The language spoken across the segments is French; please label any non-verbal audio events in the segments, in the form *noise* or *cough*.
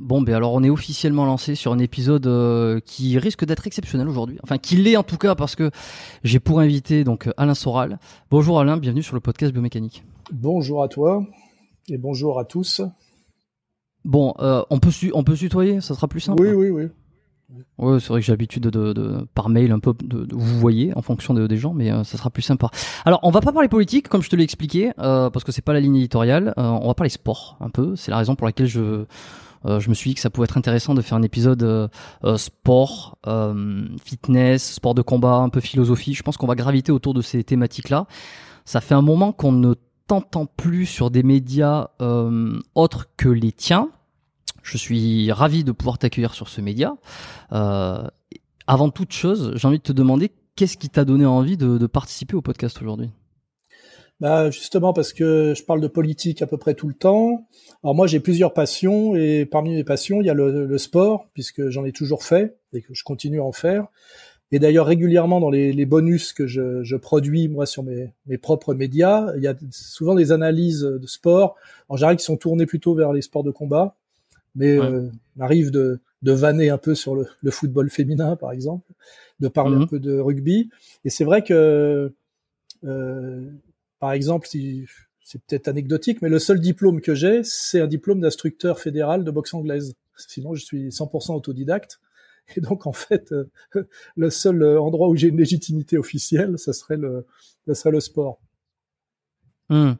Bon, ben alors on est officiellement lancé sur un épisode euh, qui risque d'être exceptionnel aujourd'hui. Enfin, qui l'est en tout cas parce que j'ai pour invité donc Alain Soral. Bonjour Alain, bienvenue sur le podcast biomécanique. Bonjour à toi et bonjour à tous. Bon, euh, on peut on peut se tutoyer, ça sera plus simple. Oui, oui, oui. Ouais, c'est vrai que j'ai l'habitude de, de, par mail un peu de, vous voyez en fonction des gens, mais euh, ça sera plus sympa. Alors, on va pas parler politique comme je te l'ai expliqué, parce que c'est pas la ligne éditoriale. on va parler sport un peu. C'est la raison pour laquelle je je me suis dit que ça pouvait être intéressant de faire un épisode euh, euh, sport, fitness, sport de combat, un peu philosophie. Je pense qu'on va graviter autour de ces thématiques-là. Ça fait un moment qu'on ne t'entend plus sur des médias autres que les tiens. Je suis ravi de pouvoir t'accueillir sur ce média. avant toute chose, j'ai envie de te demander qu'est-ce qui t'a donné envie de, de participer au podcast aujourd'hui? Bah justement parce que je parle de politique à peu près tout le temps. Alors moi j'ai plusieurs passions et parmi mes passions il y a le, sport puisque j'en ai toujours fait et que je continue à en faire. Et d'ailleurs régulièrement dans les, les, bonus que je, je, produis moi sur mes, mes, propres médias, il y a souvent des analyses de sport en général qui sont tournées plutôt vers les sports de combat, mais euh, m'arrive de, de vanner un peu sur le, le, football féminin par exemple, de parler un mhm. peu de rugby. Et c'est vrai que euh, par exemple, c'est peut-être anecdotique, mais le seul diplôme que j'ai, c'est un diplôme d'instructeur fédéral de boxe anglaise. Sinon, je suis 100% autodidacte. Et donc, en fait, euh, le seul euh, endroit où j'ai une légitimité officielle, ça serait le, ça le sport. Hmm.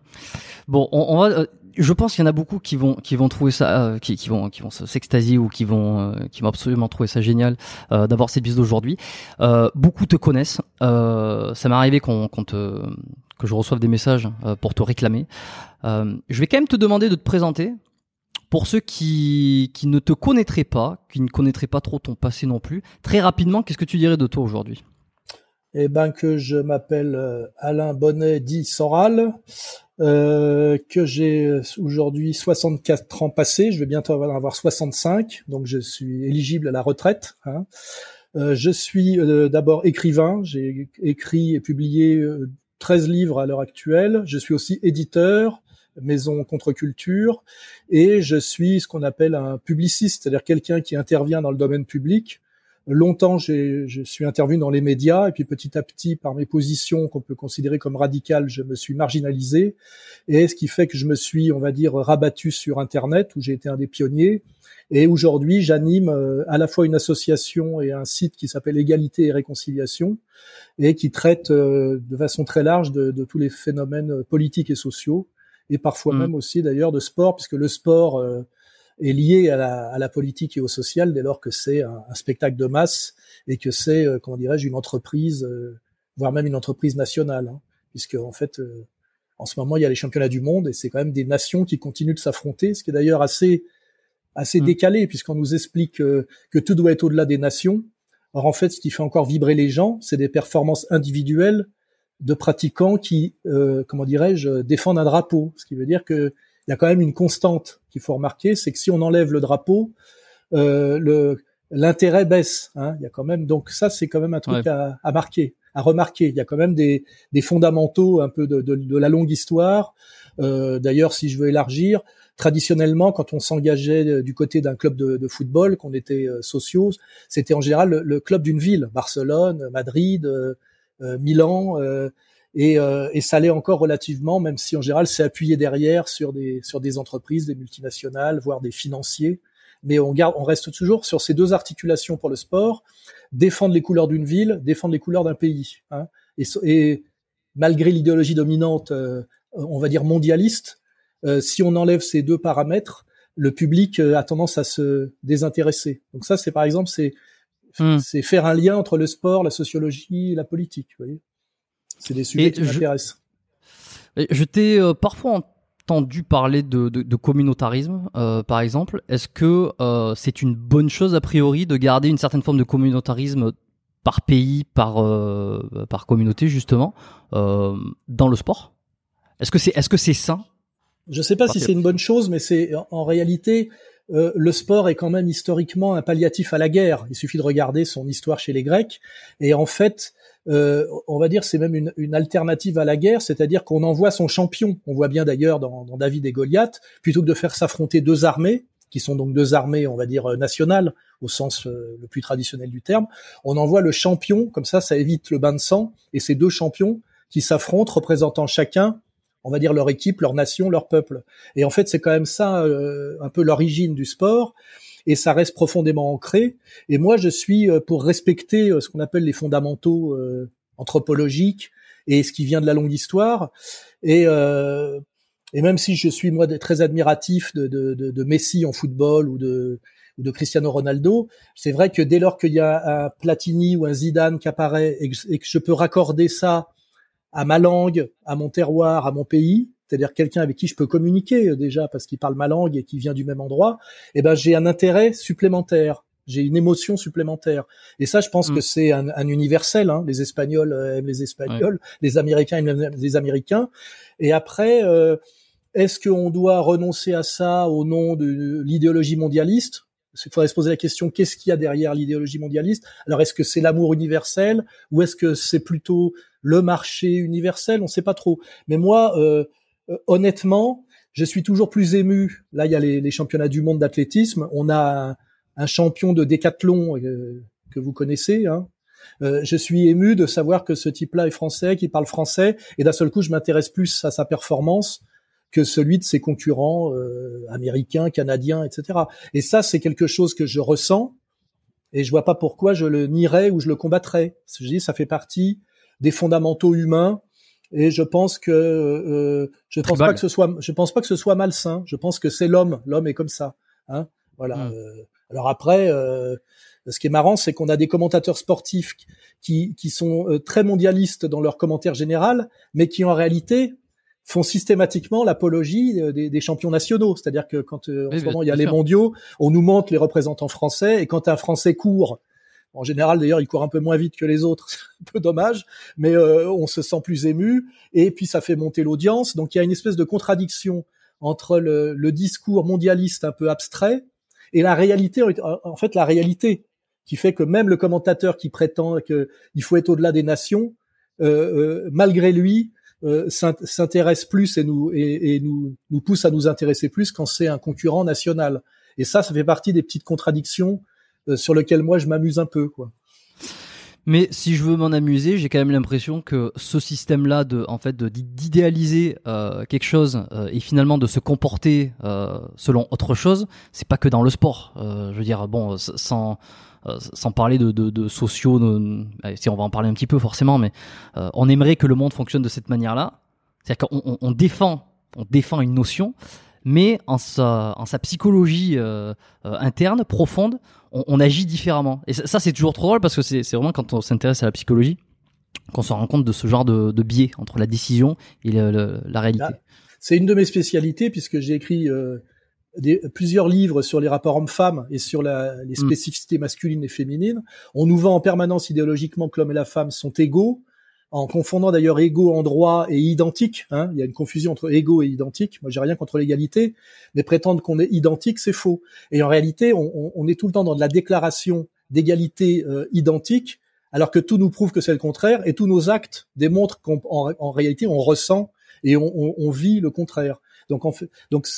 Bon. Euh, je pense qu'il y en a beaucoup qui vont qui vont trouver ça, qui, vont qui vont s'extasier ou qui vont qui vont absolument trouver ça génial d'avoir cette visite d'aujourd'hui. beaucoup te connaissent. ça m'est arrivé qu'on te que je reçoive des messages euh, pour te réclamer. Euh, je vais quand même te demander de te présenter. Pour ceux qui, qui ne te connaîtraient pas, qui ne connaîtraient pas trop ton passé non plus, très rapidement, qu'est-ce que tu dirais de toi aujourd'hui? Eh ben que je m'appelle euh, Alain Bonnet dit Soral, que j'ai aujourd'hui 64 ans passés, je vais bientôt avoir 65, donc je suis éligible à la retraite. Hein. Je suis d'abord écrivain, j'ai écrit et publié 13 livres à l'heure actuelle. Je suis aussi éditeur, maison contre-culture, et je suis ce qu'on appelle un publiciste, c'est-à-dire quelqu'un qui intervient dans le domaine public. Longtemps, je suis intervenu dans les médias, et puis petit à petit, par mes positions qu'on peut considérer comme radicales, je me suis marginalisé, et ce qui fait que je me suis, on va dire, rabattu sur Internet, où j'ai été un des pionniers, et aujourd'hui, j'anime euh, à la fois une association et un site qui s'appelle Égalité et Réconciliation et qui traite euh, de façon très large de, tous les phénomènes politiques et sociaux et parfois mmh. même aussi d'ailleurs de sport, puisque le sport euh, est lié à la, politique et au social dès lors que c'est un, spectacle de masse et que c'est, comment dirais-je, une entreprise, voire même une entreprise nationale, hein, puisque en fait, en ce moment, il y a les championnats du monde et c'est quand même des nations qui continuent de s'affronter, ce qui est d'ailleurs assez assez mm. décalé puisqu'on nous explique euh, que tout doit être au-delà des nations. Or en fait, ce qui fait encore vibrer les gens, c'est des performances individuelles de pratiquants qui, euh, comment dirais-je, défendent un drapeau. Ce qui veut dire que il y a quand même une constante qu'il faut remarquer, c'est que si on enlève le drapeau, euh, le l'intérêt baisse. Hein. Il y a quand même donc ça c'est quand même un truc à, à, marquer, à remarquer. Il y a quand même des, des fondamentaux un peu de, de, de la longue histoire. Euh, D'ailleurs, si je veux élargir, traditionnellement, quand on s'engageait euh, du côté d'un club de, football, qu'on était euh, sociaux, c'était en général le, club d'une ville, Barcelone, Madrid, euh, Milan, et, ça allait encore relativement, même si en général c'est appuyé derrière sur des sur des entreprises, des multinationales, voire des financiers. Mais on garde, on reste toujours sur ces deux articulations pour le sport défendre les couleurs d'une ville, défendre les couleurs d'un pays. Hein. Et, et, malgré l'idéologie dominante, on va dire mondialiste, euh, si on enlève ces deux paramètres, le public euh, a tendance à se désintéresser. Donc ça, c'est par exemple, c'est hmm. c'est faire un lien entre le sport, la sociologie, et la politique. Vous voyez, c'est des sujets qui m'intéressent. Je t'ai euh, parfois entendu parler de, de, de communautarisme, par exemple. Est-ce que c'est une bonne chose a priori de garder une certaine forme de communautarisme par pays, par par communauté justement, dans le sport? Est-ce que c'est est-ce que c'est sain? Je ne sais pas si c'est une bonne chose, mais c'est en réalité euh, le sport est quand même historiquement un palliatif à la guerre. Il suffit de regarder son histoire chez les Grecs, et en fait, euh, on va dire c'est même une, une, alternative à la guerre, c'est-à-dire qu'on envoie son champion. On voit bien d'ailleurs dans, dans, David et Goliath, plutôt que de faire s'affronter deux armées, qui sont donc deux armées, on va dire nationales au sens le plus traditionnel du terme. On envoie le champion, comme ça, ça évite le bain de sang, et ces deux champions qui s'affrontent, représentant chacun on va dire leur équipe, leur nation, leur peuple. Et en fait, c'est quand même ça un peu l'origine du sport et ça reste profondément ancré. Et moi, je suis euh, pour respecter euh, ce qu'on appelle les fondamentaux euh, anthropologiques et ce qui vient de la longue histoire. Et, et même si je suis moi très admiratif de, de, de, Messi en football ou de, ou de Cristiano Ronaldo, c'est vrai que dès lors qu'il y a un Platini ou un Zidane qui apparaît et que je peux raccorder ça à ma langue, à mon terroir, à mon pays, c'est-à-dire quelqu'un avec qui je peux communiquer euh, déjà parce qu'il parle ma langue et qui vient du même endroit, eh ben j'ai un intérêt supplémentaire, j'ai une émotion supplémentaire. Et ça, je pense mm. que c'est un, un, universel. Hein. Les Espagnols euh, aiment les Espagnols, les Américains aiment les Américains. Et après, euh, est-ce qu'on doit renoncer à ça au nom de l'idéologie mondialiste? Il faudrait se poser la question qu'est-ce qu'il y a derrière l'idéologie mondialiste? Alors est-ce que c'est l'amour universel ou est-ce que c'est plutôt le marché universel On ne sait pas trop. Mais moi, euh, euh, honnêtement, je suis toujours plus ému. Là, il y a les, championnats du monde d'athlétisme. On a un, champion de décathlon euh, que vous connaissez. Hein. Euh, je suis ému de savoir que ce type-là est français, qu'il parle français, et d'un seul coup, je m'intéresse plus à sa performance que celui de ses concurrents américains, canadiens, etc. Et ça, c'est quelque chose que je ressens, et je vois pas pourquoi je le nierais ou je le combattrais. Je dis, ça fait partie des fondamentaux humains et je pense que euh, je pense pas que ce soit je pense pas que ce soit malsain. Je pense que c'est l'homme. L'homme est comme ça. Hein voilà. Hmm. Euh, alors après, euh, ce qui est marrant, c'est qu'on a des commentateurs sportifs qui qui sont euh, très mondialistes dans leur commentaire général, mais qui en réalité font systématiquement l'apologie euh, des, des, champions nationaux. C'est-à-dire que quand en ce moment il y a les mondiaux, on nous montre les représentants français, et quand un Français court en général, d'ailleurs, il court un peu moins vite que les autres, *laughs* c'est un peu dommage, mais euh, on se sent plus ému, et puis ça fait monter l'audience. Donc il y a une espèce de contradiction entre le, le, discours mondialiste un peu abstrait et la réalité, en fait, la réalité qui fait que même le commentateur qui prétend qu'il faut être au-delà des nations, euh, euh, malgré lui, euh, s'intéresse plus et nous et, et nous, nous pousse à nous intéresser plus quand c'est un concurrent national. Et ça, ça fait partie des petites contradictions sur lequel moi je m'amuse un peu quoi. Mais si je veux m'en amuser, j'ai quand même l'impression que ce système-là de, en fait, d'idéaliser euh, quelque chose euh, et finalement de se comporter selon autre chose, c'est pas que dans le sport. je veux dire, bon, sans sans parler de, de, sociaux, si on va en parler un petit peu forcément, mais on aimerait que le monde fonctionne de cette manière-là. C'est-à-dire qu'on on défend, on défend une notion, mais en sa, en sa psychologie euh, euh, interne, profonde, on, on, agit différemment. Et ça, c'est toujours trop drôle parce que c'est vraiment quand on s'intéresse à la psychologie qu'on se rend compte de ce genre de, de biais entre la décision et le, la réalité. C'est une de mes spécialités puisque j'ai écrit euh, des, plusieurs livres sur les rapports hommes-femmes et sur la, les mm. spécificités masculines et féminines. On nous vend en permanence idéologiquement que l'homme et la femme sont égaux en confondant d'ailleurs égaux en droit et identique. Hein. Il y a une confusion entre égaux et identique. Moi, j'ai rien contre l'égalité, mais prétendre qu'on est identique, c'est faux. Et en réalité, on, est tout le temps dans de la déclaration d'égalité euh, identique, alors que tout nous prouve que c'est le contraire, et tous nos actes démontrent qu'en en réalité, on ressent et on, on vit le contraire. Donc, en fait, donc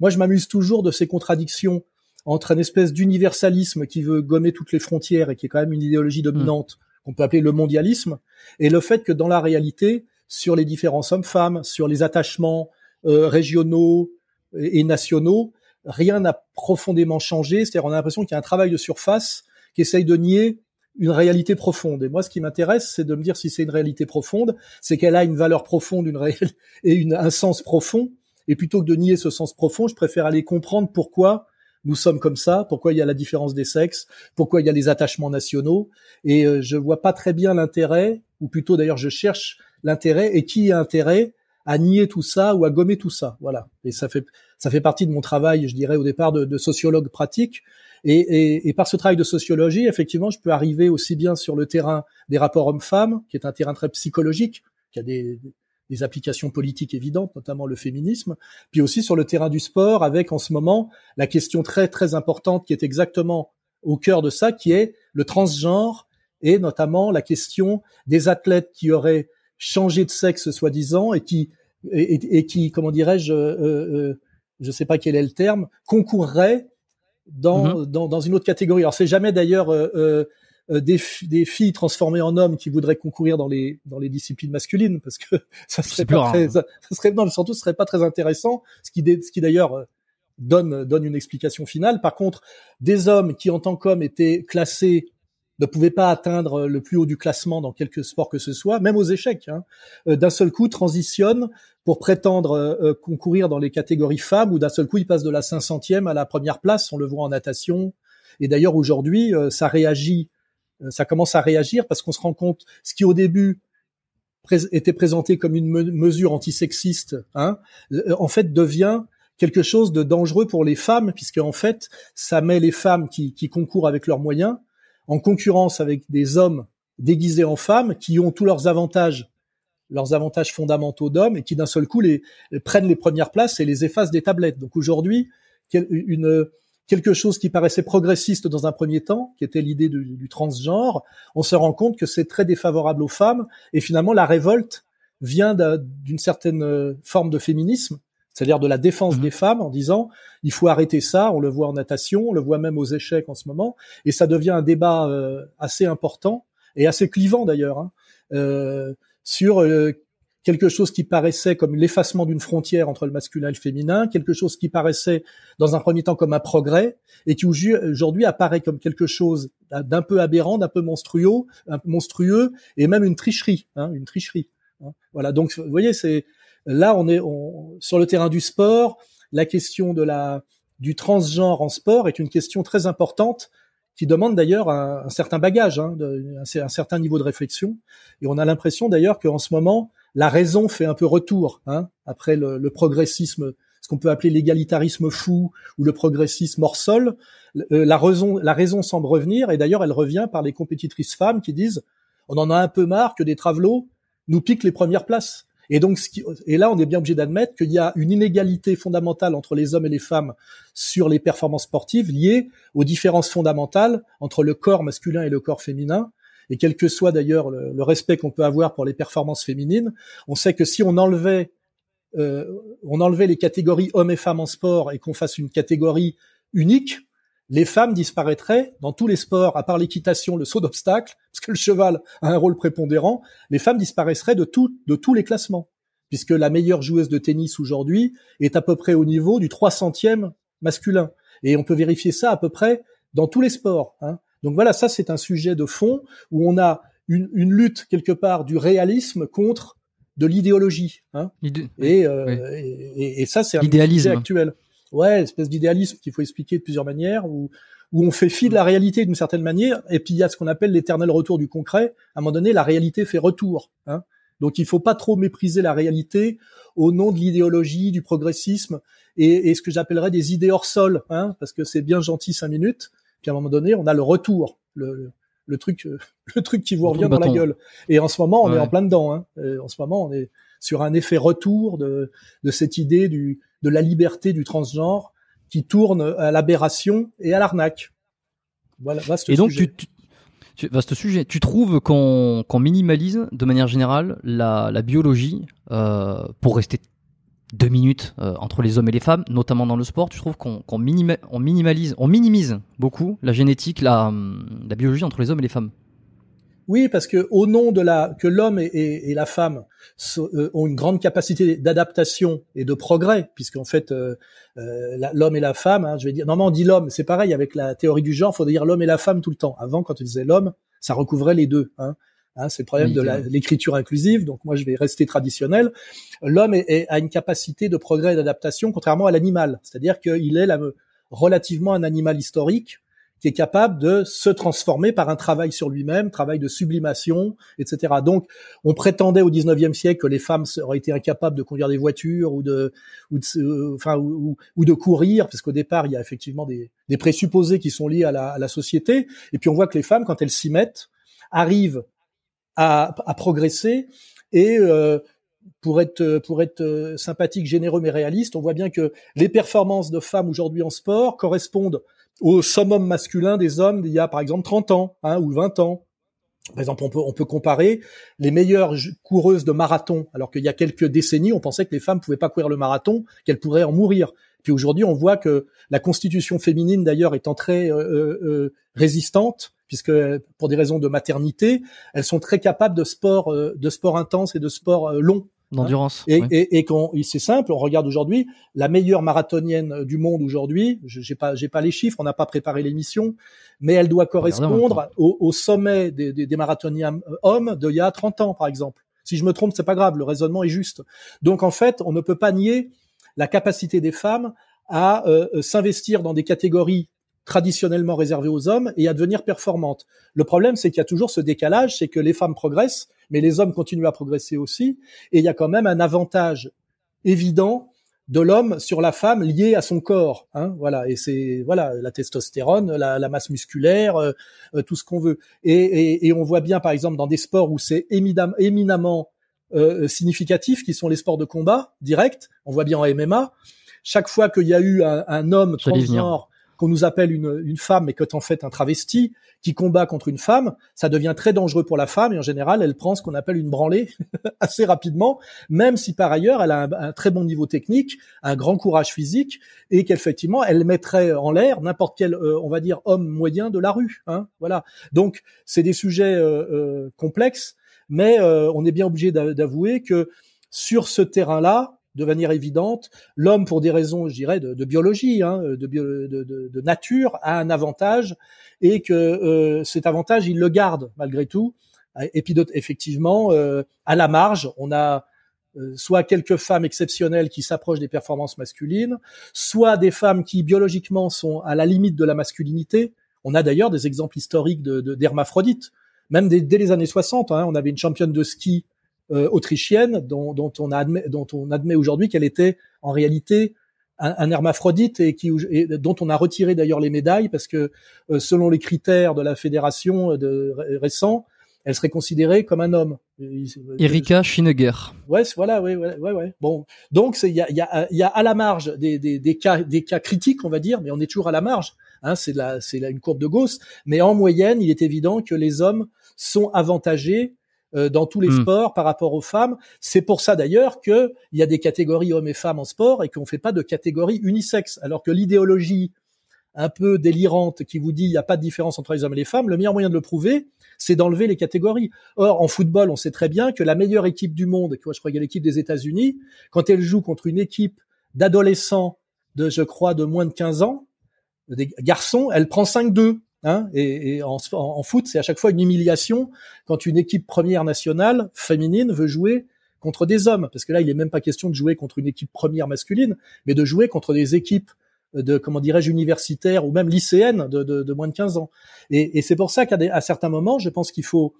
moi, je m'amuse toujours de ces contradictions entre une espèce d'universalisme qui veut gommer toutes les frontières et qui est quand même une idéologie dominante qu'on peut appeler le mondialisme, et le fait que dans la réalité, sur les différents hommes-femmes, sur les attachements euh, régionaux et, nationaux, rien n'a profondément changé. C'est-à-dire, on a l'impression qu'il y a un travail de surface qui essaye de nier une réalité profonde. Et moi, ce qui m'intéresse, c'est de me dire si c'est une réalité profonde, c'est qu'elle a une valeur profonde, une réelle *laughs* et une, un sens profond. Et plutôt que de nier ce sens profond, je préfère aller comprendre pourquoi nous sommes comme ça, pourquoi il y a la différence des sexes, pourquoi il y a les attachements nationaux, et euh, je vois pas très bien l'intérêt, ou plutôt d'ailleurs je cherche l'intérêt, et qui a intérêt à nier tout ça ou à gommer tout ça, voilà. Et ça fait ça fait partie de mon travail, je dirais au départ de, de sociologue pratique, et, et, et, par ce travail de sociologie, effectivement, je peux arriver aussi bien sur le terrain des rapports hommes-femmes, qui est un terrain très psychologique, qui a des, des applications politiques évidentes, notamment le féminisme, puis aussi sur le terrain du sport, avec en ce moment la question très très importante qui est exactement au cœur de ça, qui est le transgenre et notamment la question des athlètes qui auraient changé de sexe soi-disant et qui et, qui comment dirais-je, euh, euh, je sais pas quel est le terme, concourraient dans, Mhm. dans, dans une autre catégorie. Alors c'est jamais d'ailleurs euh, euh, euh, des, fi- des filles transformées en hommes qui voudraient concourir dans les dans les disciplines masculines parce que *laughs* ça serait pas rare, très hein. ça, *laughs* ça serait non surtout ce serait pas très intéressant ce qui ce qui d'ailleurs euh, donne donne une explication finale. Par contre, des hommes qui en tant qu'hommes étaient classés ne pouvaient pas atteindre le plus haut du classement dans quelque sport que ce soit, même aux échecs, hein, euh, d'un seul coup transitionnent pour prétendre euh, euh, concourir dans les catégories femmes, ou d'un seul coup ils passent de la 500e à la première place, on le voit en natation. Et d'ailleurs aujourd'hui, euh, ça réagit, euh, ça commence à réagir parce qu'on se rend compte, ce qui au début était présenté comme une me- mesure antisexiste, hein, euh, en fait devient quelque chose de dangereux pour les femmes, puisque en fait, ça met les femmes qui, concourent avec leurs moyens en concurrence avec des hommes déguisés en femmes qui ont tous leurs avantages, leurs avantages fondamentaux d'hommes et qui d'un seul coup les, prennent les premières places et les effacent des tablettes. Donc aujourd'hui, une quelque chose qui paraissait progressiste dans un premier temps, qui était l'idée du, du transgenre, on se rend compte que c'est très défavorable aux femmes et finalement la révolte vient d'un- d'une certaine euh, forme de féminisme, c'est-à-dire de la défense Mhm. des femmes en disant il faut arrêter ça, on le voit en natation, on le voit même aux échecs en ce moment, et ça devient un débat euh, assez important et assez clivant d'ailleurs hein, euh, sur euh, quelque chose qui paraissait comme l'effacement d'une frontière entre le masculin et le féminin, quelque chose qui paraissait dans un premier temps comme un progrès et qui aujourd'hui apparaît comme quelque chose d'un peu aberrant, d'un peu monstrueux, monstrueux et même une tricherie, hein, une tricherie. hein. Voilà, donc vous voyez, c'est là on est on- sur le terrain du sport, la question de la du transgenre en sport est une question très importante qui demande d'ailleurs un, un certain bagage, hein, de- un, un certain niveau de réflexion. Et on a l'impression d'ailleurs qu'en ce moment, la raison fait un peu retour hein, après le, progressisme, ce qu'on peut appeler l'égalitarisme fou ou le progressisme hors sol. Euh, la raison, la raison semble revenir, et d'ailleurs elle revient par les compétitrices femmes qui disent on en a un peu marre que des travelots nous piquent les premières places. Et donc, et là, on est bien obligé d'admettre qu'il y a une inégalité fondamentale entre les hommes et les femmes sur les performances sportives liées aux différences fondamentales entre le corps masculin et le corps féminin. Et quel que soit d'ailleurs le, le respect qu'on peut avoir pour les performances féminines, on sait que si on enlevait, euh, on enlevait les catégories hommes et femmes en sport et qu'on fasse une catégorie unique, les femmes disparaîtraient dans tous les sports, à part l'équitation, le saut d'obstacle, *laughs* parce que le cheval a un rôle prépondérant, les femmes disparaîtraient de, tout, de tous les classements, puisque la meilleure joueuse de tennis aujourd'hui est à peu près au niveau du 300e masculin. Et on peut vérifier ça à peu près dans tous les sports. Hein. Donc voilà, ça c'est un sujet de fond où on a une, une lutte quelque part du réalisme contre de l'idéologie. Hein. Et, euh, Oui. et, ça, c'est un sujet actuel. Ouais, espèce d'idéalisme qu'il faut expliquer de plusieurs manières, où, où on fait fi de la réalité d'une certaine manière, et puis il y a ce qu'on appelle l'éternel retour du concret. À un moment donné, la réalité fait retour. Hein. Donc il faut pas trop mépriser la réalité au nom de l'idéologie, du progressisme, et, et ce que j'appellerais des idées hors sol, hein, parce que c'est bien gentil cinq minutes, puis à un moment donné, on a le retour, le, truc, euh, *laughs* le truc qui vous revient dans la gueule. Et en ce moment, on est en plein dedans. Hein. Euh, en ce moment, on est sur un effet retour de, de cette idée du, de la liberté du transgenre qui tourne à l'aberration et à l'arnaque. Voilà, vaste Et donc, sujet. tu, tu, vaste sujet. Tu trouves qu'on minimalise de manière générale la, la biologie euh, pour rester deux minutes euh, entre les hommes et les femmes, notamment dans le sport. Tu trouves qu'on on minimise beaucoup la génétique, la, hum, la biologie entre les hommes et les femmes? Oui, parce que au nom de la que l'homme et, la femme euh, ont une grande capacité d'adaptation et de progrès, puisqu'en fait euh, l'homme et la femme, hein, je vais dire, normalement on dit l'homme, c'est pareil avec la théorie du genre, faut dire l'homme et la femme tout le temps. Avant, quand on disait l'homme, ça recouvrait les deux. Hein. Hein, c'est le problème Oui, de l'écriture inclusive. Donc moi, je vais rester traditionnel. L'homme est- est- a une capacité de progrès et d'adaptation, contrairement à l'animal. C'est-à-dire qu'il est la- relativement un animal historique qui est capable de se transformer par un travail sur lui-même, travail de sublimation, etc. Donc, on prétendait au 19e siècle que les femmes auraient été incapables de conduire des voitures ou de, ou de, euh, enfin, ou de courir, parce qu'au départ, il y a effectivement des, des présupposés qui sont liés à la, à la société. Et puis, on voit que les femmes, quand elles s'y mettent, arrivent à, à progresser et euh, pour être pour être euh, sympathique, généreux mais réaliste, on voit bien que les performances de femmes aujourd'hui en sport correspondent au summum masculin des hommes d'il y a par exemple 30 ans hein, ou 20 ans. Par exemple, on peut, on peut comparer les meilleures coureuses de marathon, alors qu'il y a quelques décennies, on pensait que les femmes pouvaient pas courir le marathon, qu'elles pourraient en mourir. Puis aujourd'hui, on voit que la constitution féminine, d'ailleurs, étant très résistante, puisque pour des raisons de maternité, elles sont très capables de sport, de sport intense et de sport long. D'endurance. Et, et, et c'est simple, on regarde aujourd'hui la meilleure marathonienne du monde aujourd'hui. J'ai pas, j'ai pas les chiffres, on n'a pas préparé l'émission, mais elle doit correspondre au, au, sommet des, des, des, marathoniens euh, hommes d'il y a 30 ans, par exemple. Si je me trompe, c'est pas grave, le raisonnement est juste. Donc en fait, on ne peut pas nier la capacité des femmes à euh, euh, s'investir dans des catégories traditionnellement réservées aux hommes et à devenir performantes. Le problème, c'est qu'il y a toujours ce décalage, c'est que les femmes progressent, mais les hommes continuent à progresser aussi, et il y a quand même un avantage évident de l'homme sur la femme lié à son corps. Hein, voilà, et c'est voilà la testostérone, la, la masse musculaire, euh, euh, tout ce qu'on veut. Et, et, et, on voit bien, par exemple, dans des sports où c'est éminemment euh, significatif, qui sont les sports de combat direct. On voit bien en MMA. Chaque fois qu'il y a eu un, un homme transgenre qu'on nous appelle une, une femme, mais que en fait un travesti qui combat contre une femme, ça devient très dangereux pour la femme et en général, elle prend ce qu'on appelle une branlée *laughs* assez rapidement, même si par ailleurs elle a un, très bon niveau technique, un grand courage physique et qu'effectivement elle mettrait en l'air n'importe quel, euh, on va dire, homme moyen de la rue. Hein, voilà. Donc c'est des sujets euh, euh, complexes, mais on est bien obligé d'avouer que sur ce terrain-là, de manière évidente. L'homme, pour des raisons, je dirais, de, biologie, hein, de, de, nature, a un avantage et que euh, cet avantage, il le garde malgré tout. Et puis, effectivement, euh, à la marge, on a euh, soit quelques femmes exceptionnelles qui s'approchent des performances masculines, soit des femmes qui biologiquement sont à la limite de la masculinité. On a d'ailleurs des exemples historiques de d'hermaphrodites. Même dès, les années 60, hein, on avait une championne de ski euh, autrichienne dont, dont, on admet, dont on admet aujourd'hui qu'elle était en réalité un, hermaphrodite et, qui, et dont on a retiré d'ailleurs les médailles parce que euh, selon les critères de la fédération euh, de, récent, elle serait considérée comme un homme. Erika Schinegger. Ouais, voilà, ouais, ouais, ouais, ouais. Bon, donc il y a, y, a, y a à la marge des, des, des, cas, des cas critiques, on va dire, mais on est toujours à la marge. Hein, c'est c'est une courbe de Gauss. Mais en moyenne, il est évident que les hommes sont avantagés euh, dans tous les hmm. sports par rapport aux femmes. C'est pour ça d'ailleurs qu'il y a des catégories hommes et femmes en sport et qu'on ne fait pas de catégorie unisexe. Alors que l'idéologie un peu délirante qui vous dit il n'y a pas de différence entre les hommes et les femmes, le meilleur moyen de le prouver, c'est d'enlever les catégories. Or, en football, on sait très bien que la meilleure équipe du monde, je crois qu'il y a l'équipe des États-Unis, quand elle joue contre une équipe d'adolescents de, je crois, de moins de 15 ans, des garçons, elle prend 5-2. Hein, et, en, foot, c'est à chaque fois une humiliation quand une équipe première nationale féminine veut jouer contre des hommes, parce que là, il n'est même pas question de jouer contre une équipe première masculine, mais de jouer contre des équipes de comment dirais-je universitaires ou même lycéennes de, moins de 15 ans. Et, et c'est pour ça qu'à certains moments, je pense qu'il faut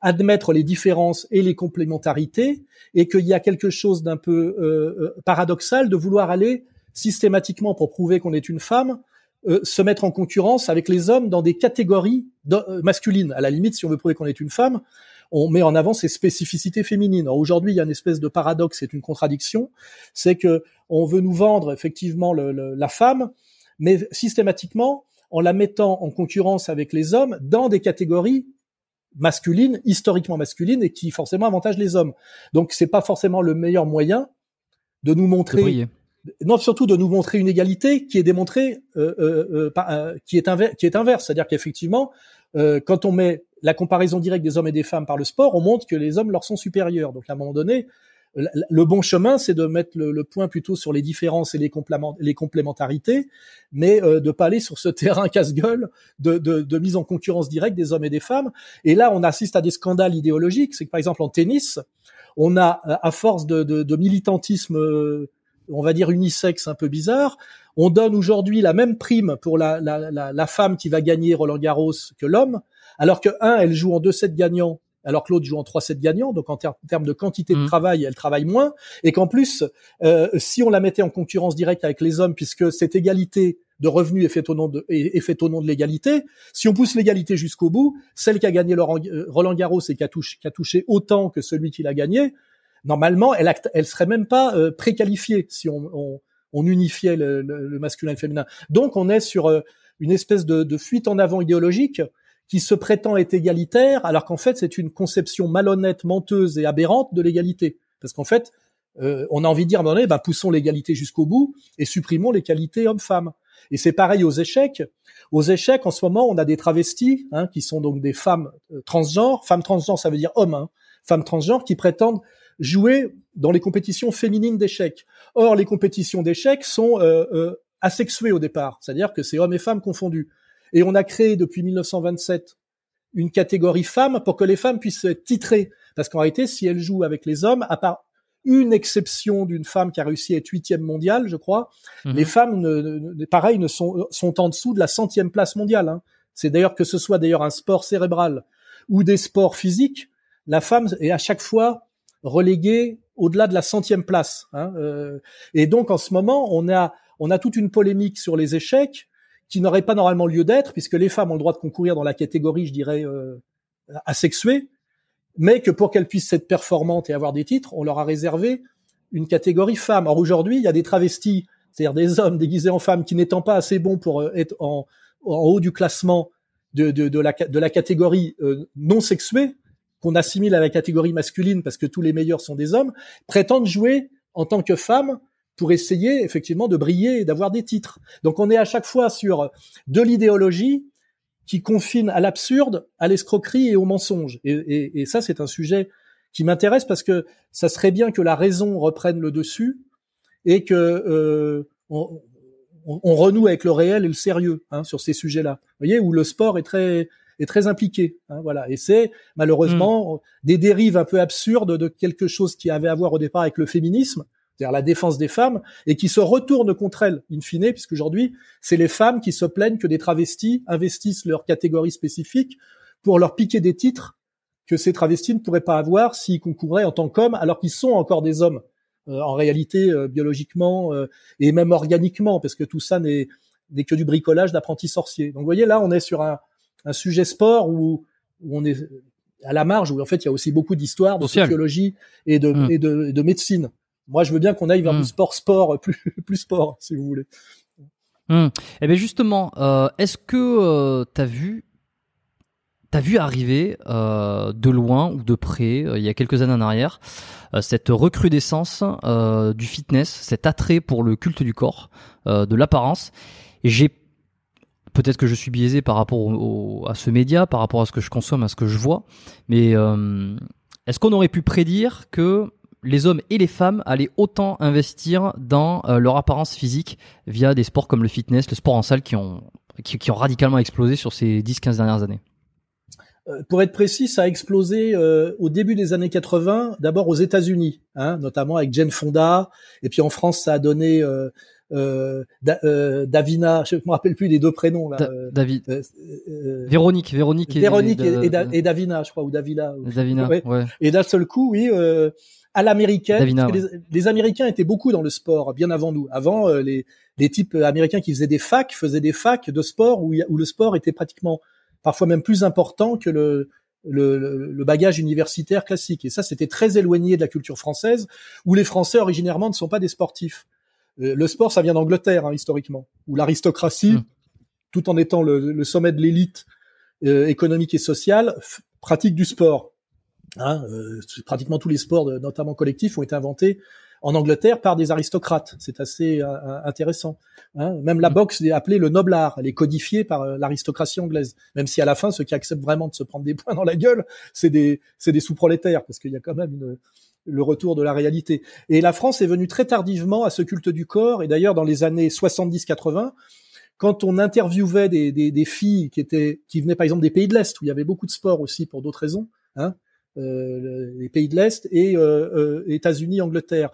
admettre les différences et les complémentarités, et qu'il y a quelque chose d'un peu euh, euh paradoxal de vouloir aller systématiquement pour prouver qu'on est une femme euh, se mettre en concurrence avec les hommes dans des catégories euh, masculines. À la limite, si on veut prouver qu'on est une femme, on met en avant ses spécificités féminines. Aujourd'hui, il y a une espèce de paradoxe, c'est une contradiction, c'est que on veut nous vendre effectivement le, la femme, mais systématiquement en la mettant en concurrence avec les hommes dans des catégories masculines, historiquement masculines, et qui forcément avantagent les hommes. Donc, c'est pas forcément le meilleur moyen de nous montrer non surtout de nous montrer une égalité qui est démontrée euh, euh, euh, qui est inverse qui est inverse. C'est-à-dire qu'effectivement quand on met la comparaison directe des hommes et des femmes par le sport on montre que les hommes leur sont supérieurs. Donc à un moment donné le bon chemin c'est de mettre le, point plutôt sur les différences et les, complémentarités mais de pas aller sur ce *laughs* terrain casse-gueule de, mise en concurrence directe des hommes et des femmes. Et là on assiste à des scandales idéologiques. C'est que par exemple en tennis on a à force de militantisme on va dire unisexe un peu bizarre. On donne aujourd'hui la même prime pour la, la, la, femme qui va gagner Roland Garros que l'homme, alors que un, elle joue en deux sets gagnants, alors que l'autre joue en trois sets gagnants. Donc en termes de quantité de mmh. travail, elle travaille moins, et qu'en plus, euh, si on la mettait en concurrence directe avec les hommes, puisque cette égalité de revenus est faite au nom de, est, faite au nom de l'égalité. Si on pousse l'égalité jusqu'au bout, celle qui a gagné euh, Roland Garros et qui a, touché, qui a touché autant que celui qui l'a gagné, normalement, elle, elle serait même pas euh, préqualifiée si on, on, on unifiait le, le, masculin et le féminin. Donc, on est sur euh, une espèce de, de, fuite en avant idéologique qui se prétend être égalitaire, alors qu'en fait, c'est une conception malhonnête, menteuse et aberrante de l'égalité. Parce qu'en fait, euh, on a envie de dire, à bah, poussons l'égalité jusqu'au bout et supprimons les qualités hommes-femmes. Et c'est pareil aux échecs. Aux échecs, en ce moment, on a des travestis, hein, qui sont donc des femmes euh, transgenres. Femmes transgenres, ça veut dire hommes. Hein. Femmes transgenres qui prétendent jouer dans les compétitions féminines d'échecs. Or, les compétitions d'échecs sont euh, euh, asexuées au départ, c'est-à-dire que c'est hommes et femmes confondus. Et on a créé depuis 1927 une catégorie femmes pour que les femmes puissent être titrées. Parce qu'en réalité, si elles jouent avec les hommes, à part une exception d'une femme qui a réussi à être huitième mondiale, je crois. Mhm. Les femmes, ne, pareil, ne sont, sont en dessous de la centième place mondiale. Hein. C'est d'ailleurs que ce soit d'ailleurs un sport cérébral ou des sports physiques, la femme est à chaque fois reléguée au-delà de la centième place. Hein. Euh, et donc en ce moment, on a on a toute une polémique sur les échecs qui n'aurait pas normalement lieu d'être puisque les femmes ont le droit de concourir dans la catégorie, je dirais, euh, asexuée mais que pour qu'elles puissent être performantes et avoir des titres, on leur a réservé une catégorie femmes. Or aujourd'hui, il y a des travestis, c'est-à-dire des hommes déguisés en femmes qui n'étant pas assez bons pour euh, être en, haut du classement de, de, la, de la catégorie euh, non sexuée, qu'on assimile à la catégorie masculine parce que tous les meilleurs sont des hommes, prétendent jouer en tant que femmes pour essayer effectivement de briller et d'avoir des titres. Donc on est à chaque fois sur de l'idéologie qui confine à l'absurde, à l'escroquerie et au mensonge. Et, ça, c'est un sujet qui m'intéresse parce que ça serait bien que la raison reprenne le dessus et que euh, on, on, renoue avec le réel et le sérieux hein, sur ces sujets-là. Vous voyez, où le sport est très est très impliqué. Hein, voilà. Et c'est malheureusement hmm. des dérives un peu absurdes de quelque chose qui avait à voir au départ avec le féminisme, c'est-à-dire la défense des femmes, et qui se retourne contre elles, in fine, puisqu'aujourd'hui, c'est les femmes qui se plaignent que des travestis investissent leur catégorie spécifique pour leur piquer des titres que ces travestis ne pourraient pas avoir s'ils concouraient en tant qu'hommes, alors qu'ils sont encore des hommes, euh, en réalité, euh, biologiquement euh, et même organiquement, parce que tout ça n'est que du bricolage d'apprentis sorciers. Donc vous voyez, là, on est sur un, un sujet sport où, où on est à la marge, où en fait, il y a aussi beaucoup d'histoire, de sociologie et de, mmh. et de, de médecine. Moi, je veux bien qu'on aille vers du hmm. sport sport *laughs* plus plus sport, si vous voulez. Hmm. Eh bien justement, euh, est-ce que euh, tu as vu T'as vu arriver euh, de loin ou de près, il y a quelques années en arrière, cette recrudescence du fitness, cet attrait pour le culte du corps, de l'apparence? J'ai peut-être que je suis biaisé par rapport à ce média, par rapport à ce que je consomme, à ce que je vois, mais est-ce qu'on aurait pu prédire que les hommes et les femmes allaient autant investir dans euh, leur apparence physique via des sports comme le fitness, le sport en salle qui ont, radicalement explosé sur ces 10-15 dernières années? Euh, pour être précis, ça a explosé euh, au début des années 80, d'abord aux États-Unis, hein, notamment avec Jane Fonda, et puis en France, ça a donné Davina, je me rappelle plus les deux prénoms là. David. Véronique, Véronique. Et, Véronique et, Davina, je crois, ou Davila. Davina. Ouais. Et d'un seul coup, oui, à l'américaine. Les, Américains étaient beaucoup dans le sport bien avant nous. Avant, euh, les, les, types américains qui faisaient des facs faisaient des facs de sport où, où le sport était pratiquement, parfois même plus important que le, le, le, bagage universitaire classique. Et ça, c'était très éloigné de la culture française, où les Français originairement ne sont pas des sportifs. Euh, le sport, ça vient d'Angleterre, hein, historiquement, où l'aristocratie, hmm. tout en étant le, le sommet de l'élite euh, économique et sociale, pratique du sport. Hein, euh, pratiquement tous les sports, notamment collectifs, ont été inventés en Angleterre par des aristocrates. C'est assez euh, euh, intéressant. Hein. Même la mm. boxe est appelée le noble art. Elle est codifiée par l'aristocratie anglaise. Même si à la fin, ceux qui acceptent vraiment de se prendre des points dans la gueule, c'est des, c'est des sous-prolétaires, parce qu'il y a quand même le retour de la réalité. Et la France est venue très tardivement à ce culte du corps. Et d'ailleurs, dans les années 70-80, quand on interviewait des, des, des, filles qui étaient, qui venaient par exemple des pays de l'Est, où il y avait beaucoup de sport aussi pour d'autres raisons, hein, euh, les pays de l'Est et euh, euh, États-Unis, Angleterre.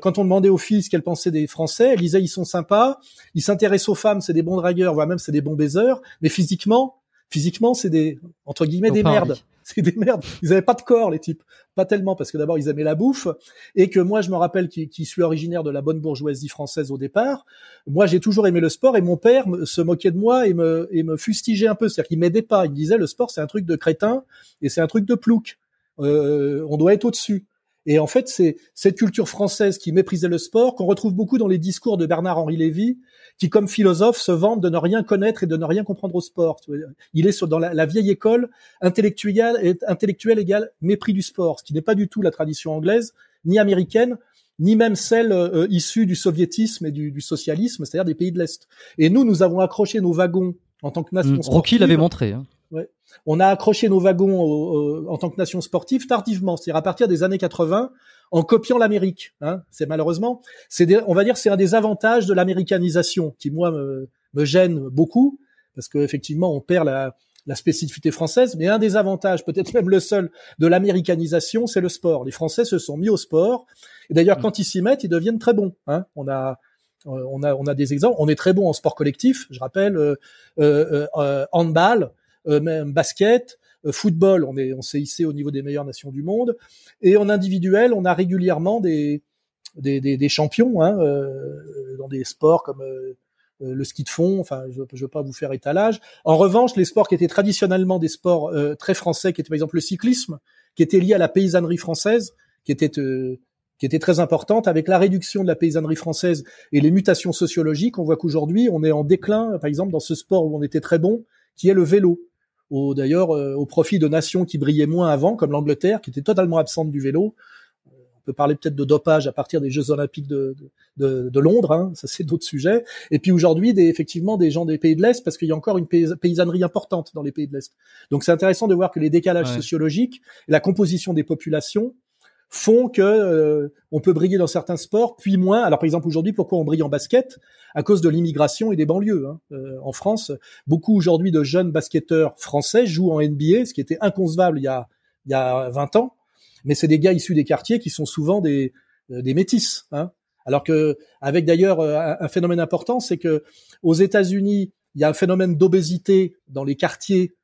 quand on demandait aux filles ce qu'elles pensaient des Français, elles disaient ils sont sympas, ils s'intéressent aux femmes, c'est des bons dragueurs, voire même c'est des bons baiseurs, mais physiquement, physiquement c'est des entre guillemets des merdes. *laughs* C'est des merdes. Ils avaient pas de corps les types, pas tellement parce que d'abord ils aimaient la bouffe et que moi je me rappelle qui, qui suis originaire de la bonne bourgeoisie française au départ. Moi j'ai toujours aimé le sport et mon père se moquait de moi et me et me fustigeait un peu, c'est-à-dire qu'il m'aidait pas. Il disait le sport c'est un truc de crétin et c'est un truc de plouc. Euh, on doit être au-dessus. Et en fait, c'est cette culture française qui méprisait le sport qu'on retrouve beaucoup dans les discours de Bernard-Henri Lévy, qui, comme philosophe, se vante de ne rien connaître et de ne rien comprendre au sport. Il est dans la, vieille école intellectuelle, intellectuelle égale mépris du sport, ce qui n'est pas du tout la tradition anglaise ni américaine, ni même celles euh, issues du soviétisme et du, du socialisme, c'est-à-dire des pays de l'Est. Et nous, nous avons accroché nos wagons en tant que nation mmh. Rocky l'avait montré. Hein. Ouais. On a accroché nos wagons en tant que nation sportive tardivement, c'est-à-dire à partir des années 80, en copiant l'Amérique. Hein. C'est malheureusement, c'est on va dire, c'est un des avantages de l'américanisation qui moi me, me gêne beaucoup parce qu'effectivement on perd la, la spécificité française, mais un des avantages, peut-être même le seul, de l'américanisation, c'est le sport. Les Français se sont mis au sport, et d'ailleurs, mmh. quand ils s'y mettent, ils deviennent très bons. Hein. On a euh, on a on a des exemples. On est très bon en sport collectif. Je rappelle euh, euh, euh handball, même basket, football. On est on s'est hissé au niveau des meilleures nations du monde. Et en individuel, on a régulièrement des des, des, des champions hein, dans des sports comme euh, le ski de fond, enfin je ne veux pas vous faire étalage. En revanche, les sports qui étaient traditionnellement des sports euh, très français, qui étaient par exemple le cyclisme, qui était lié à la paysannerie française, qui était euh, qui était très importante, avec la réduction de la paysannerie française et les mutations sociologiques, on voit qu'aujourd'hui on est en déclin, par exemple dans ce sport où on était très bon, qui est le vélo. D'ailleurs, au profit de nations qui brillaient moins avant, comme l'Angleterre, qui était totalement absente du vélo on peut parler peut-être de dopage à partir des Jeux Olympiques de, de, de Londres, hein, ça c'est d'autres sujets. Et puis aujourd'hui, des, effectivement, des gens des pays de l'Est, parce qu'il y a encore une paysannerie importante dans les pays de l'Est. Donc c'est intéressant de voir que les décalages sociologiques, la composition des populations font que euh, on peut briller dans certains sports, puis moins. Alors par exemple aujourd'hui, pourquoi on brille en basket? À cause de l'immigration et des banlieues. Hein. Euh, en France, beaucoup aujourd'hui de jeunes basketteurs français jouent en NBA, ce qui était inconcevable il y a il y a 20 ans mais c'est des gars issus des quartiers qui sont souvent des, euh, des métis. Hein. Alors que, avec d'ailleurs euh, un phénomène important, c'est que aux États-Unis, il y a un phénomène d'obésité dans les quartiers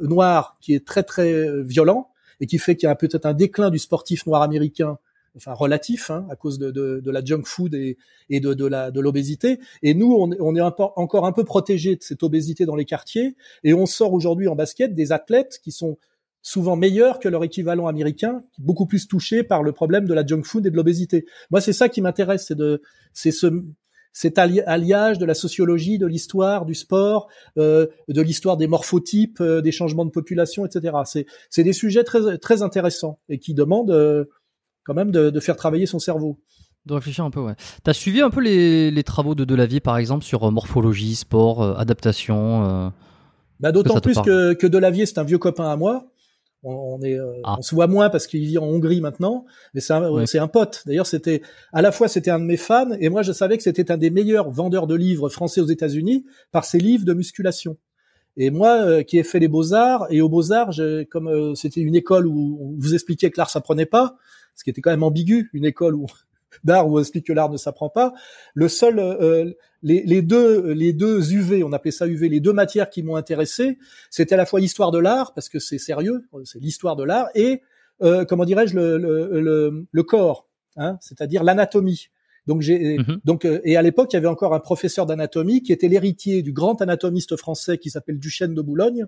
noirs qui est très très violent et qui fait qu'il y a peut-être un déclin du sportif noir américain, enfin relatif, hein, à cause de, de, de, la junk food et, et de, de la de l'obésité. Et nous, on, est encore un peu protégé de cette obésité dans les quartiers, et on sort aujourd'hui en basket des athlètes qui sont souvent meilleurs que leur équivalent américain, beaucoup plus touchés par le problème de la junk food et de l'obésité. Moi, c'est ça qui m'intéresse, c'est de, c'est ce, cet alliage de la sociologie, de l'histoire, du sport, euh, de l'histoire des morphotypes, euh, des changements de population, etc. C'est, des sujets très, très intéressants et qui demandent euh, quand même de, de, faire travailler son cerveau. De réfléchir un peu, ouais. T'as suivi un peu les, les travaux de Delavier, par exemple, sur morphologie, sport, adaptation. Bah, d'autant plus que, que Delavier, c'est un vieux copain à moi. On, est, euh, ah. on se voit moins parce qu'il vit en Hongrie maintenant, mais c'est un, c'est un pote. D'ailleurs, c'était à la fois c'était un de mes fans et moi je savais que c'était un des meilleurs vendeurs de livres français aux États-Unis par ses livres de musculation. Et moi, euh, qui ai fait les beaux arts et aux beaux arts, comme euh, c'était une école où on vous expliquait que l'art s'apprenait pas, ce qui était quand même ambigu, une école où d'art où on explique que l'art ne s'apprend pas. Le seul, euh, les, les, deux, les deux UV, on appelait ça UV, les deux matières qui m'ont intéressé, c'était à la fois l'histoire de l'art parce que c'est sérieux, c'est l'histoire de l'art et euh, comment dirais-je le, le, le, le corps, hein, c'est-à-dire l'anatomie. Donc j'ai mhm. donc euh, et à l'époque il y avait encore un professeur d'anatomie qui était l'héritier du grand anatomiste français qui s'appelle Duchesne de Boulogne,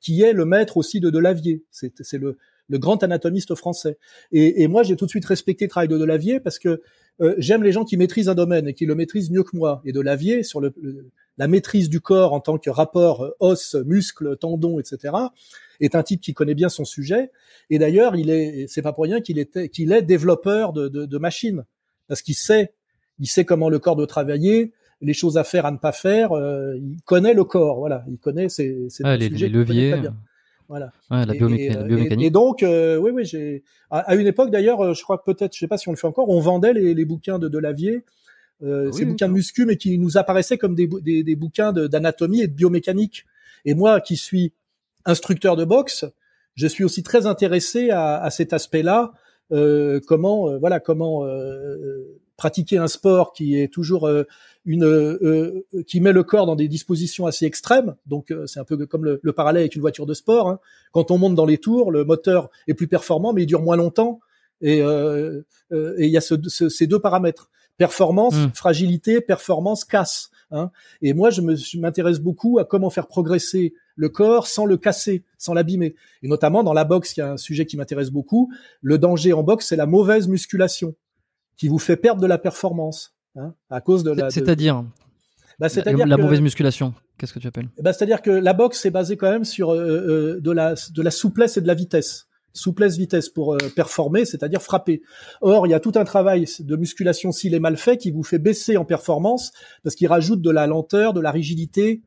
qui est le maître aussi de Delavier. C'est c'est le le grand anatomiste français. Et, et moi, j'ai tout de suite respecté le travail de Delavier parce que euh, j'aime les gens qui maîtrisent un domaine et qui le maîtrisent mieux que moi. Et Delavier, sur le, la maîtrise du corps en tant que rapport euh, os, muscle, tendon, etc., est un type qui connaît bien son sujet. Et d'ailleurs, il est, c'est pas pour rien qu'il était, qu'il est développeur de, de, de machines parce qu'il sait, il sait comment le corps doit travailler, les choses à faire, à ne pas faire. Euh, il connaît le corps, voilà. Il connaît ses, ses les, leviers. Voilà. la, biomécanique. Et, donc, euh, oui, oui, j'ai à, une époque d'ailleurs, euh, je crois que peut-être, je sais pas si on le fait encore, on vendait les, les bouquins de Delavier, euh, ah ces bouquins de muscu, mais qui nous apparaissaient comme des, des, des bouquins d'anatomie et de biomécanique. Et moi, qui suis instructeur de boxe, je suis aussi très intéressé à, à cet aspect-là. Euh, comment, euh, voilà, comment pratiquer un sport qui est toujours une euh, euh, qui met le corps dans des dispositions assez extrêmes. Donc euh, c'est un peu comme le, parallèle avec une voiture de sport. Hein. Quand on monte dans les tours, le moteur est plus performant, mais il dure moins longtemps. Et il y a ce, ces deux paramètres performance, mmh. fragilité, performance, casse. Hein. Et moi, je m'intéresse beaucoup à comment faire progresser le corps sans le casser, sans l'abîmer. Et notamment dans la boxe, il y a un sujet qui m'intéresse beaucoup. Le danger en boxe, c'est la mauvaise musculation qui vous fait perdre de la performance. Hein, à cause de la. C'est-à-dire. Bah, c'est-à-dire la mauvaise musculation. Qu'est-ce que tu appelles bah, c'est-à-dire que la boxe est basée quand même sur euh, euh, de la de la souplesse et de la vitesse. souplesse, vitesse pour performer, c'est-à-dire frapper. Or, il y a tout un travail de musculation s'il est mal fait qui vous fait baisser en performance parce qu'il rajoute de la lenteur, de la rigidité,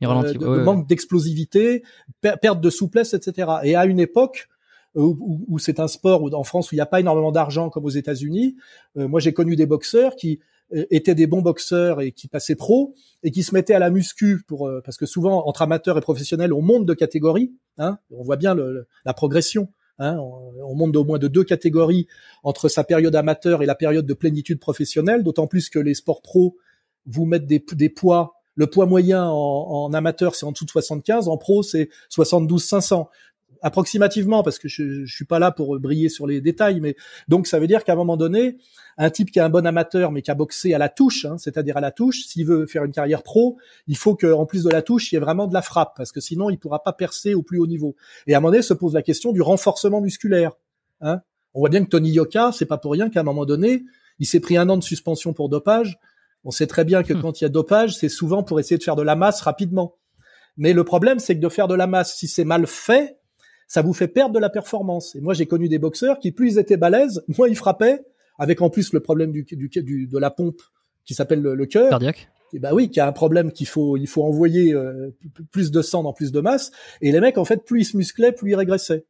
de, manque d'explosivité, perte de souplesse, etc. Et à une époque, où, c'est un sport où, en France où il n'y a pas énormément d'argent comme aux États-Unis. moi, j'ai connu des boxeurs qui euh, étaient des bons boxeurs et qui passaient pro et qui se mettaient à la muscu pour euh, parce que souvent entre amateurs et professionnels on monte de catégorie hein, on voit bien le, la progression hein, on, monte d'au moins de deux catégories entre sa période amateur et la période de plénitude professionnelle d'autant plus que les sports pro vous mettent des, des poids. Le poids moyen en, en amateur c'est en dessous de 75 en pro c'est 72 500 approximativement parce que je, je suis pas là pour briller sur les détails, mais donc ça veut dire qu'à un moment donné, un type qui est un bon amateur mais qui a boxé à la touche, hein, c'est-à-dire à la touche, s'il veut faire une carrière pro, il faut qu'en plus de la touche, il y ait vraiment de la frappe parce que sinon il pourra pas percer au plus haut niveau. Et à un moment donné se pose la question du renforcement musculaire. Hein. On voit bien que Tony Yoka, c'est pas pour rien qu'à un moment donné, il s'est pris un an de suspension pour dopage. On sait très bien que hmm. quand il y a dopage, c'est souvent pour essayer de faire de la masse rapidement. Mais le problème, c'est que de faire de la masse, si c'est mal fait, ça vous fait perdre de la performance. Et moi, j'ai connu des boxeurs qui, plus ils étaient balèzes, *laughs* moins ils frappaient, avec en plus le problème du, du, du de la pompe qui s'appelle le, cœur. Cardiaque. Et bah oui, qui a un problème qu'il faut, il faut envoyer euh, plus de sang dans plus de masse. Et les mecs, en fait, plus ils se musclaient, plus ils régressaient.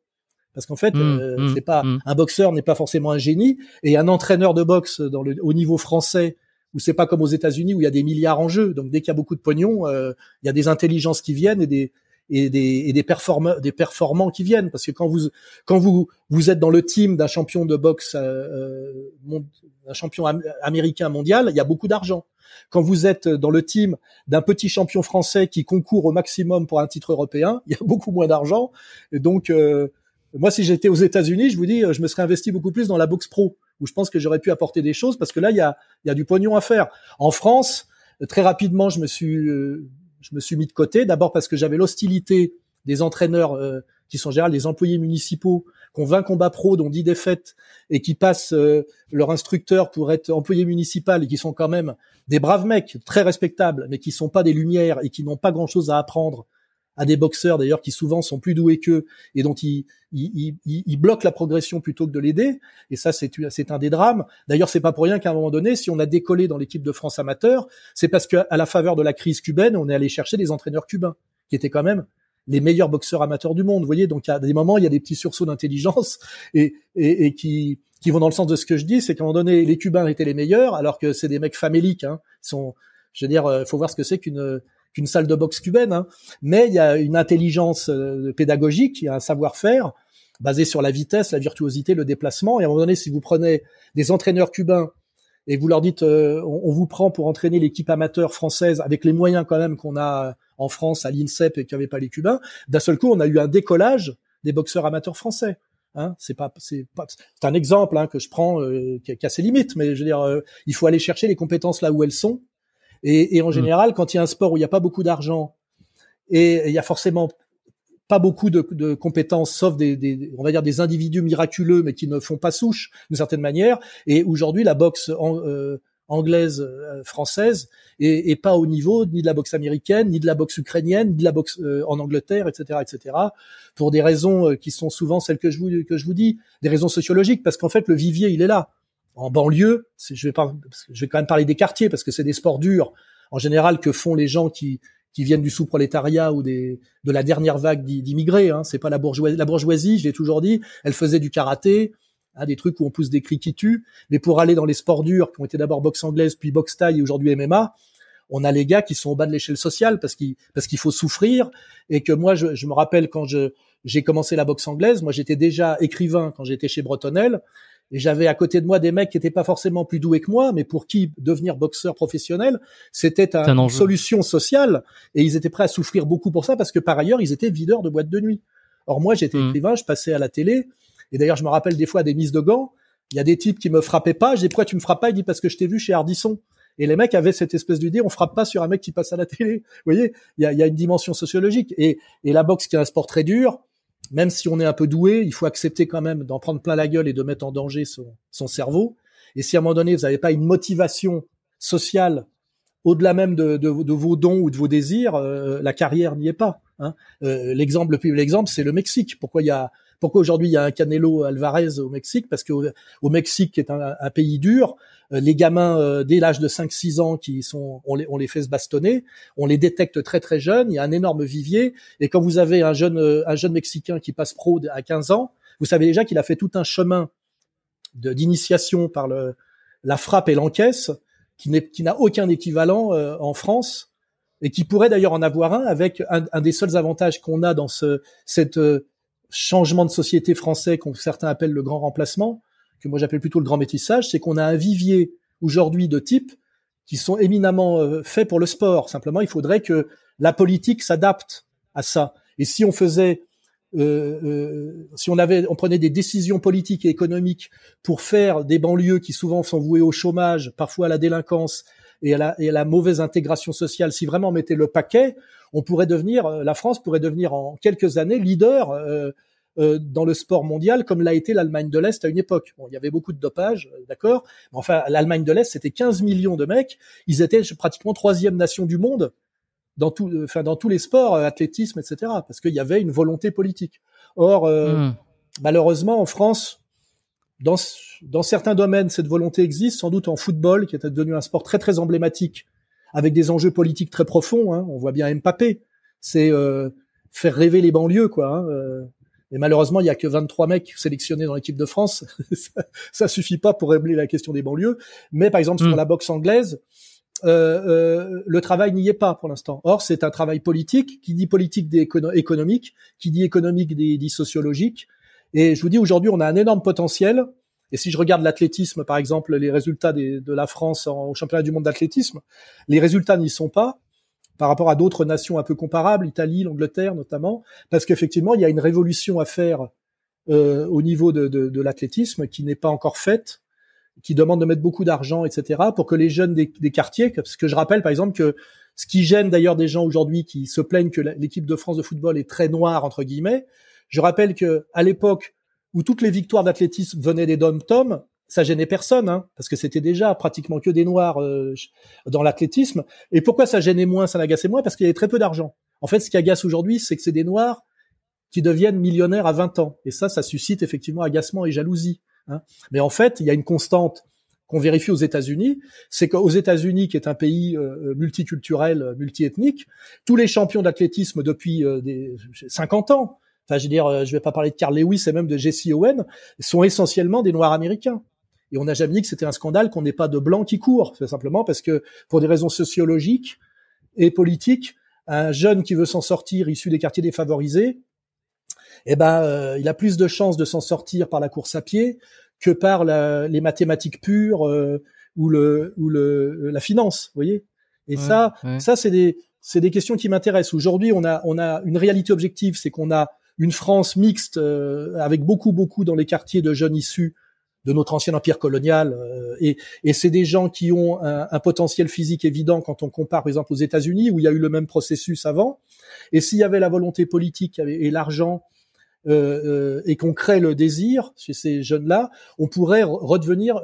Parce qu'en fait, mmh, euh, mmh, c'est pas mmh. un boxeur n'est pas forcément un génie, et un entraîneur de boxe dans le, au niveau français où c'est pas comme aux États-Unis où il y a des milliards en jeu. Donc dès qu'il y a beaucoup de pognon, euh, il y a des intelligences qui viennent et des et des, et des, performants, des performants qui viennent. Parce que quand vous, quand vous, vous êtes dans le team d'un champion de boxe, euh, euh un champion américain mondial, il y a beaucoup d'argent. Quand vous êtes dans le team d'un petit champion français qui concourt au maximum pour un titre européen, il y a beaucoup moins d'argent. Donc, euh, moi, si j'étais aux États-Unis, je vous dis, je me serais investi beaucoup plus dans la boxe pro, où je pense que j'aurais pu apporter des choses, parce que là, il y a, il y a du pognon à faire. En France, très rapidement, je me suis euh, je me suis mis de côté. D'abord parce que j'avais l'hostilité des entraîneurs euh, qui sont en des employés municipaux, qui ont 20 combats pro, dont 10 défaites, et qui passent euh, leur instructeur pour être employé municipal, et qui sont quand même des braves mecs, très respectables, mais qui sont pas des lumières et qui n'ont pas grand-chose à apprendre à des boxeurs d'ailleurs qui souvent sont plus doués qu'eux et dont ils, ils, ils, ils, bloquent la progression plutôt que de l'aider. Et ça, c'est un des drames. D'ailleurs, c'est pas pour rien qu'à un moment donné, si on a décollé dans l'équipe de France amateur, c'est parce qu'à la faveur de la crise cubaine, on est allé chercher des entraîneurs cubains qui étaient quand même les meilleurs boxeurs amateurs du monde. Vous voyez, donc à des moments, il y a des petits sursauts d'intelligence *laughs* et, et, et qui qui vont dans le sens de ce que je dis, c'est qu'à un moment donné, les Cubains étaient les meilleurs, alors que c'est des mecs faméliques. Hein, sont, je veux dire, euh, faut voir ce que c'est qu'une qu'une salle de boxe cubaine, hein. mais il y a une intelligence euh, pédagogique, il y a un savoir-faire basé sur la vitesse, la virtuosité, le déplacement. Et à un moment donné, si vous prenez des entraîneurs cubains et vous leur dites, euh, on, vous prend pour entraîner l'équipe amateur française avec les moyens quand même qu'on a en France à l'INSEP et qu'il n'y avait pas les Cubains, d'un seul coup, on a eu un décollage des boxeurs amateurs français. Hein, c'est pas, c'est pas, c'est un exemple hein, que je prends euh, qui, a, ses limites, mais je veux dire, il faut aller chercher les compétences là où elles sont et, et en mm. général, quand il y a un sport où il n'y a pas beaucoup d'argent et il y a forcément pas beaucoup de, de compétences, sauf des, des, on va dire des individus miraculeux, mais qui ne font pas souche d'une certaine manière. Et aujourd'hui, la boxe euh, anglaise, euh, française, est, pas au niveau ni de la boxe américaine, ni de la boxe ukrainienne, ni de la boxe euh, en Angleterre, etc., etc. Pour des raisons qui sont souvent celles que je vous que je vous dis, des raisons sociologiques, parce qu'en fait, le vivier, il est là en banlieue, je vais quand même parler des quartiers parce que c'est des sports durs en général que font les gens qui viennent du sous-prolétariat ou de la dernière vague d'immigrés. Hein. C'est pas la bourgeoisie. La bourgeoisie, je l'ai toujours dit, elle faisait du karaté, hein, des trucs où on pousse des cris qui tuent. Mais pour aller dans les sports durs, qui ont été d'abord boxe anglaise, puis boxe taille et aujourd'hui MMA, on a les gars qui sont au bas de l'échelle sociale parce qu'il faut souffrir et que moi je, me rappelle quand j'ai commencé la boxe anglaise, moi j'étais déjà écrivain quand j'étais chez Bretonnel et j'avais à côté de moi des mecs qui étaient pas forcément plus doués que moi, mais pour qui devenir boxeur professionnel, c'était une solution sociale. Et ils étaient prêts à souffrir beaucoup pour ça parce que par ailleurs, ils étaient videurs de boîtes de nuit. Or moi, j'étais mmh. écrivain, je passais à la télé. Et d'ailleurs, je me rappelle des fois des mises de gants. Il y a des types qui me frappaient pas. Je dis pourquoi tu me frappes pas? Il dit parce que je t'ai vu chez Ardisson. Et les mecs avaient cette espèce d'idée, on frappe pas sur un mec qui passe à la télé. *laughs* Vous voyez, il y a, y a, une dimension sociologique. Et, et la boxe, qui est un sport très dur, même si on est un peu doué, il faut accepter quand même d'en prendre plein la gueule et de mettre en danger son, son cerveau. Et si à un moment donné, vous n'avez pas une motivation sociale au-delà même de, de, vos dons ou de vos désirs, euh, la carrière n'y est pas. Hein. Euh, l'exemple, le plus l'exemple, c'est le Mexique. Pourquoi il y a Pourquoi aujourd'hui il y a un Canelo Alvarez au Mexique? Parce que au, Mexique, qui est un, pays dur, euh, les gamins euh, dès l'âge de 5-6 ans qui sont, on les, fait se bastonner, on les détecte très très jeunes. Il y a un énorme vivier. Et quand vous avez un jeune un jeune mexicain qui passe pro à 15 ans, vous savez déjà qu'il a fait tout un chemin d'initiation par le, la frappe et l'encaisse qui n'a aucun équivalent en France et qui pourrait d'ailleurs en avoir un avec un, des seuls avantages qu'on a dans ce cette euh, changement de société français qu'on certains appellent le grand remplacement, que moi j'appelle plutôt le grand métissage, c'est qu'on a un vivier aujourd'hui de types qui sont éminemment euh, faits pour le sport. Simplement, il faudrait que la politique s'adapte à ça. Et si on faisait euh, euh, si on avait, on prenait des décisions politiques et économiques pour faire des banlieues qui souvent sont vouées au chômage, parfois à la délinquance, et à la, et la mauvaise intégration sociale, si vraiment on mettait le paquet, on pourrait devenir, euh, la France pourrait devenir en quelques années leader euh, euh, dans le sport mondial, comme l'a été l'Allemagne de l'Est à une époque. Bon, il y avait beaucoup de dopage, euh, d'accord, mais enfin l'Allemagne de l'Est, c'était 15 millions de mecs, ils étaient pratiquement troisième nation du monde dans tout, enfin dans tous les sports, athlétisme, etc. Parce qu'il y avait une volonté politique. Or, mmh. malheureusement, en France, dans, dans certains domaines, cette volonté existe, sans doute en football, qui est devenu un sport très très emblématique, avec des enjeux politiques très profonds. Hein. On voit bien Mbappé, c'est euh, faire rêver les banlieues, quoi. Hein. Euh. Et malheureusement, il y a que 23 mecs sélectionnés dans l'équipe de France. *laughs* ça, ça, suffit pas pour régler la question des banlieues. Mais par exemple, sur hmm. la boxe anglaise, euh, euh, le travail n'y est pas pour l'instant. Or, c'est un travail politique. Qui dit politique dit économique, qui dit économique dit, dit sociologique. Et je vous dis, aujourd'hui, on a un énorme potentiel. Et si je regarde l'athlétisme, par exemple, les résultats de la France au championnat du monde d'athlétisme, les résultats n'y sont pas par rapport à d'autres nations un peu comparables, l'Italie, l'Angleterre notamment, parce qu'effectivement, il y a une révolution à faire euh, au niveau de, de, de l'athlétisme qui n'est pas encore faite, qui demande de mettre beaucoup d'argent, etc., pour que les jeunes des, des, quartiers, parce que je rappelle par exemple que ce qui gêne d'ailleurs des gens aujourd'hui qui se plaignent que l'équipe de France de football est très noire entre guillemets, je rappelle que à l'époque où toutes les victoires d'athlétisme venaient des dom-tom, ça gênait personne, hein, parce que c'était déjà pratiquement que des noirs euh, dans l'athlétisme. Et pourquoi ça gênait moins, ça n'agaçait moins? Parce qu'il y avait très peu d'argent. En fait, ce qui agace aujourd'hui, c'est que c'est des noirs qui deviennent millionnaires à 20 ans. Et ça, ça suscite effectivement agacement et jalousie. Hein. Mais en fait, il y a une constante qu'on vérifie aux États-Unis, c'est qu'aux États-Unis, qui est un pays euh, multiculturel, multiethnique, tous les champions d'athlétisme depuis euh, des 50 ans enfin je veux dire, euh, je vais pas parler de Carl Lewis et même de Jesse Owen, sont essentiellement des Noirs américains. Et on n'a jamais dit que c'était un scandale qu'on n'ait pas de blancs qui courent, c'est simplement parce que pour des raisons sociologiques et politiques, un jeune qui veut s'en sortir issu des quartiers défavorisés, eh ben, euh, il a plus de chances de s'en sortir par la course à pied que par la, les mathématiques pures euh, ou le ou le la finance, vous voyez. Et ça, ça c'est des c'est des questions qui m'intéressent. Aujourd'hui, on a on a une réalité objective, c'est qu'on a une France mixte euh, avec beaucoup beaucoup dans les quartiers de jeunes issus de notre ancien empire colonial euh, et, et c'est des gens qui ont un, un, potentiel physique évident quand on compare par exemple aux États-Unis où il y a eu le même processus avant et s'il y avait la volonté politique et l'argent euh, et qu'on crée le désir chez ces jeunes-là, on pourrait redevenir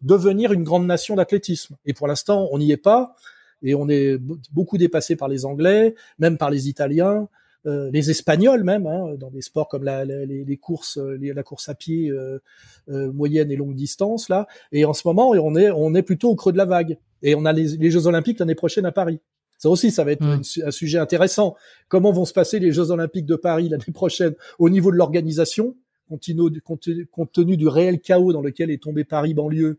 devenir une grande nation d'athlétisme. Et pour l'instant, on n'y est pas et on est beaucoup dépassé par les Anglais, même par les Italiens. Euh, les Espagnols même, hein, dans des sports comme la, les, courses, la course à pied euh, euh, moyenne et longue distance là. Et en ce moment, on est on est plutôt au creux de la vague. Et on a les, Jeux Olympiques l'année prochaine à Paris. Ça aussi, ça va être mmh. un sujet intéressant. Comment vont se passer les Jeux Olympiques de Paris l'année *laughs* prochaine au niveau de l'organisation, compte tenu du réel chaos dans lequel est tombé Paris banlieue euh,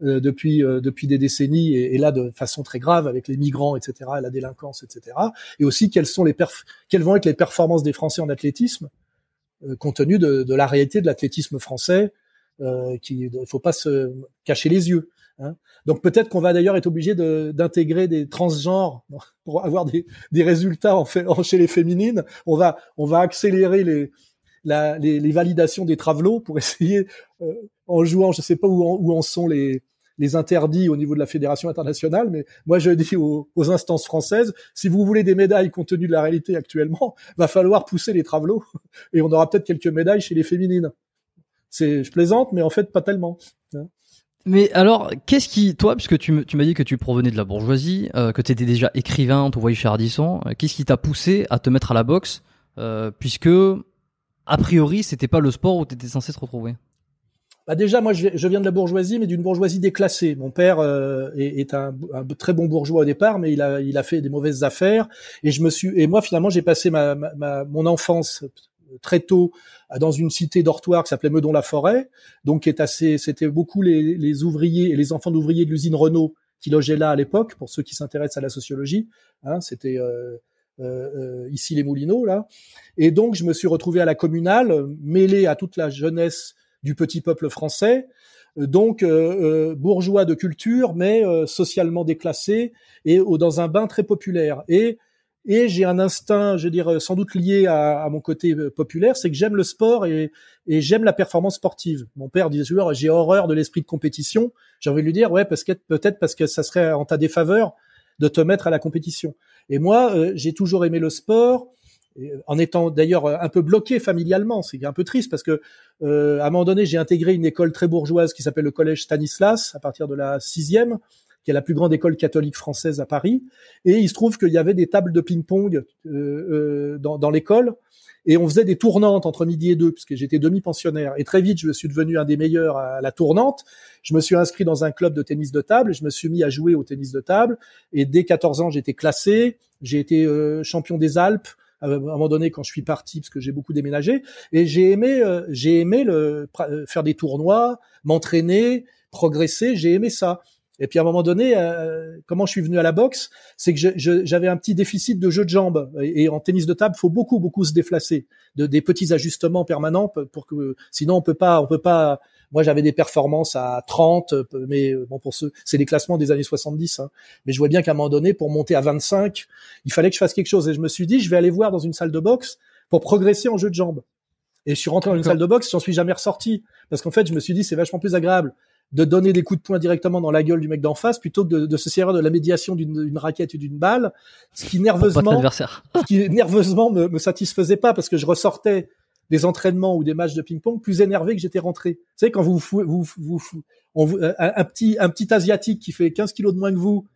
depuis euh, depuis des décennies et, là de façon très grave avec les migrants, etc., et la délinquance, etc. Et aussi quelles sont les perf quelles vont être les performances des Français en athlétisme euh, compte tenu de, de, la réalité de l'athlétisme français, euh, qui il faut pas se cacher les yeux. Hein. Donc peut-être qu'on va d'ailleurs être obligé d'intégrer des transgenres pour avoir des, des résultats en fait, chez les féminines. On va on va accélérer les la, les, les, validations des travelots pour *laughs* essayer, euh, en jouant, je sais pas où où en sont les, les interdits au niveau de la fédération internationale, mais moi je dis aux, instances françaises, si vous voulez des médailles compte tenu de la réalité actuellement, *laughs* va falloir pousser les travelots *laughs* et on aura peut-être quelques médailles chez les féminines. C'est, je plaisante, mais en fait pas tellement. Hein. Mais alors, qu'est-ce qui, toi, puisque tu m'as dit que tu provenais de la bourgeoisie, euh, que tu étais déjà écrivain, on te voyait chez euh, qu'est-ce qui t'a poussé à te mettre à la boxe, euh, puisque a priori, c'était pas le sport où tu étais censé te retrouver. Bah déjà, moi, je, viens de la bourgeoisie, mais d'une bourgeoisie déclassée. Mon père euh, est, un, très bon bourgeois au départ, mais il a, il a fait des mauvaises affaires. Et je me suis, et moi, finalement, j'ai passé ma, ma, mon enfance très tôt dans une cité dortoir qui s'appelait Meudon-la-Forêt, donc est assez, c'était beaucoup les, les ouvriers et les enfants d'ouvriers de l'usine Renault qui logeaient là à l'époque, pour ceux qui s'intéressent à la sociologie. Hein, c'était euh, euh, euh, ici les Moulineaux là. Et donc je me suis retrouvé à la communale, mêlé à toute la jeunesse du petit peuple français, euh, donc bourgeois de culture, mais socialement déclassé et dans un bain très populaire. Et et j'ai un instinct, je dirais, sans doute lié à, mon côté populaire, c'est que j'aime le sport et, et j'aime la performance sportive. Mon père disait toujours, j'ai horreur de l'esprit de compétition. J'ai envie de lui dire, ouais, parce que peut-être parce que ça serait en ta défaveur de te mettre à la compétition. Et moi, euh, j'ai toujours aimé le sport, en étant d'ailleurs un peu bloqué familialement. C'est un peu triste parce que euh, à un moment donné, j'ai intégré une école très bourgeoise qui s'appelle le collège Stanislas à partir de la sixième, qui est la plus grande école catholique française à Paris. Et il se trouve qu'il y avait des tables de ping-pong euh, dans, dans l'école et on faisait des tournantes entre midi et deux puisque j'étais demi-pensionnaire. Et très vite je suis devenu un des meilleurs à la tournante. Je me suis inscrit dans un club de tennis de table, je me suis mis à jouer au tennis de table. Et dès 14 ans j'étais classé, j'ai été euh, champion des Alpes à un moment donné quand je suis parti parce que j'ai beaucoup déménagé. Et j'ai aimé euh, j'ai aimé le euh, faire des tournois, m'entraîner, progresser, j'ai aimé ça. Et puis à un moment donné, euh, comment je suis venu à la boxe, c'est que j'avais un petit déficit de jeu de jambes. Et, en tennis de table, faut beaucoup beaucoup se déplacer, de, des petits ajustements permanents pour que sinon on peut pas on peut pas. Moi, j'avais des performances à 30, mais bon pour ceux, c'est les classements des années 70. Hein. Mais je vois bien qu'à un moment donné, pour monter à 25, il fallait que je fasse quelque chose. Et je me suis dit, je vais aller voir dans une salle de boxe pour progresser en jeu de jambes. Et je suis rentré dans une salle de boxe, j'en suis jamais ressorti parce qu'en fait, je me suis dit c'est vachement plus agréable de donner des coups de poing directement dans la gueule du mec d'en face plutôt que de, se servir de la médiation d'une raquette ou d'une balle, ce qui nerveusement, *laughs* ce qui nerveusement me, me satisfaisait pas parce que je ressortais des entraînements ou des matchs de ping-pong plus énervé que j'étais rentré. Vous savez quand vous vous, vous, vous un, petit un petit asiatique qui fait 15 kilos de moins que vous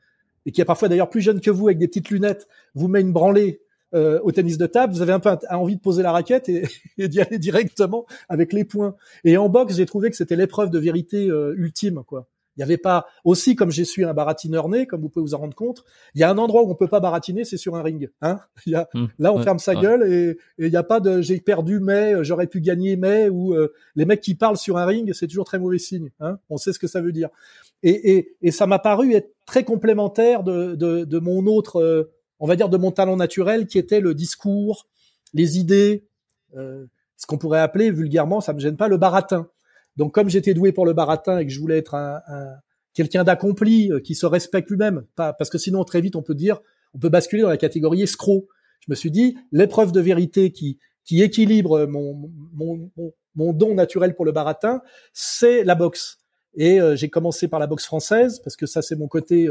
et qui est parfois d'ailleurs plus jeune que vous avec des petites lunettes, vous met une branlée euh, au tennis de table, vous avez un peu envie de poser la raquette *laughs* et, d'y aller directement avec les points. Et en boxe, j'ai trouvé que c'était l'épreuve de vérité euh, ultime, quoi. Il n'y avait pas aussi comme j'ai suis un baratineur né, comme vous pouvez vous en rendre compte. Il y a un endroit où on peut pas baratiner, c'est sur un ring. Hein y a, mmh. là, on ferme sa gueule et il n'y a pas de j'ai perdu mais euh, j'aurais pu gagner mais ou les mecs qui parlent sur un ring, c'est toujours très mauvais signe. Hein on sait ce que ça veut dire. Et, et, et ça m'a paru être très complémentaire de, de, de mon autre on va dire, de mon talent naturel, qui était le discours, les idées, euh, ce qu'on pourrait appeler vulgairement, ça me gêne pas, le baratin. Donc comme j'étais doué pour le baratin et que je voulais être un, quelqu'un d'accompli, euh, qui se respecte lui-même, pas parce que sinon très vite on peut dire, on peut basculer dans la catégorie escroc. Je me suis dit, l'épreuve de vérité qui qui équilibre mon, mon, mon, don naturel pour le baratin, c'est la boxe. Et euh, j'ai commencé par la boxe française parce que ça c'est mon côté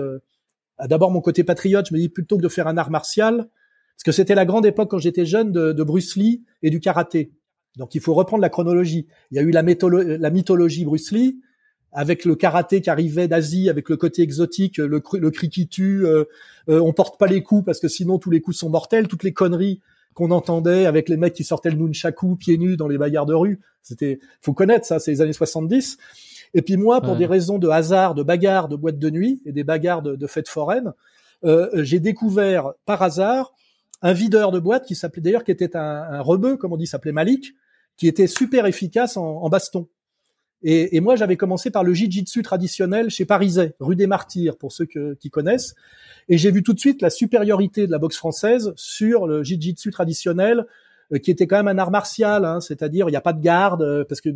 d'abord mon côté patriote, je me dis plutôt que de faire un art martial, parce que c'était la grande époque quand j'étais jeune de, Bruce Lee et du karaté. Donc il faut reprendre la chronologie. Il y a eu la, la mythologie Bruce Lee, avec le karaté qui arrivait d'Asie, avec le côté exotique, le, le cri qui tue, euh, euh, on porte pas les coups parce que sinon tous les coups sont mortels, toutes les conneries qu'on entendait avec les mecs qui sortaient le nunchaku pieds nus dans les bagarres de rue. C'était, faut connaître ça, c'est les années 70. Et puis moi, pour des raisons de hasard, de bagarres, de boîtes de nuit et des bagarres de, fêtes foraines, euh, j'ai découvert par hasard un videur de boîte qui s'appelait d'ailleurs qui était un, un rebeu, comme on dit, s'appelait Malik, qui était super efficace en, baston. Et, moi, j'avais commencé par le jiu-jitsu traditionnel chez Pariset, rue des Martyrs, pour ceux qui connaissent. Et j'ai vu tout de suite la supériorité de la boxe française sur le jiu-jitsu traditionnel qui était quand même un art martial, hein, c'est-à-dire il n'y a pas de garde euh, parce que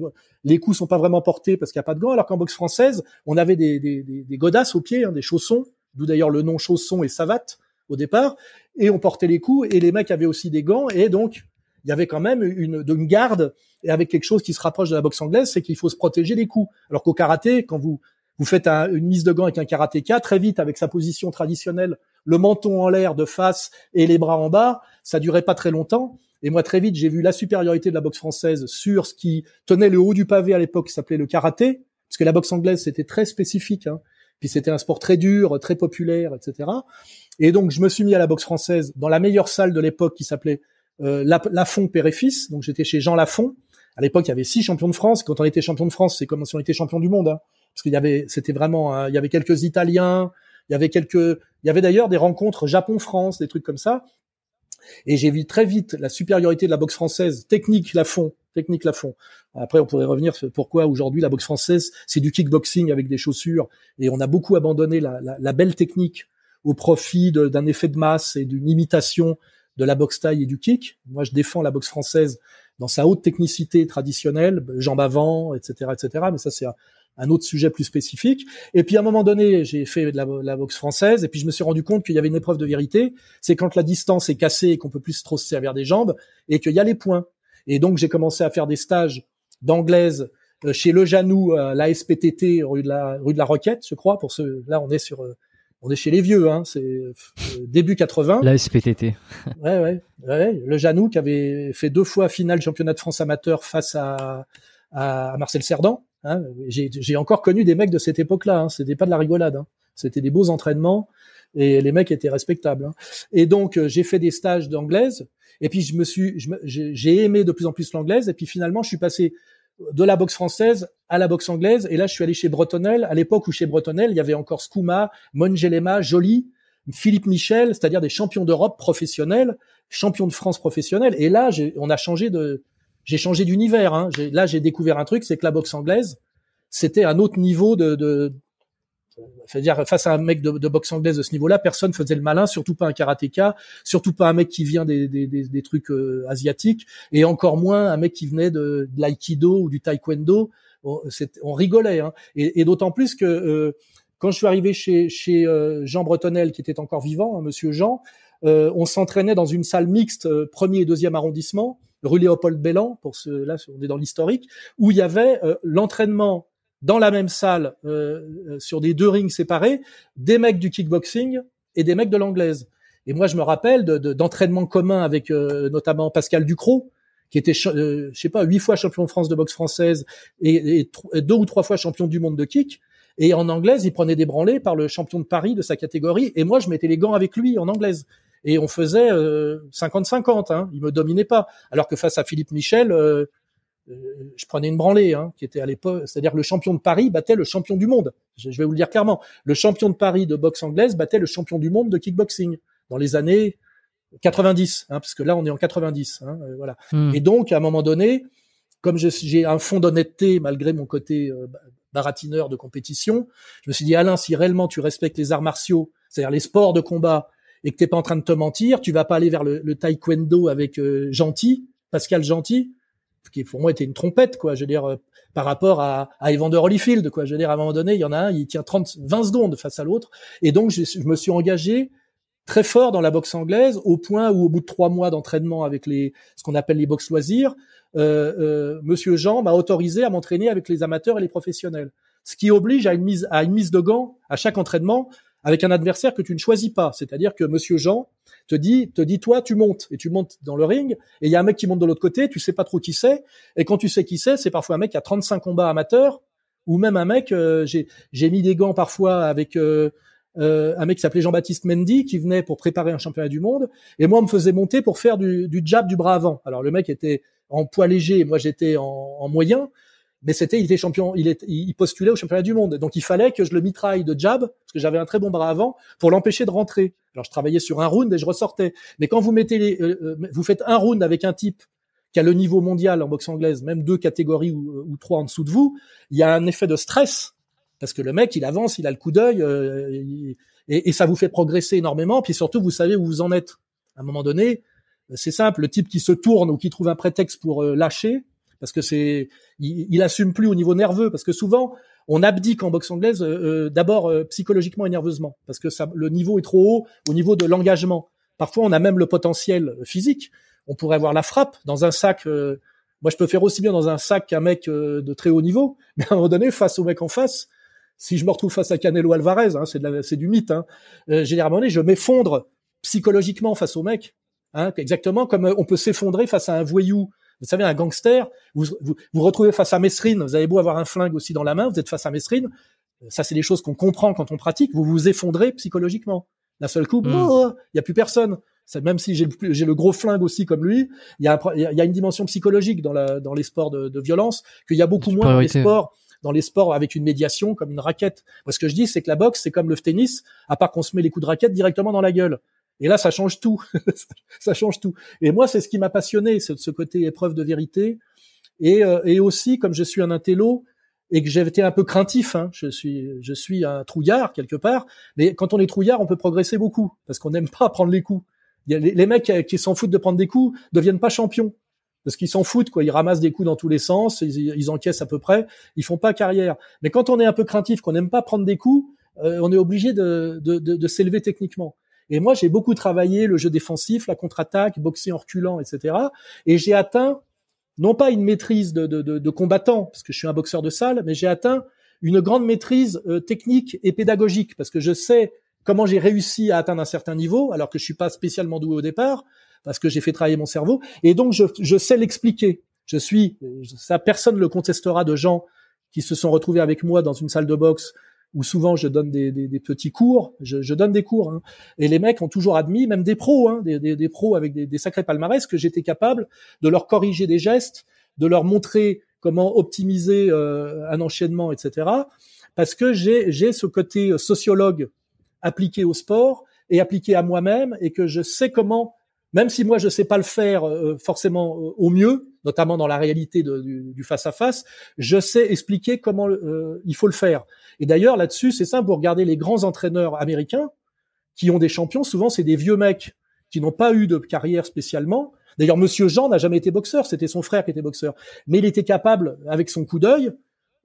les coups sont pas vraiment portés parce qu'il n'y a pas de gants, alors qu'en boxe française, on avait des, des, des, godasses aux pieds, hein, des chaussons, d'où d'ailleurs le nom chausson et savate au départ, et on portait les coups et les mecs avaient aussi des gants et donc il y avait quand même une, une garde et avec quelque chose qui se rapproche de la boxe anglaise, c'est qu'il faut se protéger des coups. Alors qu'au karaté, quand vous vous faites une mise de gants avec un karatéka, très vite avec sa position traditionnelle, le menton en l'air de face et les bras en bas, ça durait pas très longtemps. Et moi, très vite, j'ai vu la supériorité de la boxe française sur ce qui tenait le haut du pavé à l'époque, qui s'appelait le karaté, parce que la boxe anglaise, c'était très spécifique. Hein. Puis c'était un sport très dur, très populaire, etc. Et donc, je me suis mis à la boxe française dans la meilleure salle de l'époque, qui s'appelait euh, Lafont père et fils. Donc j'étais chez Jean Lafont. À l'époque, il y avait six champions de France. Quand on était champion de France, c'est comme si on était champion du monde, hein. parce qu'il y avait, c'était vraiment, il y avait quelques Italiens, il y avait quelques, il y avait d'ailleurs des rencontres Japon-France, des trucs comme ça. Et j'ai vu très vite la supériorité de la boxe française, technique Lafont, technique Lafont. Après, on pourrait revenir sur pourquoi aujourd'hui la boxe française, c'est du kickboxing avec des chaussures, et on a beaucoup abandonné la, la, la belle technique au profit d'un effet de masse et d'une imitation de la boxe taille et du kick. Moi, je défends la boxe française dans sa haute technicité traditionnelle, jambes avant, etc., etc. Mais ça, c'est un, autre sujet plus spécifique. Et puis à un moment donné, j'ai fait de la, boxe française, et puis je me suis rendu compte qu'il y avait une épreuve de vérité. C'est quand la distance est cassée et qu'on peut plus trop se servir des jambes, et qu'il y a les points. Et donc j'ai commencé à faire des stages d'anglaise euh, chez Le Janou, la SPTT, rue de la rue de la Roquette, je crois. Pour ce, là, on est sur euh, on est chez les vieux, hein, c'est euh, début 80. La SPTT. *laughs* ouais, ouais, ouais. Le Janou qui avait fait deux fois finale championnat de France amateur face à, à, Marcel Cerdan. Hein. J'ai encore connu des mecs de cette époque-là. Hein. C'était pas de la rigolade. Hein. C'était des beaux entraînements et les mecs étaient respectables. Hein. Et donc euh, j'ai fait des stages d'anglaise. Et puis je me suis, j'ai aimé de plus en plus l'anglaise. Et puis finalement, je suis passé de la boxe française à la boxe anglaise. Et là, je suis allé chez Bretonel, à l'époque où chez Bretonel, il y avait encore Skouma, Mongelema, Joly, Philippe Michel, c'est-à-dire des champions d'Europe professionnels, champions de France professionnels. Et là, on a changé de, j'ai changé d'univers. Hein. Là, j'ai découvert un truc, c'est que la boxe anglaise, c'était un autre niveau de, de, c'est-à-dire face à un mec de, boxe anglaise de ce niveau-là, personne faisait le malin, surtout pas un karatéka, surtout pas un mec qui vient des, des, des, trucs euh, asiatiques, et encore moins un mec qui venait de, de l'aïkido ou du taekwondo. On, on rigolait, hein. et, et d'autant plus que euh, quand je suis arrivé chez, chez euh, Jean Bretonel, qui était encore vivant, hein, Monsieur Jean, on s'entraînait dans une salle mixte, premier et deuxième arrondissement, rue Léopold Bellan, pour ce là, on est dans l'historique, où il y avait l'entraînement dans la même salle, euh, euh, sur des deux rings séparés, des mecs du kickboxing et des mecs de l'anglaise. Et moi, je me rappelle d'entraînements de, communs avec euh, notamment Pascal Ducrot, qui était, je sais pas, huit fois champion de France de boxe française et, deux ou trois fois champion du monde de kick. Et en anglaise, il prenait des branlées par le champion de Paris de sa catégorie. Et moi, je mettais les gants avec lui en anglaise. Et on faisait 50-50. Hein, il me dominait pas. Alors que face à Philippe Michel, je prenais une branlée, hein, qui était à l'époque, c'est-à-dire le champion de Paris battait le champion du monde. Je, vais vous le dire clairement. Le champion de Paris de boxe anglaise battait le champion du monde de kickboxing dans les années 90, hein, parce que là on est en 90, hein, euh, voilà. Hmm. Et donc à un moment donné, comme j'ai un fond d'honnêteté malgré mon côté euh, baratineur de compétition, je me suis dit Alain, si réellement tu respectes les arts martiaux, c'est-à-dire les sports de combat, et que t'es pas en train de te mentir, tu vas pas aller vers le, le taekwondo avec euh, Gentil, Pascal Gentil, qui pour moi était une trompette, quoi. Je veux dire, euh, par rapport à, à Evander Holyfield, quoi. Je veux dire, à un moment donné, il y en a un, il tient 30, 20 secondes face à l'autre. Et donc, je, me suis engagé très fort dans la boxe anglaise, au point où, au bout de trois mois d'entraînement avec les, ce qu'on appelle les box loisirs, euh, euh, Monsieur Jean m'a autorisé à m'entraîner avec les amateurs et les professionnels. Ce qui oblige à une mise, à une mise de gants à chaque entraînement avec un adversaire que tu ne choisis pas. C'est-à-dire que Monsieur Jean te dit, te dit, toi, tu montes et tu montes dans le ring et il y a un mec qui monte de l'autre côté, tu sais pas trop qui c'est. Et quand tu sais qui c'est, c'est parfois un mec qui a 35 combats amateurs ou même un mec, euh, j'ai, mis des gants parfois avec euh, euh, un mec qui s'appelait Jean-Baptiste Mendy qui venait pour préparer un championnat du monde et moi on me faisait monter pour faire du, du jab du bras avant. Alors le mec était en poids léger, moi j'étais en, en moyen mais c'était, il était champion, il, est, il postulait au championnat du monde. Donc il fallait que je le mitraille de jab, parce que j'avais un très bon bras avant, pour l'empêcher de rentrer. Alors je travaillais sur un round et je ressortais. Mais quand vous mettez les, euh, euh, vous faites un round avec un type qui a le niveau mondial en boxe anglaise, même deux catégories ou, ou, trois en dessous de vous, il y a un effet de stress parce que le mec il avance, il a le coup d'œil euh, et, et, ça vous fait progresser énormément. Puis surtout vous savez où vous en êtes. À un moment donné, c'est simple, le type qui se tourne ou qui trouve un prétexte pour lâcher, parce que c'est il, il, assume plus au niveau nerveux parce que souvent on abdique en boxe anglaise euh, euh, d'abord euh, psychologiquement et nerveusement parce que ça, le niveau est trop haut au niveau de l'engagement. Parfois on a même le potentiel physique. On pourrait avoir la frappe dans un sac. moi je peux faire aussi bien dans un sac qu'un mec de très haut niveau, *laughs* mais à un moment donné face au mec en face, si je me retrouve face à Canelo Alvarez, hein, c'est du mythe. Hein, généralement je m'effondre psychologiquement face au mec. Hein, exactement comme on peut s'effondrer face à un voyou vous savez, un gangster, vous vous, vous retrouvez face à Mesrine, vous avez beau avoir un flingue aussi dans la main, vous êtes face à Mesrine, ça c'est des choses qu'on comprend quand on pratique, vous vous effondrez psychologiquement. D'un seul coup, hmm. oh, il y a plus personne. même si j'ai le, gros flingue aussi comme lui, il y a, y a une dimension psychologique dans, la, dans les sports de, de violence qu'il y a beaucoup moins dans les sports dans les sports avec une médiation comme une raquette. Moi, ce que je dis, c'est que la boxe, c'est comme le tennis, à part qu'on se met les coups de raquette directement dans la gueule. Et là, ça change tout. *laughs* ça change tout. Et moi, c'est ce qui m'a passionné, ce, ce côté épreuve de vérité. Et, euh, et aussi, comme je suis un intello et que j'ai été un peu craintif, hein, je suis, je suis un trouillard quelque part. Mais quand on est trouillard, on peut progresser beaucoup parce qu'on n'aime pas prendre les coups. Y a les, mecs qui s'en foutent de prendre des coups deviennent pas champions parce qu'ils s'en foutent quoi. Ils ramassent des coups dans tous les sens, ils, encaissent à peu près, ils font pas carrière. Mais quand on est un peu craintif, qu'on n'aime pas prendre des coups, euh, on est obligé de, de, de s'élever techniquement. Et moi, j'ai beaucoup travaillé le jeu défensif, la contre-attaque, boxer en reculant, etc. Et j'ai atteint non pas une maîtrise de, de, de, combattant, parce que je suis un boxeur de salle, mais j'ai atteint une grande maîtrise euh, technique et pédagogique, parce que je sais comment j'ai réussi à atteindre un certain niveau, alors que je suis pas spécialement doué au départ, parce que j'ai fait travailler mon cerveau, et donc je, je sais l'expliquer. Je suis, ça personne le contestera de gens qui se sont retrouvés avec moi dans une salle de boxe où souvent je donne des, des, des petits cours, je, donne des cours, hein. et les mecs ont toujours admis, même des pros, hein, des, pros avec des, sacrés palmarès, que j'étais capable de leur corriger des gestes, de leur montrer comment optimiser euh, un enchaînement, etc. Parce que j'ai j'ai ce côté sociologue appliqué au sport et appliqué à moi-même, et que je sais comment, même si moi je sais pas le faire euh, forcément euh, au mieux, notamment dans la réalité du face à face, je sais expliquer comment il faut le faire. Et d'ailleurs, là-dessus, c'est simple, vous regardez les grands entraîneurs américains qui ont des champions, souvent c'est des vieux mecs qui n'ont pas eu de carrière spécialement. D'ailleurs, Monsieur Jean n'a jamais été boxeur, c'était son frère qui était boxeur. Mais il était capable, avec son coup d'œil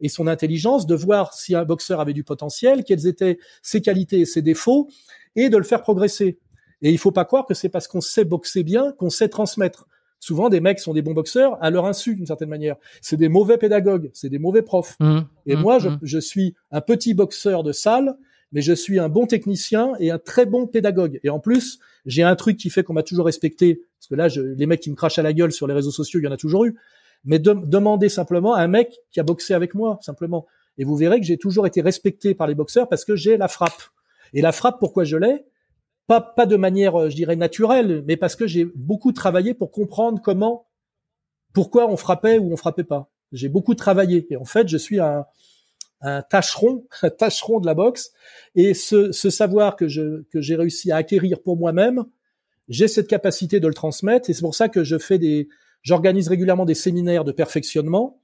et son intelligence, de voir si un boxeur avait du potentiel, quelles étaient ses qualités et ses défauts, et de le faire progresser. Et il faut pas croire que c'est parce qu'on sait boxer bien qu'on sait transmettre souvent des mecs sont des bons boxeurs à leur insu d'une certaine manière. C'est des mauvais pédagogues, c'est des mauvais profs. Mmh, et mmh, moi, je, mmh. je, suis un petit boxeur de salle, mais je suis un bon technicien et un très bon pédagogue. Et en plus, j'ai un truc qui fait qu'on m'a toujours respecté, parce que là, je, les mecs qui me crachent à la gueule sur les réseaux sociaux, il y en a toujours eu. Mais de, demandez simplement à un mec qui a boxé avec moi, simplement. Et vous verrez que j'ai toujours été respecté par les boxeurs parce que j'ai la frappe. Et la frappe, pourquoi je l'ai? Pas, de manière, euh, je dirais, naturelle, mais parce que j'ai beaucoup travaillé pour comprendre comment, pourquoi on frappait ou on frappait pas. J'ai beaucoup travaillé. Et en fait, je suis un, tâcheron, *laughs* un tâcheron de la boxe. Et ce, savoir que j'ai réussi à acquérir pour moi-même, j'ai cette capacité de le transmettre. Et c'est pour ça que je fais des, j'organise régulièrement des séminaires de perfectionnement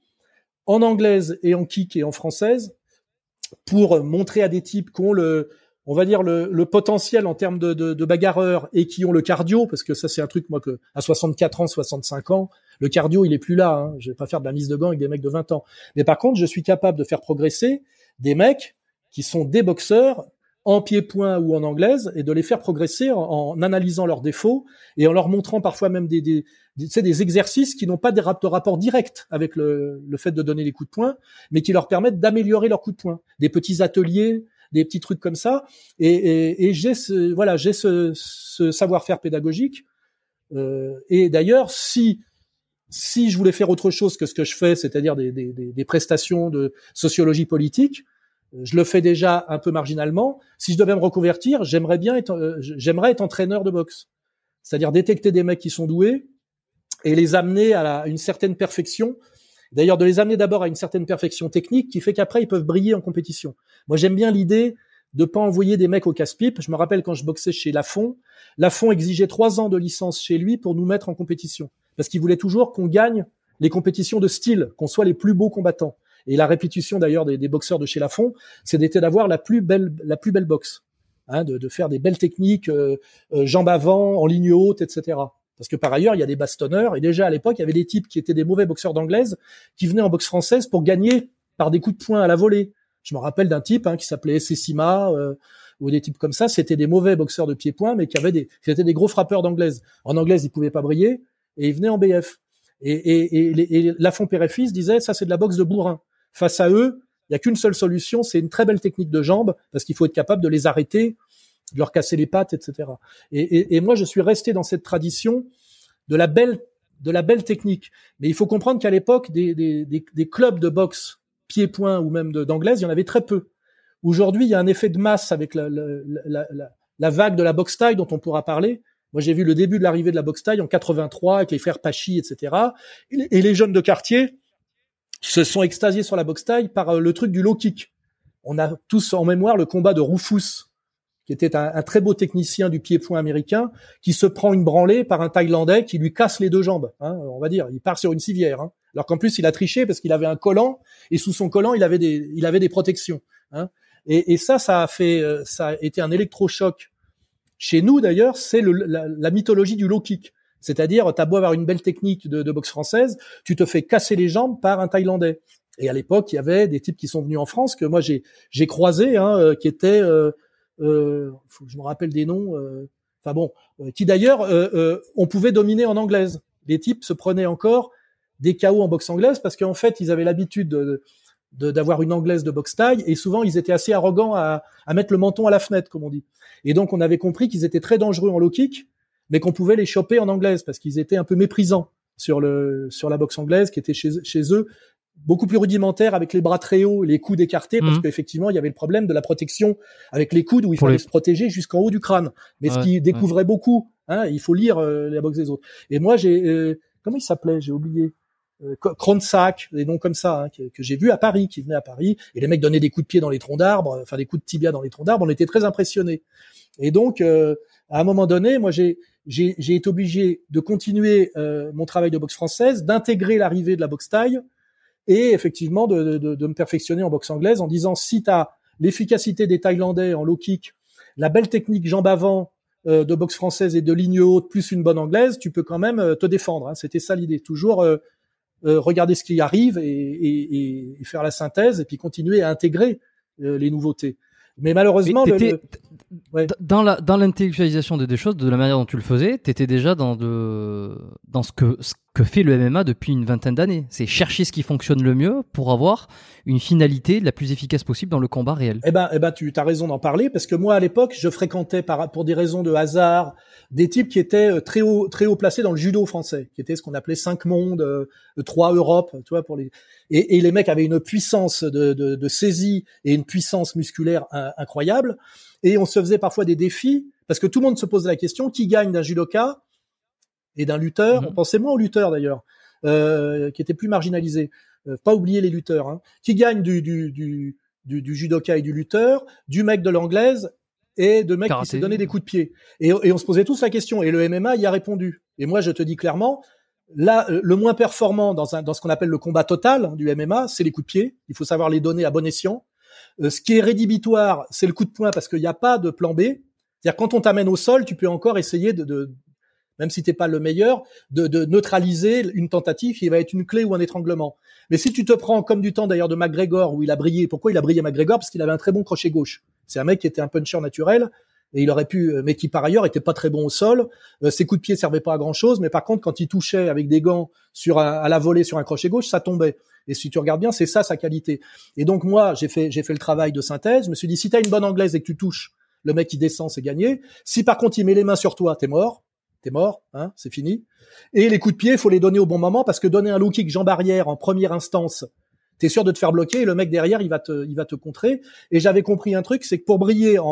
en anglaise et en kick et en française pour montrer à des types qui ont le, on va dire le, potentiel en termes de, bagarreurs et qui ont le cardio, parce que ça c'est un truc moi que à 64 ans, 65 ans, le cardio il est plus là. Hein. Je vais pas faire de la mise de gants avec des mecs de 20 ans. Mais par contre, je suis capable de faire progresser des mecs qui sont des boxeurs en pied-point ou en anglaise et de les faire progresser en, analysant leurs défauts et en leur montrant parfois même des exercices qui n'ont pas de rapport direct avec le, le fait de donner les coups de poing, mais qui leur permettent d'améliorer leurs coups de poing. Des petits ateliers, des petits trucs comme ça. Et, et, et j'ai ce, voilà, j'ai ce, ce savoir-faire pédagogique. Euh, et d'ailleurs, si si je voulais faire autre chose que ce que je fais, c'est-à-dire des, des, des, prestations de sociologie politique, je le fais déjà un peu marginalement. Si je devais me reconvertir, j'aimerais bien être, euh, j'aimerais être entraîneur de boxe, c'est-à-dire détecter des mecs qui sont doués et les amener à, la, à une certaine perfection D'ailleurs, de les amener d'abord à une certaine perfection technique qui fait qu'après, ils peuvent briller en compétition. Moi, j'aime bien l'idée de pas envoyer des mecs au casse-pipe. Je me rappelle quand je boxais chez Lafont, Lafont exigeait trois ans de licence chez lui pour nous mettre en compétition. Parce qu'il voulait toujours qu'on gagne les compétitions de style, qu'on soit les plus beaux combattants. Et la répétition d'ailleurs des, boxeurs de chez Lafont, c'était d'avoir la plus belle, la plus belle boxe. Hein, de, faire des belles techniques, euh, euh, jambes avant, en ligne haute, etc. Parce que par ailleurs, il y a des bastonneurs, et déjà à l'époque, il y avait des types qui étaient des mauvais boxeurs d'anglaise, qui venaient en boxe française pour gagner par des coups de poing à la volée. Je me rappelle d'un type hein, qui s'appelait Sessima, euh, ou des types comme ça, c'était des mauvais boxeurs de pied-point, mais qui avaient des, c'était des gros frappeurs d'anglaise. En anglaise, ils pouvaient pas briller, et ils venaient en BF. Et, et, et, et Lafont Père disait, ça c'est de la boxe de bourrin. Face à eux, il y a qu'une seule solution, c'est une très belle technique de jambes, parce qu'il faut être capable de les arrêter de leur casser les pattes, etc. Et, et, et, moi, je suis resté dans cette tradition de la belle, de la belle technique. Mais il faut comprendre qu'à l'époque, des, des, des, des, clubs de boxe pied-point ou même d'anglaise, il y en avait très peu. Aujourd'hui, il y a un effet de masse avec la, la, la, la vague de la boxe taille dont on pourra parler. Moi, j'ai vu le début de l'arrivée de la boxe taille en 83 avec les frères Pachi, etc. Et les jeunes de quartier se sont extasiés sur la boxe taille par euh, le truc du low kick. On a tous en mémoire le combat de Rufus, qui était un, très beau technicien du pied-point américain, qui se prend une branlée par un Thaïlandais qui lui casse les deux jambes. Hein, on va dire, il part sur une civière. Hein. Alors qu'en plus, il a triché parce qu'il avait un collant et sous son collant, il avait des, il avait des protections. Hein. Et, et, ça, ça a fait, euh, ça a été un électrochoc. Chez nous, d'ailleurs, c'est la, la, mythologie du low kick. C'est-à-dire, t'as beau avoir une belle technique de, de boxe française, tu te fais casser les jambes par un Thaïlandais. Et à l'époque, il y avait des types qui sont venus en France que moi j'ai j'ai croisé, hein, euh, qui étaient, euh, euh, je me rappelle des noms. Euh, enfin bon, qui d'ailleurs on pouvait dominer en anglaise. Les types se prenaient encore des KO en boxe anglaise parce qu'en fait ils avaient l'habitude de, d'avoir une anglaise de boxe taille et souvent ils étaient assez arrogants à, à, mettre le menton à la fenêtre comme on dit. Et donc on avait compris qu'ils étaient très dangereux en low kick, mais qu'on pouvait les choper en anglaise parce qu'ils étaient un peu méprisants sur le sur la boxe anglaise qui était chez eux beaucoup plus rudimentaire avec les bras très hauts, les coudes écartés, parce mmh. qu'effectivement, il y avait le problème de la protection avec les coudes où il fallait se protéger jusqu'en haut du crâne. Mais ce qui découvrait beaucoup, hein, il faut lire euh, la boxe des autres. Et moi, j'ai euh, comment il s'appelait? J'ai oublié euh, Kronsack, des noms comme ça, hein, que, j'ai vu à Paris, qui venait à Paris, et les mecs donnaient des coups de pied dans les troncs d'arbres, enfin des coups de tibia dans les troncs d'arbres, on était très impressionnés. Et donc, euh, à un moment donné, moi j'ai j'ai été obligé de continuer euh, mon travail de boxe française, d'intégrer l'arrivée de la boxe taille, et effectivement de, de, de, me perfectionner en boxe anglaise en disant si tu as l'efficacité des Thaïlandais en low kick, la belle technique jambe avant de boxe française et de ligne haute plus une bonne anglaise, tu peux quand même te défendre. Hein. C'était ça l'idée, toujours euh, regarder ce qui arrive et, et, et, faire la synthèse et puis continuer à intégrer euh, les nouveautés. Mais malheureusement, le, dans la dans l'intellectualisation des choses, de la manière dont tu le faisais, tu étais déjà dans de dans ce que ce que fait le MMA depuis une vingtaine d'années. C'est chercher ce qui fonctionne le mieux pour avoir une finalité la plus efficace possible dans le combat réel. Eh ben, eh ben, tu as raison d'en parler parce que moi à l'époque, je fréquentais par pour des raisons de hasard des types qui étaient euh, très haut très haut placés dans le judo français, qui étaient ce qu'on appelait cinq mondes, euh, trois Europe, tu vois pour les et, les mecs avaient une puissance de, de, de saisie et une puissance musculaire incroyable et on se faisait parfois des défis parce que tout le monde se posait la question qui gagne d'un judoka et d'un lutteur. Mhm. On pensait moins aux lutteurs d'ailleurs, euh, qui étaient plus marginalisés. Euh, pas oublier les lutteurs. Hein. Qui gagne du, du, du, du, judoka et du lutteur, du mec de l'anglaise et de mec qui s'est donné des coups de pied. Et, et, on se posait tous la question. Et le MMA y a répondu. Et moi, je te dis clairement, là, euh, le moins performant dans, un, dans ce qu'on appelle le combat total hein, du MMA, c'est les coups de pied. Il faut savoir les donner à bon escient. Euh, ce qui est rédhibitoire, c'est le coup de poing parce qu'il n'y a pas de plan B. C'est-à-dire quand on t'amène au sol, tu peux encore essayer de, de même si t'es pas le meilleur, de, de, neutraliser une tentative qui va être une clé ou un étranglement. Mais si tu te prends comme du temps d'ailleurs de McGregor où il a brillé, pourquoi il a brillé McGregor? Parce qu'il avait un très bon crochet gauche. C'est un mec qui était un puncher naturel et il aurait pu, euh, mais qui par ailleurs était pas très bon au sol. Euh, ses coups de pied servaient pas à grand chose, mais par contre quand il touchait avec des gants sur à la volée sur un crochet gauche, ça tombait. Et si tu regardes bien, c'est ça sa qualité. Et donc moi, j'ai fait j'ai fait le travail de synthèse. Je me suis dit si tu as une bonne anglaise et que tu touches, le mec qui descend, c'est gagné. Si par contre il met les mains sur toi, t'es mort. T'es mort, hein, c'est fini. Et les coups de pied, faut les donner au bon moment parce que donner un low kick jambe arrière en première instance, t'es sûr de te faire bloquer et le mec derrière, il va te, il va te contrer. Et j'avais compris un truc, c'est que pour briller en,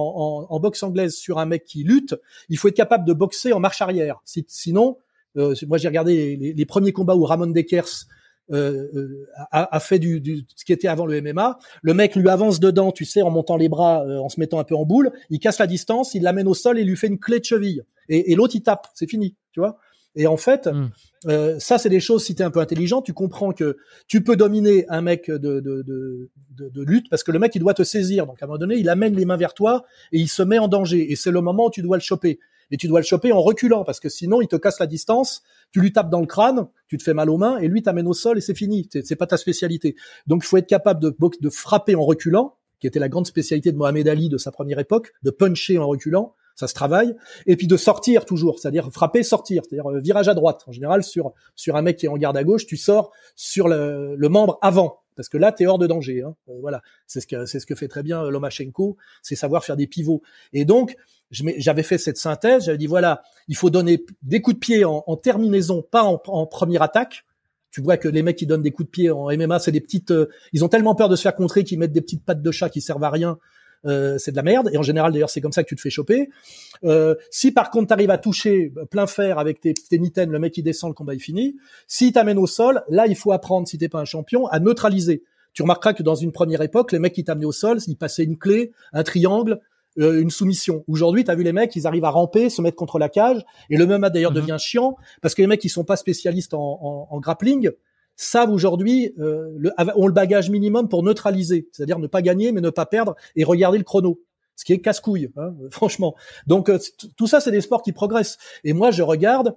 en, boxe anglaise sur un mec qui lutte, il faut être capable de boxer en marche arrière. sinon, euh, moi j'ai regardé les, les, premiers combats où Ramon Dekers euh, euh, a, a, fait du, du, ce qui était avant le MMA. Le mec lui avance dedans, tu sais, en montant les bras, euh, en se mettant un peu en boule. Il casse la distance, il l'amène au sol et lui fait une clé de cheville. Et, et l'autre il tape, c'est fini, tu vois. Et en fait, hmm. euh, ça c'est des choses. Si t'es un peu intelligent, tu comprends que tu peux dominer un mec de, de, de, de, de lutte parce que le mec il doit te saisir. Donc à un moment donné, il amène les mains vers toi et il se met en danger. Et c'est le moment où tu dois le choper et tu dois le choper en reculant parce que sinon il te casse la distance, tu lui tapes dans le crâne, tu te fais mal aux mains et lui t'amène au sol et c'est fini. C'est pas ta spécialité. Donc il faut être capable de, de frapper en reculant, qui était la grande spécialité de Mohamed Ali de sa première époque, de puncher en reculant, ça se travaille, et puis de sortir toujours, c'est-à-dire frapper, sortir, c'est-à-dire euh, virage à droite. En général, sur sur un mec qui est en garde à gauche, tu sors sur le, membre avant, parce que là, tu es hors de danger. Hein. Euh, voilà, c'est ce que c'est ce que fait très bien euh, Lomachenko, c'est savoir faire des pivots. Et donc, j'avais fait cette synthèse, j'avais dit voilà, il faut donner des coups de pied en, terminaison, pas en, première attaque. Tu vois que les mecs qui donnent des coups de pied en MMA, c'est des petites, euh, ils ont tellement peur de se faire contrer qu'ils mettent des petites pattes de chat qui servent à rien. euh, c'est de la merde. Et en général, d'ailleurs, c'est comme ça que tu te fais choper. Euh, si par contre, tu arrives à toucher plein fer avec tes, tes le mec qui descend, le combat est fini. Si t'amènes au sol, là, il faut apprendre, si t'es pas un champion, à neutraliser. Tu remarqueras que dans une première époque, les mecs qui t'amenaient au sol, ils passaient une clé, un triangle, euh, une soumission. Aujourd'hui, tu as vu les mecs, ils arrivent à ramper, se mettre contre la cage, et le même d'ailleurs mhm. devient chiant parce que les mecs qui sont pas spécialistes en, en, grappling savent aujourd'hui euh, le, ont le bagage minimum pour neutraliser, c'est-à-dire ne pas gagner mais ne pas perdre et regarder le chrono ce qui est casse-couille, hein, *laughs* franchement. Donc euh, tout ça, c'est des sports qui progressent. Et moi, je regarde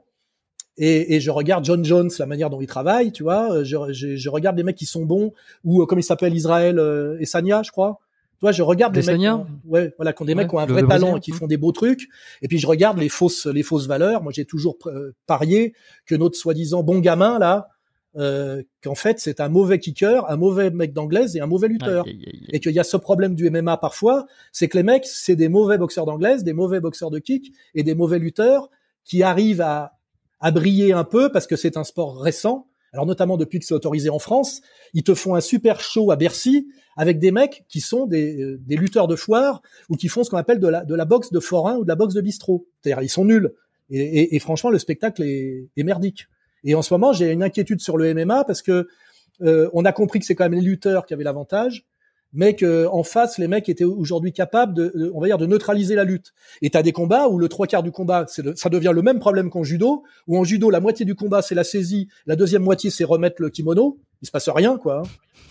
et, et, je regarde John Jones, la manière dont il travaille, tu vois. Je, je, je regarde des mecs qui sont bons ou comme il s'appelle Israël euh, Essania, je crois. Toi, je regarde des, mecs, ouais, voilà, qui ont des mecs qui ont un vrai talent et qui font des beaux trucs. Et puis je regarde les fausses, les fausses valeurs. Moi, j'ai toujours euh, parié que notre soi-disant bon gamin là, euh, qu'en fait c'est un mauvais kicker, un mauvais mec d'anglaise et un mauvais lutteur. Et qu'il y a ce problème du MMA parfois, c'est que les mecs, c'est des mauvais boxeurs d'anglaise, des mauvais boxeurs de kick et des mauvais lutteurs qui arrivent à, à briller un peu parce que c'est un sport récent alors notamment depuis que c'est autorisé en France, ils te font un super show à Bercy avec des mecs qui sont des, euh, des lutteurs de foire ou qui font ce qu'on appelle de la, de la boxe de forain ou de la boxe de bistrot. C'est-à-dire ils sont nuls. Et, et, franchement, le spectacle est, est, merdique. Et en ce moment, j'ai une inquiétude sur le MMA parce que euh, on a compris que c'est quand même les lutteurs qui avaient l'avantage mais qu'en face, les mecs étaient aujourd'hui capables de, on va dire, de neutraliser la lutte. Et t'as des combats où le trois quarts du combat, c'est ça devient le même problème qu'en judo, où en judo, la moitié du combat, c'est la saisie, la deuxième moitié, c'est remettre le kimono. Il se passe rien, quoi.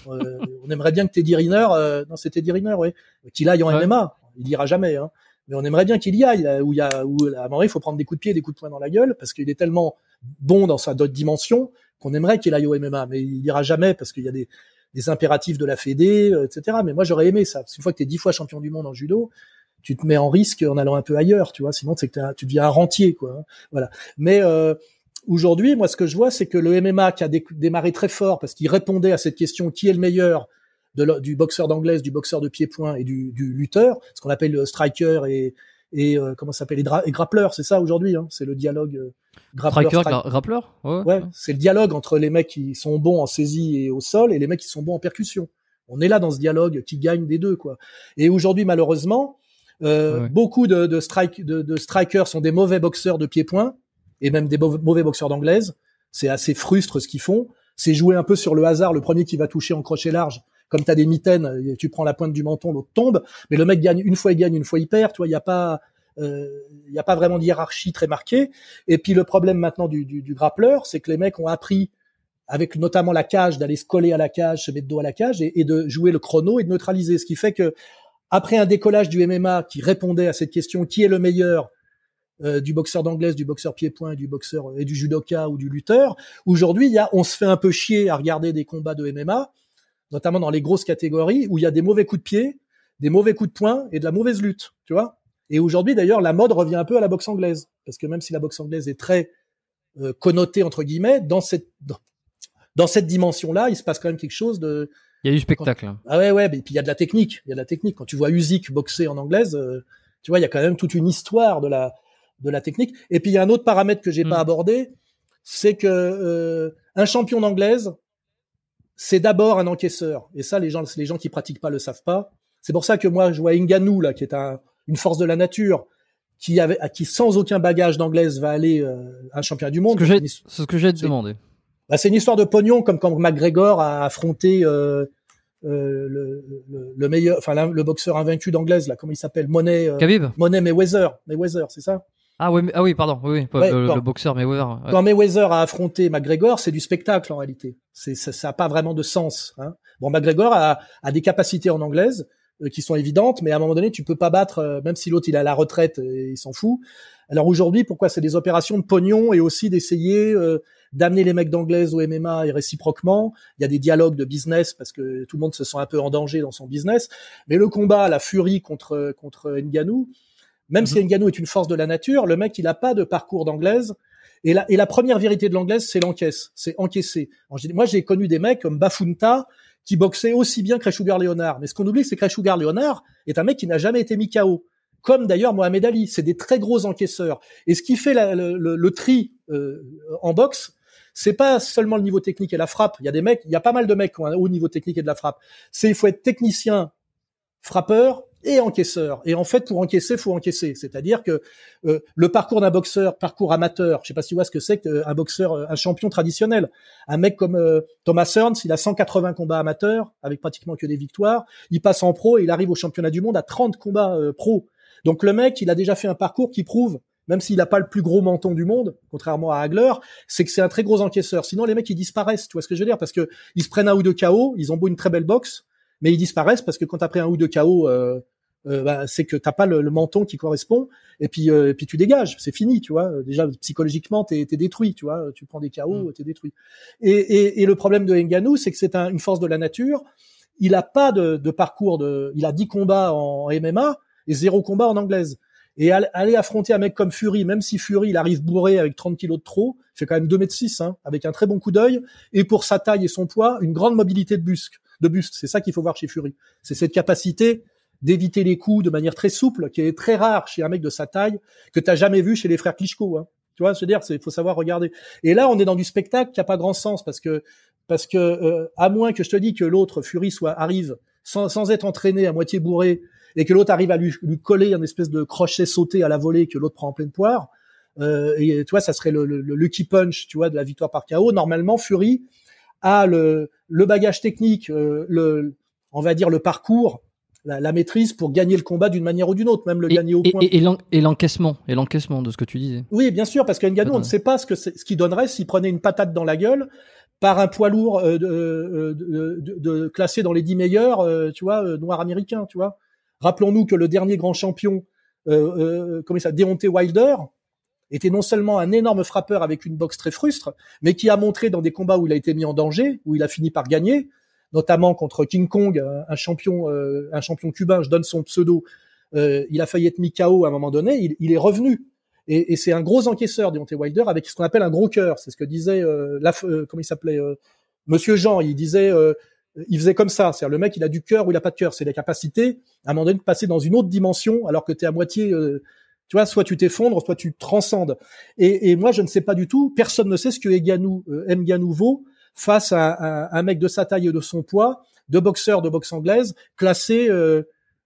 Hein. Euh, *laughs* on aimerait bien que Teddy Riner, euh, non, c'est Teddy Riner, oui, qu'il aille en MMA. Il ira jamais, hein. Mais on aimerait bien qu'il y aille, où il y a, où à un moment, il faut prendre des coups de pied, des coups de poing dans la gueule, parce qu'il est tellement bon dans sa d'autres dimension qu'on aimerait qu'il aille au MMA, mais il ira jamais parce qu'il y a des, des impératifs de la Fédé, euh, etc. Mais moi, j'aurais aimé ça. une fois que tu es dix fois champion du monde en judo, tu te mets en risque en allant un peu ailleurs, tu vois. Sinon, c'est que tu deviens un rentier, quoi. Hein. Voilà. Mais euh, aujourd'hui, moi, ce que je vois, c'est que le MMA qui a démarré très fort parce qu'il répondait à cette question qui est le meilleur du boxeur d'anglaise, du boxeur de pied-point et du, du lutteur, ce qu'on appelle le striker et, et euh, comment ça s'appelle les, grappleurs, c'est ça aujourd'hui. Hein, c'est le dialogue euh, grappleur. grappleur ouais, ouais c'est le dialogue entre les mecs qui sont bons en saisie et au sol et les mecs qui sont bons en percussion. On est là dans ce dialogue qui gagne des deux quoi. Et aujourd'hui malheureusement, euh, beaucoup de, de, strike, de, de, strikers sont des mauvais boxeurs de pied-point et même des mauvais boxeurs d'anglaise. C'est assez frustre ce qu'ils font. C'est jouer un peu sur le hasard. Le premier qui va toucher en crochet large, comme tu as des mitaines, tu prends la pointe du menton, l'autre tombe, mais le mec gagne une fois il gagne, une fois il perd, tu vois, il y a pas euh, il n'y a pas vraiment de hiérarchie très marquée. Et puis le problème maintenant du, du, du grappleur, c'est que les mecs ont appris avec notamment la cage, d'aller se coller à la cage, se mettre dos à la cage et, et, de jouer le chrono et de neutraliser. Ce qui fait que après un décollage du MMA qui répondait à cette question qui est le meilleur euh, du boxeur d'anglaise, du boxeur pied-point, du boxeur et du judoka ou du lutteur, aujourd'hui il y a, on se fait un peu chier à regarder des combats de MMA notamment dans les grosses catégories où il y a des mauvais coups de pied, des mauvais coups de poing et de la mauvaise lutte, tu vois. Et aujourd'hui, d'ailleurs, la mode revient un peu à la boxe anglaise, parce que même si la boxe anglaise est très euh, connotée entre guillemets, dans cette dans, cette dimension-là, il se passe quand même quelque chose de. Il y a du spectacle. Hein. Ah ouais, ouais, mais puis il y a de la technique. Il y a de la technique. Quand tu vois Usyk boxer en anglaise, euh, tu vois, il y a quand même toute une histoire de la de la technique. Et puis il y a un autre paramètre que j'ai pas mm. abordé, c'est que euh, un champion d'anglaise, c'est d'abord un encaisseur. Et ça, les gens, les gens qui pratiquent pas le savent pas. C'est pour ça que moi, je vois Ngannou, là, qui est un, une force de la nature, qui avait, qui sans aucun bagage d'anglaise va aller euh, un champion du monde. C'est ce que j'ai demandé. Bah, c'est une histoire de pognon, comme quand McGregor a affronté euh, euh, le, le, le, meilleur, enfin le boxeur invaincu d'anglaise, là, comment il s'appelle, Monet. Euh, Khabib. Monet Mayweather, Mayweather, c'est ça? Ah oui, ah oui, pardon, oui, oui le, boxeur Mayweather. Quand Mayweather a affronté McGregor, c'est du spectacle en réalité. C'est ça, ça a pas vraiment de sens. Hein. Bon, McGregor a, a des capacités en anglaise euh, qui sont évidentes, mais à un moment donné, tu peux pas battre, euh, même si l'autre il a la retraite et il s'en fout. Alors aujourd'hui, pourquoi c'est des opérations de pognon et aussi d'essayer euh, d'amener les mecs d'anglaise au MMA et réciproquement? Il y a des dialogues de business parce que tout le monde se sent un peu en danger dans son business. Mais le combat, la furie contre contre Ngannou, même si mhm. Ngannou est une force de la nature, le mec, il a pas de parcours d'anglaise. Et la, et la première vérité de l'anglaise, c'est l'encaisse, c'est encaisser. Moi, j'ai connu des mecs comme Bafunta qui boxaient aussi bien que Sugar Leonard. Mais ce qu'on oublie, c'est que Sugar Leonard est un mec qui n'a jamais été mis KO. Comme d'ailleurs Mohamed Ali, c'est des très gros encaisseurs. Et ce qui fait le, le, tri euh, en boxe, c'est pas seulement le niveau technique et la frappe. Il y a des mecs, il y a pas mal de mecs qui ont un haut niveau technique et de la frappe. C'est il faut être technicien frappeur et encaisseur. Et en fait, pour encaisser, faut encaisser. C'est-à-dire que euh, le parcours d'un boxeur, parcours amateur, je sais pas si tu vois ce que c'est qu'un boxeur, un champion traditionnel. Un mec comme euh, Thomas Hearns, il a 180 combats amateurs avec pratiquement que des victoires. Il passe en pro et il arrive au championnat du monde à 30 combats euh, pro. Donc le mec, il a déjà fait un parcours qui prouve même s'il n'a pas le plus gros menton du monde, contrairement à Hagler, c'est que c'est un très gros encaisseur. Sinon, les mecs, ils disparaissent, tu vois ce que je veux dire? Parce que ils se prennent un ou deux KO, ils ont beau une très belle boxe, mais ils disparaissent parce que quand t'as pris un ou deux KO, euh, euh, bah, c'est que t'as pas le, menton qui correspond, et puis euh, et puis tu dégages, c'est fini, tu vois. Déjà psychologiquement, t'es es détruit, tu vois. Tu prends des KO, mm. t'es détruit. Et, et, et, le problème de Ngannou, c'est que c'est un, une force de la nature. Il a pas de, de parcours de, il a 10 combats en MMA et zéro combat en anglaise. Et aller affronter un mec comme Fury, même si Fury il arrive bourré avec 30 kilos de trop, fait quand même 2 mètres 6, hein, avec un très bon coup d'œil, et pour sa taille et son poids, une grande mobilité de buste. De buste, c'est ça qu'il faut voir chez Fury. C'est cette capacité d'éviter les coups de manière très souple, qui est très rare chez un mec de sa taille, que t'as jamais vu chez les frères Klitschko. Hein. Tu vois, veux dire, il faut savoir regarder. Et là, on est dans du spectacle qui a pas grand sens parce que parce que euh, à moins que je te dis que l'autre Fury soit arrive sans, sans être entraîné à moitié bourré et que l'autre arrive à lui, lui, coller un espèce de crochet sauté à la volée que l'autre prend en pleine poire, euh, et tu vois, ça serait le, le, le, lucky punch, tu vois, de la victoire par KO. Normalement, Fury a le, le bagage technique, euh, le, on va dire le parcours, la, la maîtrise pour gagner le combat d'une manière ou d'une autre, même le gagner au point. Et, et l'encaissement, et l'encaissement de ce que tu disais. Oui, bien sûr, parce qu'Ngannou, on ne sait pas ce que ce qu'il donnerait s'il prenait une patate dans la gueule par un poids lourd euh, de, de, de, de, classé dans les dix meilleurs, euh, tu vois, noir américain, tu vois. Rappelons-nous que le dernier grand champion, euh, euh, comment ça, Deontay Wilder, était non seulement un énorme frappeur avec une boxe très frustre, mais qui a montré dans des combats où il a été mis en danger, où il a fini par gagner, notamment contre King Kong, un champion, euh, un champion cubain. Je donne son pseudo. Euh, il a failli être mis KO à un moment donné. Il, il est revenu. Et, et c'est un gros encaisseur, Deontay Wilder, avec ce qu'on appelle un gros cœur. C'est ce que disait euh, la, comment il s'appelait, Monsieur Jean. Il disait il faisait comme ça. C'est-à-dire le mec, il a du cœur ou il a pas de cœur. C'est la capacité, à un moment donné, de passer dans une autre dimension, alors que tu es à moitié, euh, tu vois, soit tu t'effondres, soit tu transcendes. Et, et, moi, je ne sais pas du tout. Personne ne sait ce que Eganou, euh, vaut face à, un mec de sa taille et de son poids, de boxeur de boxe anglaise, classé euh,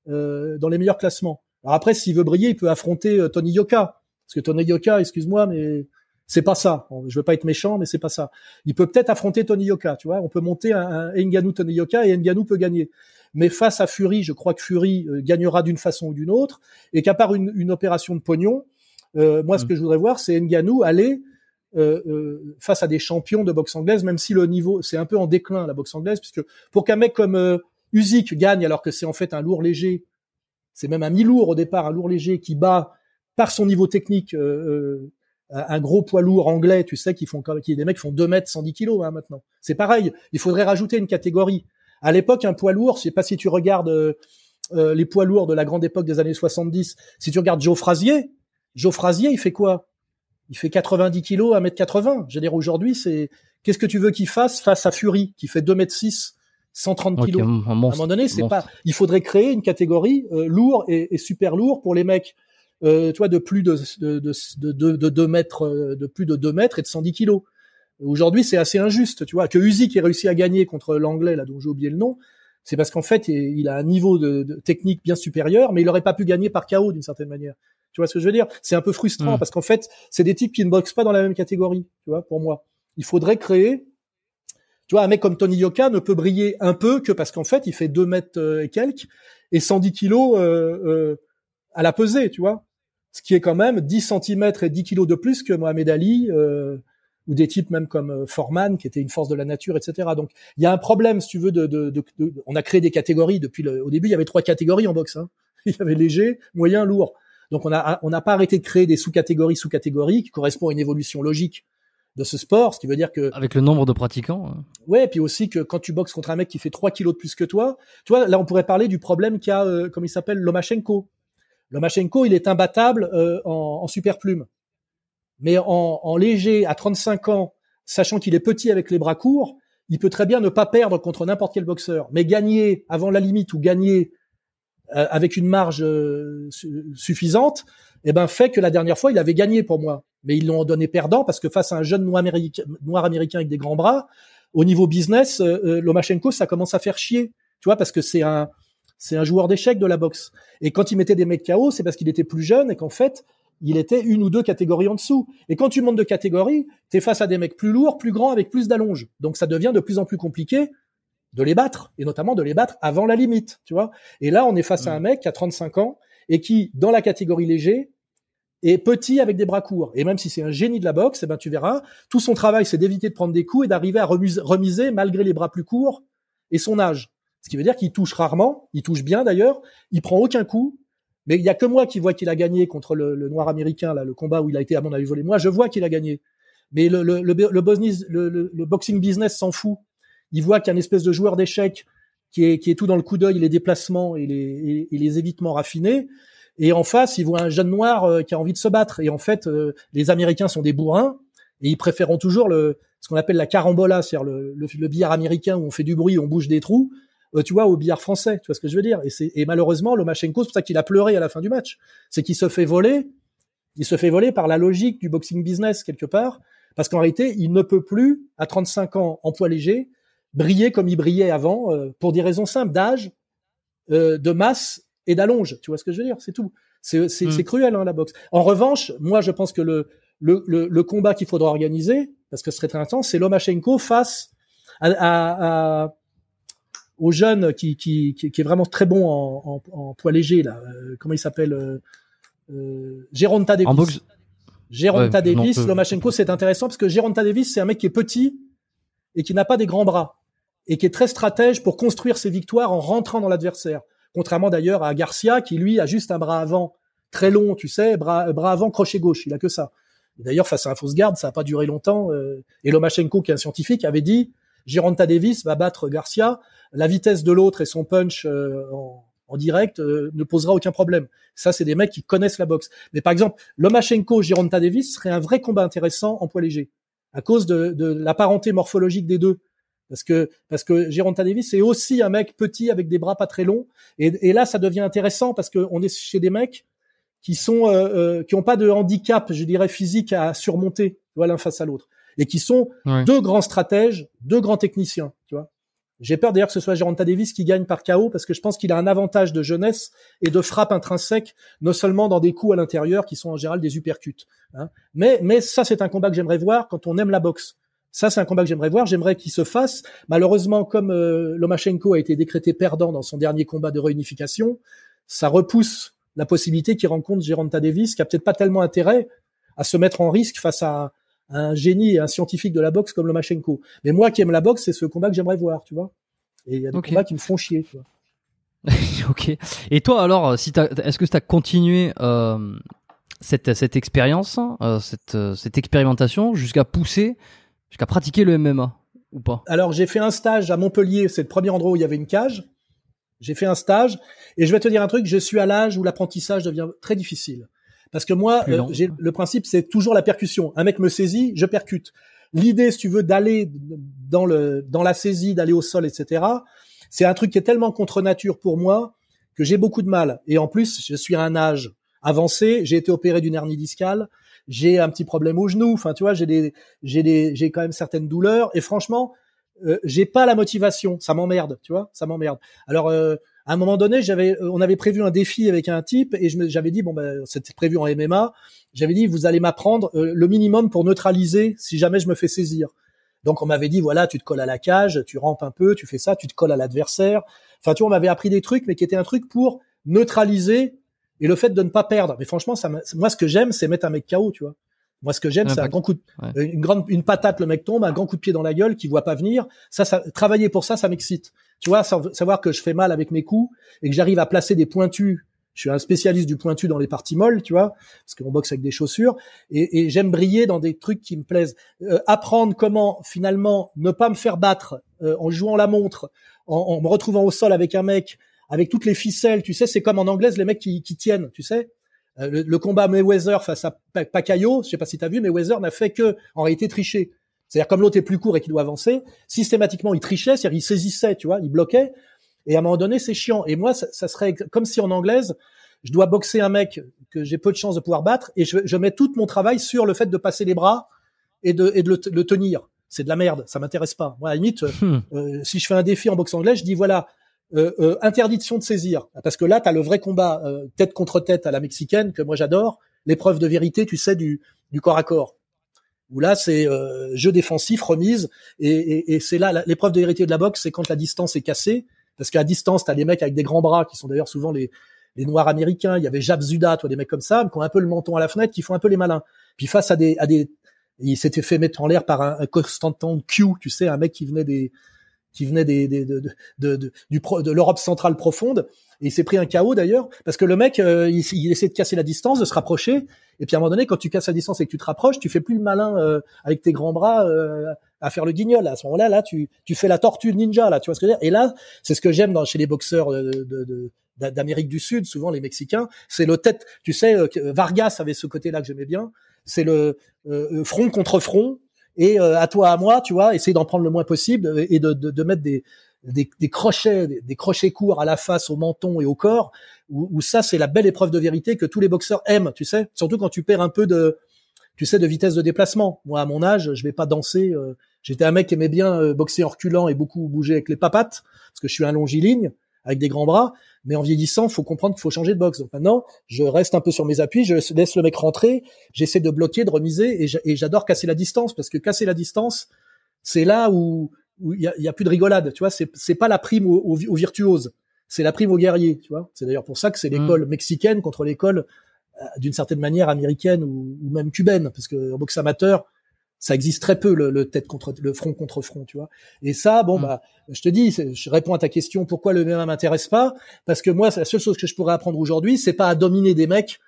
euh, dans les meilleurs classements. Alors après, s'il veut briller, il peut affronter euh, Tony Yoka. Parce que Tony Yoka, excuse-moi, mais c'est pas ça. Je veux pas être méchant, mais c'est pas ça. Il peut peut-être affronter Tony Yoka, tu vois. On peut monter un, un Ngannou Tony Yoka et Ngannou peut gagner. Mais face à Fury, je crois que Fury euh, gagnera d'une façon ou d'une autre, et qu'à part une, une, opération de pognon, euh, moi, ce mm. que je voudrais voir, c'est Ngannou aller euh, euh, face à des champions de boxe anglaise, même si le niveau, c'est un peu en déclin la boxe anglaise, puisque pour qu'un mec comme euh, Usyk gagne, alors que c'est en fait un lourd léger, c'est même un mi-lourd au départ, un lourd léger qui bat par son niveau technique euh, un gros poids lourd anglais, tu sais, qui font qui des mecs qui font 2 mètres 110 kilos hein, maintenant. C'est pareil. Il faudrait rajouter une catégorie. À l'époque, un poids lourd, je sais pas si tu regardes euh, euh, les poids lourds de la grande époque des années 70. Si tu regardes Joe Frazier, Joe Frazier, il fait quoi? Il fait 90 kilos, 1 mètre 80. Je veux dire, aujourd'hui, c'est qu'est-ce que tu veux qu'il fasse face à Fury, qui fait 2 mètres 6 130 kilos? à un moment donné, c'est pas. Il faudrait créer une catégorie euh, lourd et, et, super lourd pour les mecs euh, tu vois, de plus de, de, de, de, de 2 mètres, euh, de plus de 2 mètres et de 110 kilos. Aujourd'hui, c'est assez injuste, tu vois, que Usyk ait réussi à gagner contre l'anglais, là, dont j'ai oublié le nom, c'est parce qu'en fait, il a un niveau de, de, technique bien supérieur, mais il aurait pas pu gagner par KO d'une certaine manière. Tu vois ce que je veux dire? C'est un peu frustrant mmh. parce qu'en fait, c'est des types qui ne boxent pas dans la même catégorie, tu vois, pour moi. Il faudrait créer, tu vois, un mec comme Tony Yoka ne peut briller un peu que parce qu'en fait, il fait 2 mètres euh, et quelques et 110 kilos euh, euh, à la pesée, tu vois ce qui est quand même 10 cm et 10 kg de plus que Mohamed Ali euh, ou des types même comme euh, Foreman qui était une force de la nature, etc. Donc il y a un problème, si tu veux, de, de, de, de on a créé des catégories depuis le, au début il y avait trois catégories en boxe. Hein. *laughs* Il y avait léger, moyen, lourd. Donc on a on n'a pas arrêté de créer des sous-catégories, sous-catégories qui correspondent à une évolution logique de ce sport, ce qui veut dire que avec le nombre de pratiquants. Hein. Ouais, puis aussi que quand tu boxes contre un mec qui fait 3 kilos de plus que toi, tu vois, là on pourrait parler du problème qu'a, a, euh, comme il s'appelle, Lomachenko. Lomachenko, il est imbattable euh, en, en super plume. Mais en, en, léger, à 35 ans, sachant qu'il est petit avec les bras courts, il peut très bien ne pas perdre contre n'importe quel boxeur. Mais gagner avant la limite ou gagner euh, avec une marge euh, suffisante, eh ben fait que la dernière fois, il avait gagné pour moi. Mais ils l'ont donné perdant parce que face à un jeune noir américain, noir américain avec des grands bras, au niveau business, Lomachenko, ça commence à faire chier. Tu vois, parce que c'est un, c'est un joueur d'échecs de la boxe. Et quand il mettait des mecs KO, c'est parce qu'il était plus jeune et qu'en fait, il était une ou deux catégories en dessous. Et quand tu montes de catégorie, tu es face à des mecs plus lourds, plus grands, avec plus d'allonge. Donc ça devient de plus en plus compliqué de les battre, et notamment de les battre avant la limite, tu vois. Et là, on est face à un mec qui a 35 ans et qui, dans la catégorie léger, est petit avec des bras courts. Et même si c'est un génie de la boxe, eh ben tu verras, tout son travail, c'est d'éviter de prendre des coups et d'arriver à remiser malgré les bras plus courts et son âge. Ce qui veut dire qu'il touche rarement, il touche bien d'ailleurs, il prend aucun coup, mais il y a que moi qui vois qu'il a gagné contre le, noir américain, là, le combat où il a été, à mon avis, volé. Moi, je vois qu'il a gagné. Mais le, le, le, le boxing business s'en fout. Il voit qu'il y a une espèce de joueur d'échecs qui est, qui est tout dans le coup d'œil, les déplacements et les, et, les évitements raffinés. Et en face, il voit un jeune noir euh, qui a envie de se battre. Et en fait, euh, les Américains sont des bourrins et ils préféreront toujours le, ce qu'on appelle la carambola, c'est-à-dire le, le, billard américain où on fait du bruit, on bouge des trous, tu vois, au billard français. Tu vois ce que je veux dire et, c'est, et malheureusement, Lomachenko, c'est pour ça qu'il a pleuré à la fin du match. C'est qu'il se fait voler. Il se fait voler par la logique du boxing business quelque part, parce qu'en réalité, il ne peut plus, à 35 ans, en poids léger, briller comme il brillait avant, euh, pour des raisons simples d'âge, euh, de masse et d'allonge. Tu vois ce que je veux dire? C'est tout. C'est mm. cruel hein, la boxe. En revanche, moi je pense que le le, le, combat qu'il faudra organiser, parce que ce serait très intense, c'est Lomachenko face à, à, à aux jeunes qui, qui, qui, est vraiment très bon en, en, en poids léger là. Euh, comment il s'appelle euh, euh, Géronta Davis. Géronta Davis, Lomachenko, c'est intéressant parce que Géronta Davis, c'est un mec qui est petit et qui n'a pas des grands bras et qui est très stratège pour construire ses victoires en rentrant dans l'adversaire. Contrairement d'ailleurs à Garcia, qui lui a juste un bras avant très long, tu sais, bras, bras avant crochet gauche, il a que ça. D'ailleurs, face à un fausse garde, ça n'a pas duré longtemps. Euh, et Lomachenko, qui est un scientifique, avait dit Gironta Davis va battre Garcia. La vitesse de l'autre et son punch euh, en, en, direct euh, ne posera aucun problème. Ça, c'est des mecs qui connaissent la boxe. Mais par exemple, Lomachenko, Gironta Davis serait un vrai combat intéressant en poids léger à cause de, de la parenté morphologique des deux. Parce que parce que Gironta Davis c'est aussi un mec petit avec des bras pas très longs. Et, et là ça devient intéressant parce qu'on est chez des mecs qui sont euh, euh, qui ont pas de handicap je dirais physique à surmonter l'un face à l'autre. Et qui sont deux grands stratèges deux grands techniciens tu vois j'ai peur d'ailleurs que ce soit Gironta Davis qui gagne par KO parce que je pense qu'il a un avantage de jeunesse et de frappe intrinsèque, non seulement dans des coups à l'intérieur qui sont en général des uppercuts. Hein. Mais, mais ça, c'est un combat que j'aimerais voir quand on aime la boxe. Ça, c'est un combat que j'aimerais voir. J'aimerais qu'il se fasse. Malheureusement, comme euh, Lomachenko a été décrété perdant dans son dernier combat de réunification, ça repousse la possibilité qu'il rencontre Geronta Davis, qui a peut-être pas tellement intérêt à se mettre en risque face à, un génie et un scientifique de la boxe comme Lomachenko. Mais moi qui aime la boxe, c'est ce combat que j'aimerais voir, tu vois. Et il y a des combats qui me font chier, tu vois. *laughs* ok. Et toi alors, si est-ce que tu as continué euh, cette, cette expérience, euh, cette, euh, cette expérimentation jusqu'à pousser Jusqu'à pratiquer le MMA ou pas? Alors j'ai fait un stage à Montpellier, c'est le premier endroit où il y avait une cage. J'ai fait un stage et je vais te dire un truc, je suis à l'âge où l'apprentissage devient très difficile. Parce que moi, euh, j'ai le principe, c'est toujours la percussion. Un mec me saisit, je percute. L'idée, si tu veux, d'aller dans le dans la saisie, d'aller au sol, etc. C'est un truc qui est tellement contre nature pour moi que j'ai beaucoup de mal. Et en plus, je suis à un âge avancé. J'ai été opéré d'une hernie discale j'ai un petit problème au genou, enfin tu vois, j'ai des j'ai des j'ai quand même certaines douleurs et franchement, euh, j'ai pas la motivation, ça m'emmerde, tu vois, ça m'emmerde. Alors euh, à un moment donné, j'avais euh, on avait prévu un défi avec un type et je j'avais dit bon ben c'était prévu en MMA, j'avais dit vous allez m'apprendre le minimum pour neutraliser si jamais je me fais saisir. Donc on m'avait dit voilà, tu te colles à la cage, tu rampes un peu, tu fais ça, tu te colles à l'adversaire. Enfin tu vois, on m'avait appris des trucs mais qui étaient un truc pour neutraliser et le fait de ne pas perdre. Mais franchement, ça moi, ce que j'aime, c'est mettre un mec KO, tu vois. Moi, ce que j'aime, c'est un grand coup, de, une grande, une patate, le mec tombe, un grand coup de pied dans la gueule, qui voit pas venir. Ça, ça, travailler pour ça, ça m'excite. Tu vois, savoir que je fais mal avec mes coups et que j'arrive à placer des pointus. Je suis un spécialiste du pointu dans les parties molles, tu vois, parce qu'on boxe avec des chaussures. Et, et j'aime briller dans des trucs qui me plaisent. Euh, apprendre comment finalement ne pas me faire battre euh, en jouant la montre, en, en me retrouvant au sol avec un mec avec toutes les ficelles, tu sais, c'est comme en anglaise les mecs qui, qui tiennent, tu sais. Euh, le, le, combat Mayweather face à Pacquiao, je sais pas si tu as vu, Mayweather n'a fait que en réalité tricher. C'est-à-dire comme l'autre est plus court et qu'il doit avancer, systématiquement il trichait, c'est-à-dire il saisissait, tu vois, il bloquait. Et à un moment donné, c'est chiant. Et moi, ça, ça, serait comme si en anglaise, je dois boxer un mec que j'ai peu de chance de pouvoir battre et je, je, mets tout mon travail sur le fait de passer les bras et de, et de le, tenir. C'est de la merde, ça m'intéresse pas. Moi, à la limite, hmm. euh, si je fais un défi en boxe anglaise, je dis voilà, interdiction de saisir, parce que là, tu as le vrai combat tête contre tête à la mexicaine que moi j'adore, l'épreuve de vérité, tu sais, du, du corps à corps où là c'est jeu défensif, remise, et, et, et c'est là l'épreuve de vérité de la boxe, c'est quand la distance est cassée, parce qu'à distance, t'as des mecs avec des grands bras qui sont d'ailleurs souvent les, les noirs américains. Il y avait Jab Zuda, toi, des mecs comme ça, qui ont un peu le menton à la fenêtre, qui font un peu les malins. Puis face à des, à des, il s'était fait mettre en l'air par un, un Constantin Q, tu sais, un mec qui venait des, qui venait des, des de, de, de, de l'Europe centrale profonde. Et il s'est pris un chaos d'ailleurs, parce que le mec, euh, il, il, essaie de casser la distance, de se rapprocher. Et puis à un moment donné, quand tu casses la distance et que tu te rapproches, tu fais plus le malin euh, avec tes grands bras euh, à faire le guignol. À ce moment-là, là, tu, tu fais la tortue ninja, là, tu vois ce que je veux dire Et là, c'est ce que j'aime dans chez les boxeurs de, de, d'Amérique du Sud, souvent les Mexicains, c'est le tête. Tu sais, Vargas avait ce côté-là que j'aimais bien. C'est le front contre front et à toi à moi, tu vois, essayer d'en prendre le moins possible et de, de, de mettre des, des, des crochets, des, crochets courts à la face, au menton et au corps, où, ça c'est la belle épreuve de vérité que tous les boxeurs aiment, tu sais, surtout quand tu perds un peu de, tu sais, de vitesse de déplacement. Moi, à mon âge, je vais pas danser. Euh, j'étais un mec qui aimait bien euh, boxer en reculant et beaucoup bouger avec les papates, parce que je suis un longiligne avec des grands bras. Mais en vieillissant, faut comprendre qu'il faut changer de boxe. Donc maintenant, je reste un peu sur mes appuis, je laisse le mec rentrer, j'essaie de bloquer, de remiser, et j'adore casser la distance parce que casser la distance, c'est là où il y a, y a, plus de rigolade, tu vois. C'est pas la prime aux, aux, virtuoses, c'est la prime aux guerriers, tu vois. C'est d'ailleurs pour ça que c'est l'école mm. mexicaine contre l'école euh, d'une certaine manière américaine ou, ou, même cubaine, parce que en boxe amateur, ça existe très peu le, le, tête contre le front contre front, tu vois. Et ça, bon mm. bah, je te dis, je réponds à ta question, pourquoi le MMA m'intéresse pas? Parce que moi, la seule chose que je pourrais apprendre aujourd'hui, c'est pas à dominer des mecs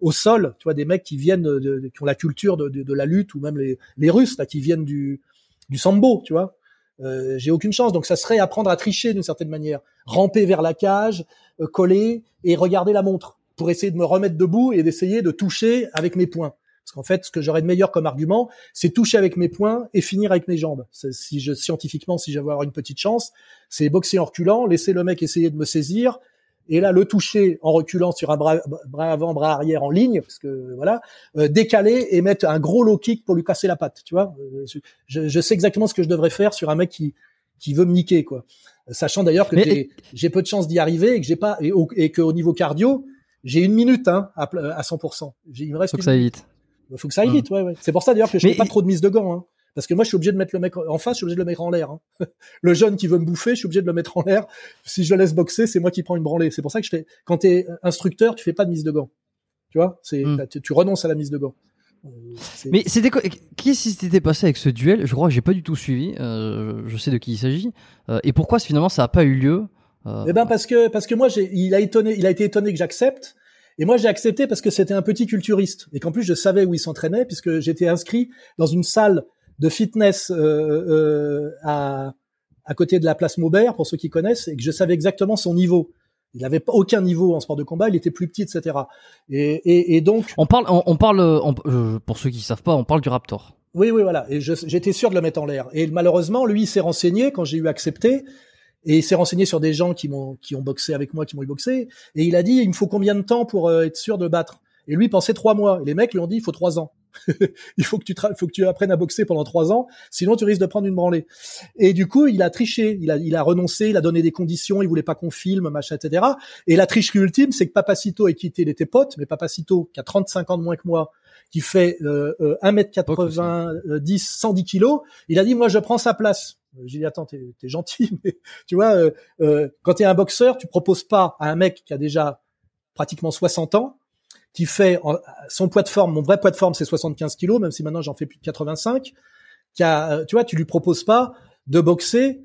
au sol, tu vois, des mecs qui viennent, de, qui ont la culture de, de, de, la lutte, ou même les, les Russes là, qui viennent du du sambo, tu vois. Euh, j'ai aucune chance. Donc ça serait apprendre à tricher d'une certaine manière, ramper vers la cage, euh, coller et regarder la montre pour essayer de me remettre debout et d'essayer de toucher avec mes poings. Parce qu'en fait, ce que j'aurais de meilleur comme argument, c'est toucher avec mes poings et finir avec mes jambes. Si je scientifiquement, si j'avais avoir une petite chance, c'est boxer en reculant, laisser le mec essayer de me saisir, et là le toucher en reculant sur un bras, bras avant, bras arrière en ligne, parce que voilà, euh, décaler et mettre un gros low kick pour lui casser la patte, tu vois. Euh, je, je, sais exactement ce que je devrais faire sur un mec qui qui veut me niquer, quoi. Sachant d'ailleurs que j'ai peu de chance d'y arriver et que j'ai pas et, au, et qu'au niveau cardio, j'ai une minute hein, à, à 100%. Il me reste. Faut que ça aille vite. Faut que ça aille vite, ouais, ouais. C'est pour ça d'ailleurs que je fais pas trop de mise de gants. Hein. Parce que moi, je suis obligé de mettre le mec en face, je suis obligé de le mettre en l'air. Hein. *laughs* le jeune qui veut me bouffer, je suis obligé de le mettre en l'air. Si je le laisse boxer, c'est moi qui prends une branlée. C'est pour ça que je fais. Quand t'es instructeur, tu fais pas de mise de gants. Tu vois, c'est hmm. tu, renonces à la mise de gants. Euh, Mais c'était qu'est-ce qui s'était passé avec ce duel? Je crois que j'ai pas du tout suivi. Euh, je sais de qui il s'agit. Euh, et pourquoi finalement ça a pas eu lieu euh... Eh ben parce que parce que moi j'ai il a étonné il a été étonné que j'accepte et moi j'ai accepté parce que c'était un petit culturiste et qu'en plus je savais où il s'entraînait puisque j'étais inscrit dans une salle de fitness euh, euh, à, à côté de la place Maubert, pour ceux qui connaissent, et que je savais exactement son niveau. Il n'avait aucun niveau en sport de combat, il était plus petit, etc. Et, et, et donc on parle, on, parle, euh, pour ceux qui savent pas, on parle du Raptor. Oui, oui, voilà. Et j'étais sûr de le mettre en l'air. Et malheureusement, lui, il s'est renseigné quand j'ai eu accepté. Et il s'est renseigné sur des gens qui m'ont qui ont boxé avec moi, qui m'ont boxé. Et il a dit, il me faut combien de temps pour être sûr de battre? Et lui il pensait trois mois. Et les mecs lui ont dit, il faut trois ans. *laughs* il faut que tu faut que tu apprennes à boxer pendant trois ans, sinon tu risques de prendre une branlée. Et du coup, il a triché, il a, il a renoncé, il a donné des conditions, il voulait pas qu'on filme, machin, etc. Et la tricherie ultime, c'est que Papacito est quitté, il était pote, mais Papacito, qui a 35 ans de moins que moi, qui fait euh, 1m90, 110 kilos, il a dit, moi, je prends sa place. J'ai dit, attends, t'es es gentil, *laughs* mais tu vois, euh, euh, quand t'es un boxeur, tu proposes pas à un mec qui a déjà pratiquement 60 ans, qui fait son poids de forme, mon vrai poids de forme c'est 75 kilos, même si maintenant j'en fais plus de 85, qui a, euh, tu vois, tu lui proposes pas de boxer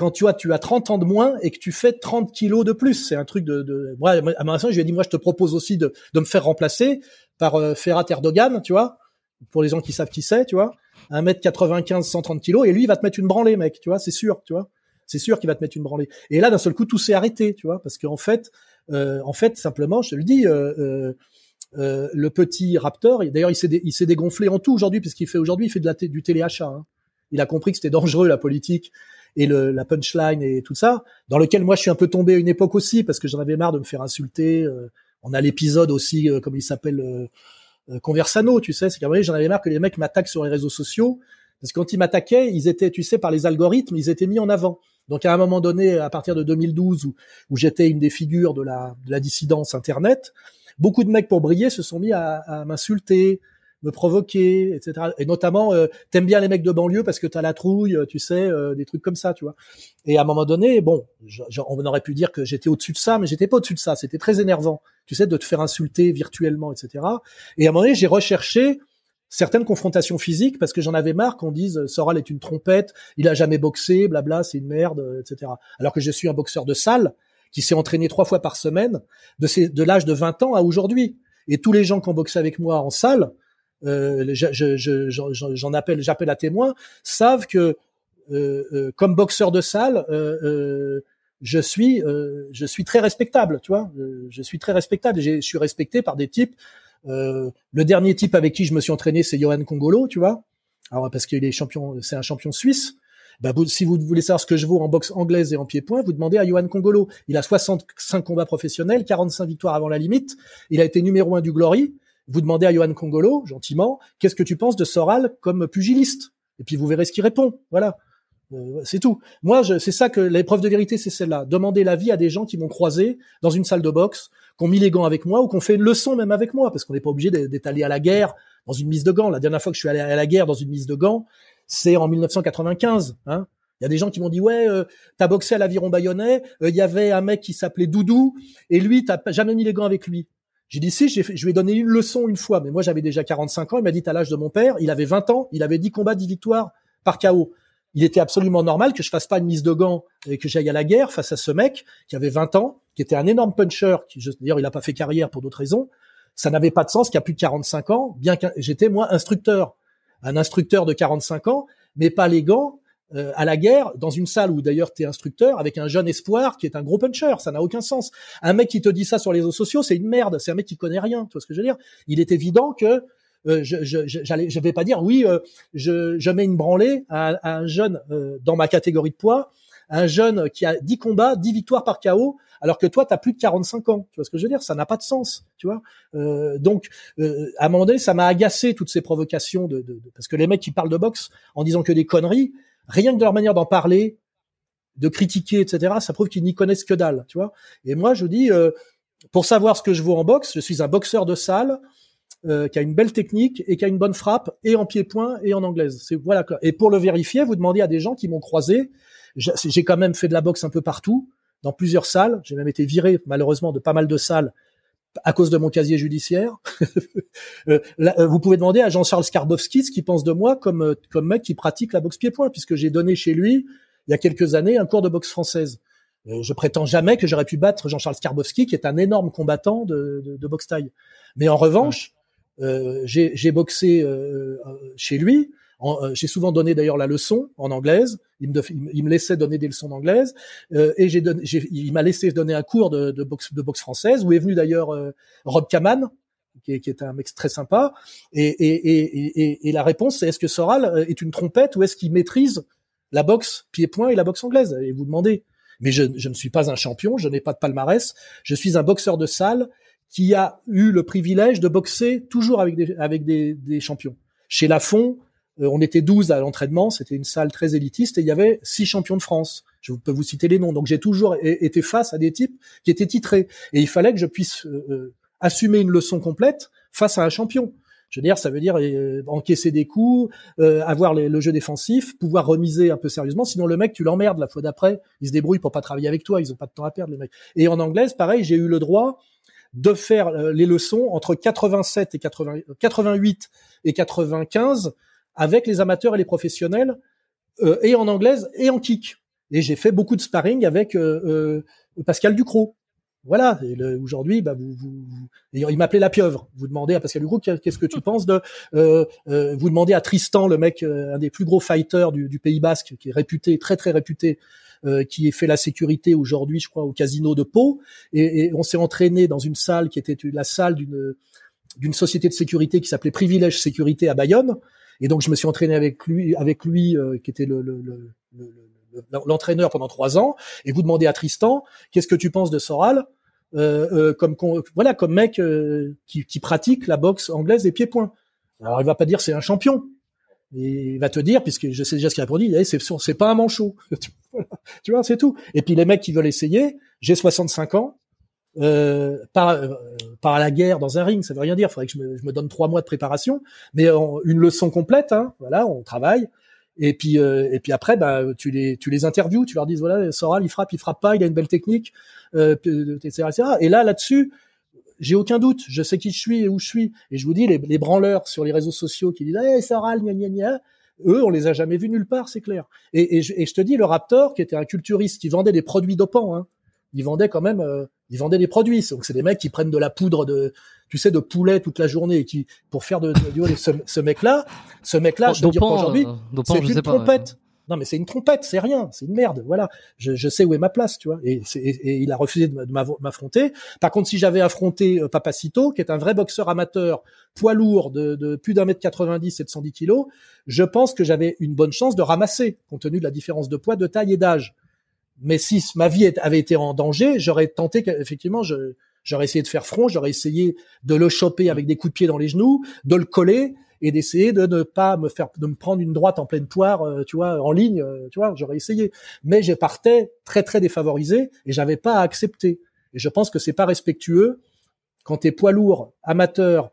quand tu vois, tu as 30 ans de moins et que tu fais 30 kilos de plus. C'est un truc de, de... Moi, à ma je lui ai dit, moi, je te propose aussi de, me faire remplacer par euh, Erdogan, tu vois, pour les gens qui savent qui c'est, tu vois, 1m95, 130 kilos, et lui, il va te mettre une branlée, mec, tu vois, c'est sûr, tu vois. C'est sûr qu'il va te mettre une branlée. Et là, d'un seul coup, tout s'est arrêté, tu vois, parce qu'en fait, euh, en fait, simplement, je te le dis, euh, euh, le petit Raptor, d'ailleurs, il s'est dégonflé en tout aujourd'hui, puisqu'il fait aujourd'hui, il fait du téléachat. Hein. Il a compris que c'était dangereux la politique et le, la punchline et tout ça, dans lequel moi je suis un peu tombé à une époque aussi parce que j'en avais marre de me faire insulter. on a l'épisode aussi, comme il s'appelle, Conversano, tu sais, c'est qu'à j'en avais marre que les mecs m'attaquent sur les réseaux sociaux parce que quand ils m'attaquaient, ils étaient, tu sais, par les algorithmes, ils étaient mis en avant. Donc à un moment donné, à partir de 2012, où, où j'étais une des figures de la, de la dissidence Internet, beaucoup de mecs pour briller se sont mis à, à m'insulter, me provoquer, etc. Et notamment, euh, t'aimes bien les mecs de banlieue parce que t'as la trouille, tu sais, euh, des trucs comme ça, tu vois. Et à un moment donné, bon, on aurait pu dire que j'étais au-dessus de ça, mais j'étais pas au-dessus de ça. C'était très énervant, tu sais, de te faire insulter virtuellement, etc. Et à un moment donné, j'ai recherché certaines confrontations physiques parce que j'en avais marre qu'on dise Soral est une trompette, il a jamais boxé, blabla, c'est une merde, etc. Alors que je suis un boxeur de salle qui s'est entraîné trois fois par semaine de, de l'âge de 20 ans à aujourd'hui. Et tous les gens qui ont boxé avec moi en salle, euh, j'en je, je, appelle, j'appelle à témoin, savent que euh, euh, comme boxeur de salle, euh, euh je suis, je suis très respectable, tu vois. je suis très respectable. Je suis respecté par des types. le dernier type avec qui je me suis entraîné, c'est Johan Congolo, tu vois. Alors parce qu'il est champion, c'est un champion suisse. Bah, si vous voulez savoir ce que je vaux en boxe anglaise et en pied-point, vous demandez à Johan Congolo. Il a 65 combats professionnels, 45 victoires avant la limite. Il a été numéro un du Glory. Vous demandez à Johan Congolo, gentiment, qu'est-ce que tu penses de Soral comme pugiliste? Et puis vous verrez ce qu'il répond. Voilà. Euh, c'est tout. Moi, c'est ça que l'épreuve de vérité, c'est celle-là. Demander l'avis à des gens qui m'ont croisé dans une salle de boxe, qui ont mis les gants avec moi ou qui ont fait une leçon même avec moi, parce qu'on n'est pas obligé d'être allé à la guerre dans une mise de gants. La dernière fois que je suis allé à la guerre dans une mise de gants, c'est en 1995. Hein. Il y a des gens qui m'ont dit ouais, euh, t'as boxé à l'aviron bayonnais. Euh, il y avait un mec qui s'appelait Doudou et lui, t'as jamais mis les gants avec lui. J'ai dit si, je lui ai donné une leçon une fois, mais moi j'avais déjà 45 ans. Il m'a dit à l'âge de mon père, il avait 20 ans, il avait 10 combats, 10 victoires par KO. Il était absolument normal que je fasse pas une mise de gants et que j'aille à la guerre face à ce mec qui avait 20 ans, qui était un énorme puncher, qui d'ailleurs il n'a pas fait carrière pour d'autres raisons. Ça n'avait pas de sens a plus de 45 ans, bien que j'étais moi instructeur, un instructeur de 45 ans, mais pas les gants euh, à la guerre dans une salle où d'ailleurs tu es instructeur avec un jeune espoir qui est un gros puncher, ça n'a aucun sens. Un mec qui te dit ça sur les réseaux sociaux, c'est une merde, c'est un mec qui connaît rien, tu vois ce que je veux dire? Il est évident que euh, je, je, je vais pas dire oui, euh, je, je mets une branlée à, un jeune dans ma catégorie de poids, un jeune qui a 10 combats, 10 victoires par KO, alors que toi, tu as plus de 45 ans. Tu vois ce que je veux dire? Ça n'a pas de sens, tu vois? Euh, donc, à un moment donné, ça m'a agacé toutes ces provocations de, de, parce que les mecs qui parlent de boxe en disant que des conneries, rien que de leur manière d'en parler, de critiquer, etc., ça prouve qu'ils n'y connaissent que dalle, tu vois. Et moi, je dis, euh, pour savoir ce que je vaux en boxe, je suis un boxeur de salle euh, qui a une belle technique et qui a une bonne frappe, et en pied-point et en anglaise. C'est voilà. Et pour le vérifier, vous demandez à des gens qui m'ont croisé. J'ai quand même fait de la boxe un peu partout, dans plusieurs salles. J'ai même été viré malheureusement de pas mal de salles à cause de mon casier judiciaire. *laughs* Euh, euh, vous pouvez demander à Jean-Charles Skarbowski ce qu'il pense de moi comme euh, comme mec qui pratique la boxe pied-point, puisque j'ai donné chez lui il y a quelques années un cours de boxe française. je prétends jamais que j'aurais pu battre Jean-Charles Skarbowski, qui est un énorme combattant de, de, de boxe taille. Mais en revanche, j'ai boxé chez lui euh, j'ai souvent donné d'ailleurs la leçon en anglaise. Il me, il me laissait donner des leçons d'anglaise euh, et j'ai donné, il m'a laissé donner un cours de, de, boxe, de boxe française où est venu d'ailleurs euh, Rob Kaman, qui, qui est, un mec très sympa. Et, et, et, et la réponse c'est est-ce que Soral est une trompette ou est-ce qu'il maîtrise la boxe pied-point et la boxe anglaise? Et vous demandez. Mais je, je ne suis pas un champion, je n'ai pas de palmarès. Je suis un boxeur de salle qui a eu le privilège de boxer toujours avec des, avec des, des champions. Chez Lafont, euh, on était 12 à l'entraînement, c'était une salle très élitiste et il y avait six champions de France. Je peux vous citer les noms. Donc j'ai toujours été face à des types qui étaient titrés et il fallait que je puisse euh, euh, assumer une leçon complète face à un champion. Je veux dire, ça veut dire encaisser des coups, avoir le jeu défensif, pouvoir remiser un peu sérieusement. Sinon, le mec, tu l'emmerdes la fois d'après. Il se débrouille pour pas travailler avec toi. Ils ont pas de temps à perdre, les mecs. Et en anglaise, pareil, j'ai eu le droit de faire les leçons entre 87 et 88 et 95 avec les amateurs et les professionnels, euh, et en anglaise et en kick. Et j'ai fait beaucoup de sparring avec euh, euh, Pascal Ducrot. Voilà. Aujourd'hui, bah, vous, vous, il m'appelait la pieuvre. Vous demandez à Pascal Ducrot qu'est-ce que tu *laughs* penses de. vous demandez à Tristan, le mec, un des plus gros fighters du, Pays Basque, qui est réputé, très très réputé, euh, qui fait la sécurité aujourd'hui, je crois, au casino de Pau. Et, et on s'est entraîné dans une salle qui était la salle d'une d'une société de sécurité qui s'appelait Privilège Sécurité à Bayonne. Et donc je me suis entraîné avec lui, avec lui euh, qui était le, le, le, l'entraîneur pendant trois ans. Et vous demandez à Tristan, qu'est-ce que tu penses de Soral euh, euh, comme voilà comme mec qui, qui, pratique la boxe anglaise des pieds-points? Alors il va pas dire c'est un champion. Il va te dire, puisque je sais déjà ce qu'il a répondu, eh, c'est c'est pas un manchot. *laughs* tu vois, c'est tout. Et puis les mecs qui veulent essayer, j'ai 65 ans, euh, par, euh, par la guerre dans un ring, ça veut rien dire. Il faudrait que je me, je me, donne trois mois de préparation, mais une leçon complète. Hein, voilà, on travaille. Et puis euh, et puis après, bah, tu les tu les interviews, tu leur dis voilà, Soral, il frappe, il frappe pas, il a une belle technique, euh, etc., etc. Et là, là-dessus, j'ai aucun doute. Je sais qui je suis et où je suis. Et je vous dis, les, branleurs sur les réseaux sociaux qui disent hey, Soral, gna gna gna, eux, on les a jamais vus nulle part, c'est clair. Et, et, je, et, je, te dis, le Raptor, qui était un culturiste, qui vendait des produits dopants, hein, il vendait quand même, euh, il vendait des produits. Donc c'est des mecs qui prennent de la poudre de, tu sais, de poulet toute la journée et qui, pour faire de, de, de ce, ce mec-là, ce mec-là, je veux dire aujourd'hui, euh, c'est une trompette. Non, mais c'est une trompette, c'est rien, c'est une merde. Voilà, je, je, sais où est ma place, tu vois. Et, et, il a refusé de m'affronter. Par contre, si j'avais affronté euh, Papacito, qui est un vrai boxeur amateur, poids lourd de, de plus d'un mètre 90 et de 110 kilos, je pense que j'avais une bonne chance de ramasser, compte tenu de la différence de poids, de taille et d'âge. Mais si ma vie avait été en danger, j'aurais tenté qu'effectivement, je, j'aurais essayé de faire front, j'aurais essayé de le choper avec des coups de pied dans les genoux, de le coller et d'essayer de ne pas me faire, de me prendre une droite en pleine poire, euh, tu vois, en ligne, euh, tu vois, j'aurais essayé. Mais je partais très très défavorisé et j'avais pas à accepter. Et je pense que c'est pas respectueux quand t'es poids lourd, amateur,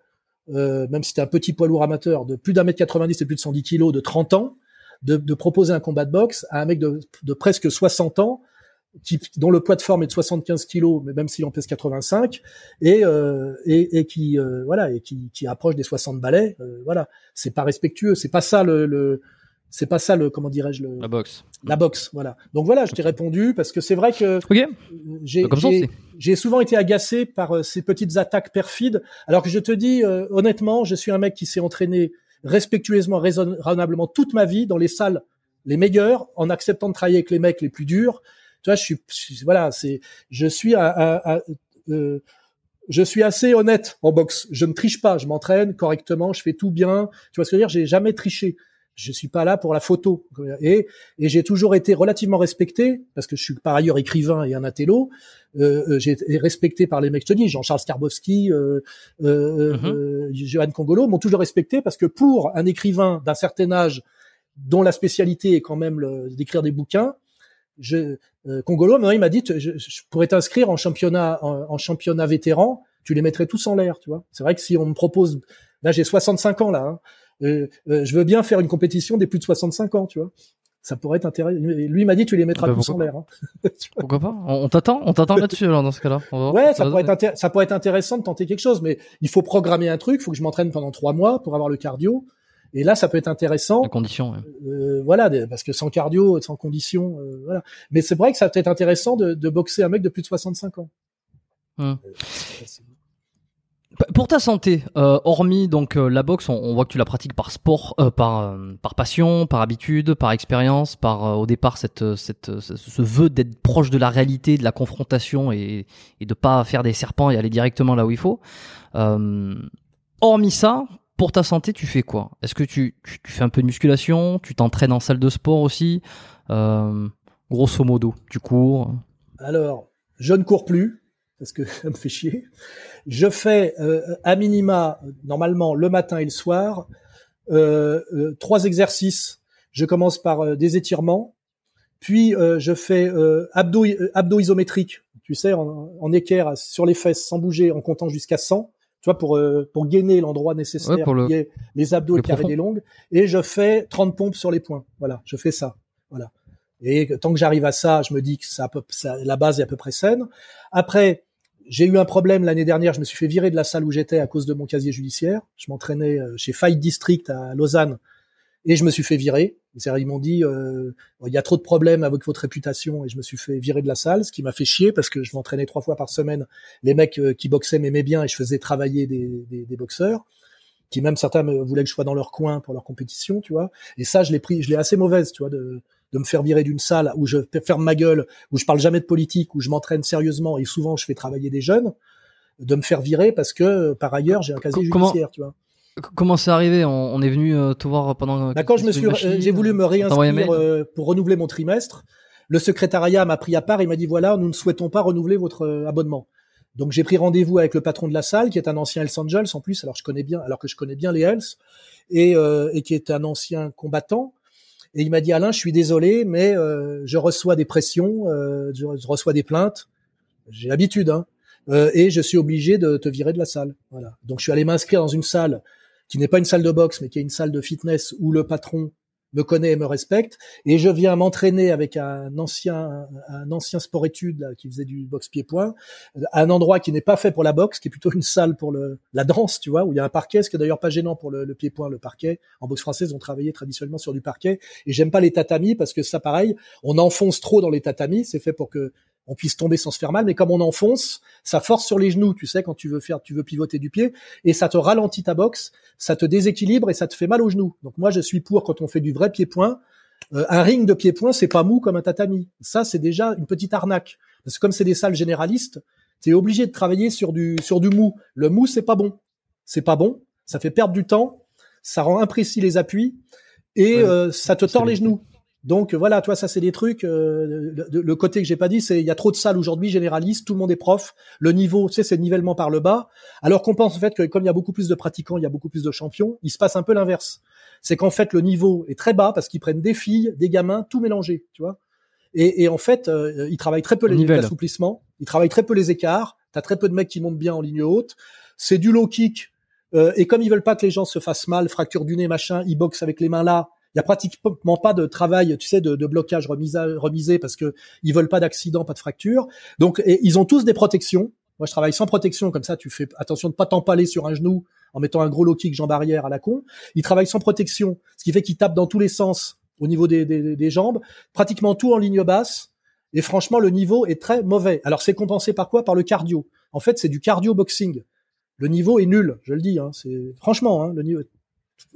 euh, même si t'es un petit poids lourd amateur de plus d'un mètre 90 et plus de 110 kilos de 30 ans, de, de, proposer un combat de boxe à un mec de, de presque 60 ans qui, dont le poids de forme est de 75 kilos, mais même s'il en pèse 85, et, euh, et, et qui euh, voilà et qui, qui, approche des 60 balais, euh, voilà, c'est pas respectueux, c'est pas ça le, le c'est pas ça le comment dirais-je le la boxe. la boxe voilà. Donc voilà je t'ai répondu parce que c'est vrai que okay. j'ai j'ai souvent été agacé par euh, ces petites attaques perfides. Alors que je te dis euh, honnêtement je suis un mec qui s'est entraîné respectueusement, raisonnablement toute ma vie dans les salles les meilleures, en acceptant de travailler avec les mecs les plus durs. Tu vois, je suis, voilà, c'est, je suis à, euh, je suis assez honnête en boxe. Je ne triche pas, je m'entraîne correctement, je fais tout bien. Tu vois ce que je veux dire? J'ai jamais triché je suis pas là pour la photo. Et, et j'ai toujours été relativement respecté, parce que je suis par ailleurs écrivain et un athélo, euh, euh j'ai été respecté par les mecs, je te dis, Jean-Charles Skarbowski, euh, euh, mm Johan Congolo, m'ont toujours respecté, parce que pour un écrivain d'un certain âge, dont la spécialité est quand même d'écrire des bouquins, je, Congolo, il m'a dit, je, je, pourrais t'inscrire en championnat, en, en, championnat vétéran, tu les mettrais tous en l'air, tu vois. C'est vrai que si on me propose, là j'ai 65 ans là, hein, euh, euh, je veux bien faire une compétition des plus de 65 ans, tu vois. Ça pourrait être intéressant. Lui m'a dit tu les mettras bah, tous en l'air. Hein. *laughs* pourquoi pas? On t'attend, on t'attend là-dessus alors dans ce cas-là. Ouais, ça, pourrait être ça pourrait être intéressant de tenter quelque chose, mais il faut programmer un truc. Il faut que je m'entraîne pendant trois mois pour avoir le cardio. Et là, ça peut être intéressant. Les conditions. Ouais. Euh, voilà, parce que sans cardio, sans conditions, euh, voilà. Mais c'est vrai que ça peut être intéressant de, de, boxer un mec de plus de 65 ans. Hum. Pour ta santé, euh, hormis donc euh, la boxe, on, voit que tu la pratiques par sport, euh, par par passion, par habitude, par expérience, par au départ cette cette ce vœu d'être proche de la réalité, de la confrontation et et de pas faire des serpents et aller directement là où il faut. hormis ça, pour ta santé, tu fais quoi? Est-ce que tu, tu fais un peu de musculation? Tu t'entraînes en salle de sport aussi? Grosso modo, tu cours? Alors, je ne cours plus parce que *laughs* ça me fait chier. Je fais euh, à minima, normalement, le matin et le soir, euh, euh, trois exercices. Je commence par euh, des étirements, puis je fais abdos, abdos isométriques, tu sais, en, en, équerre sur les fesses, sans bouger, en comptant jusqu'à 100, tu vois, pour, pour gainer l'endroit nécessaire, pour le, les abdos et carrés des longues. Et je fais 30 pompes sur les points. Voilà, je fais ça. Voilà. Et tant que j'arrive à ça, je me dis que ça, ça, la base est à peu près saine. Après, j'ai eu un problème l'année dernière. Je me suis fait virer de la salle où j'étais à cause de mon casier judiciaire. Je m'entraînais euh, chez Fight District à Lausanne et je me suis fait virer. Ils m'ont dit euh, il y a trop de problèmes avec votre réputation et je me suis fait virer de la salle, ce qui m'a fait chier parce que je m'entraînais trois fois par semaine. Les mecs euh, qui boxaient m'aimaient bien et je faisais travailler des, des, boxeurs qui même certains voulaient que je sois dans leur coin pour leur compétition, tu vois. Et ça, je l'ai pris, je l'ai assez mauvaise, tu vois, de, de me faire virer d'une salle où je ferme ma gueule, où je parle jamais de politique, où je m'entraîne sérieusement et souvent je fais travailler des jeunes, de me faire virer parce que par ailleurs j'ai un casier judiciaire, tu vois. Comment c'est arrivé? On, est venu euh, te voir pendant. D'accord, je me suis, j'ai voulu me réinscrire euh, pour renouveler mon trimestre. Le secrétariat m'a pris à part et m'a dit voilà, nous ne souhaitons pas renouveler votre euh, abonnement. Donc j'ai pris rendez-vous avec le patron de la salle, qui est un ancien Hells Angels en plus, alors je connais bien, alors que je connais bien les Hells, et, et qui est un ancien combattant Et il m'a dit Alain, je suis désolé, mais euh, je reçois des pressions, euh, je, reçois des plaintes. J'ai l'habitude, hein, euh, et je suis obligé de te virer de la salle. Voilà. Donc je suis allé m'inscrire dans une salle qui n'est pas une salle de boxe, mais qui est une salle de fitness où le patron me connaît et me respecte, et je viens m'entraîner avec un ancien un ancien sport études qui faisait du boxe pied-point, un endroit qui n'est pas fait pour la boxe, qui est plutôt une salle pour le la danse, tu vois, où il y a un parquet, ce qui est d'ailleurs pas gênant pour le, le pied-point, le parquet. En boxe française, on travaillait traditionnellement sur du parquet, et j'aime pas les tatamis parce que ça, pareil, on enfonce trop dans les tatamis, c'est fait pour que on puisse tomber sans se faire mal, mais comme on enfonce, ça force sur les genoux, tu sais, quand tu veux faire, tu veux pivoter du pied, et ça te ralentit ta boxe, ça te déséquilibre et ça te fait mal aux genoux. Donc moi, je suis pour quand on fait du vrai pied-point. Euh, un ring de pied-point, c'est pas mou comme un tatami. Ça, c'est déjà une petite arnaque. Parce que comme c'est des salles généralistes, tu es obligé de travailler sur du sur du mou. Le mou, c'est pas bon. C'est pas bon. Ça fait perdre du temps. Ça rend imprécis les appuis et euh, ça te tord les genoux. Donc voilà, toi, ça c'est des trucs. Euh, le, côté que j'ai pas dit, c'est il y a trop de salles aujourd'hui généralistes, tout le monde est prof. Le niveau, tu sais, c'est nivellement par le bas. Alors qu'on pense en fait que comme il y a beaucoup plus de pratiquants, il y a beaucoup plus de champions, il se passe un peu l'inverse. C'est qu'en fait le niveau est très bas parce qu'ils prennent des filles, des gamins, tout mélangé, tu vois. Et, et en fait, euh, ils travaillent très peu les assouplissements, ils travaillent très peu les écarts. T'as très peu de mecs qui montent bien en ligne haute. C'est du low kick. Euh, et comme ils veulent pas que les gens se fassent mal, fracture du nez, machin, ils boxent avec les mains là il y a pratiquement pas de travail, tu sais, de, de blocage remisé, remisé parce que ils veulent pas d'accident, pas de fracture. Donc, ils ont tous des protections. Moi, je travaille sans protection, comme ça, tu fais attention de pas t'empaler sur un genou en mettant un gros low kick jambe arrière à la con. Ils travaillent sans protection, ce qui fait qu'ils tapent dans tous les sens au niveau des, des, des jambes, pratiquement tout en ligne basse. Et franchement, le niveau est très mauvais. Alors, c'est compensé par quoi? Par le cardio. En fait, c'est du cardio boxing. Le niveau est nul, je le dis. Hein. C'est franchement, hein, le niveau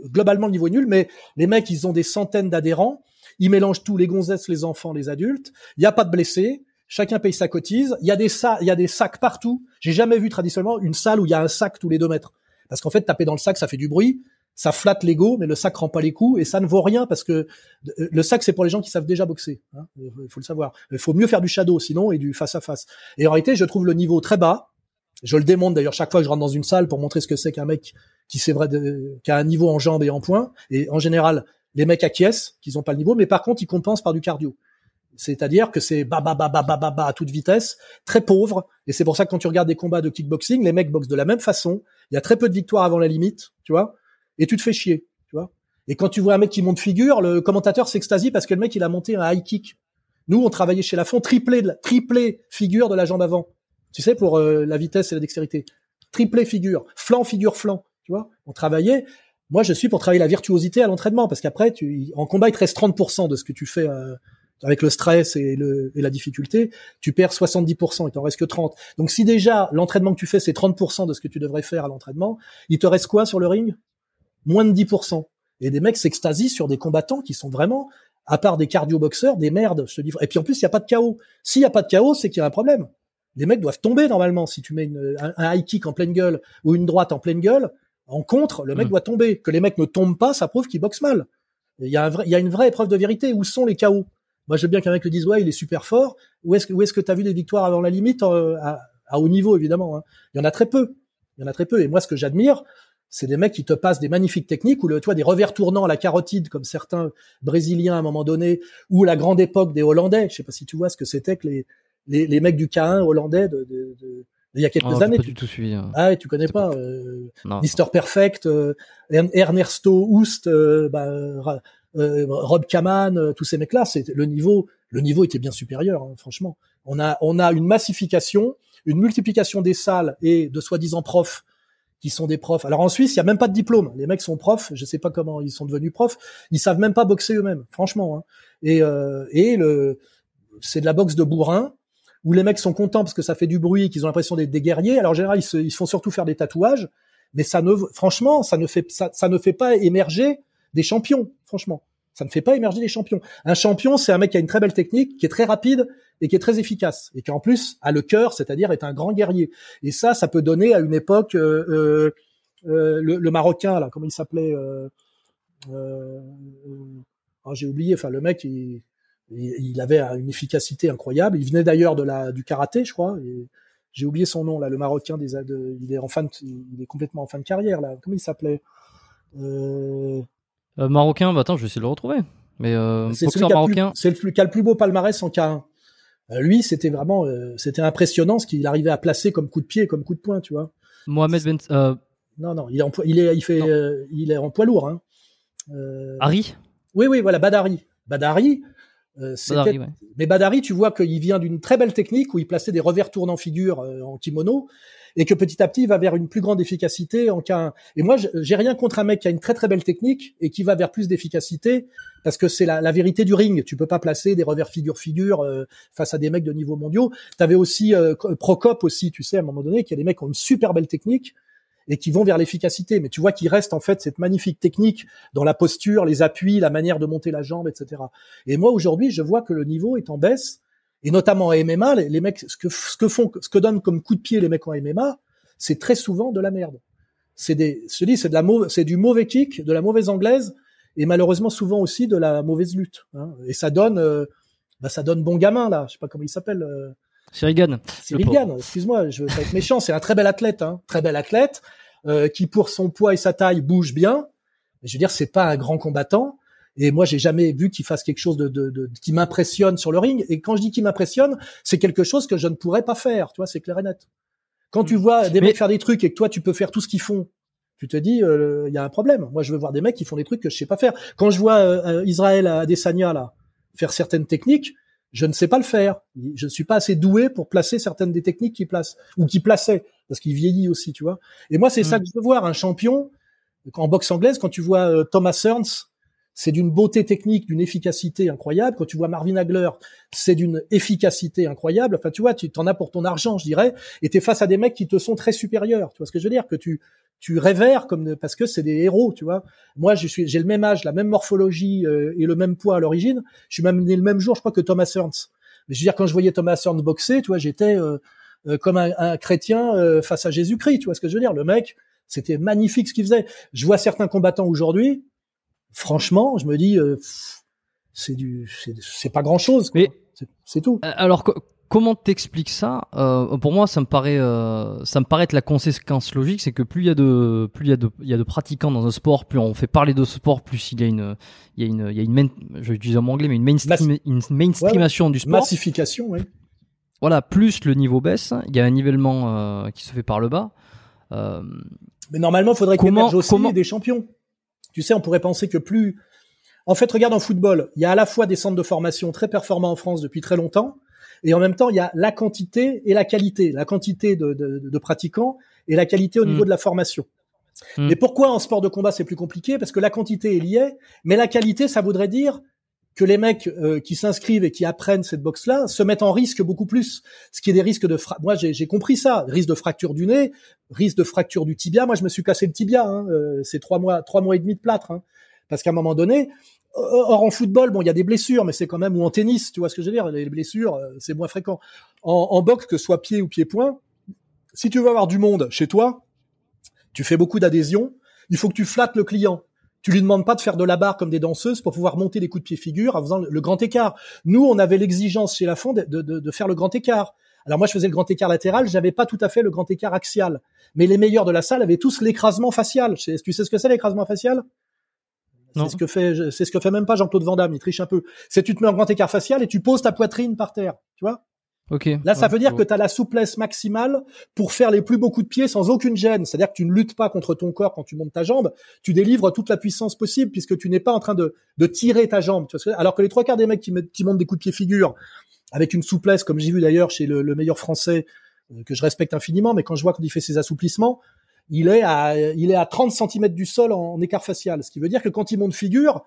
globalement le niveau est nul, mais les mecs, ils ont des centaines d'adhérents, ils mélangent tous les gonzesses, les enfants, les adultes, il n'y a pas de blessés, chacun paye sa cotise, il y a des sacs, il y a des sacs partout. J'ai jamais vu traditionnellement une salle où il y a un sac tous les deux mètres. Parce qu'en fait, taper dans le sac, ça fait du bruit, ça flatte l'ego, mais le sac rend pas les coups et ça ne vaut rien parce que euh, le sac c'est pour les gens qui savent déjà boxer. Hein, il faut le savoir. Il faut mieux faire du shadow sinon et du face à face. Et en réalité, je trouve le niveau très bas. Je le démontre d'ailleurs chaque fois que je rentre dans une salle pour montrer ce que c'est qu'un mec qui c'est vrai qui a un niveau en jambes et en points. Et en général, les mecs acquiescent qu'ils n'ont pas le niveau, mais par contre, ils compensent par du cardio. C'est-à-dire que c'est ba ba ba ba ba ba à toute vitesse, très pauvre. Et c'est pour ça que quand tu regardes des combats de kickboxing, les mecs boxent de la même façon. Il y a très peu de victoires avant la limite, tu vois. Et tu te fais chier, tu vois. Et quand tu vois un mec qui monte figure, le commentateur s'extasie parce que le mec il a monté un high kick. Nous, on travaillait chez Lafont triplé, triplé figure de la jambe avant. Tu sais, pour euh, la vitesse et la dextérité. Triplé figure, flanc, figure, flanc. Tu vois, on travaillait. Moi, je suis pour travailler la virtuosité à l'entraînement parce qu'après, en combat, il te reste 30% de ce que tu fais euh, avec le stress et, le, et la difficulté. Tu perds 70%, il t'en reste que 30. Donc, si déjà l'entraînement que tu fais, c'est 30% de ce que tu devrais faire à l'entraînement, il te reste quoi sur le ring? Moins de 10%. Et des mecs s'extasient sur des combattants qui sont vraiment, à part des cardio-boxeurs, des merdes, je te dis. Et puis en plus, il n'y a pas de chaos. S'il n'y a pas de chaos, c'est qu'il y a un problème. Les mecs doivent tomber normalement. Si tu mets un, un, high kick en pleine gueule ou une droite en pleine gueule, en contre, le mec mm. doit tomber. Que les mecs ne tombent pas, ça prouve qu'ils boxent mal. Il y, a un vrai, il y a une vraie épreuve de vérité. Où sont les KO Moi, je veux bien qu'un mec le dise, ouais, il est super fort. Où est-ce que où est-ce que t'as vu des victoires avant la limite euh, à, haut niveau, évidemment hein? Il y en a très peu. Il y en a très peu. Et moi, ce que j'admire, c'est des mecs qui te passent des magnifiques techniques ou le, toi, des revers tournants à la carotide, comme certains Brésiliens à un moment donné, ou la grande époque des Hollandais. Je sais pas si tu vois ce que c'était que les, les, les mecs du K1 hollandais de, de, de il y a quelques oh, années. Pas du tout suivi. Hein. Ah, tu connais pas, euh, Mister Perfect, euh, Ernesto Houst, euh, bah, euh, Rob Kaman, euh, tous ces mecs-là, c'est le niveau, le niveau était bien supérieur, hein, franchement. On a, on a une massification, une multiplication des salles et de soi-disant profs qui sont des profs. Alors en Suisse, il y a même pas de diplôme. Les mecs sont profs. Je sais pas comment ils sont devenus profs. Ils savent même pas boxer eux-mêmes, franchement. Hein. Et, euh, et le, c'est de la boxe de bourrin où les mecs sont contents parce que ça fait du bruit, qu'ils ont l'impression d'être des guerriers. Alors en général, ils se, ils font surtout faire des tatouages, mais ça ne, franchement, ça ne fait, ça, ça ne fait pas émerger des champions. Franchement, ça ne fait pas émerger des champions. Un champion, c'est un mec qui a une très belle technique, qui est très rapide et qui est très efficace, et qui en plus a le cœur, c'est-à-dire est un grand guerrier. Et ça, ça peut donner à une époque euh, euh, euh le, le, marocain là, comment il s'appelait euh, euh, oh, J'ai oublié. Enfin, le mec, il, il avait une efficacité incroyable. Il venait d'ailleurs de la du karaté, je crois. J'ai oublié son nom là, le Marocain des il est en fin de, il est complètement en fin de carrière là. Comment il s'appelait? Euh... euh... Marocain, bah attends, je vais essayer de le retrouver. Mais euh, c'est boxeur celui qui a, marocain. plus- c'est le, qui a le plus beau palmarès en K1. Euh, lui, c'était vraiment, c'était impressionnant ce qu'il arrivait à placer comme coup de pied, comme coup de poing, tu vois. Mohamed Ben Non, non, il est en, poids- il est, il fait, euh, il est en poids lourd. Hein. Euh, Harry. oui, oui, voilà, Badari. Badari. Euh, c'était- Badari, ouais. Mais Badari, tu vois qu'il vient d'une très belle technique où il plaçait des revers tournant figure euh, en kimono et que petit à petit il va vers une plus grande efficacité en K1. Et moi, j'ai rien contre un mec qui a une très très belle technique et qui va vers plus d'efficacité parce que c'est la, la vérité du ring. Tu peux pas placer des revers figure figure euh, face à des mecs de niveau mondiaux. T'avais aussi euh, Procop aussi, tu sais, à un moment donné, qu'il y a des mecs qui ont une super belle technique et qui vont vers l'efficacité. Mais tu vois qu'il reste en fait cette magnifique technique dans la posture, les appuis, la manière de monter la jambe, etc. Et moi aujourd'hui, je vois que le niveau est en baisse, et notamment en MMA, les, les mecs, ce que, ce que font, ce que donnent comme coup de pied les mecs en MMA, c'est très souvent de la merde. C'est des, je c'est de la c'est du mauvais kick, de la mauvaise anglaise, et malheureusement souvent aussi de la mauvaise lutte. hein. Et ça donne, euh, bah ça donne bon gamin là. Je sais pas comment il s'appelle. euh, Cyril Cyril pauvre. Gann, excuse-moi, je veux pas être méchant, c'est un très bel athlète, hein, très bel athlète, euh, qui pour son poids et sa taille bouge bien. Mais je veux dire, c'est pas un grand combattant. Et moi, j'ai jamais vu qu'il fasse quelque chose de, de, de- qui m'impressionne sur le ring. Et quand je dis qu'il m'impressionne, c'est quelque chose que je ne pourrais pas faire. Tu vois, c'est clair et net. Quand tu vois des Mais- mecs faire des trucs et que toi, tu peux faire tout ce qu'ils font, tu te dis, euh, il y a un problème. Moi, je veux voir des mecs qui font des trucs que je sais pas faire. Quand je vois euh, euh, Israël Adesanya là faire certaines techniques, je ne sais pas le faire. Je ne suis pas assez doué pour placer certaines des techniques qu'il place ou qu'il plaçait parce qu'il vieillit aussi, tu vois. Et moi, c'est ça Mm. que je veux voir un champion en boxe anglaise. Quand tu vois euh, Thomas Hearns, c'est d'une beauté technique, d'une efficacité incroyable. Quand tu vois Marvin Hagler, c'est d'une efficacité incroyable. Enfin, tu vois, tu t'en as pour ton argent, je dirais. Et t'es face à des mecs qui te sont très supérieurs. Tu vois ce que je veux dire? Que tu tu révères comme parce que c'est des héros, tu vois. Moi, je suis, j'ai le même âge, la même morphologie euh, et le même poids à l'origine. Je suis même né le même jour, je crois, que Thomas Hearns. Mais je veux dire, quand je voyais Thomas Hearns boxer, tu vois, j'étais euh, euh, comme un, un chrétien euh, face à Jésus-Christ. Tu vois ce que je veux dire? Le mec, c'était magnifique ce qu'il faisait. Je vois certains combattants aujourd'hui. Franchement, je me dis, euh, c'est du, c'est, pas grand chose. Mais- c'est, tout. Alors, co- comment t'expliques ça? Euh, Pour moi, ça me paraît, euh, ça me paraît être la conséquence logique, c'est que plus il y a de, plus il y a de, il y a de pratiquants dans un sport, plus on fait parler de ce sport, plus il y a une, il y a une, il y a une, main, je un mot anglais, mais une mainstream, une mainstreamation du sport. Massification, oui. Voilà, plus le niveau baisse, il y a un nivellement euh, qui se fait par le bas. Euh, Mais normalement, il faudrait qu'il émerge aussi comment- des champions. Tu sais, on pourrait penser que plus. En fait, regarde en football, il y a à la fois des centres de formation très performants en France depuis très longtemps, et en même temps, il y a la quantité et la qualité, la quantité de, de- de pratiquants et la qualité au Mm. niveau de la formation. Mm. Et pourquoi en sport de combat c'est plus compliqué? Parce que la quantité est liée, mais la qualité, ça voudrait dire que les mecs euh, qui s'inscrivent et qui apprennent cette boxe-là se mettent en risque beaucoup plus. Ce qui est des risques de fra... moi j'ai compris ça, risque de fracture du nez, risque de fracture du tibia. Moi je me suis cassé le tibia, hein, euh, c'est trois mois trois mois et demi de plâtre, hein, parce qu'à un moment donné. Or en football, bon, il y a des blessures, mais c'est quand même ou en tennis, tu vois ce que je veux dire. Les blessures, euh, c'est moins fréquent. En, en boxe, que ce soit pied ou pied-point, si tu veux avoir du monde chez toi, tu fais beaucoup d'adhésion. Il faut que tu flattes le client. Tu lui demandes pas de faire de la barre comme des danseuses pour pouvoir monter des coups de pied figure en faisant le, grand écart. Nous, on avait l'exigence chez la Fond de, de, de faire le grand écart. Alors moi, je faisais le grand écart latéral, j'avais pas tout à fait le grand écart axial. Mais les meilleurs de la salle avaient tous l'écrasement facial. Tu sais ce que c'est l'écrasement facial? Non. C'est ce que fait, c'est ce que fait même pas Jean-Claude Van Damme. Il triche un peu. C'est tu te mets en grand écart facial et tu poses ta poitrine par terre. Tu vois? Ok. Là, ça Ouais, veut dire que tu as la souplesse maximale pour faire les plus beaux coups de pied sans aucune gêne. C'est-à-dire que tu ne luttes pas contre ton corps quand tu montes ta jambe, tu délivres toute la puissance possible puisque tu n'es pas en train de, de tirer ta jambe. Tu vois ce que- Alors que les trois quarts des mecs qui, qui montent des coups de pied figure avec une souplesse, comme j'ai vu d'ailleurs chez le, le meilleur français, euh, que je respecte infiniment, mais quand je vois quand il fait ses assouplissements, il est à, il est à 30 cm du sol en, en écart facial. Ce qui veut dire que quand il monte figure,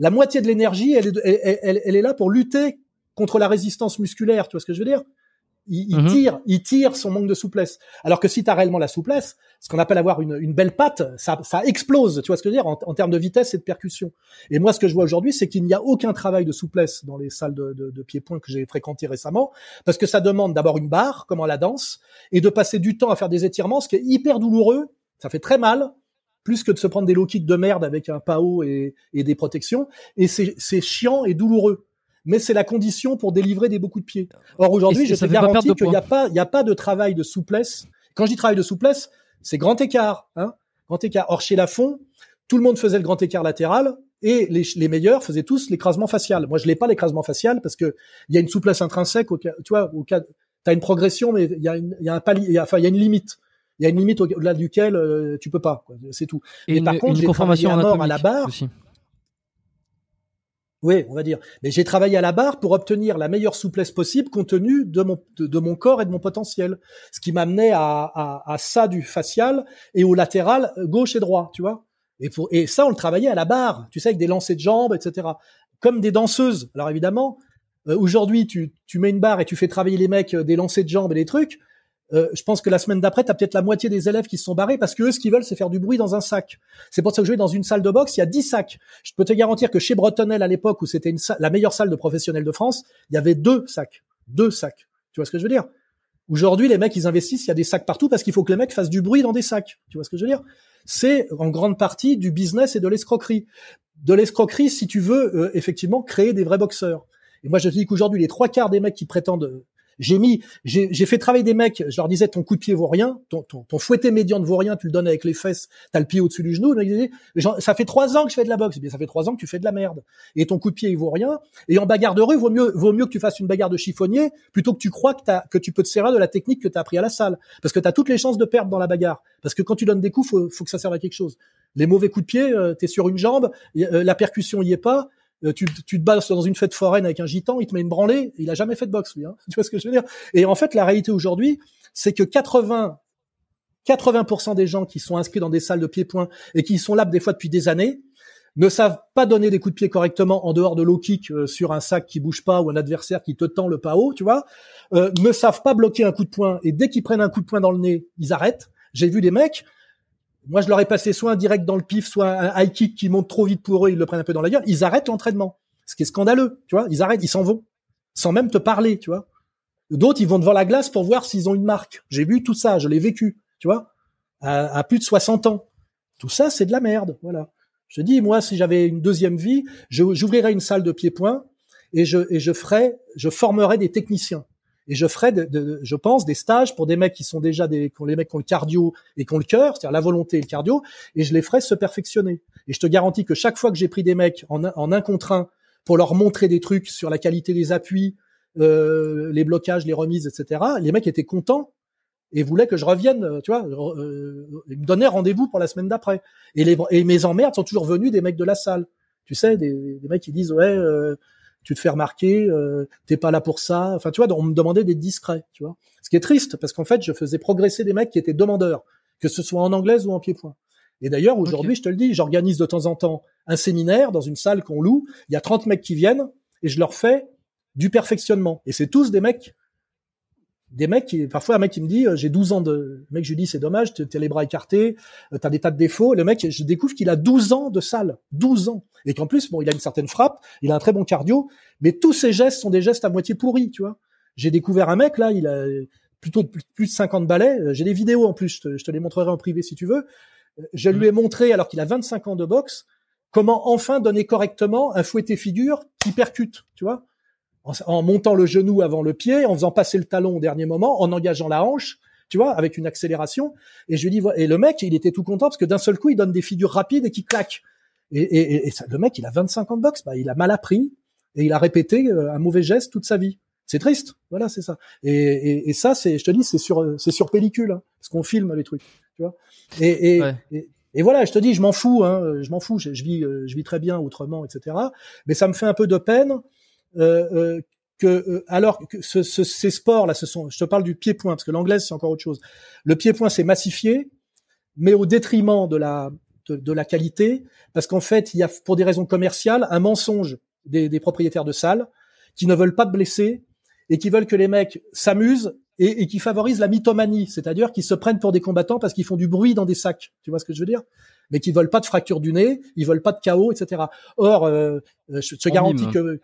la moitié de l'énergie, elle, est- elle, elle- elle est là pour lutter contre la résistance musculaire. Tu vois ce que je veux dire? Il, il Mhm. tire, il tire son manque de souplesse. Alors que si tu as réellement la souplesse, ce qu'on appelle avoir une, une belle patte, ça, ça explose. Tu vois ce que je veux dire en, en termes de vitesse et de percussion. Et moi, ce que je vois aujourd'hui, c'est qu'il n'y a aucun travail de souplesse dans les salles de, de, de pied-point que j'ai fréquentées récemment, parce que ça demande d'abord une barre, comme à la danse, et de passer du temps à faire des étirements, ce qui est hyper douloureux. Ça fait très mal, plus que de se prendre des low kicks de merde avec un PAO et, et des protections. Et c'est c'est chiant et douloureux. Mais c'est la condition pour délivrer des beaux coups de pied. Or aujourd'hui, je te garantis qu'il n'y a pas, il y a pas de travail de souplesse. Quand je dis travail de souplesse, c'est grand écart, hein, grand écart. Or chez Lafont, tout le monde faisait le grand écart latéral et les, les meilleurs faisaient tous l'écrasement facial. Moi, je l'ai pas l'écrasement facial parce que il y a une souplesse intrinsèque. Au, tu vois, au cas, t'as une progression, mais il y a, une, il y a un palier, enfin, il y a une limite. Il y a une limite au-delà duquel euh, tu peux pas. C'est tout. Et, par contre, j'ai travaillé à mort à la barre. Aussi. Oui, on va dire. Mais j'ai travaillé à la barre pour obtenir la meilleure souplesse possible compte tenu de mon, de, mon corps et de mon potentiel. Ce qui m'amenait à, à, à, ça du facial et au latéral gauche et droit, tu vois. Et, pour, et ça, on le travaillait à la barre, tu sais, avec des lancers de jambes, etc. Comme des danseuses. Alors évidemment, euh, aujourd'hui, tu, tu mets une barre et tu fais travailler les mecs euh, des lancers de jambes et des trucs. Euh, je pense que la semaine d'après, tu as peut-être la moitié des élèves qui se sont barrés parce que eux, ce qu'ils veulent, c'est faire du bruit dans un sac. C'est pour ça que je vais dans une salle de boxe, il y a 10 sacs. Je peux te garantir que chez Bretonel, à l'époque où c'était la meilleure salle de professionnels de France, il y avait deux sacs. Deux sacs. Tu vois ce que je veux dire? Aujourd'hui, les mecs, ils investissent, il y a des sacs partout parce qu'il faut que les mecs fassent du bruit dans des sacs. Tu vois ce que je veux dire? C'est en grande partie du business et de l'escroquerie. De l'escroquerie, si tu veux euh, effectivement créer des vrais boxeurs. Et moi, je te dis qu'aujourd'hui, les trois quarts des mecs qui prétendent j'ai mis, j'ai fait travailler des mecs. Je leur disais ton coup de pied vaut rien, ton, ton, ton fouetté médian ne vaut rien. Tu le donnes avec les fesses, t'as le pied au-dessus du genou. ça fait trois ans que je fais de la boxe. Eh bien, ça fait trois ans que tu fais de la merde. Et ton coup de pied il vaut rien. Et en bagarre de rue, vaut mieux, vaut mieux que tu fasses une bagarre de chiffonnier plutôt que tu crois que, que tu peux te servir de la technique que tu as appris à la salle. Parce que tu as toutes les chances de perdre dans la bagarre. Parce que quand tu donnes des coups, faut, faut que ça serve à quelque chose. Les mauvais coups de pied, euh, tu es sur une jambe, euh, la percussion y est pas, tu, tu, te bats dans une fête foraine avec un gitan, il te met une branlée, il a jamais fait de boxe lui. Hein. *laughs* Tu vois ce que je veux dire? Et en fait, la réalité aujourd'hui, c'est que 80 80% des gens qui sont inscrits dans des salles de pied-point et qui sont là des fois depuis des années ne savent pas donner des coups de pied correctement en dehors de low kick euh, sur un sac qui bouge pas ou un adversaire qui te tend le pas haut, tu vois, euh, ne savent pas bloquer un coup de poing et dès qu'ils prennent un coup de poing dans le nez, ils arrêtent. J'ai vu des mecs, moi, je leur ai passé soit un direct dans le pif, soit un high kick qui monte trop vite pour eux, ils le prennent un peu dans la gueule. Ils arrêtent l'entraînement. Ce qui est scandaleux, tu vois. Ils arrêtent, ils s'en vont. Sans même te parler, tu vois. D'autres, ils vont devant la glace pour voir s'ils ont une marque. J'ai vu tout ça, je l'ai vécu, tu vois. À, plus de 60 ans. Tout ça, c'est de la merde, voilà. Je te dis, moi, si j'avais une deuxième vie, j'ouvrirais une salle de pied-point et je, et je ferais, je formerais des techniciens et je ferai, de, je pense, des stages pour des mecs qui sont déjà des, les mecs qui ont le cardio et qui ont le cœur, c'est-à-dire la volonté et le cardio, et je les ferai se perfectionner. Et je te garantis que chaque fois que j'ai pris des mecs en, un contre un pour leur montrer des trucs sur la qualité des appuis, euh, les blocages, les remises, etc., les mecs étaient contents et voulaient que je revienne, euh, tu vois, euh, me donnaient rendez-vous pour la semaine d'après. Et, les, et mes emmerdes sont toujours venus des mecs de la salle. Tu sais, des, des mecs qui disent ouais, euh, tu te fais remarquer, euh, t'es pas là pour ça. Enfin, tu vois, on me demandait d'être discret, tu vois. Ce qui est triste parce qu'en fait, je faisais progresser des mecs qui étaient demandeurs, que ce soit en anglaise ou en pied-point. Et d'ailleurs, aujourd'hui, je te le dis, j'organise de temps en temps un séminaire dans une salle qu'on loue. Il y a 30 mecs qui viennent et je leur fais du perfectionnement. Et c'est tous des mecs des mecs qui, parfois un mec qui me dit, euh, j'ai 12 ans de, le mec, je lui dis, c'est dommage, t'as les bras écartés, euh, t'as des tas de défauts. Le mec, je découvre qu'il a 12 ans de salle. 12 ans. Et qu'en plus, bon, il a une certaine frappe, il a un très bon cardio, mais tous ses gestes sont des gestes à moitié pourris, tu vois. J'ai découvert un mec, là, il a plutôt de plus de 50 balais. Euh, j'ai des vidéos en plus, je te, je te les montrerai en privé si tu veux. Je lui ai montré, alors qu'il a 25 ans de boxe, comment enfin donner correctement un fouetté figure qui percute, tu vois en, montant le genou avant le pied, en faisant passer le talon au dernier moment, en engageant la hanche, tu vois, avec une accélération. Et je lui dis, et le mec, il était tout content parce que d'un seul coup, il donne des figures rapides et qui claquent. Et, et, et ça, le mec, il a 25 ans de boxe, bah, il a mal appris et il a répété euh, un mauvais geste toute sa vie. C'est triste, voilà, c'est ça. Et, et, ça, c'est, je te dis, c'est sur, c'est sur pellicule, hein, parce qu'on filme les trucs, tu vois. Et, et, voilà, je te dis, je m'en fous, hein, je m'en fous, je, je, vis, euh, je vis très bien autrement, etc. Mais ça me fait un peu de peine que euh, alors que ce, ces sports là, ce sont, je te parle du pied-point parce que l'anglaise c'est encore autre chose. Le pied-point c'est massifié, mais au détriment de la de, la qualité, parce qu'en fait il y a pour des raisons commerciales un mensonge des, des propriétaires de salles qui ne veulent pas de blessés et qui veulent que les mecs s'amusent et, et, qui favorisent la mythomanie, c'est-à-dire qu'ils se prennent pour des combattants parce qu'ils font du bruit dans des sacs. Tu vois ce que je veux dire? Mais qui veulent pas de fracture du nez, ils veulent pas de chaos, etc. Or, euh, je te garantis que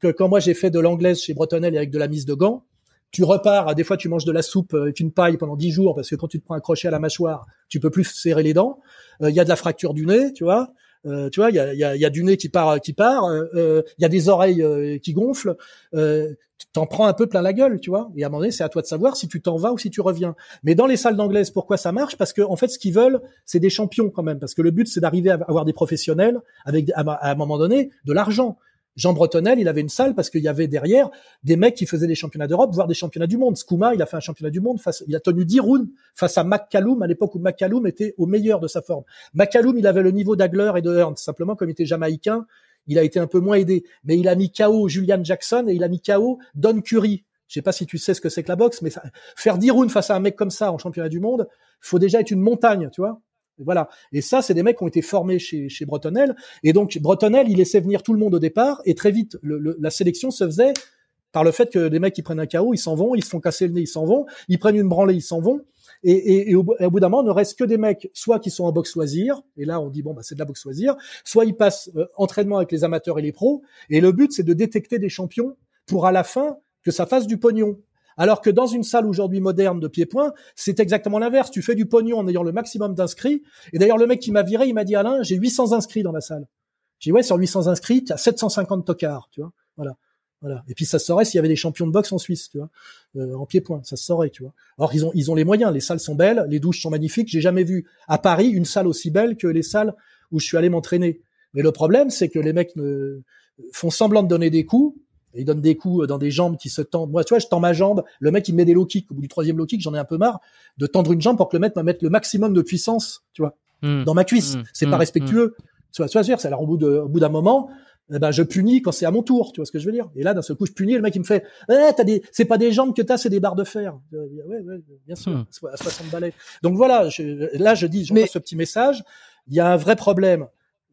que quand moi j'ai fait de l'anglaise chez Bretonel avec de la mise de gants, tu repars, des fois tu manges de la soupe avec une paille pendant dix jours parce que quand tu te prends un crochet à la mâchoire, tu peux plus serrer les dents. Euh, il y a de la fracture du nez, tu vois. Euh, tu vois, il y a, y, a, y a, du nez qui part, qui part. Euh, euh, il y a des oreilles qui gonflent. Euh, t'en prends un peu plein la gueule, tu vois. Et à un moment donné, c'est à toi de savoir si tu t'en vas ou si tu reviens. Mais dans les salles d'anglaise, pourquoi ça marche? Parce que en fait, ce qu'ils veulent, c'est des champions quand même. Parce que le but, c'est d'arriver à avoir des professionnels avec, à un moment donné, de l'argent. Jean Bretonel, il avait une salle parce qu'il y avait derrière des mecs qui faisaient des championnats d'Europe, voire des championnats du monde. Skouma, il a fait un championnat du monde face, il a tenu 10 rounds face à McCallum à l'époque où McCallum était au meilleur de sa forme. McCallum, il avait le niveau d'Agler et de Hearn. Simplement, comme il était jamaïcain, il a été un peu moins aidé. Mais il a mis KO Julian Jackson et il a mis KO Don Curry. Je sais pas si tu sais ce que c'est que la boxe, mais faire 10 rounds face à un mec comme ça en championnat du monde, faut déjà être une montagne, tu vois. Voilà. Et ça, c'est des mecs qui ont été formés chez, Bretonel. Et donc, Bretonel, il laissait venir tout le monde au départ. Et très vite, la sélection se faisait par le fait que les mecs qui prennent un KO, ils s'en vont, ils se font casser le nez, ils s'en vont, ils prennent une branlée, ils s'en vont. Et, et, et, au, bout d'un moment, ne reste que des mecs, soit qui sont en boxe loisir, et là on dit bon bah c'est de la boxe loisir, soit ils passent euh, entraînement avec les amateurs et les pros. Et le but c'est de détecter des champions pour à la fin que ça fasse du pognon. Alors que dans une salle aujourd'hui moderne de pied-point, c'est exactement l'inverse. Tu fais du pognon en ayant le maximum d'inscrits. Et d'ailleurs, le mec qui m'a viré, il m'a dit, Alain, j'ai 800 inscrits dans la salle. J'ai dit, ouais, sur 800 inscrits, tu as 750 tocards, tu vois. Voilà. Voilà. Et puis ça se saurait s'il y avait des champions de boxe en Suisse, tu vois, euh, en pied-point, ça se saurait, tu vois. Alors ils ont ils ont les moyens, les salles sont belles, les douches sont magnifiques. J'ai jamais vu à Paris une salle aussi belle que les salles où je suis allé m'entraîner. Mais le problème, c'est que les mecs ne, font semblant de donner des coups, il donne des coups dans des jambes qui se tendent. Moi, tu vois, je tends ma jambe. Le mec, il met des low kicks. Au bout du troisième low kick, j'en ai un peu marre de tendre une jambe pour que le mec me mette le maximum de puissance, tu vois, hmm. dans ma cuisse. Hmm. c'est pas hmm. respectueux. Tu vois, tu vois, c'est alors au bout de, au bout d'un moment, eh ben, je punis quand c'est à mon tour. Tu vois ce que je veux dire? Et là, d'un seul coup, je punis. Le mec, il me fait, eh, t'as des, c'est pas des jambes que t'as, c'est des barres de fer. Ouais, ouais, bien sûr. À 60 balais. Donc voilà, je, là, je dis, je ce petit message. Il y a un vrai problème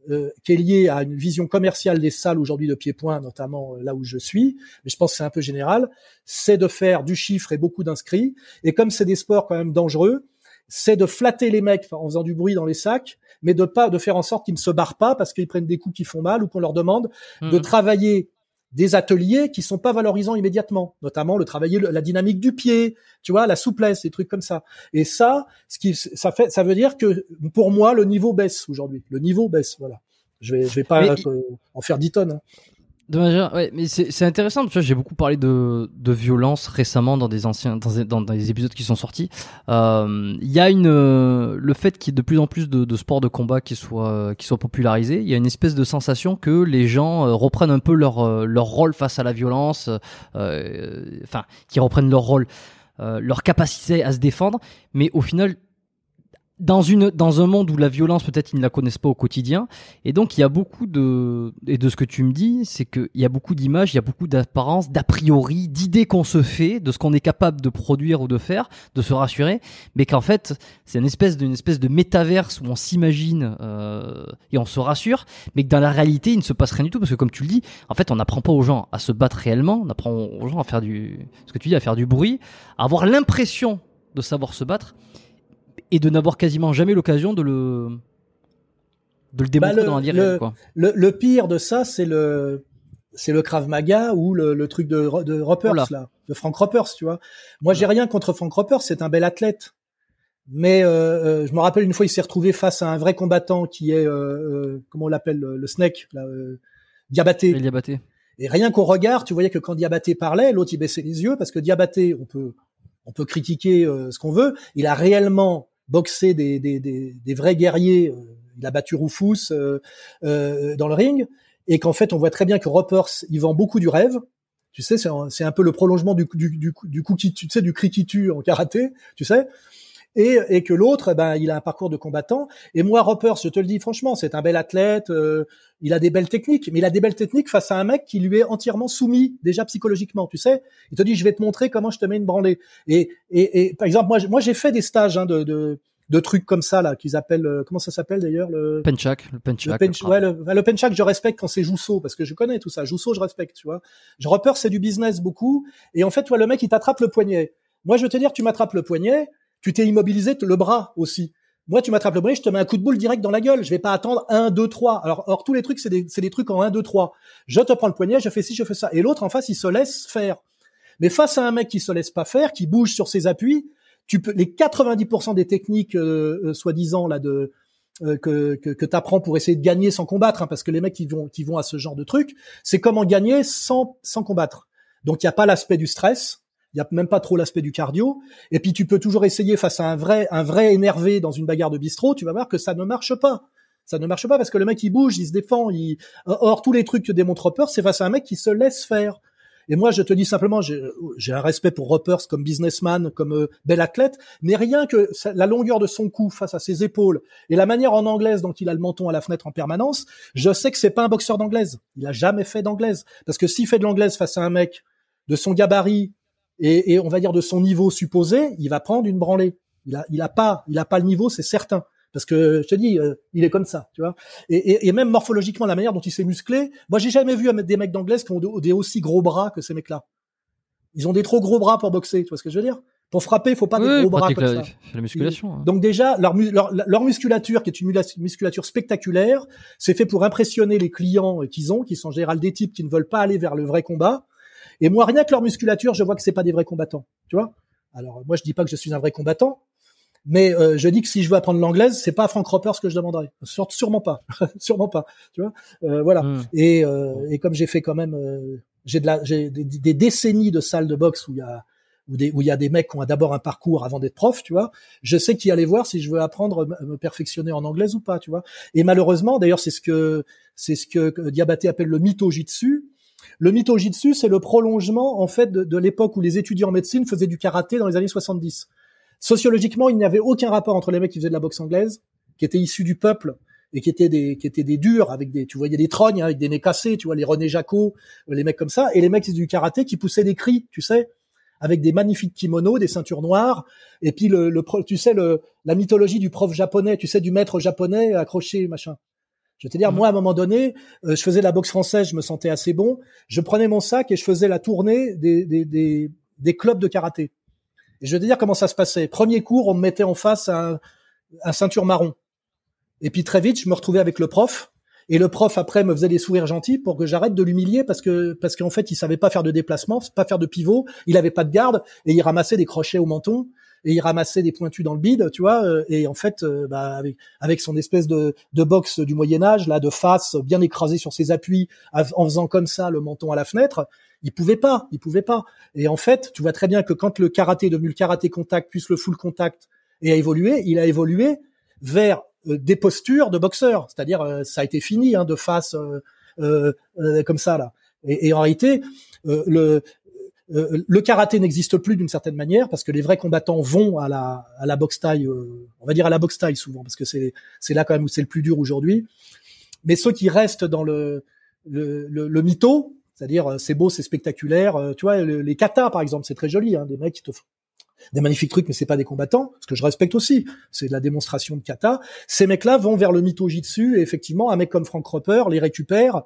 euh, qui est lié à une vision commerciale des salles aujourd'hui de pied-point, notamment euh, là où je suis, mais je pense que c'est un peu général, c'est de faire du chiffre et beaucoup d'inscrits. Et comme c'est des sports quand même dangereux, c'est de flatter les mecs en faisant du bruit dans les sacs, mais de pas de faire en sorte qu'ils ne se barrent pas parce qu'ils prennent des coups qui font mal ou qu'on leur demande de mmh. travailler des ateliers qui sont pas valorisants immédiatement, notamment le travailler la dynamique du pied, tu vois, la souplesse, des trucs comme ça. Et ça, ce qui ça fait, ça veut dire que pour moi le niveau baisse aujourd'hui. Le niveau baisse, voilà. Je vais, je vais pas en faire 10 tonnes. Hein. Dommage, ouais, mais c'est intéressant parce que j'ai beaucoup parlé de, de violence récemment dans des anciens dans, dans des épisodes qui sont sortis. Euh, il y a une le fait qu'il y ait de plus en plus de, de sports de combat qui soient qui soient popularisés. Il y a une espèce de sensation que les gens euh, reprennent un peu leur euh, leur rôle face à la violence, enfin, qui reprennent leur rôle, leur capacité à se défendre. Mais au final, dans une dans un monde où la violence peut-être ils ne la connaissent pas au quotidien. Et donc il y a beaucoup de et de ce que tu me dis c'est que il y a beaucoup d'images il y a beaucoup d'apparences d'a priori d'idées qu'on se fait de ce qu'on est capable de produire ou de faire de se rassurer. Mais qu'en fait c'est une espèce d'une espèce de métaverse où on s'imagine euh, et on se rassure mais que dans la réalité il ne se passe rien du tout. Parce que comme tu le dis en fait on n'apprend pas aux gens à se battre réellement. On apprend aux gens à faire du ce que tu dis à faire du bruit à avoir l'impression de savoir se battre et de n'avoir quasiment jamais l'occasion de le de le démontrer bah, dans la vie le, Le, le, pire de ça, c'est le c'est le Krav Maga ou le, le truc de, de Roppers là, de Frank Roppers, tu vois. Moi, j'ai rien contre Frank Roppers, c'est un bel athlète. Mais euh, euh, je me rappelle une fois, il s'est retrouvé face à un vrai combattant qui est euh, comment on l'appelle le, snake, là, Diabaté. Diabaté. Et rien qu'au regard, tu voyais que quand Diabaté parlait, l'autre il baissait les yeux parce que Diabaté, on peut on peut critiquer ce qu'on veut, il a réellement boxer des, des, des, des vrais guerriers. Euh, il a battu Rufus euh, euh, dans le ring, et qu'en fait, on voit très bien que Roppers, il vend beaucoup du rêve. Tu sais, c'est un, un, peu le prolongement du, du, du, du coup qui tu sais, du cri qui tue en karaté, tu sais et, et que l'autre, eh ben, il a un parcours de combattant. Et moi, Roper, je te le dis franchement, c'est un bel athlète, euh, il a des belles techniques, mais il a des belles techniques face à un mec qui lui est entièrement soumis déjà psychologiquement, tu sais. Il te dit, je vais te montrer comment je te mets une branlée. Et, et, et par exemple, moi, moi, j'ai fait des stages hein, de, de de trucs comme ça là qu'ils appellent euh, comment ça s'appelle d'ailleurs le penchak le penchak le, ouais, le, le penchak je respecte quand c'est Jousso parce que je connais tout ça Jousso je respecte tu vois je repère c'est du business beaucoup et en fait toi le mec il t'attrape le poignet moi je veux te dire tu m'attrapes le poignet tu t'es immobilisé le bras aussi. Moi, tu m'attrapes le bras, je te mets un coup de boule direct dans la gueule. Je vais pas attendre 1, 2, 3. Alors, or, tous les trucs, c'est des, des, trucs en 1, 2, 3. Je te prends le poignet, je fais ci, je fais ça. Et l'autre, en face, il se laisse faire. Mais face à un mec qui se laisse pas faire, qui bouge sur ses appuis, tu peux, les 90% des techniques, euh, euh, soi-disant, là, de, euh, que, que, que tu apprends pour essayer de gagner sans combattre, hein, parce que les mecs qui vont, qui vont à ce genre de truc, c'est comment gagner sans, sans combattre. Donc il n'y a pas l'aspect du stress, il y a même pas trop l'aspect du cardio, et puis tu peux toujours essayer face à un vrai, un vrai énervé dans une bagarre de bistrot, tu vas voir que ça ne marche pas. Ça ne marche pas parce que le mec il bouge, il se défend, il... or tous les trucs que démontre Hopper, c'est face à un mec qui se laisse faire. Et moi, je te dis simplement, j'ai un respect pour Roppers comme businessman, comme euh, bel athlète, mais rien que la longueur de son cou face à ses épaules et la manière en anglaise dont il a le menton à la fenêtre en permanence, je sais que c'est pas un boxeur d'anglaise. Il a jamais fait d'anglaise. Parce que s'il fait de l'anglaise face à un mec de son gabarit et, et, on va dire de son niveau supposé, il va prendre une branlée. Il a, il a pas, il a pas le niveau, c'est certain parce que je te dis, euh, il est comme ça, tu vois. Et, et, et, même morphologiquement, la manière dont il s'est musclé, moi j'ai jamais vu des mecs d'anglaise qui ont des aussi gros bras que ces mecs-là. Ils ont des trop gros bras pour boxer, tu vois ce que je veux dire? Pour frapper, il faut pas des gros bras comme la, ça. La musculation. Hein. Donc déjà, leur, leur, leur, musculature, qui est une musculature spectaculaire, c'est fait pour impressionner les clients qu'ils ont, qui sont en général des types qui ne veulent pas aller vers le vrai combat. Et moi, rien que leur musculature, je vois que c'est pas des vrais combattants, tu vois alors moi je dis pas que je suis un vrai combattant, mais euh, je dis que si je veux apprendre l'anglaise, c'est pas à Frank Roper ce que je demanderai. sûrement pas, *laughs* sûrement pas. Tu vois, euh, voilà. Hmm. Et, euh, et comme j'ai fait quand même, euh, j'ai de la, j'ai des, des, décennies de salles de boxe où il y a où, des, où il y a des mecs qui ont d'abord un parcours avant d'être prof, tu vois. Je sais qui aller voir si je veux apprendre me perfectionner en anglaise ou pas, tu vois. Et malheureusement, d'ailleurs, c'est ce que c'est ce que Diabaté appelle le mytho-jitsu. Le mytho-jitsu, c'est le prolongement en fait de, l'époque où les étudiants en médecine faisaient du karaté dans les années 70. Sociologiquement, il n'y avait aucun rapport entre les mecs qui faisaient de la boxe anglaise, qui étaient issus du peuple et qui étaient des qui étaient des durs avec des tu voyais des trognes hein, avec des nez cassés, tu vois les René Jacot, les mecs comme ça et les mecs du karaté qui poussaient des cris, tu sais, avec des magnifiques kimonos, des ceintures noires et puis le, le tu sais le la mythologie du prof japonais, tu sais du maître japonais accroché machin. Je vais te dire, mmh. moi, à un moment donné, euh, je faisais la boxe française, je me sentais assez bon. Je prenais mon sac et je faisais la tournée des, des, des, des clubs de karaté. Et je vais te dire comment ça se passait. Premier cours, on me mettait en face un, un ceinture marron. Et puis très vite, je me retrouvais avec le prof. Et le prof après me faisait des sourires gentils pour que j'arrête de l'humilier parce que parce qu'en fait il savait pas faire de déplacement, pas faire de pivot, il avait pas de garde et il ramassait des crochets au menton et il ramassait des pointus dans le bide, tu vois. Euh, et en fait, euh, bah, avec, son espèce de, boxe du Moyen Âge là, de face, bien écrasé sur ses appuis, en faisant comme ça le menton à la fenêtre, il pouvait pas, il pouvait pas. Et en fait, tu vois très bien que quand le karaté est devenu le karaté contact plus le full contact et a évolué, il a évolué vers euh, des postures de boxeur, c'est-à-dire euh, ça a été fini hein, de face euh, comme ça là. Et, en réalité, le le karaté n'existe plus d'une certaine manière parce que les vrais combattants vont à la à la boxe taille, on va dire à la boxe taille souvent parce que c'est c'est là quand même où c'est le plus dur aujourd'hui. Mais ceux qui restent dans le le, le, mytho, c'est-à-dire, euh, c'est beau, c'est spectaculaire. Euh, tu vois, les katas, par exemple, c'est très joli. Hein, des mecs qui te font des magnifiques trucs, mais c'est pas des combattants, ce que je respecte aussi. C'est de la démonstration de kata. Ces mecs-là vont vers le mytho-jitsu, et effectivement, un mec comme Frank Roper les récupère.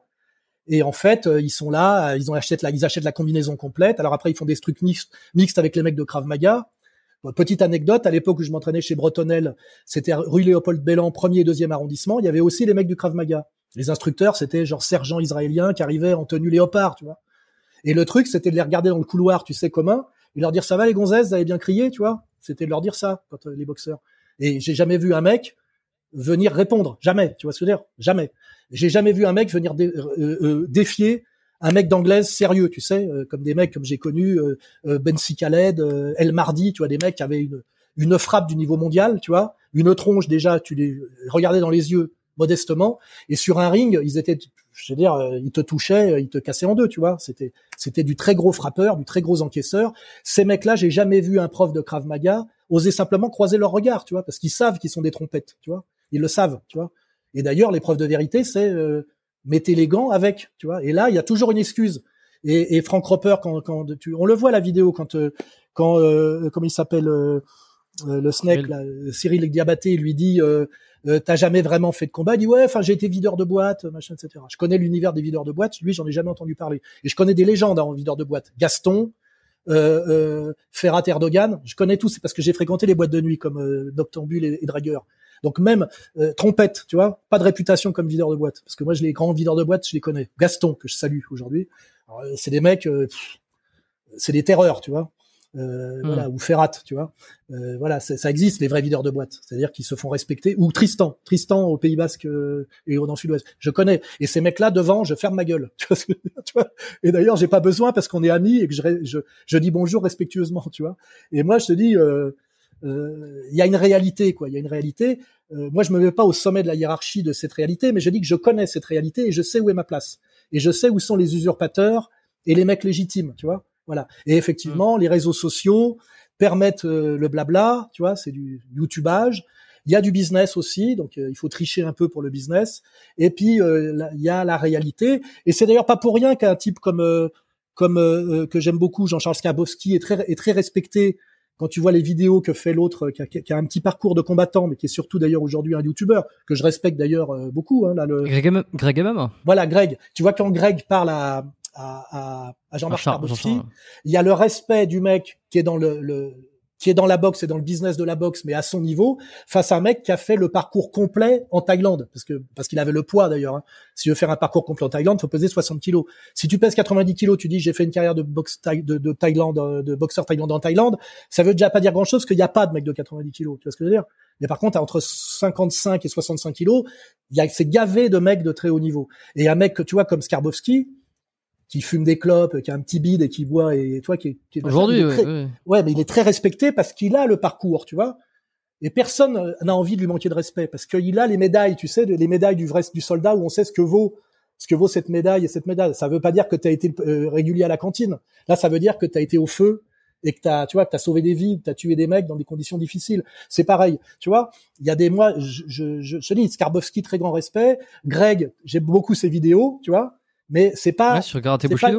Et en fait, euh, ils sont là, ils ont achètent la, ils achètent la combinaison complète. Alors après, ils font des trucs mixtes, avec les mecs de Krav Maga. Petite anecdote, à l'époque où je m'entraînais chez Bretonel, c'était rue Léopold Bellan, premier et deuxième arrondissement, il y avait aussi les mecs du Krav Maga. Les instructeurs, c'était genre sergents israéliens qui arrivaient en tenue léopard, tu vois. Et le truc, c'était de les regarder dans le couloir, tu sais, commun, et leur dire ça va les gonzesses, vous avez bien crié, tu vois? C'était de leur dire ça, quand euh, les boxeurs. Et j'ai jamais vu un mec venir répondre, jamais, tu vois ce que je veux dire, jamais. J'ai jamais vu un mec venir euh, euh, défier un mec d'anglaise sérieux, tu sais, comme des mecs comme j'ai connu Ben Khaled, El Mardi, tu vois, des mecs qui avaient une une frappe du niveau mondial, tu vois, une tronche déjà, tu les regardais dans les yeux, modestement. Et sur un ring, ils étaient, je veux dire, euh, ils te touchaient, euh, ils te cassaient en deux, tu vois. C'était, c'était du très gros frappeur, du très gros encaisseur. Ces mecs-là, j'ai jamais vu un prof de Krav Maga oser simplement croiser leur regard, tu vois, parce qu'ils savent qu'ils sont des trompettes, tu vois. Ils le savent, tu vois. Et d'ailleurs, l'épreuve de vérité, c'est euh, mettez les gants avec, tu vois. Et là, il y a toujours une excuse. Et, et Frank Roper, quand, quand tu, on le voit la vidéo quand, quand, comment il s'appelle, le snake, là, Cyril Diabaté, lui dit euh, t'as jamais vraiment fait de combat? Il dit ouais, enfin j'ai été videur de boîte, machin, etc. Je connais l'univers des videurs de boîte. Lui, j'en ai jamais entendu parler. Et je connais des légendes en videur de boîte. Gaston, euh, euh, Ferrat Erdogan, je connais tous. C'est parce que j'ai fréquenté les boîtes de nuit comme euh, Noctambule et, et Dragueur. Donc même euh, trompette, tu vois, pas de réputation comme videur de boîte, parce que moi je les grands videurs de boîte, je les connais. Gaston que je salue aujourd'hui, c'est des mecs, c'est des terreurs, tu vois. euh, voilà, ou Ferrat, tu vois. Euh, voilà, ça existe les vrais videurs de boîte, c'est-à-dire qu'ils se font respecter. Ou Tristan, Tristan au Pays Basque euh, et au dans Sud-Ouest. Je connais. Et ces mecs-là devant, je ferme ma gueule. *laughs* Tu vois, et d'ailleurs, j'ai pas besoin parce qu'on est amis et que je, je, je, dis bonjour respectueusement, tu vois. Et moi, je te dis, euh, euh, il y a une réalité, quoi. Il y a une réalité. moi, je me mets pas au sommet de la hiérarchie de cette réalité, mais je dis que je connais cette réalité et je sais où est ma place. Et je sais où sont les usurpateurs et les mecs légitimes, tu vois. Voilà. Et effectivement, mm. les réseaux sociaux permettent euh, le blabla, tu vois, c'est du YouTubeage. Il y a du business aussi, donc euh, il faut tricher un peu pour le business. Et puis euh, il y a la réalité. Et c'est d'ailleurs pas pour rien qu'un type comme comme que j'aime beaucoup, Jean-Charles Skarbowski, est très est très respecté. Quand tu vois les vidéos que fait l'autre, qui, qui, a un petit parcours de combattant, mais qui est surtout d'ailleurs aujourd'hui un YouTuber que je respecte d'ailleurs beaucoup. Hein, là, le... Greg, Greg Voilà, Greg. Tu vois quand Greg parle à à, à, Jean-Marc Skarbowski. Il y a le respect du mec qui est dans le, le, qui est dans la boxe et dans le business de la boxe, mais à son niveau, face à un mec qui a fait le parcours complet en Thaïlande, parce que parce qu'il avait le poids d'ailleurs. Hein. Si tu veux faire un parcours complet en Thaïlande, faut peser 60 kilos. Si tu pèses 90 kilos, tu dis j'ai fait une carrière de boxe de, de Thaïlande, de boxeur thaïlandais en Thaïlande, ça veut déjà pas dire grand chose, qu'il n'y a pas de mec de 90 kilos. Tu vois ce que je veux dire? Mais par contre, entre 55 et 65 kilos, il y a c'est gavé de mecs de très haut niveau. Et un mec que tu vois comme Skarbowski, qui fume des clopes, qui a un petit bide et qui boit et toi qui, qui est aujourd'hui ouais, mais il est très respecté parce qu'il a le parcours, tu vois. Et personne euh, n'a envie de lui manquer de respect parce qu'il a les médailles, tu sais, les médailles du vrai du soldat où on sait ce que vaut ce que vaut cette médaille et cette médaille. Ça veut pas dire que tu as été euh, régulier à la cantine. Là, ça veut dire que tu as été au feu et que t'as, tu vois, que t'as sauvé des vies, que t'as tué des mecs dans des conditions difficiles. C'est pareil, tu vois. Il y a des mois, je, je, je, je dis Skarbowski, très grand respect. Greg, j'aime beaucoup ses vidéos, tu vois mais c'est pas. Ouais, tu regardes tes pas,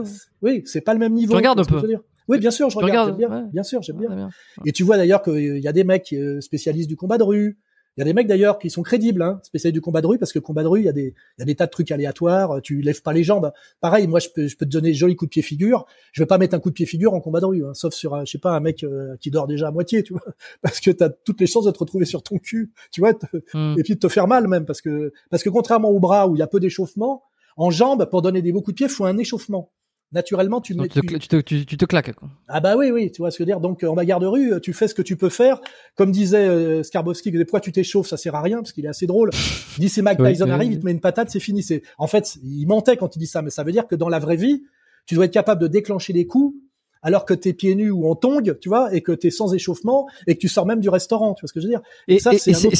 Oui, c'est pas le même niveau. Tu regardes un peu. Oui, bien sûr, je regarde, bien. bien sûr, j'aime bien. Et tu vois d'ailleurs qu'il y a des mecs euh, spécialistes du combat de rue. Il y a des mecs d'ailleurs qui sont crédibles, hein, spécialistes du combat de rue, parce que combat de rue, il y a des, il y a des tas de trucs aléatoires. Tu lèves pas les jambes. Pareil, moi, je peux, je peux te donner joli coup de pied figure. Je vais pas mettre un coup de pied figure en combat de rue, hein, sauf sur, un, je sais pas, un mec euh, qui dort déjà à moitié, tu vois, *laughs* parce que t'as toutes les chances de te retrouver sur ton cul, tu vois, hmm. et puis de te faire mal même, parce que, parce que contrairement au bras où il y a peu d'échauffement, en jambes, pour donner des beaux coups de pied, faut un échauffement. Naturellement, tu, mets, tu, te, tu, te, claques. Quoi. Ah bah oui, oui, tu vois ce que je veux dire. Donc en bagarre de rue, tu fais ce que tu peux faire. Comme disait euh, Skarbowski, des fois tu t'échauffes, ça sert à rien parce qu'il est assez drôle. Il dit c'est Mike *laughs* Tyson arrive, il te met une patate, c'est fini. C'est en fait, il mentait quand il dit ça, mais ça veut dire que dans la vraie vie, tu dois être capable de déclencher des coups alors que t'es pieds nus ou en tongue, tu vois, et que t'es sans échauffement et que tu sors même du restaurant, tu vois ce que je veux dire. Et, ça, c'est un autre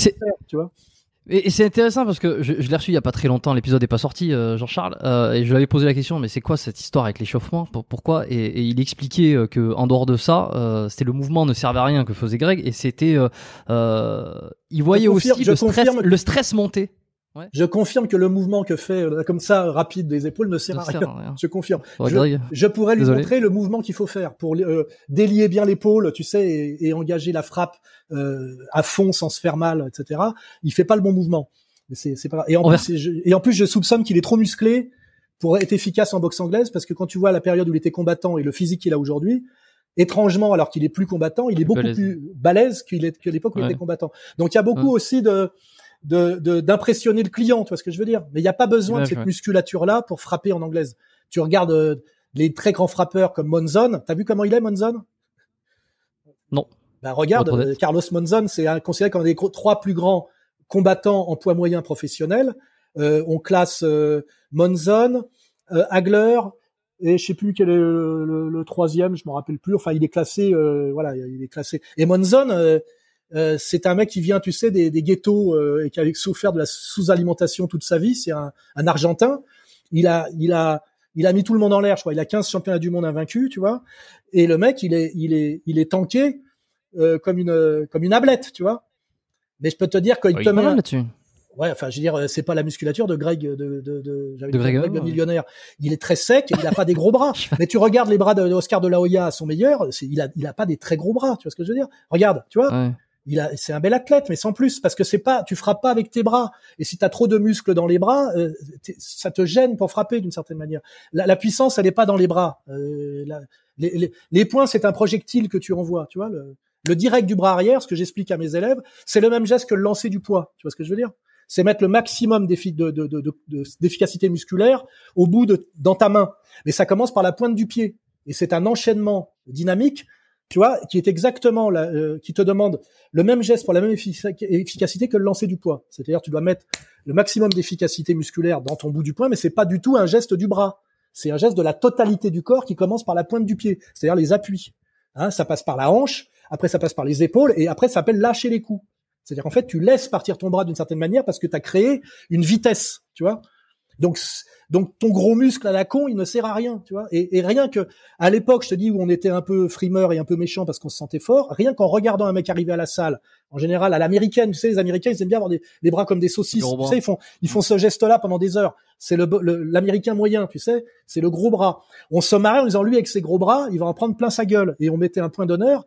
tu vois. Et, c'est intéressant parce que je, je l'ai reçu il y a pas très longtemps, l'épisode n'est pas sorti, euh, Jean-Charles, euh, et je lui avais posé la question, mais c'est quoi cette histoire avec l'échauffement? Pourquoi? Et, il expliquait euh, que en dehors de ça, euh, c'était le mouvement ne servait à rien que faisait Greg, et c'était, il voyait aussi le, stress, le stress monter je confirme que le mouvement que fait euh, comme ça rapide des épaules ne sert, à, rien. Je confirme. Je, pourrais lui montrer le mouvement qu'il faut faire pour euh, délier bien l'épaule, tu sais, et, et, engager la frappe euh, à fond sans se faire mal, etc. Il fait pas le bon mouvement. C'est, c'est pas. Et en, plus, je, et en plus, je soupçonne qu'il est trop musclé pour être efficace en boxe anglaise, parce que quand tu vois la période où il était combattant et le physique qu'il a aujourd'hui, étrangement, alors qu'il est plus combattant, il est beaucoup plus balèze qu'il est que l'époque où il était combattant. Donc il y a beaucoup aussi de de d'impressionner le client, tu vois ce que je veux dire. Mais il n'y a pas besoin de cette musculature-là pour frapper en anglaise. Tu regardes euh, les très grands frappeurs comme Monzon. T'as vu comment il est, Monzon? Non. Ben regarde, euh, Carlos Monzon, c'est considéré comme un des trois plus grands combattants en poids moyen professionnel. Euh, on classe euh, Monzon, Hagler, et je sais plus quel est le, troisième, je me rappelle plus. Enfin, il est classé, voilà, il est classé. Et Monzon, euh, c'est un mec qui vient, tu sais, des, des ghettos euh, et qui a souffert de la sous-alimentation toute sa vie. C'est un, un, Argentin. Il a, il a, il a mis tout le monde en l'air. Je crois. Il a 15 championnats du monde invaincus, tu vois. Et le mec, il est, il est, il est tanké euh, comme une, comme une ablette, tu vois. Mais je peux te dire qu'il te met. Ouais, enfin, je veux dire, c'est pas la musculature de Greg, de, de, de, de Greg, le millionnaire. Il est très sec, il a pas des gros bras. *laughs* Mais tu regardes les bras d'Oscar de, de la Hoya à son meilleur, il a, il a pas des très gros bras. Tu vois ce que je veux dire Regarde, tu vois. Ouais il a, c'est un bel athlète, mais sans plus, parce que c'est pas, tu frappes pas avec tes bras. Et si tu as trop de muscles dans les bras, euh, ça te gêne pour frapper d'une certaine manière. La, puissance, elle est pas dans les bras. Euh, les, les, points, c'est un projectile que tu renvoies. Tu vois, le, le direct du bras arrière, ce que j'explique à mes élèves, c'est le même geste que le lancer du poids. Tu vois ce que je veux dire? C'est mettre le maximum d'efficacité de, de, de, musculaire au bout de dans ta main. Mais ça commence par la pointe du pied. Et c'est un enchaînement dynamique tu vois, qui est exactement euh, qui te demande le même geste pour la même efficacité que le lancer du poids. C'est-à-dire, tu dois mettre le maximum d'efficacité musculaire dans ton bout du poing, mais c'est pas du tout un geste du bras. C'est un geste de la totalité du corps qui commence par la pointe du pied, c'est-à-dire les appuis. Hein, ça passe par la hanche, après ça passe par les épaules, et après ça s'appelle lâcher les coups. C'est-à-dire en fait, tu laisses partir ton bras d'une certaine manière parce que tu as créé une vitesse, tu vois. Donc donc ton gros muscle à la con, il ne sert à rien, tu vois. Et, rien que à l'époque, je te dis où on était un peu frimeur et un peu méchant parce qu'on se sentait fort, rien qu'en regardant un mec arriver à la salle, en général à l'américaine, tu sais, les Américains ils aiment bien avoir des, les bras comme des saucisses, tu sais, ils font ils font ce geste-là pendant des heures. C'est le l'américain moyen, tu sais, c'est le gros bras. On se marrait en disant lui avec ses gros bras, il va en prendre plein sa gueule et on mettait un point d'honneur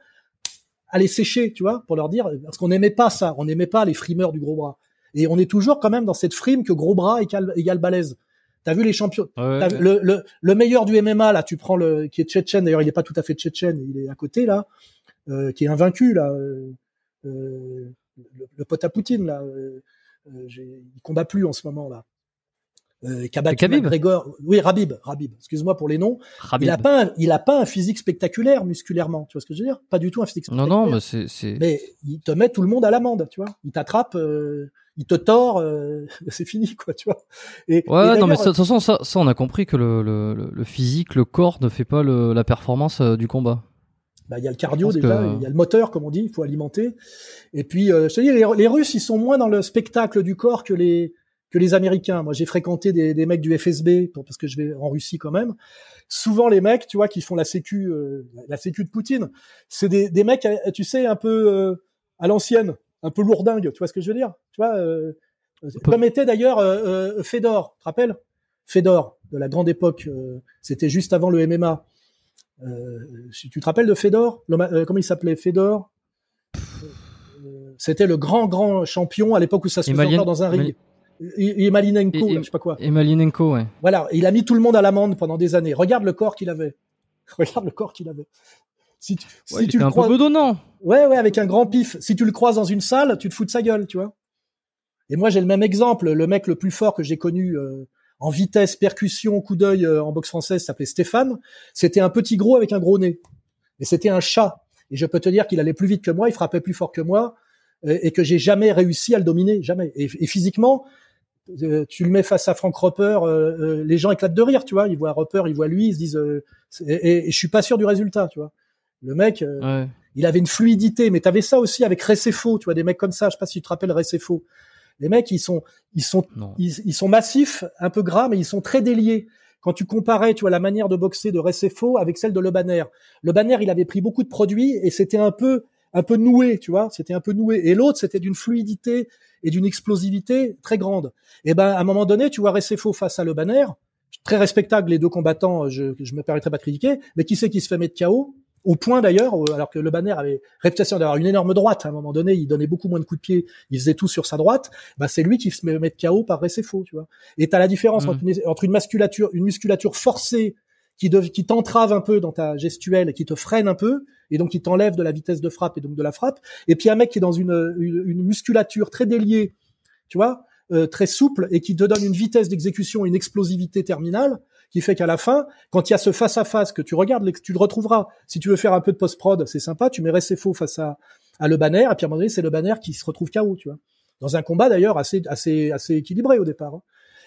à les sécher, tu vois, pour leur dire parce qu'on n'aimait pas ça, on n'aimait pas les frimeurs du gros bras. Et on est toujours quand même dans cette frime que gros bras égale, égale balèze. T'as vu les champions le, le, le, meilleur du MMA là, tu prends le qui est tchétchène. D'ailleurs, il est pas tout à fait tchétchène, il est à côté là, euh, qui est invaincu là. Euh, euh le, le, pote à Poutine là, euh, euh il combat plus en ce moment là. Euh, Khabib oui Rabib, Rabib. Excuse-moi pour les noms. Il a pas, un, il a pas un physique spectaculaire musculairement. Tu vois ce que je veux dire? Pas du tout un physique spectaculaire. Non, non, mais c'est. Mais il te met tout le monde à l'amende, tu vois. Il t'attrape. Euh, il te tord, euh, *laughs* c'est fini, quoi, tu vois. Et, ouais, non, mais de toute façon, ça, ça, on a compris que le, le, le physique, le corps ne fait pas le, la performance euh, du combat. Bah, il y a le cardio déjà, il y a le moteur, comme on dit, il faut alimenter. Et puis, euh, je te dis, les, les, Russes, ils sont moins dans le spectacle du corps que les que les Américains. Moi, j'ai fréquenté des, des, mecs du FSB, pour, parce que je vais en Russie quand même. Souvent, les mecs, tu vois, qui font la sécu, la sécu de Poutine, c'est des, des mecs, tu sais, un peu à l'ancienne un peu lourdingue, tu vois ce que je veux dire Tu vois, euh, comme était d'ailleurs euh, euh, Fedor, tu te rappelles? Fedor de la grande époque, c'était juste avant le MMA. tu te rappelles de Fedor, comment il s'appelait Fedor? C'était le grand grand champion à l'époque où ça se faisait encore dans un ring. Et, Malinenko, je sais pas quoi. Et Malinenko, ouais. Voilà, il a mis tout le monde à l'amende pendant des années. Regarde le corps qu'il avait. *laughs* Regarde le corps qu'il avait. Si tu, si tu le un crois... peu bedonnant. Ouais, ouais, avec un grand pif. Si tu le croises dans une salle, tu te fous de sa gueule, tu vois. Et moi, j'ai le même exemple. Le mec le plus fort que j'ai connu euh, en vitesse, percussion, coup d'œil euh, en boxe française s'appelait Stéphane. C'était un petit gros avec un gros nez. Et c'était un chat. Et je peux te dire qu'il allait plus vite que moi, il frappait plus fort que moi, et, que j'ai jamais réussi à le dominer, jamais. Et, physiquement, euh, tu le mets face à Frank Roper, les gens éclatent de rire, tu vois. Ils voient Roper, ils voient lui, ils se disent. et, et, je suis pas sûr du résultat, tu vois. Le mec, euh, il avait une fluidité, mais t'avais ça aussi avec Recefo, tu vois, des mecs comme ça. Je sais pas si tu te rappelles Recefo. Les mecs, ils sont, ils sont, ils, sont massifs, un peu gras, mais ils sont très déliés. Quand tu comparais, tu vois, la manière de boxer de Recefo avec celle de Le Banner. Le Banner, il avait pris beaucoup de produits et c'était un peu, un peu noué, tu vois, c'était un peu noué. Et l'autre, c'était d'une fluidité et d'une explosivité très grande. Et ben, à un moment donné, tu vois Recefo face à Le Banner, très respectable les deux combattants, je, je me permettrai pas de critiquer, mais qui c'est qui se fait mettre KO au point d'ailleurs, alors que le Banner avait réputation d'avoir une énorme droite, à un moment donné, il donnait beaucoup moins de coups de pied, il faisait tout sur sa droite, bah c'est lui qui se met mettre KO par faux, tu vois. Et t'as la différence mmh. entre, une, musculature, une musculature forcée qui, qui t'entrave un peu dans ta gestuelle, qui te freine un peu, et donc qui t'enlève de la vitesse de frappe et donc de la frappe, et puis un mec qui est dans une, une, musculature très déliée, tu vois, euh, très souple et qui te donne une vitesse d'exécution, une explosivité terminale qui fait qu'à la fin, quand il y a ce face à face que tu regardes, tu le retrouveras. Si tu veux faire un peu de post prod, c'est sympa. Tu mets faux face à, à le banner, et puis à un moment donné, c'est le banner qui se retrouve KO, tu vois. Dans un combat d'ailleurs assez assez assez équilibré au départ. Hein.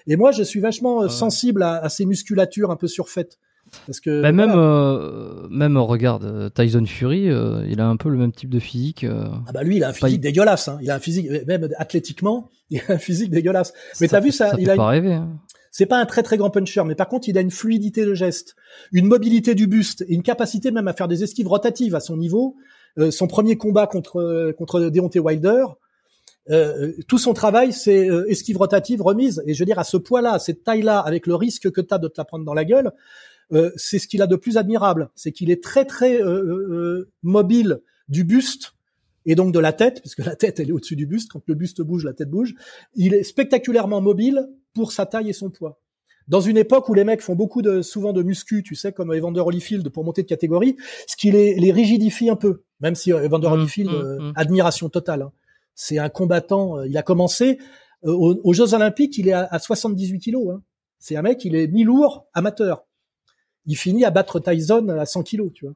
Et moi, je suis vachement euh, sensible à, à, ces musculatures un peu surfaites. Parce que bah, même euh, même regarde euh, Tyson Fury, il a un peu le même type de physique. ah bah lui, il a un physique dégueulasse. Hein. Il a un physique même athlétiquement, *laughs* il a un physique dégueulasse. Mais t'as vu ça, ça il a pas rêver. Hein. C'est pas un très très grand puncher, mais par contre, il a une fluidité de geste, une mobilité du buste et une capacité même à faire des esquives rotatives à son niveau. Euh, son premier combat contre contre Deontay Wilder, euh, tout son travail, c'est euh, esquive rotative, remise. Et je veux dire, à ce poids-là, à cette taille-là, avec le risque que tu as de te la prendre dans la gueule, euh, c'est ce qu'il a de plus admirable. C'est qu'il est très très mobile du buste et donc de la tête, puisque la tête elle est au-dessus du buste. Quand le buste bouge, la tête bouge. Il est spectaculairement mobile pour sa taille et son poids. Dans une époque où les mecs font beaucoup de, souvent de muscu, tu sais, comme Evander Holyfield pour monter de catégorie, ce qui les, les rigidifie un peu. Même si euh, Evander mmh, Holyfield, mmh, euh, mmh. admiration totale. Hein. C'est un combattant. Euh, il a commencé aux, Jeux Olympiques, il est à, 78 kilos. Hein. C'est un mec, il est mi-lourd, amateur. Il finit à battre Tyson à 100 kilos, tu vois.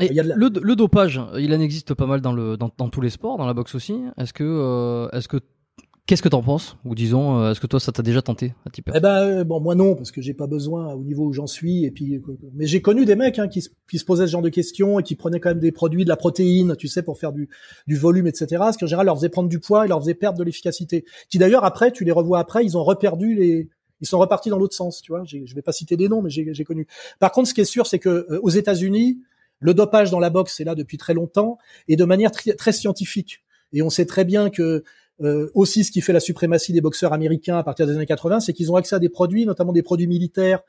Et le, dopage, il en existe pas mal dans, le, dans, dans tous les sports, dans la boxe aussi. Est-ce que, euh, est-ce que Qu'est-ce que t'en penses Ou disons, euh, est-ce que toi, ça t'a déjà tenté un petit Eh ben, euh, bon, moi non, parce que j'ai pas besoin au niveau où j'en suis. Et puis, mais j'ai connu des mecs hein, qui, qui, se posaient ce genre de questions et qui prenaient quand même des produits, de la protéine, tu sais, pour faire du, du volume, etc. Ce qui en général leur faisait prendre du poids et leur faisait perdre de l'efficacité. Qui d'ailleurs après, tu les revois après, ils ont reperdu les, ils sont repartis dans l'autre sens, tu vois. Je vais pas citer des noms, mais j'ai connu. Par contre, ce qui est sûr, c'est que aux États-Unis, le dopage dans la boxe est là depuis très longtemps et de manière très scientifique. Et on sait très bien que euh, aussi, ce qui fait la suprématie des boxeurs américains à partir des années 80, c'est qu'ils ont accès à des produits, notamment des produits militaires,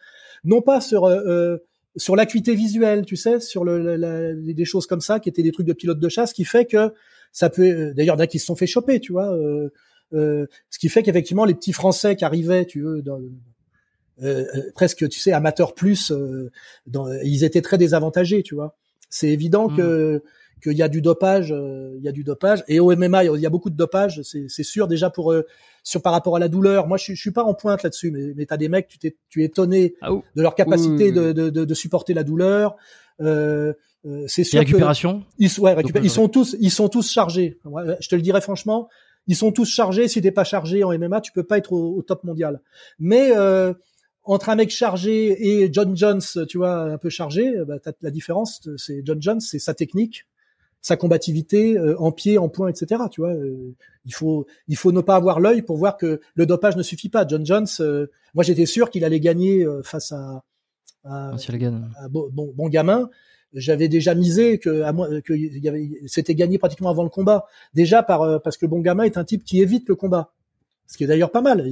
non pas sur euh, euh sur l'acuité visuelle, tu sais, sur le, la, des choses comme ça, qui étaient des trucs de pilote de chasse, qui fait que ça peut. Euh, d'ailleurs, il y qui se sont fait choper, tu vois. Euh, ce qui fait qu'effectivement, les petits Français qui arrivaient, tu veux, dans, presque, tu sais, amateurs plus, dans, ils étaient très désavantagés, tu vois. C'est évident mmh. que qu'il y a du dopage, euh, il y a du dopage. Et au MMA, il y a beaucoup de dopage, c'est sûr déjà pour euh, sur par rapport à la douleur. Moi, je, je suis pas en pointe là-dessus, mais, mais t'as des mecs, tu t'es tu es étonné ah de leur capacité de, de, de, supporter la douleur. Euh, euh c'est sûr. récupération. ils, ouais, ils sont tous, ils sont tous chargés. je te le dirais franchement, ils sont tous chargés. Si t'es pas chargé en MMA, tu peux pas être au, top mondial. Mais euh, entre un mec chargé et John Jones, tu vois, un peu chargé, bah, t'as la différence. C'est John Jones, c'est sa technique sa combativité euh, en pied, en point, etc. Tu vois, euh, il faut il faut ne pas avoir l'œil pour voir que le dopage ne suffit pas. John Jones, euh, moi j'étais sûr qu'il allait gagner face à, à, bon, bon, gamin. J'avais déjà misé que à moi que y avait c'était gagné pratiquement avant le combat. Déjà par parce que bon gamin est un type qui évite le combat. Ce qui est d'ailleurs pas mal.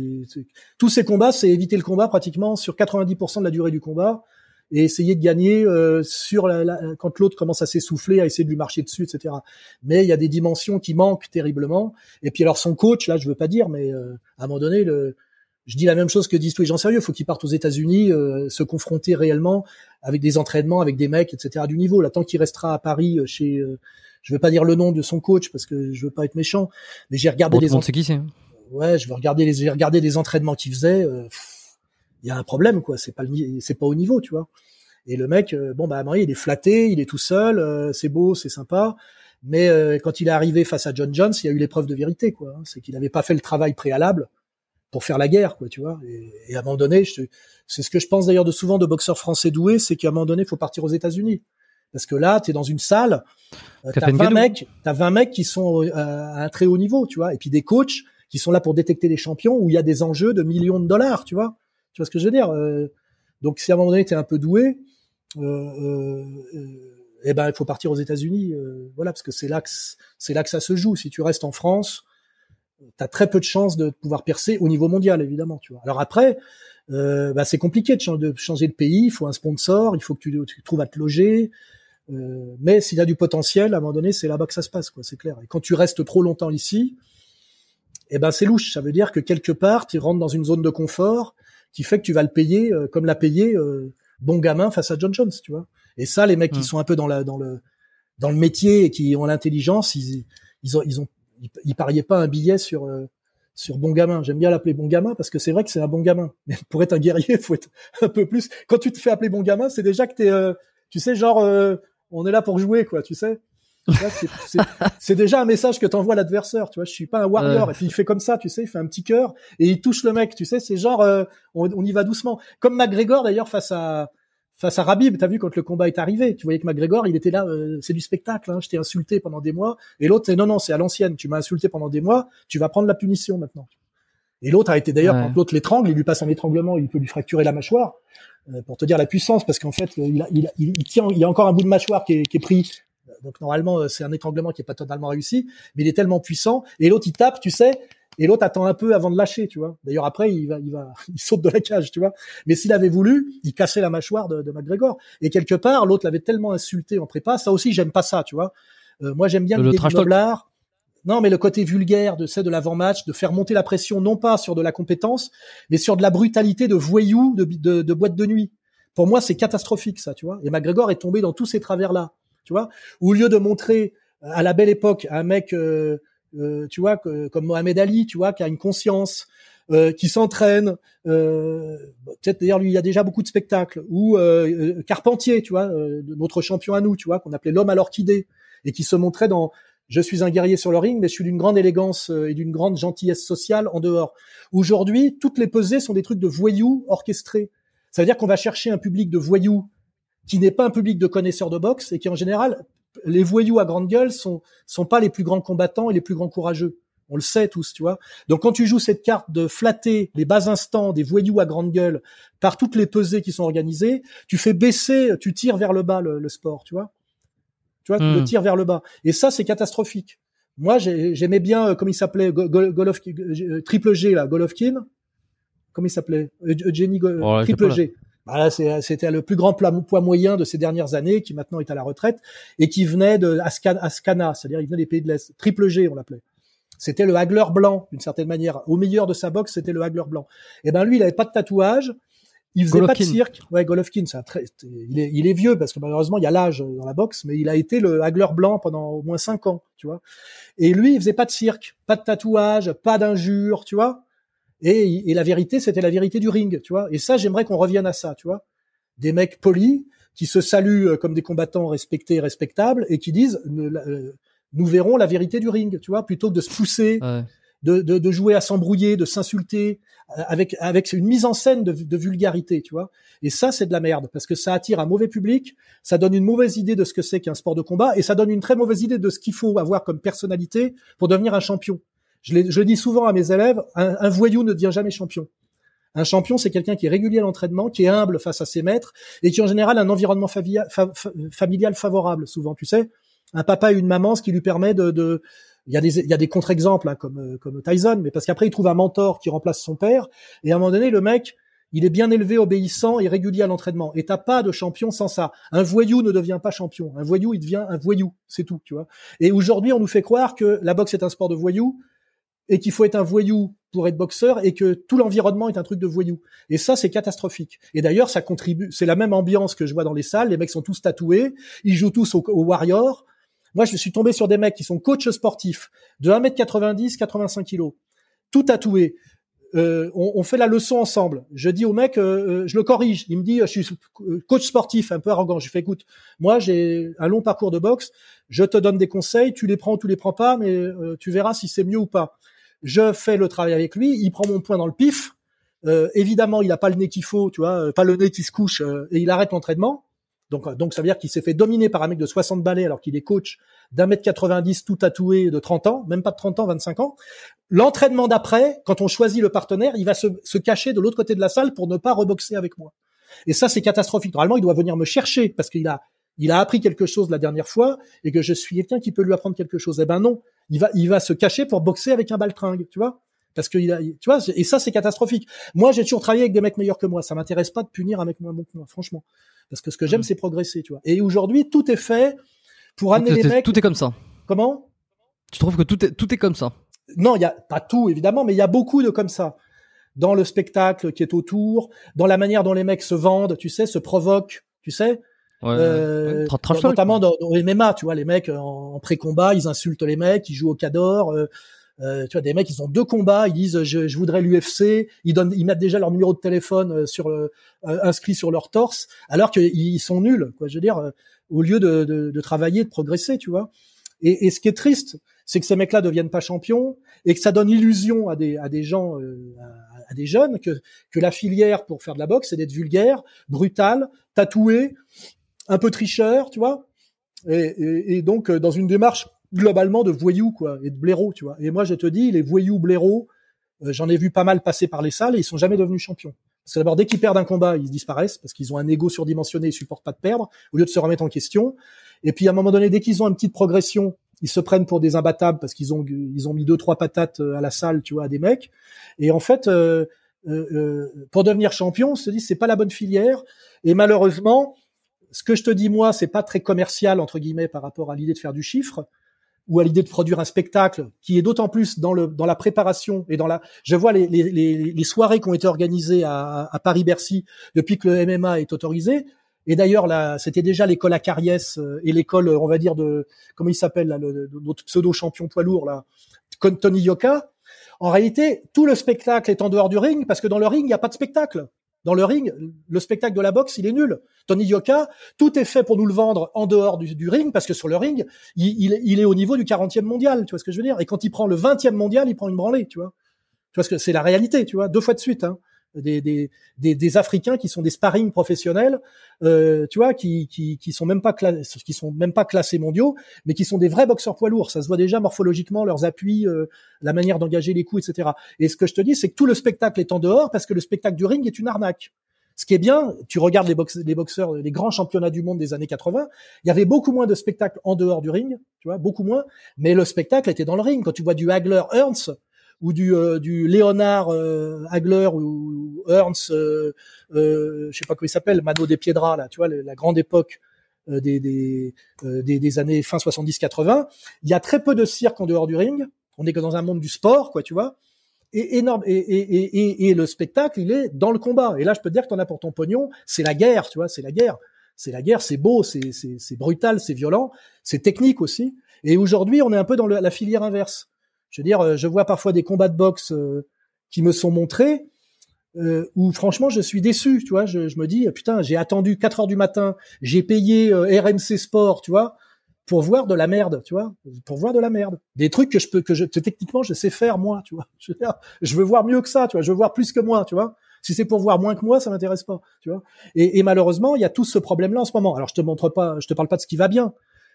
tous ces combats, c'est éviter le combat pratiquement sur 90% de la durée du combat et essayer de gagner euh, sur la, quand l'autre commence à s'essouffler, à essayer de lui marcher dessus, etc. Mais il y a des dimensions qui manquent terriblement. Et puis alors son coach, là, je veux pas dire, mais euh, à un moment donné, le, je dis la même chose que disent tous les gens sérieux. Faut qu'il parte aux États-Unis, euh, se confronter réellement avec des entraînements, avec des mecs, etc. du niveau. Là, tant qu'il restera à Paris chez, je veux pas dire le nom de son coach parce que je veux pas être méchant, mais j'ai regardé les. C'est qui c'est? Ouais, je vais regarder les, j'ai regardé les entraînements qu'il faisait il y a un problème quoi. C'est pas c'est pas au niveau tu vois. Et le mec euh, bon bah il est flatté il est tout seul euh, c'est beau c'est sympa. Mais euh, quand il est arrivé face à John Jones il y a eu l'épreuve de vérité quoi hein. c'est qu'il n'avait pas fait le travail préalable pour faire la guerre quoi tu vois. Et, à un moment donné c'est ce que je pense d'ailleurs de souvent de boxeurs français doués c'est qu'à un moment donné il faut partir aux États-Unis. Parce que là, tu es dans une salle, t'as 20 mecs, t'as 20 mecs qui sont à un très haut niveau, tu vois, et puis des coachs qui sont là pour détecter les champions où il y a des enjeux de millions de dollars, tu vois. Tu vois ce que je veux dire euh, Donc si à un moment donné tu es un peu doué, euh, euh, eh ben il faut partir aux États-Unis, voilà, parce que c'est là que c'est là que ça se joue. Si tu restes en France, tu as très peu de chances de pouvoir percer au niveau mondial, évidemment. Tu vois. Alors après, bah, c'est compliqué de, changer de pays. Il faut un sponsor, il faut que tu, trouves à te loger. Mais s'il y a du potentiel, à un moment donné, c'est là-bas que ça se passe. C'est clair. Et quand tu restes trop longtemps ici, eh ben c'est louche. Ça veut dire que quelque part, tu rentres dans une zone de confort qui fait que tu vas le payer euh, comme l'a payé euh, bon gamin face à John Jones, tu vois. Et ça, les mecs qui sont un peu dans la dans le dans le métier et qui ont l'intelligence, ils ils ont ils ont ils, pariaient pas un billet sur euh, sur bon gamin. J'aime bien l'appeler bon gamin parce que c'est vrai que c'est un bon gamin. *laughs* Mais pour être un guerrier, faut être un peu plus. Quand tu te fais appeler bon gamin, c'est déjà que t'es, tu sais, genre, on est là pour jouer, quoi, tu sais. C'est déjà un message que t'envoies l'adversaire, tu vois. Je suis pas un warrior. Et puis il fait comme ça, tu sais, il fait un petit cœur et il touche le mec, tu sais. C'est genre, euh, on, y va doucement. Comme McGregor d'ailleurs face à face à Rabib. T'as vu quand le combat est arrivé, tu voyais que McGregor, il était là, euh, c'est du spectacle. Hein, je t'ai insulté pendant des mois. Et l'autre, c'est non non, c'est à l'ancienne. Tu m'as insulté pendant des mois. Tu vas prendre la punition maintenant. Et l'autre a été d'ailleurs quand l'autre l'étrangle, il lui passe un étranglement, il peut lui fracturer la mâchoire euh, pour te dire la puissance, parce qu'en fait, il, a, il, il, tient, il y a encore un bout de mâchoire qui est, qui est pris donc normalement, euh, c'est un étranglement qui est pas totalement réussi, mais il est tellement puissant. Et l'autre, il tape, tu sais, et l'autre attend un peu avant de lâcher, tu vois. D'ailleurs après, il va, il va, *laughs* il saute de la cage, tu vois. Mais s'il avait voulu, il cassait la mâchoire de, de McGregor. Et quelque part, l'autre l'avait tellement insulté en prépa. Ça aussi, j'aime pas ça, tu vois. Euh, moi, j'aime bien le, le Non, mais le côté vulgaire de c'est de l'avant-match, de faire monter la pression, non pas sur de la compétence, mais sur de la brutalité de voyou, de, de, de boîte de nuit. Pour moi, c'est catastrophique, ça, tu vois. Et McGregor est tombé dans tous ces travers-là tu vois. Au lieu de montrer euh, à la belle époque un mec, euh, euh, tu vois, comme Mohamed Ali, tu vois, qui a une conscience, euh, qui s'entraîne. Euh, Peut-être d'ailleurs lui, il y a déjà beaucoup de spectacles. Ou euh, Carpentier, tu vois, notre champion à nous, tu vois, qu'on appelait l'homme à l'orchidée, et qui se montrait dans je suis un guerrier sur le ring, mais je suis d'une grande élégance et d'une grande gentillesse sociale en dehors. Aujourd'hui, toutes les pesées sont des trucs de voyous orchestrés. Ça veut dire qu'on va chercher un public de voyous qui n'est pas un public de connaisseurs de boxe et qui en général, les voyous à grande gueule sont sont pas les plus grands combattants et les plus grands courageux. On le sait tous, tu vois. Donc quand tu joues cette carte de flatter les bas instants des voyous à grande gueule par toutes les pesées qui sont organisées, tu fais baisser, tu tires vers le bas le, sport, tu vois. Tu vois, tu le hmm. tires vers le bas. Et ça, c'est catastrophique. Moi, j'aimais bien, euh, comme il s'appelait, Golovkin, euh, Triple G, là, Golovkin. Comment il s'appelait Jenny oh, Triple G. Bah c'était le plus grand poids moyen de ces dernières années, qui maintenant est à la retraite, et qui venait de Ascana, c'est-à-dire il venait des pays de l'Est. Triple G, on l'appelait. C'était le Hagler blanc, d'une certaine manière. Au meilleur de sa boxe, c'était le Hagler blanc. Et eh ben lui, il avait pas de tatouage. Il faisait pas de cirque. Ouais, Golovkin, c'est très, il est, il est vieux parce que malheureusement il y a l'âge dans la boxe, mais il a été le Hagler blanc pendant au moins cinq ans, tu vois. Et lui, il faisait pas de cirque, pas de tatouage, pas d'injures, tu vois. Et, et la vérité, c'était la vérité du ring, tu vois. Et ça, j'aimerais qu'on revienne à ça, tu vois. Des mecs polis qui se saluent euh, comme des combattants respectés et respectables et qui disent euh, nous verrons la vérité du ring, tu vois, plutôt que de se pousser, de, de, de, jouer à s'embrouiller, de s'insulter, euh, avec avec une mise en scène de, de vulgarité, tu vois. Et ça, c'est de la merde parce que ça attire un mauvais public, ça donne une mauvaise idée de ce que c'est qu'un sport de combat et ça donne une très mauvaise idée de ce qu'il faut avoir comme personnalité pour devenir un champion. Je, je dis souvent à mes élèves, un, voyou ne devient jamais champion. Un champion, c'est quelqu'un qui est régulier à l'entraînement, qui est humble face à ses maîtres et qui en général a un environnement familial favorable. Souvent, tu sais, un papa et une maman, ce qui lui permet de, de il y a des, contre-exemples hein, comme comme Tyson, mais parce qu'après il trouve un mentor qui remplace son père et à un moment donné le mec il est bien élevé, obéissant et régulier à l'entraînement. Et t'as pas de champion sans ça. Un voyou ne devient pas champion. Un voyou, il devient un voyou. C'est tout, tu vois. Et aujourd'hui, on nous fait croire que la boxe est un sport de voyou et qu'il faut être un voyou pour être boxeur et que tout l'environnement est un truc de voyou. Et ça, c'est catastrophique. Et d'ailleurs, ça contribue. C'est la même ambiance que je vois dans les salles. Les mecs sont tous tatoués. Ils jouent tous au, Warrior. Moi, je suis tombé sur des mecs qui sont coachs sportifs de 1m90, 85 kg, tout tatoué. Euh, on, on, fait la leçon ensemble. Je dis au mec, euh, euh, je le corrige. Il me dit, je suis coach sportif, un peu arrogant. Je fais, écoute, moi j'ai un long parcours de boxe. Je te donne des conseils, tu les prends ou tu les prends pas, mais euh, tu verras si c'est mieux ou pas. Je fais le travail avec lui. Il prend mon point dans le pif. évidemment, il a pas le nez qu'il faut, tu vois, pas le nez qui se couche, et il arrête l'entraînement. Donc, euh, donc ça veut dire qu'il s'est fait dominer par un mec de 60 balais alors qu'il est coach d'un mètre 90 tout tatoué de 30 ans, même pas de 30 ans, 25 ans. L'entraînement d'après, quand on choisit le partenaire, il va se, se cacher de l'autre côté de la salle pour ne pas reboxer avec moi. Et ça, c'est catastrophique. Normalement, il doit venir me chercher parce qu'il a, il a appris quelque chose la dernière fois et que je suis quelqu'un qui peut lui apprendre quelque chose. Eh ben non, il va, il va se cacher pour boxer avec un baltringue, tu vois? Parce que il a, tu vois, et ça c'est catastrophique. Moi, j'ai toujours travaillé avec des mecs meilleurs que moi. Ça m'intéresse pas de punir un mec moins bon que moi, franchement. Parce que ce que j'aime, mm. c'est progresser, tu vois. Et aujourd'hui, tout est fait pour amener les mecs. Tout est comme ça. Comment? Tu trouves que tout est tout est comme ça? Non, il y a pas tout évidemment, mais il y a beaucoup de comme ça dans le spectacle qui est autour, dans la manière dont les mecs se vendent, tu sais, se provoquent, tu sais. Ouais, euh, notamment dans, dans, les MMA, tu vois, les mecs en, pré-combat, ils insultent les mecs, ils jouent au cador. Euh, euh, tu vois, des mecs, ils ont deux combats, ils disent je, je voudrais l'UFC, ils donnent, ils mettent déjà leur numéro de téléphone euh, sur le, euh, inscrit sur leur torse, alors qu'ils sont nuls. Quoi, je veux dire, euh, au lieu de, de, de, travailler, de progresser, tu vois. Et, et ce qui est triste, c'est que ces mecs-là deviennent pas champions et que ça donne illusion à des, à des gens, à, à, des jeunes, que, que la filière pour faire de la boxe, c'est d'être vulgaire, brutal, tatoué, un peu tricheur, tu vois. Et, donc, dans une démarche globalement de voyous quoi et de blaireaux, tu vois. Et moi je te dis les voyous blaireaux, euh, j'en ai vu pas mal passer par les salles et ils sont jamais devenus champions. Parce que d'abord dès qu'ils perdent un combat, ils disparaissent parce qu'ils ont un ego surdimensionné, ils supportent pas de perdre au lieu de se remettre en question. Et puis à un moment donné dès qu'ils ont une petite progression, ils se prennent pour des imbattables parce qu'ils ont ils ont mis deux trois patates euh, à la salle, tu vois, à des mecs. Et en fait euh, euh, pour devenir champion, on se dit c'est pas la bonne filière et malheureusement ce que je te dis moi, c'est pas très commercial entre guillemets par rapport à l'idée de faire du chiffre ou à l'idée de produire un spectacle qui est d'autant plus dans le dans la préparation et dans la je vois les les, soirées qui ont été organisées à, à Paris Bercy depuis que le MMA est autorisé et d'ailleurs là c'était déjà l'école à Cariès euh, et l'école on va dire de comment il s'appelle notre pseudo champion poids lourd là Tony Yoka En réalité, tout le spectacle est en dehors du ring parce que dans le ring, il n'y a pas de spectacle. Dans le ring, le spectacle de la boxe, il est nul. Tony Yoka, tout est fait pour nous le vendre en dehors du, ring, parce que sur le ring, il, est au niveau du 40e mondial, tu vois ce que je veux dire? Et quand il prend le 20e mondial, il prend une branlée, tu vois? Tu vois ce que c'est la réalité, tu vois, deux fois de suite. Hein des, des, des, des, Africains qui sont des sparring professionnels, euh, tu vois, qui, qui, qui sont même pas qui sont même pas classés mondiaux, mais qui sont des vrais boxeurs poids lourds. Ça se voit déjà morphologiquement leurs appuis, euh, la manière d'engager les coups, etc. Et ce que je te dis, c'est que tout le spectacle est en dehors parce que le spectacle du ring est une arnaque. Ce qui est bien, tu regardes les, les boxeurs, les grands championnats du monde des années 80, il y avait beaucoup moins de spectacles en dehors du ring, tu vois, beaucoup moins, mais le spectacle était dans le ring. Quand tu vois du Hagler Ernst, ou du, euh, du Léonard euh, Hagler ou Ernst, euh, euh, je sais pas comment il s'appelle, Mano des Piedras là, tu vois, la grande époque euh, des, des, des, des, années fin 70-80. Il y a très peu de cirque en dehors du ring. On est que dans un monde du sport, quoi, tu vois. Et énorme. Et, et, et, et, le spectacle, il est dans le combat. Et là, je peux te dire que t'en as pour ton pognon. C'est la guerre, tu vois. C'est la guerre. C'est la guerre. C'est beau. C'est, brutal. C'est violent. C'est technique aussi. Et aujourd'hui, on est un peu dans la filière inverse. Je veux dire, euh, je vois parfois des combats de boxe euh, qui me sont montrés euh, où franchement je suis déçu, tu vois. Je, je me dis putain, j'ai attendu 4 heures du matin, j'ai payé RMC Sport, tu vois, pour voir de la merde, tu vois, pour voir de la merde, des trucs que je peux, que je techniquement je sais faire moi, tu vois. *laughs* Je veux, dire, je veux voir mieux que ça, tu vois. Je veux voir plus que moi, tu vois. Si c'est pour voir moins que moi, ça m'intéresse pas, tu vois. Et, et malheureusement, il y a tout ce problème-là en ce moment. Alors je te montre pas, je te parle pas de ce qui va bien.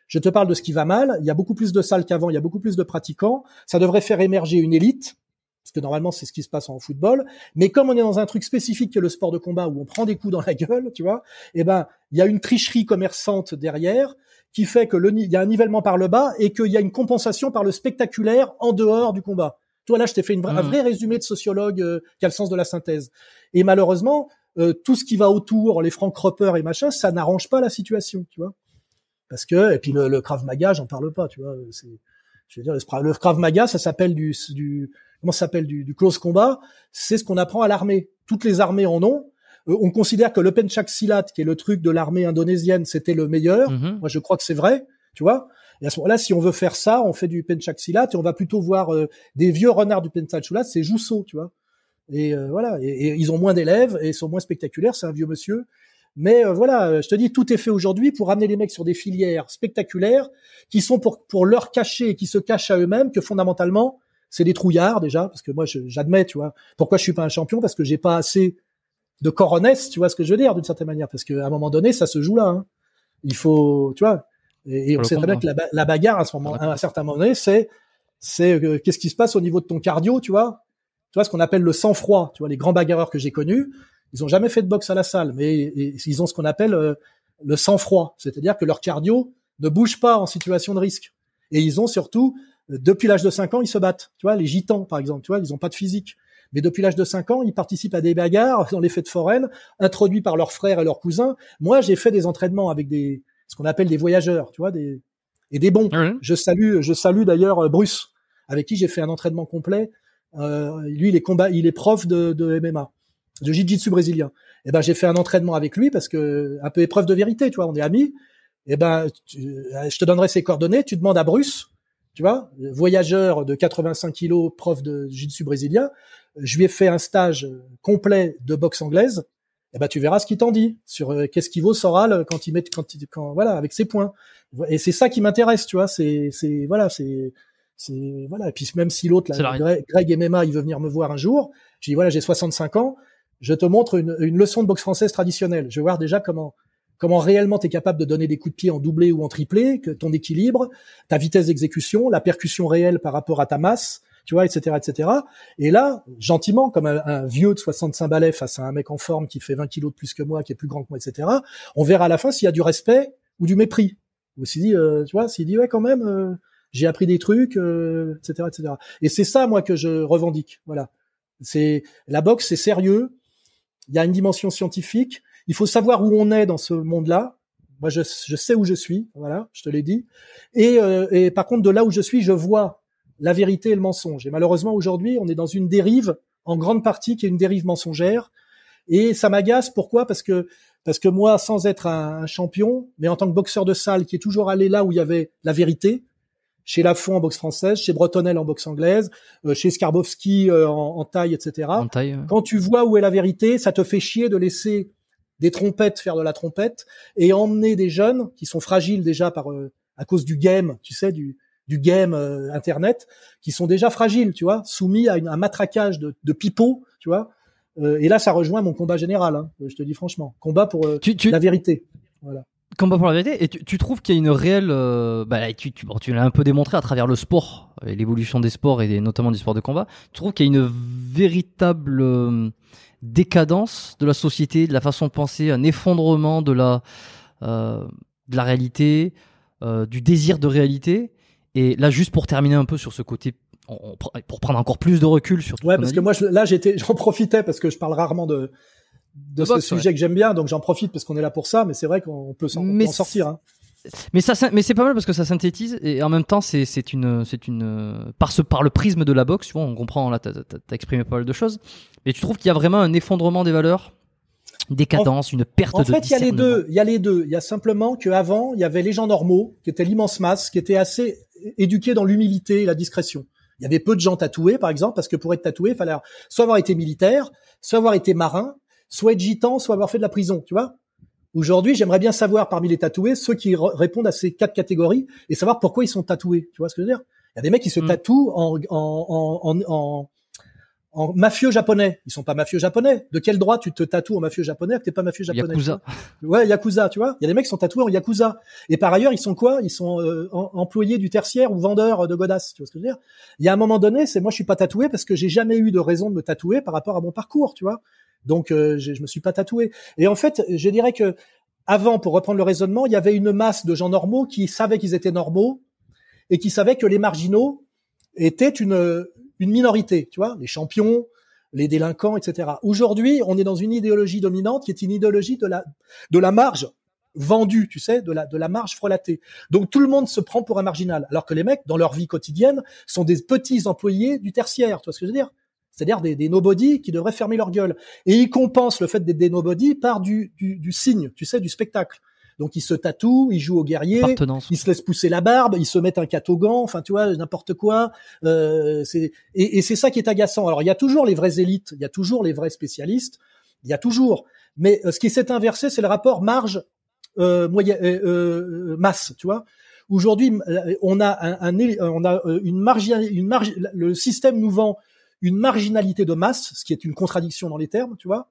Je te parle de ce qui va mal. Il y a beaucoup plus de salles qu'avant. Il y a beaucoup plus de pratiquants. Ça devrait faire émerger une élite. Parce que normalement, c'est ce qui se passe en football. Mais comme on est dans un truc spécifique que le sport de combat où on prend des coups dans la *laughs* gueule, tu vois, eh ben, il y a une tricherie commerçante derrière qui fait que le, il y a un nivellement par le bas et qu'il y a une compensation par le spectaculaire en dehors du combat. Toi, là, je t'ai fait une, un mmh. vrai résumé de sociologue euh, qui a le sens de la synthèse. Et malheureusement, euh, tout ce qui va autour, les Frank Roper et machin, ça n'arrange pas la situation, tu vois parce que et puis le, le Krav Maga, j'en parle pas, tu vois. C'est, je veux dire, le, Krav Maga, ça s'appelle du, du comment ça s'appelle du, du close combat. C'est ce qu'on apprend à l'armée. Toutes les armées en ont. Euh, on considère que le penchak silat, qui est le truc de l'armée indonésienne, c'était le meilleur. Mm-hmm. Moi, je crois que c'est vrai, tu vois. Et à ce moment-là, si on veut faire ça, on fait du penchak silat et on va plutôt voir euh, des vieux renards du penchak silat, c'est Jousso, tu vois. Et euh, voilà, et, et, ils ont moins d'élèves et sont moins spectaculaires. C'est un vieux monsieur mais euh, voilà, euh, je te dis, tout est fait aujourd'hui pour amener les mecs sur des filières spectaculaires qui sont pour, pour leur cacher et qui se cachent à eux-mêmes que fondamentalement, c'est des trouillards déjà, parce que moi j'admets, tu vois, pourquoi je suis pas un champion, parce que j'ai pas assez de coronesse, tu vois ce que je veux dire, d'une certaine manière, parce qu'à un moment donné, ça se joue là. Hein. Il faut, tu vois, et, on sait très bien que la, bagarre à ce moment, à un certain moment donné, c'est, c'est euh, qu'est-ce qui se passe au niveau de ton cardio, tu vois, tu vois ce qu'on appelle le sang-froid, tu vois, les grands bagarreurs que j'ai connus, ils ont jamais fait de boxe à la salle, mais ils ont ce qu'on appelle euh, le sang-froid, c'est-à-dire que leur cardio ne bouge pas en situation de risque. Et ils ont surtout, euh, depuis l'âge de 5 ans, ils se battent. Tu vois, les gitans, par exemple, tu vois, ils ont pas de physique. Mais depuis l'âge de 5 ans, ils participent à des bagarres *laughs* dans les fêtes foraines, introduits par leurs frères et leurs cousins. Moi, j'ai fait des entraînements avec des, ce qu'on appelle des voyageurs, tu vois, des, et des bons. Je salue, je salue d'ailleurs euh, Bruce, avec qui j'ai fait un entraînement complet. Euh, lui, il est combat, il est prof de, de MMA de jiu-jitsu brésilien. Et eh ben j'ai fait un entraînement avec lui parce que un peu épreuve de vérité, tu vois, on est amis. Et eh ben je te donnerai ses coordonnées, tu demandes à Bruce, tu vois, voyageur de 85 kilos, prof de jiu-jitsu brésilien. Je lui ai fait un stage complet de boxe anglaise. Et eh ben tu verras ce qu'il t'en dit sur euh, qu'est-ce qu'il vaut Soral quand il met quand, il, quand voilà avec ses points. Et c'est ça qui m'intéresse, tu vois. C'est c'est voilà c'est c'est voilà. Et puis même si l'autre, Greg, Greg MMA, il veut venir me voir un jour, je dis voilà, j'ai 65 ans, je te montre une, une, leçon de boxe française traditionnelle. Je vais voir déjà comment comment réellement tu es capable de donner des coups de pied en doublé ou en triplé, que ton équilibre, ta vitesse d'exécution, la percussion réelle par rapport à ta masse, tu vois, etc., etc. Et là, gentiment, comme un, vieux de 65 balais face à un mec en forme qui fait 20 kilos de plus que moi, qui est plus grand que moi, etc., on verra à la fin s'il y a du respect ou du mépris. Ou s'il dit, euh, tu vois, s'il dit, ouais, quand même, euh, j'ai appris des trucs, euh, etc., etc. Et c'est ça, moi, que je revendique. Voilà. C'est la boxe, c'est sérieux il y a une dimension scientifique. Il faut savoir où on est dans ce monde-là. Moi, je, je, sais où je suis, voilà, je te l'ai dit. Et, euh, et, par contre, de là où je suis, je vois la vérité et le mensonge. Et malheureusement, aujourd'hui, on est dans une dérive, en grande partie, qui est une dérive mensongère. Et ça m'agace. Pourquoi? Parce que parce que moi, sans être un, champion, mais en tant que boxeur de salle qui est toujours allé là où il y avait la vérité, chez Lafont en boxe française, chez Bretonel en boxe anglaise, euh, chez Skarbowski euh, en, taille, etc. En taille, Quand tu vois où est la vérité, ça te fait chier de laisser des trompettes faire de la trompette et emmener des jeunes qui sont fragiles déjà par euh, à cause du game, tu sais, du, du game internet, qui sont déjà fragiles, tu vois, soumis à un matraquage de, de pipeaux, tu vois. et là, ça rejoint mon combat général, hein, je te dis franchement, combat pour la vérité. Voilà combat pour la vérité. Et tu, trouves qu'il y a une réelle, euh, bah, tu, tu, tu l'as un peu démontré à travers le sport et l'évolution des sports et notamment du sport de combat. Tu trouves qu'il y a une véritable euh, décadence de la société, de la façon de penser, un effondrement de la, euh, de la réalité, du désir de réalité. Et là, juste pour terminer un peu sur ce côté pour prendre encore plus de recul sur tout ouais parce que moi là j'étais *laughs* j'en profitais parce que je parle rarement de de ce sujet que j'aime bien, donc j'en profite parce qu'on est là pour ça, mais c'est vrai qu'on peut s'en sortir. Hein. Mais ça, mais c'est pas mal parce que ça synthétise et en même temps c'est c'est une c'est une par ce par le prisme de la boxe, tu vois, on comprend là, t'as as, exprimé pas mal de choses, mais tu trouves qu'il y a vraiment un effondrement des valeurs, une décadence, une perte en de. En fait, il y a les deux, il y a les deux. Il y a simplement qu'avant, il y avait les gens normaux qui étaient l'immense masse, qui étaient assez éduqués dans l'humilité et la discrétion. Il y avait peu de gens tatoués, par exemple, parce que pour être tatoué, il fallait soit avoir été militaire, soit avoir été marin, soit être gitan, soit avoir fait de la prison, tu vois. Aujourd'hui, j'aimerais bien savoir parmi les tatoués ceux qui répondent à ces quatre catégories et savoir pourquoi ils sont tatoués. Tu vois ce que je veux dire? Il y a des mecs qui se mm. tatouent en, en, en, en, en mafieux japonais. Ils sont pas mafieux japonais. De quel droit tu te tatoues en mafieux japonais que t'es pas mafieux japonais? Yakuza. Ouais, yakuza, tu vois. Il y a des mecs qui sont tatoués en yakuza. Et par ailleurs, ils sont quoi? Ils sont euh, employés du tertiaire ou vendeurs de godasses. Tu vois ce que je veux dire? Il y a un moment donné, c'est moi je suis pas tatoué parce que j'ai jamais eu de raison de me tatouer par rapport à mon parcours, tu vois. Donc euh, je, je me suis pas tatoué. Et en fait, je dirais que avant, pour reprendre le raisonnement, il y avait une masse de gens normaux qui savaient qu'ils étaient normaux et qui savaient que les marginaux étaient une une minorité, tu vois, les champions, les délinquants, etc. Aujourd'hui, on est dans une idéologie dominante qui est une idéologie de la de la marge vendue, tu sais, de la de la marge frelatée. Donc tout le monde se prend pour un marginal, alors que les mecs, dans leur vie quotidienne, sont des petits employés du tertiaire. Tu vois ce que je veux dire? C'est-à-dire des, des nobody qui devraient fermer leur gueule. Et ils compensent le fait d'être des nobody par du, du, du signe, tu sais, du spectacle. Donc ils se tatouent, ils jouent au guerrier, ils se laissent pousser la barbe, ils se mettent un catogan, enfin tu vois n'importe quoi. Euh, c'est et, et c'est ça qui est agaçant. Alors il y a toujours les vraies élites, il y a toujours les vrais spécialistes, il y a toujours. Mais euh, ce qui s'est inversé, c'est le rapport marge euh, moyen euh, euh masse, tu vois. Aujourd'hui, on a un, un, on a une marge, une marge, le système nous vend une marginalité de masse, ce qui est une contradiction dans les termes, tu vois.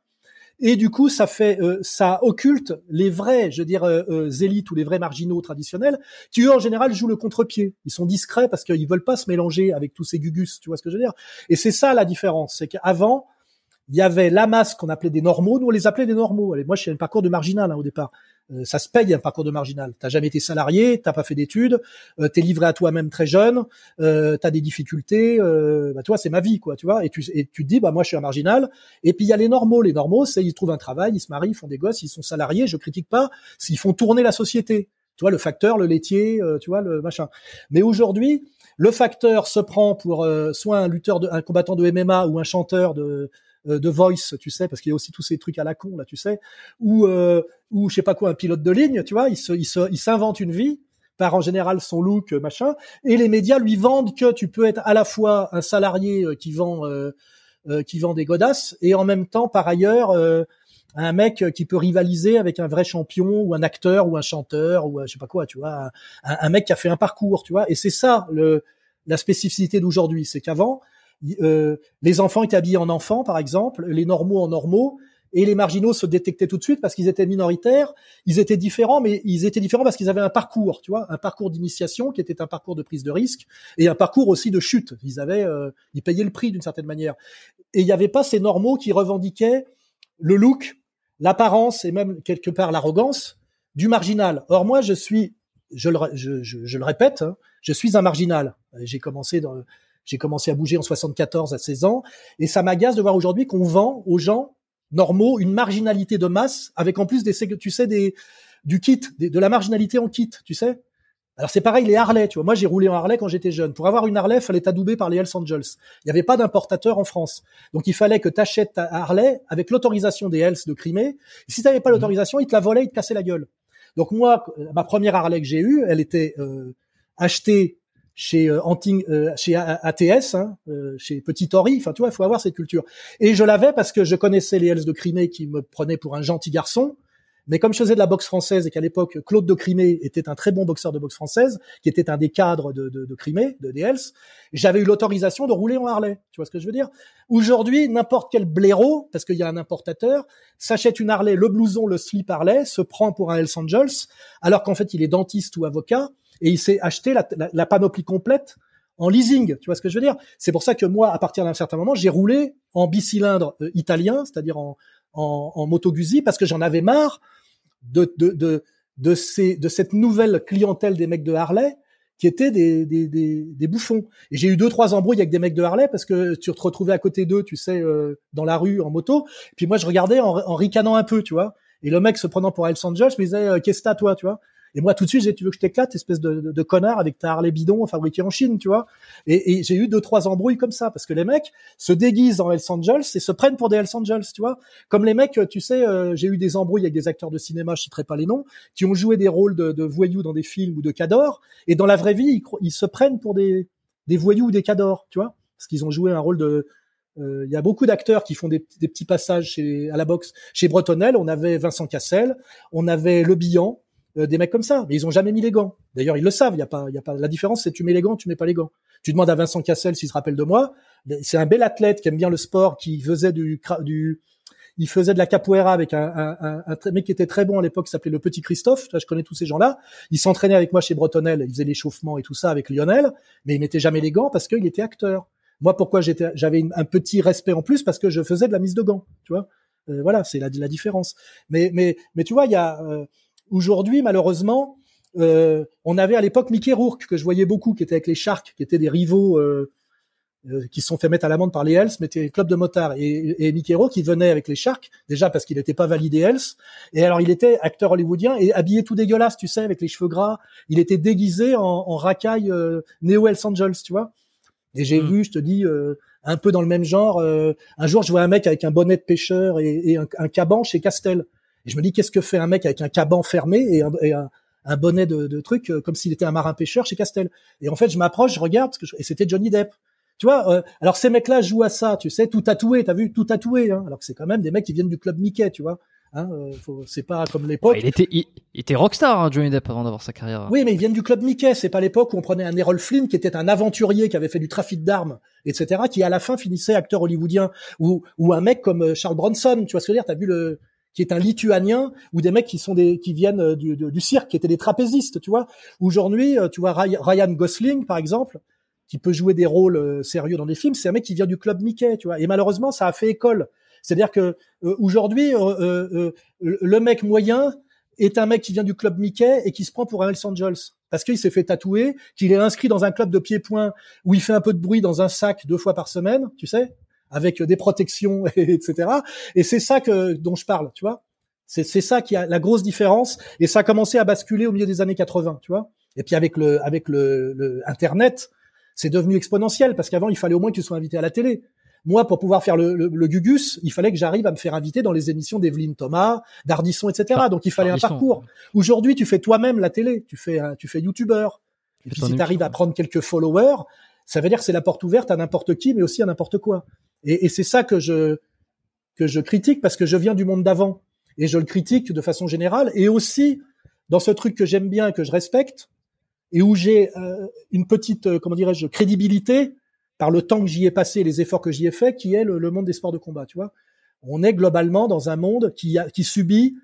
Et du coup, ça fait, euh, ça occulte les vrais, je veux dire, euh, euh, élites ou les vrais marginaux traditionnels, qui eux en général jouent le contre-pied. Ils sont discrets parce qu'ils veulent pas se mélanger avec tous ces gugus, tu vois ce que je veux dire Et c'est ça la différence, c'est qu'avant, il y avait la masse qu'on appelait des normaux, nous on les appelait des normaux. Allez, moi, je suis un parcours de marginal hein, au départ. Euh, ça se paye un parcours de marginal. T'as jamais été salarié, t'as pas fait d'études, euh, t'es livré à toi-même très jeune, euh, t'as des difficultés. Euh, bah, toi, c'est ma vie, quoi, tu vois. Et tu, et tu te dis, bah moi, je suis un marginal. Et puis il y a les normaux. Les normaux, c'est ils trouvent un travail, ils se marient, ils font des gosses, ils sont salariés. Je critique pas. S'ils font tourner la société, tu vois, le facteur, le laitier, euh, tu vois, le machin. Mais aujourd'hui, le facteur se prend pour soit un lutteur, de, un combattant de MMA ou un chanteur de euh, de voice, tu sais, parce qu'il y a aussi tous ces trucs à la con là, tu sais, ou euh, ou je sais pas quoi, un pilote de ligne, tu vois, il se, il se, il s'invente une vie par en général son look machin, et les médias lui vendent que tu peux être à la fois un salarié euh, qui vend euh, qui vend des godasses et en même temps par ailleurs un mec qui peut rivaliser avec un vrai champion ou un acteur ou un chanteur ou je sais pas quoi, tu vois, un, un mec qui a fait un parcours, tu vois, et c'est ça le la spécificité d'aujourd'hui, c'est qu'avant euh, les enfants étaient habillés en enfants, par exemple, les normaux en normaux, et les marginaux se détectaient tout de suite parce qu'ils étaient minoritaires, ils étaient différents, mais ils étaient différents parce qu'ils avaient un parcours, tu vois, un parcours d'initiation qui était un parcours de prise de risque et un parcours aussi de chute. Ils avaient, euh, ils payaient le prix d'une certaine manière. Et il n'y avait pas ces normaux qui revendiquaient le look, l'apparence et même quelque part l'arrogance du marginal. Or moi, je suis, je le, je, je, le répète, hein, je suis un marginal. J'ai commencé dans j'ai commencé à bouger en 74 à 16 ans, et ça m'agace de voir aujourd'hui qu'on vend aux gens normaux une marginalité de masse avec en plus des, tu sais, des, du kit, de la marginalité en kit, tu sais. Alors c'est pareil les Harley, tu vois. Moi j'ai roulé en Harley quand j'étais jeune. Pour avoir une Harley, fallait t'adouber par les Hells Angels. Il n'y avait pas d'importateur en France, donc il fallait que tu achètes ta Harley avec l'autorisation des Hells de Crimée. Et si t'avais pas mmh. l'autorisation, ils te la volaient, ils te cassaient la gueule. Donc moi, ma première Harley que j'ai eue, elle était euh, achetée chez euh, Anting, euh, chez ATS, hein, euh, chez Petit Henri. Enfin, tu vois, il faut avoir cette culture. Et je l'avais parce que je connaissais les Hells de Crimée qui me prenaient pour un gentil garçon. Mais comme je faisais de la boxe française et qu'à l'époque Claude de Crimée était un très bon boxeur de boxe française, qui était un des cadres de, de, de Crimée, de DLs, j'avais eu l'autorisation de rouler en Harley. Tu vois ce que je veux dire? Aujourd'hui, n'importe quel blaireau, parce qu'il y a un importateur, s'achète une Harley, le blouson, le slip Harley, se prend pour un Hells Angels, alors qu'en fait il est dentiste ou avocat, et il s'est acheté la, panoplie complète en leasing. Tu vois ce que je veux dire? C'est pour ça que moi, à partir d'un certain moment, j'ai roulé en bicylindre euh, italien, c'est-à-dire en, en, Moto Guzzi parce que j'en avais marre de, de, de, ces, de cette nouvelle clientèle des mecs de Harley qui étaient des, des, des, bouffons. Et j'ai eu deux, trois embrouilles avec des mecs de Harley parce que tu te retrouvais à côté d'eux, tu sais, euh, dans la rue, en moto. Puis moi, je regardais en, en ricanant un peu, tu vois. Et le mec se prenant pour Hells Angels me disait, euh, qu'est-ce que t'as, toi, tu vois? Et moi, tout de suite, j'ai tu veux que je t'éclate, espèce de, connard avec ta Harley bidon fabriquée en Chine, tu vois. Et, j'ai eu deux, trois embrouilles comme ça, parce que les mecs se déguisent en Hells Angels et se prennent pour des Hells Angels, tu vois. Comme les mecs, tu sais, euh, j'ai eu des embrouilles avec des acteurs de cinéma, je citerai pas les noms, qui ont joué des rôles de, voyous dans des films ou de cadors, et dans la vraie vie, ils, se prennent pour des, voyous ou des cadors, tu vois. Parce qu'ils ont joué un rôle de, il euh, y a beaucoup d'acteurs qui font des, des, petits passages chez, à la boxe. Chez Bretonnel, on avait Vincent Cassel, on avait Le Billan, euh, des mecs comme ça, mais ils ont jamais mis les gants. D'ailleurs, ils le savent. Il y a pas, il y a pas. La différence, c'est tu mets les gants, tu mets pas les gants. Tu demandes à Vincent Cassel s'il se rappelle de moi. C'est un bel athlète qui aime bien le sport, qui faisait du, du il faisait de la capoeira avec un, un, un, un mec qui était très bon à l'époque, s'appelait le Petit Christophe. je connais tous ces gens-là. Il s'entraînait avec moi chez Bretonnel, il faisait l'échauffement et tout ça avec Lionel, mais il mettait jamais les gants parce qu'il était acteur. Moi, pourquoi j'étais, j'avais un petit respect en plus? Parce que je faisais de la mise de gants, tu vois. Euh, voilà, c'est la, différence. Mais, mais, mais tu vois, il y a euh, Aujourd'hui, malheureusement, euh, on avait à l'époque Mickey Rourke que je voyais beaucoup, qui était avec les Sharks, qui étaient des rivaux euh, euh, qui se sont fait mettre à l'amende par les Hells, mais était club de motards. Et, et Mickey Rourke, il venait avec les Sharks déjà parce qu'il n'était pas validé Hells. Et alors il était acteur hollywoodien et habillé tout dégueulasse, tu sais, avec les cheveux gras. Il était déguisé en, en racaille euh, néo Hells Angels, tu vois. Et j'ai Mm. vu, je te dis, euh, un peu dans le même genre. euh, un jour, je vois un mec avec un bonnet de pêcheur et, et un, un caban chez Castel. Et je me dis, qu'est-ce que fait un mec avec un caban fermé et un, et un, un bonnet de, de truc euh, comme s'il était un marin pêcheur chez Castel? Et en fait, je m'approche, je regarde, parce que je- et c'était Johnny Depp. Tu vois, euh, alors ces mecs-là jouent à ça, tu sais, tout tatoué, t'as vu, tout tatoué, hein, alors que c'est quand même des mecs qui viennent du club Mickey, tu vois. Hein, euh, c'est pas comme l'époque. Ouais, il était, il, il était rockstar, hein, Johnny Depp, avant d'avoir sa carrière. Oui, mais ils viennent du club Mickey. C'est pas l'époque où on prenait un Errol Flynn qui était un aventurier qui avait fait du trafic d'armes, etc., qui à la fin finissait acteur hollywoodien, ou ou un mec comme euh, Charles Bronson. Tu vois ce que je veux dire? T'as vu le qui est un lituanien ou des mecs qui sont des qui viennent euh, du, du, du cirque, qui étaient des trapézistes, tu vois. Aujourd'hui, euh, tu vois Ry- Ryan Gosling par exemple, qui peut jouer des rôles euh, sérieux dans des films, c'est un mec qui vient du club Mickey, tu vois. Et malheureusement, ça a fait école. C'est-à-dire que euh, aujourd'hui, euh, euh, le mec moyen est un mec qui vient du club Mickey et qui se prend pour un Hells Angels parce qu'il s'est fait tatouer, qu'il est inscrit dans un club de pieds-points où il fait un peu de bruit dans un sac deux fois par semaine, tu sais, avec des protections, *laughs* etc. Et c'est ça que dont je parle, tu vois. C'est c'est ça qui a la grosse différence et ça a commencé à basculer au milieu des années 80, tu vois. Et puis avec le avec le, le internet, c'est devenu exponentiel parce qu'avant il fallait au moins que tu sois invité à la télé. Moi, pour pouvoir faire le, le, le Gugus, il fallait que j'arrive à me faire inviter dans les émissions d'Evelyne Thomas, d'Ardisson, etc. Ah, Donc il fallait un parcours. Aujourd'hui, tu fais toi-même la télé, tu fais un- tu fais youtubeur. Et puis si tu arrives à prendre quelques followers, ça veut dire que c'est la porte ouverte à n'importe qui, mais aussi à n'importe quoi. Et, et c'est ça que je que je critique parce que je viens du monde d'avant. Et je le critique de façon générale. Et aussi dans ce truc que j'aime bien et que je respecte et où j'ai euh, une petite euh, comment dirais-je crédibilité par le temps que j'y ai passé et les efforts que j'y ai fait qui est le, le monde des sports de combat tu vois. On est globalement dans un monde qui a, qui subit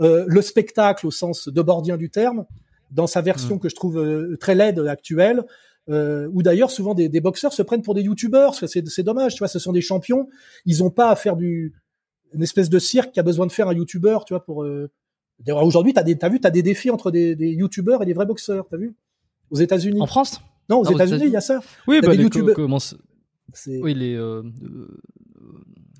euh, le spectacle au sens de bordien du terme dans sa version que je trouve euh, très laide actuelle euh, où d'ailleurs souvent des, des boxeurs se prennent pour des youtubeurs c'est dommage tu vois ce sont des champions. Ils ont pas à faire du une espèce de cirque qui a besoin de faire un youtubeur tu vois pour euh... D'ailleurs, aujourd'hui t'as des t'as vu t'as des défis entre des, des youtubeurs et des vrais boxeurs t'as vu? Aux États-Unis. En France? Non aux Ah, États-Unis il y a ça. Oui, bah, les- youtubeurs- comment oui, les, euh, euh,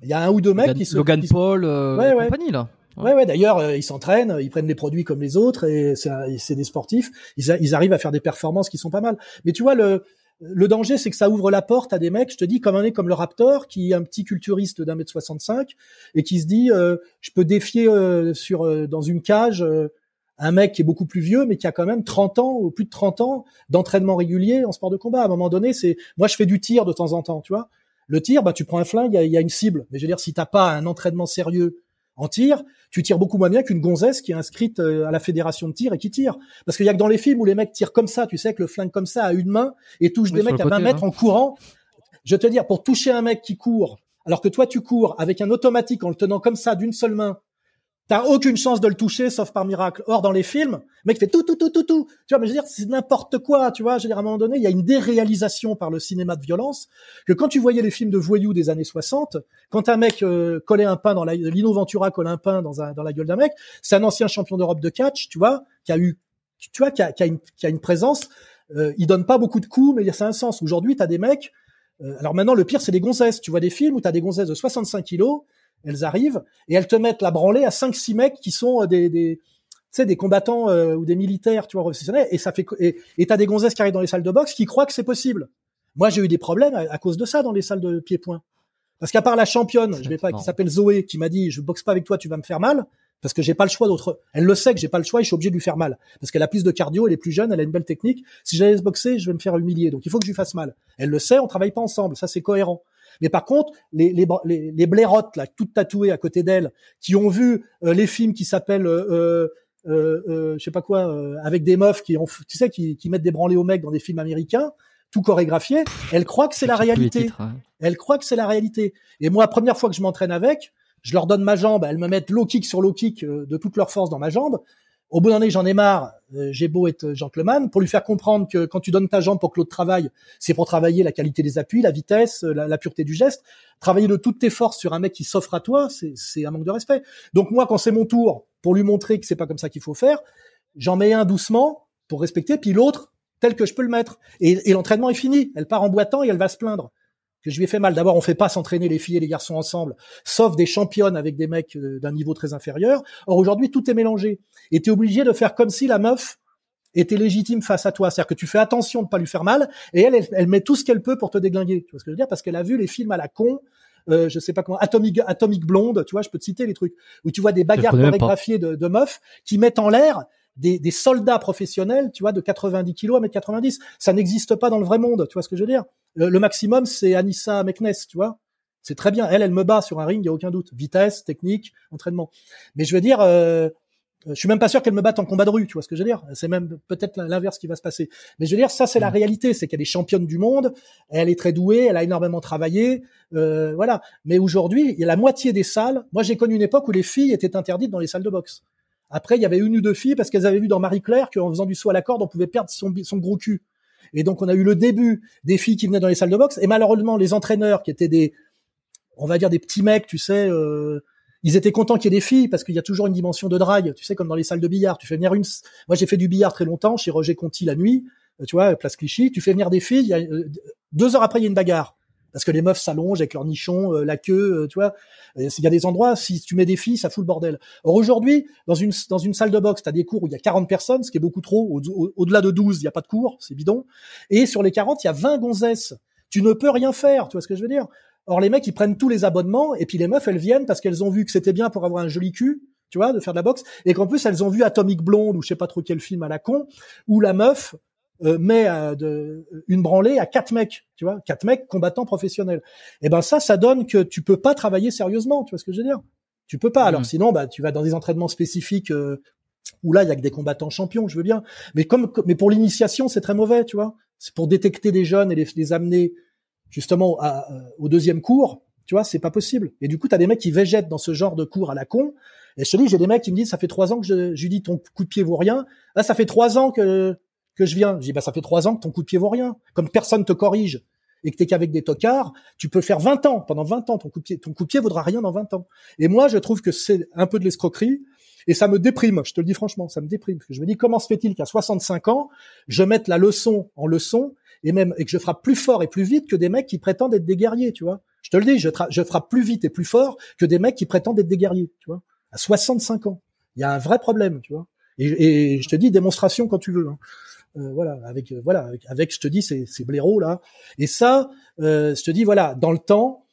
il y a un ou deux mecs Logan, qui se Logan qui se- Paul, euh, Ouais, et ouais. compagnie, là. Ouais, ouais. D'ailleurs, euh, ils s'entraînent, ils prennent des produits comme les autres et c'est des sportifs. Ils, ils arrivent à faire des performances qui sont pas mal. Mais tu vois, le, le danger, c'est que ça ouvre la porte à des mecs. Je te dis, comme un est comme le Raptor, qui est un petit culturiste d'un mètre 65 et qui se dit, euh, je peux défier euh, sur euh, dans une cage euh, un mec qui est beaucoup plus vieux, mais qui a quand même 30 ans ou plus de 30 ans d'entraînement régulier en sport de combat. À un moment donné, c'est moi je fais du tir de temps en temps, tu vois. Le tir, bah tu prends un flingue, il y a, une cible. Mais je veux dire, si t'as pas un entraînement sérieux en tir, tu tires beaucoup moins bien qu'une gonzesse qui est inscrite euh, à la fédération de tir et qui tire. Parce qu'il y a que dans les films où les mecs tirent comme ça, tu sais, que le flingue comme ça à une main et touche des mecs à 20 mètres en courant. Je te dire, pour toucher un mec qui court, alors que toi tu cours avec un automatique en le tenant comme ça d'une seule main, T'as aucune chance de le toucher, sauf par miracle. Or, dans les films, le mec fait tout, tout, tout, tout, tout. Tu vois, mais je veux dire, c'est n'importe quoi, tu vois. Je veux dire, à un moment donné, il y a une déréalisation par le cinéma de violence que quand tu voyais les films de voyous des années 60, quand un mec euh, collait un pain dans la, Lino collait un pain dans, un, dans la gueule d'un mec, c'est un ancien champion d'Europe de catch, tu vois, qui a eu, tu vois, qui a, qui a, une, présence. Euh, il donne pas beaucoup de coups, mais ça a un sens. Aujourd'hui, t'as des mecs. Euh, alors maintenant, le pire, c'est des gonzesses. Tu vois des films où t'as des gonzesses de 65 kilos elles arrivent et elles te mettent la branlée à 5 six mecs qui sont euh, des, des tu sais, des combattants euh, ou des militaires, tu vois, professionnels, et ça fait et t'as des gonzesses qui arrivent dans les salles de boxe qui croient que c'est possible. Moi, j'ai eu des problèmes à, cause de ça dans les salles de pied-point. Parce qu'à part la championne, je vais pas, qui s'appelle Zoé, qui m'a dit, je boxe pas avec toi, tu vas me faire mal, parce que j'ai pas le choix d'autre. Elle le sait que j'ai pas le choix et je suis obligé de lui faire mal. Parce qu'elle a plus de cardio, elle est plus jeune, elle a une belle technique. Si j'allais se boxer, je vais me faire humilier. Donc il faut que je lui fasse mal. Elle le sait, on travaille pas ensemble. Ça, c'est cohérent. Mais par contre, les, les, les, les blairottes, là, toutes tatouées à côté d'elle, qui ont vu euh, les films qui s'appellent, euh, euh, euh, je sais pas quoi, euh, avec des meufs qui ont, tu sais, qui, qui mettent des branlés aux mecs dans des films américains, tout chorégraphié, elles croient que c'est la réalité. Elles croient que c'est la réalité. Et moi, première fois que je m'entraîne avec, je leur donne ma jambe, elles me mettent low kick sur low kick de toute leur force dans ma jambe. Au bout d'un an, j'en ai marre. Euh, j'ai beau être gentleman pour lui faire comprendre que quand tu donnes ta jambe pour que l'autre travaille, c'est pour travailler la qualité des appuis, la vitesse, euh, la, pureté du geste. Travailler de toutes tes forces sur un mec qui s'offre à toi, c'est un manque de respect. Donc moi, quand c'est mon tour pour lui montrer que c'est pas comme ça qu'il faut faire, j'en mets un doucement pour respecter, puis l'autre tel que je peux le mettre. Et, et l'entraînement est fini. Elle part en boitant et elle va se plaindre que je lui ai fait mal. D'abord, on fait pas s'entraîner les filles et les garçons ensemble, sauf des championnes avec des mecs euh, d'un niveau très inférieur. Or aujourd'hui, tout est mélangé. Et tu es obligé de faire comme si la meuf était légitime face à toi. C'est-à-dire que tu fais attention de pas lui faire mal, et elle, elle, met tout ce qu'elle peut pour te déglinguer. Tu vois ce que je veux dire? Parce qu'elle a vu les films à la con, euh, je sais pas comment, Atomic, Atomic Blonde, tu vois, je peux te citer les trucs, où tu vois des bagarres chorégraphiées de, de meufs qui mettent en l'air des, des, soldats professionnels, tu vois, de 90 kilos à mettre 90. Ça n'existe pas dans le vrai monde, tu vois ce que je veux dire? Le, maximum, c'est Anissa Meknes, tu vois. C'est très bien. Elle, elle me bat sur un ring, il y a aucun doute. Vitesse, technique, entraînement. Mais je veux dire, euh, je suis même pas sûr qu'elle me batte en combat de rue, tu vois ce que je veux dire C'est même peut-être l'inverse qui va se passer. Mais je veux dire, ça c'est la mm. réalité, c'est qu'elle est championne du monde, elle est très douée, elle a énormément travaillé, euh, voilà. Mais aujourd'hui, il y a la moitié des salles. Moi, j'ai connu une époque où les filles étaient interdites dans les salles de boxe. Après, il y avait une ou deux filles parce qu'elles avaient vu dans Marie Claire qu'en faisant du saut à la corde, on pouvait perdre son, son gros cul. Et donc, on a eu le début des filles qui venaient dans les salles de boxe. Et malheureusement, les entraîneurs qui étaient des, on va dire des petits mecs, tu sais, euh, ils étaient contents qu'il y ait des filles parce qu'il y a toujours une dimension de drague, tu sais, comme dans les salles de billard. Tu fais venir une, moi j'ai fait du billard très longtemps chez Roger Conti la nuit, euh, tu vois, place Clichy. Tu fais venir des filles, euh, deux heures après il y a une bagarre parce que les meufs s'allongent avec leur nichon, euh, la queue, euh, tu vois. Il y a des endroits, si tu mets des filles, ça fout le bordel. Or aujourd'hui, dans une dans une salle de boxe, tu as des cours où il y a 40 personnes, ce qui est beaucoup trop. Au-delà de 12, il y a pas de cours, c'est bidon. Et sur les 40, il y a 20 gonzesses. Tu ne peux rien faire, tu vois ce que je veux dire Or les mecs, ils prennent tous les abonnements et puis les meufs, elles viennent parce qu'elles ont vu que c'était bien pour avoir un joli cul, tu vois, de faire de la boxe, et qu'en plus elles ont vu Atomic Blonde ou je sais pas trop quel film à la con, où la meuf euh, met euh, de, une branlée à quatre mecs, tu vois, quatre mecs combattants professionnels. Et eh ben ça, ça donne que tu peux pas travailler sérieusement, tu vois ce que je veux dire? Tu peux pas. Alors mmh. sinon, bah tu vas dans des entraînements spécifiques euh, où là il y a que des combattants champions, je veux bien. Mais comme mais pour l'initiation, c'est très mauvais, tu vois. C'est pour détecter des jeunes et les, les amener justement à, au deuxième cours. Tu vois, c'est pas possible. Et du coup, tu as des mecs qui végètent dans ce genre de cours à la con. Et je te dis, j'ai des mecs qui me disent, ça fait trois ans que je, je lui dis ton coup de pied vaut rien. Là, ça fait trois ans que que je viens. Je dis, bah, ça fait trois ans que ton coup de pied vaut rien. Comme personne te corrige et que t'es qu'avec des tocards, tu peux faire 20 ans. Pendant 20 ans, ton coup de pied, ton coup vaudra rien dans 20 ans. Et moi, je trouve que c'est un peu de l'escroquerie. Et ça me déprime, je te le dis franchement, ça me déprime. je me dis, comment se fait-il qu'à 65 ans, je mette la leçon en leçon et même et que je frappe plus fort et plus vite que des mecs qui prétendent être des guerriers, tu vois. Je te le dis, je, je frappe plus vite et plus fort que des mecs qui prétendent être des guerriers, tu vois. À 65 ans, il y a un vrai problème, tu vois. Et, et je te dis, démonstration quand tu veux. Hein. Euh, voilà, avec euh, voilà, avec, je te dis ces, ces blaireaux là. Et ça, euh, je te dis voilà, dans le temps,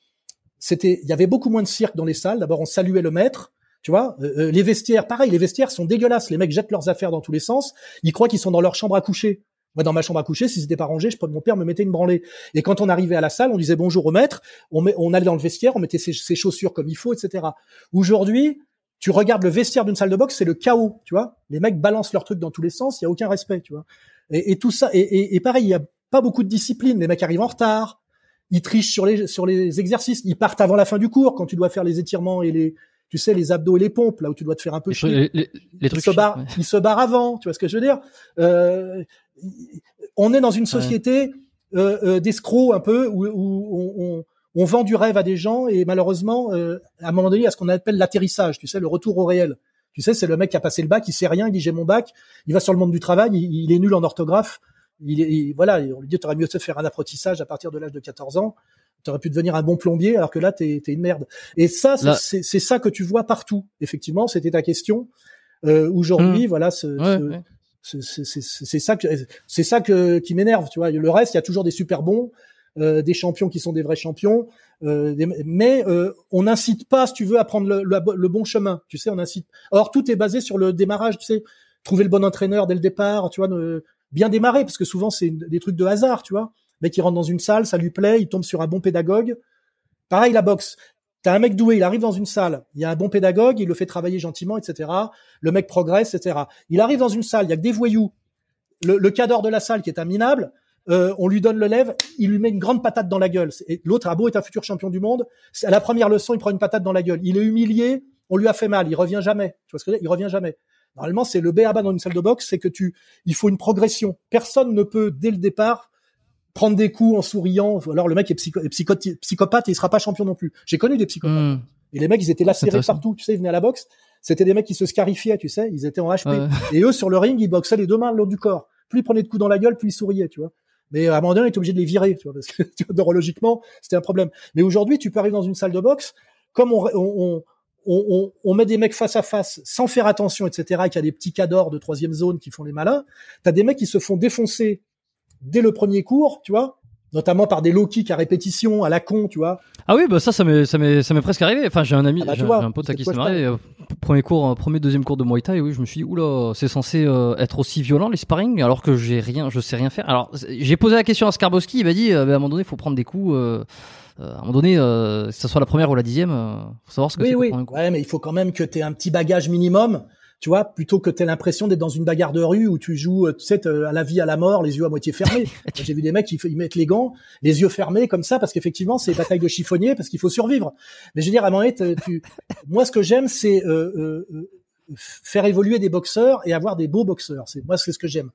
c'était, il y avait beaucoup moins de cirque dans les salles. D'abord, on saluait le maître. Tu vois, les vestiaires, pareil, les vestiaires sont dégueulasses. Les mecs jettent leurs affaires dans tous les sens. Ils croient qu'ils sont dans leur chambre à coucher. Moi, dans ma chambre à coucher, si c'était pas rangé, je, mon père me mettait une branlée. Et quand on arrivait à la salle, on disait bonjour au maître, on, met, on allait dans le vestiaire, on mettait ses, chaussures comme il faut, etc. Aujourd'hui, tu regardes le vestiaire d'une salle de boxe, c'est le chaos, tu vois. Les mecs balancent leurs trucs dans tous les sens, il y a aucun respect, tu vois. Et, et tout ça, et, et, pareil, il y a pas beaucoup de discipline. Les mecs arrivent en retard, ils trichent sur les sur les exercices, ils partent avant la fin du cours quand tu dois faire les étirements et les tu sais les abdos et les pompes là où tu dois te faire un peu chier. Les, les, trucs ils se barrent, ils se barrent avant, tu vois ce que je veux dire euh, on est dans une société euh, euh, d'escrocs un peu où, on, on, vend du rêve à des gens et malheureusement, euh, à un moment donné, il y a ce qu'on appelle l'atterrissage, tu sais, le retour au réel. Tu sais, c'est le mec qui a passé le bac, il sait rien, il dit j'ai mon bac, il va sur le monde du travail, il, est nul en orthographe, il est, voilà, on lui dit t'aurais mieux de faire un apprentissage à partir de l'âge de 14 ans, t'aurais pu devenir un bon plombier alors que là t'es es une merde. Et ça, c'est ça que tu vois partout. Effectivement, c'était ta question. Euh, Aujourd'hui, mmh. voilà, ce, c'est ça que c'est ça que qui m'énerve, tu vois. Le reste, il y a toujours des super bons, euh, des champions qui sont des vrais champions, euh, mais euh, on n'incite pas, si tu veux, à prendre le, bon chemin. Tu sais, on incite. Or, tout est basé sur le démarrage. Tu sais, trouver le bon entraîneur dès le départ, tu vois, bien démarrer, parce que souvent c'est des trucs de hasard, tu vois. Mec qui rentre dans une salle, ça lui plaît, il tombe sur un bon pédagogue. Pareil la boxe. T'as un mec doué, il arrive dans une salle, il y a un bon pédagogue, il le fait travailler gentiment, etc. Le mec progresse, etc. Il arrive dans une salle, il y a que des voyous. Le, le cadre de la salle qui est un minable, euh, on lui donne le lève, il lui met une grande patate dans la gueule. Et l'autre, Abo est un futur champion du monde. À la première leçon, il prend une patate dans la gueule. Il est humilié, on lui a fait mal, il revient jamais. Tu vois ce que je veux dire? Il revient jamais. Normalement, c'est le B à bas dans une salle de boxe, c'est que tu, il faut une progression. Personne ne peut dès le départ prendre des coups en souriant. Alors le mec est, psycho, psychopathe et il sera pas champion non plus. J'ai connu des psychopathes. Hmm. Et les mecs, ils étaient lacérés partout. Tu sais, ils venaient à la boxe. C'était des mecs qui se scarifiaient, tu sais. Ils étaient en HP. Et eux, sur le ring, ils boxaient les deux mains le long du corps. Plus ils prenaient de coups dans la gueule, plus ils souriaient, tu vois. Mais à un moment donné, on était obligé de les virer, tu parce que *laughs* neurologiquement, c'était un problème. Mais aujourd'hui, tu peux arriver dans une salle de boxe, comme on, on, on, on, met des mecs face à face sans faire attention, etc., qu'il y a des petits cadors de troisième zone qui font les malins, t'as des mecs qui se font défoncer dès le premier cours, tu vois, notamment par des low kicks à répétition, à la con, tu vois. Ah oui, bah ça, ça m'est, ça m'est, ça m'est presque arrivé. Enfin, j'ai un ami, ah bah, j'ai un pote à qui ça m'est arrivé. Premier cours, premier, deuxième cours de Muay Thai, oui, je me suis dit, oula, c'est censé euh, être aussi violent les sparring, alors que j'ai rien, je sais rien faire. Alors, j'ai posé la question à Skarbowski, il m'a dit, euh, bah, à un moment donné, il faut prendre des coups. Euh, à un moment donné, euh, que ce soit la première ou la dixième, faut savoir ce que oui, c'est. Oui, oui. Ouais, mais il faut quand même que tu aies un petit bagage minimum tu vois, plutôt que t'aies l'impression d'être dans une bagarre de rue où tu joues, euh, tu sais, à la vie, à la mort, les yeux à moitié fermés. *laughs* J'ai vu des mecs qui ils mettent les gants, les yeux fermés comme ça, parce qu'effectivement, c'est bataille de chiffonnier, parce qu'il faut survivre. Mais je veux dire, à un moment donné, tu... moi, ce que j'aime, c'est euh, euh, euh, faire évoluer des boxeurs et avoir des beaux boxeurs. C'est moi, c'est ce que j'aime.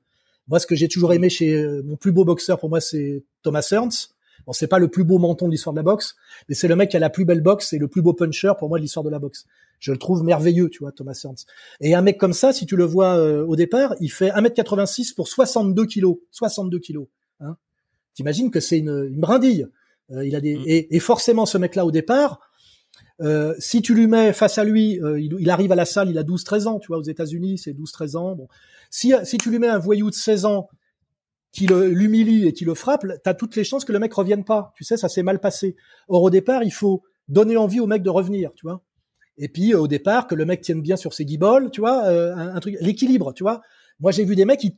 Moi, ce que j'ai toujours aimé chez mon plus beau boxeur, pour moi, c'est Thomas Ernst. Bon, c'est pas le plus beau menton de l'histoire de la boxe, mais c'est le mec qui a la plus belle boxe et le plus beau puncher pour moi de l'histoire de la boxe. Je le trouve merveilleux, tu vois, Thomas Ernst. Et un mec comme ça, si tu le vois euh, au départ, il fait 1m86 pour 62 kilos. 62 kilos. Hein T'imagines que c'est une, une, brindille. Euh, il a des, mm. et, et, forcément, ce mec-là, au départ, euh, si tu lui mets face à lui, euh, il, il, arrive à la salle, il a 12-13 ans, tu vois, aux États-Unis, c'est 12-13 ans. Bon. Si, si tu lui mets un voyou de 16 ans qui l'humilie et qui le frappe, t'as toutes les chances que le mec revienne pas. Tu sais, ça s'est mal passé. Or, au départ, il faut donner envie au mec de revenir, tu vois. Et puis euh, au départ que le mec tienne bien sur ses guibolles, tu vois, euh, un, truc, l'équilibre, tu vois. Moi j'ai vu des mecs qui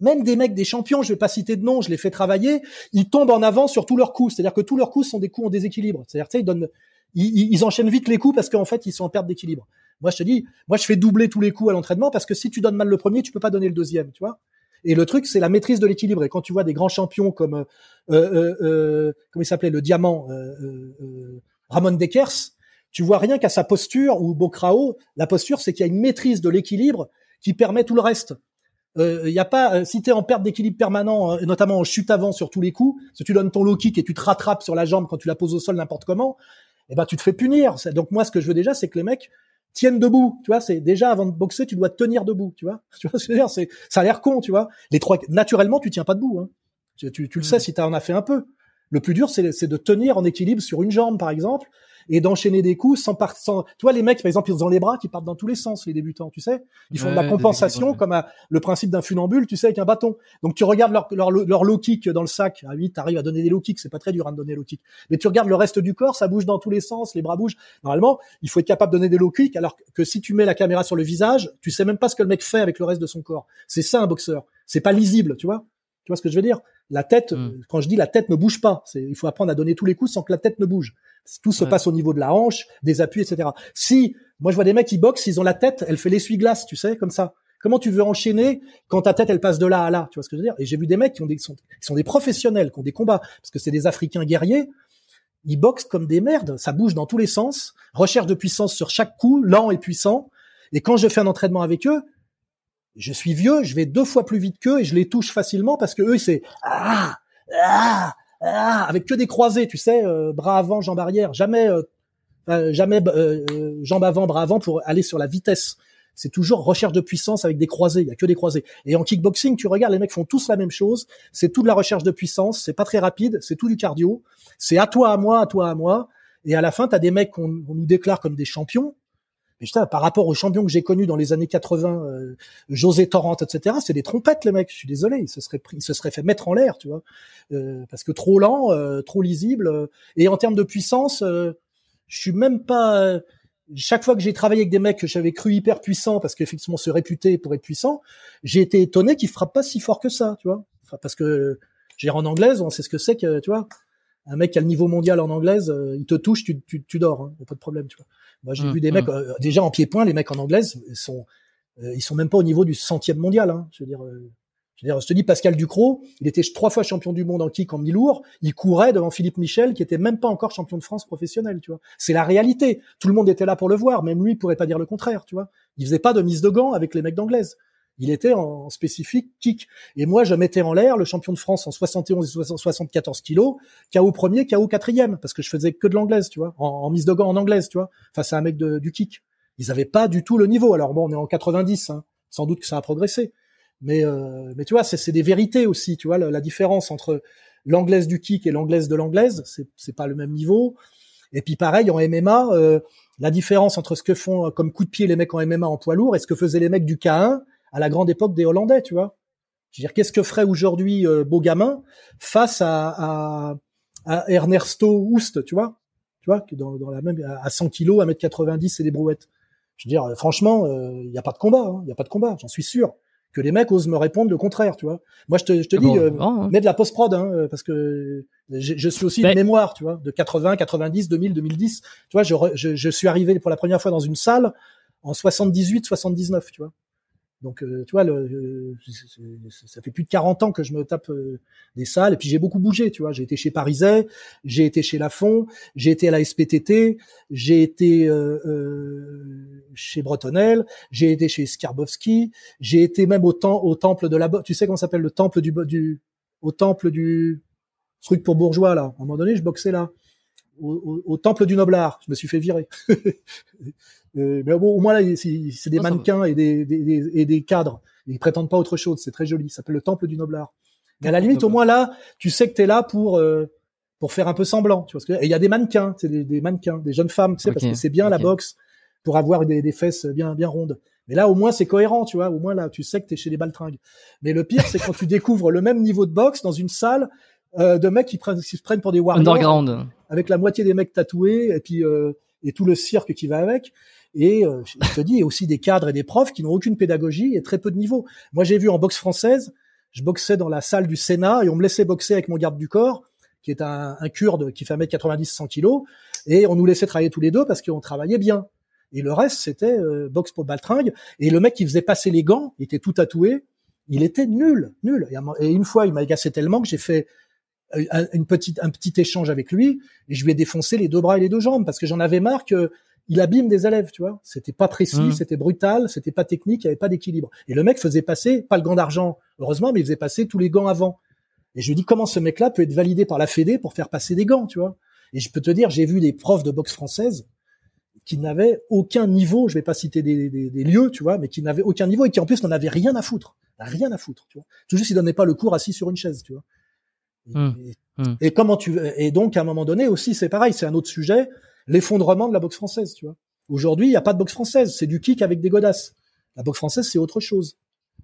même des mecs, des champions, je vais pas citer de nom, je les fais travailler, ils tombent en avant sur tous leurs coups. C'est-à-dire que tous leurs coups sont des coups en déséquilibre. C'est-à-dire, tu sais, ils donnent, ils, ils, enchaînent vite les coups parce qu'en fait, ils sont en perte d'équilibre. Moi, je te dis, moi, je fais doubler tous les coups à l'entraînement parce que si tu donnes mal le premier, tu peux pas donner le deuxième, tu vois. Et le truc, c'est la maîtrise de l'équilibre. Et quand tu vois des grands champions comme, euh, euh, euh comment il s'appelait, le diamant, euh, Ramon Dekers, tu vois rien qu'à sa posture ou Bokrao, la posture, c'est qu'il y a une maîtrise de l'équilibre qui permet tout le reste. Il euh, y a pas, euh, si tu es en perte d'équilibre permanent, euh, notamment en chute avant sur tous les coups, si tu donnes ton low kick et tu te rattrapes sur la jambe quand tu la poses au sol n'importe comment, eh ben tu te fais punir. Donc moi, ce que je veux déjà, c'est que les mecs tiennent debout. Tu vois, c'est déjà avant de boxer, tu dois tenir debout. Tu vois, *laughs* tu vois ce que je veux dire C'est, ça a l'air con, tu vois. Les trois, naturellement, tu tiens pas debout. Hein. Tu, tu, le sais mm. si tu en as fait un peu. Le plus dur, c'est de tenir en équilibre sur une jambe, par exemple, et d'enchaîner des coups sans partir. Sans... Tu vois, les mecs, par exemple, ils ont les bras qui partent dans tous les sens, les débutants, tu sais. Ils font de la compensation comme à, le principe d'un funambule, tu sais, avec un bâton. Donc tu regardes leur, leur, leur low kick dans le sac. Ah oui, t'arrives à donner des low kicks, c'est pas très dur à donner low kicks. Mais tu regardes le reste du corps, ça bouge dans tous les sens, les bras bougent. Normalement, il faut être capable de donner des low kicks, alors que si tu mets la caméra sur le visage, tu sais même pas ce que le mec fait avec le reste de son corps. C'est ça un boxeur. C'est pas lisible, tu vois. Tu vois ce que je veux dire? La tête, hmm. quand je dis la tête ne bouge pas, c'est il faut apprendre à donner tous les coups sans que la tête ne bouge. Tout se passe au niveau de la hanche, des appuis, etc. Si moi je vois des mecs qui boxent, ils ont la tête, elle fait l'essuie-glace, tu sais, comme ça. Comment tu veux enchaîner quand ta tête elle passe de là à là Tu vois ce que je veux dire? Et j'ai vu des mecs qui ont des sont, qui sont des professionnels, qui ont des combats parce que c'est des Africains guerriers. Ils boxent comme des merdes, ça bouge dans tous les sens, recherche de puissance sur chaque coup, lent et puissant. Et quand je fais un entraînement avec eux, je suis vieux, je vais deux fois plus vite qu'eux et je les touche facilement parce que eux, c'est ah, ah, ah, avec que des croisés, tu sais, euh, bras avant, jambes arrière, jamais, euh, euh, jamais jambes avant, bras avant pour aller sur la vitesse. C'est toujours recherche de puissance avec des croisés. Il y a que des croisés. Et en kickboxing, tu regardes, les mecs font tous la même chose. C'est tout de la recherche de puissance. C'est pas très rapide. C'est tout du cardio. C'est à toi, à moi, à toi, à moi. Et à la fin, tu as des mecs qu'on nous déclare comme des champions. Mais putain, par rapport aux champions que j'ai connus dans les années 80, euh, José Torrent, etc., c'est des trompettes, les mecs. Je suis désolé, ils se seraient pris, fait mettre en l'air, tu vois, euh, parce que trop lent, euh, trop lisible. et en termes de puissance, je suis même pas. chaque fois que j'ai travaillé avec des mecs que j'avais cru hyper puissants, parce qu'effectivement se réputer pour être puissant, j'ai été étonné qu'ils frappent pas si fort que ça, tu vois. Parce que j'ai en anglaise, on sait ce que c'est que, tu vois, un mec qui a le niveau mondial en anglaise, il te touche, tu, tu, tu dors, hein, pas de problème, tu vois. Moi, j'ai mmh, vu des mecs mmh. euh, déjà en pied-point, les mecs en anglaise sont euh, ils sont même pas au niveau du centième mondial. Hein. Je veux dire, euh, je veux dire, je te dis Pascal Ducrot, il était trois fois champion du monde en kick en mi-lourd, il courait devant Philippe Michel qui était même pas encore champion de France professionnel, tu vois. C'est la réalité. Tout le monde était là pour le voir, même lui il pourrait pas dire le contraire, tu vois. Il faisait pas de mise de gants avec les mecs d'anglaise. Il était en spécifique kick. Et moi, je mettais en l'air le champion de France en 71 et 74 kilos, KO premier, KO quatrième, parce que je faisais que de l'anglaise, tu vois, en, mise de gants en anglaise, tu vois, face à un mec du kick. Ils avaient pas du tout le niveau. Alors bon, on est en 90, hein. sans doute que ça a progressé. Mais, euh, mais tu vois, c'est des vérités aussi, tu vois, la, différence entre l'anglaise du kick et l'anglaise de l'anglaise, c'est pas le même niveau. Et puis pareil, en MMA, euh, la différence entre ce que font comme coup de pied les mecs en MMA en poids lourd et ce que faisaient les mecs du K1, à la grande époque des Hollandais, tu vois. Je veux dire, qu'est-ce que ferait aujourd'hui euh, Beaugamin face à, à, à Ernesto Houst, tu vois? Tu vois, dans, dans la même à 100 kilos, 1m90 et des brouettes. Je veux dire, franchement, il euh, n'y a pas de combat, il hein, n'y a pas de combat, j'en suis sûr. Que les mecs osent me répondre le contraire, tu vois. Moi, je te, je te ah dis, euh, hein. mets de la post-prod, hein, euh, parce que je, suis aussi une mémoire, tu vois, de 80, 90, 2000, 2010. Tu vois, je, je, je suis arrivé pour la première fois dans une salle en 78, 79, tu vois. Donc, euh, tu vois, le, ça fait plus de 40 ans que je me tape euh, des salles. Et puis, j'ai beaucoup bougé, tu vois. J'ai été chez Pariset, j'ai été chez Lafont, j'ai été à la SPTT, j'ai été euh, chez Bretonel, j'ai été chez Skarbowski, j'ai été même au, au temple de la... Tu sais comment s'appelle le temple du, du... Au temple du... truc pour bourgeois, là? À un moment donné, je boxais là. Au, temple du Noblard. Je me suis fait virer. *laughs* Mais bon, au moins là, c'est des mannequins et des, des, et des cadres. Ils prétendent pas autre chose. C'est très joli. Ça s'appelle le temple du Noblard. Mais à la limite, au moins là, tu sais que tu es là pour euh, pour faire un peu semblant. Tu vois ce que Et il y a des mannequins, c'est des, des, mannequins, des jeunes femmes, tu sais, parce que c'est bien la boxe pour avoir des, des fesses bien bien rondes. Mais là, au moins, c'est cohérent, tu vois. Au moins là, tu sais que t'es chez les baltringues. Mais le pire, c'est quand tu découvres le même niveau de boxe dans une salle euh, de mecs qui, prennent, qui se prennent pour des warriors, Underground. avec la moitié des mecs tatoués et puis euh, et tout le cirque qui va avec. Et euh, je te dis, aussi des cadres et des profs qui n'ont aucune pédagogie et très peu de niveau. Moi, j'ai vu en boxe française, je boxais dans la salle du Sénat et on me laissait boxer avec mon garde du corps, qui est un, un kurde qui fait 1m90, 100 kilos, et on nous laissait travailler tous les deux parce qu'on travaillait bien. Et le reste, c'était euh, boxe pour baltringue. Et le mec qui faisait passer les gants, il était tout tatoué, il était nul, nul. Et une fois, il m'a agacé tellement que j'ai fait euh, une petite, un petit échange avec lui et je lui ai défoncé les deux bras et les deux jambes parce que j'en avais marre que il abîme des élèves, tu vois. C'était pas précis, mmh. c'était brutal, c'était pas technique, il y avait pas d'équilibre. Et le mec faisait passer, pas le gant d'argent, heureusement, mais il faisait passer tous les gants avant. Et je lui dis comment ce mec-là peut être validé par la Fédé pour faire passer des gants, tu vois? Et je peux te dire, j'ai vu des profs de boxe française qui n'avaient aucun niveau, je vais pas citer des, lieux, tu vois, mais qui n'avaient aucun niveau et qui en plus n'en avaient rien à foutre, rien à foutre, tu vois. Tout juste, ils donnaient pas le cours assis sur une chaise, tu vois. Et, mmh. Mmh. et comment tu et donc à un moment donné aussi, c'est pareil, c'est un autre sujet l'effondrement de la boxe française, tu vois. Aujourd'hui, il n'y a pas de boxe française, c'est du kick avec des godasses. La boxe française, c'est autre chose.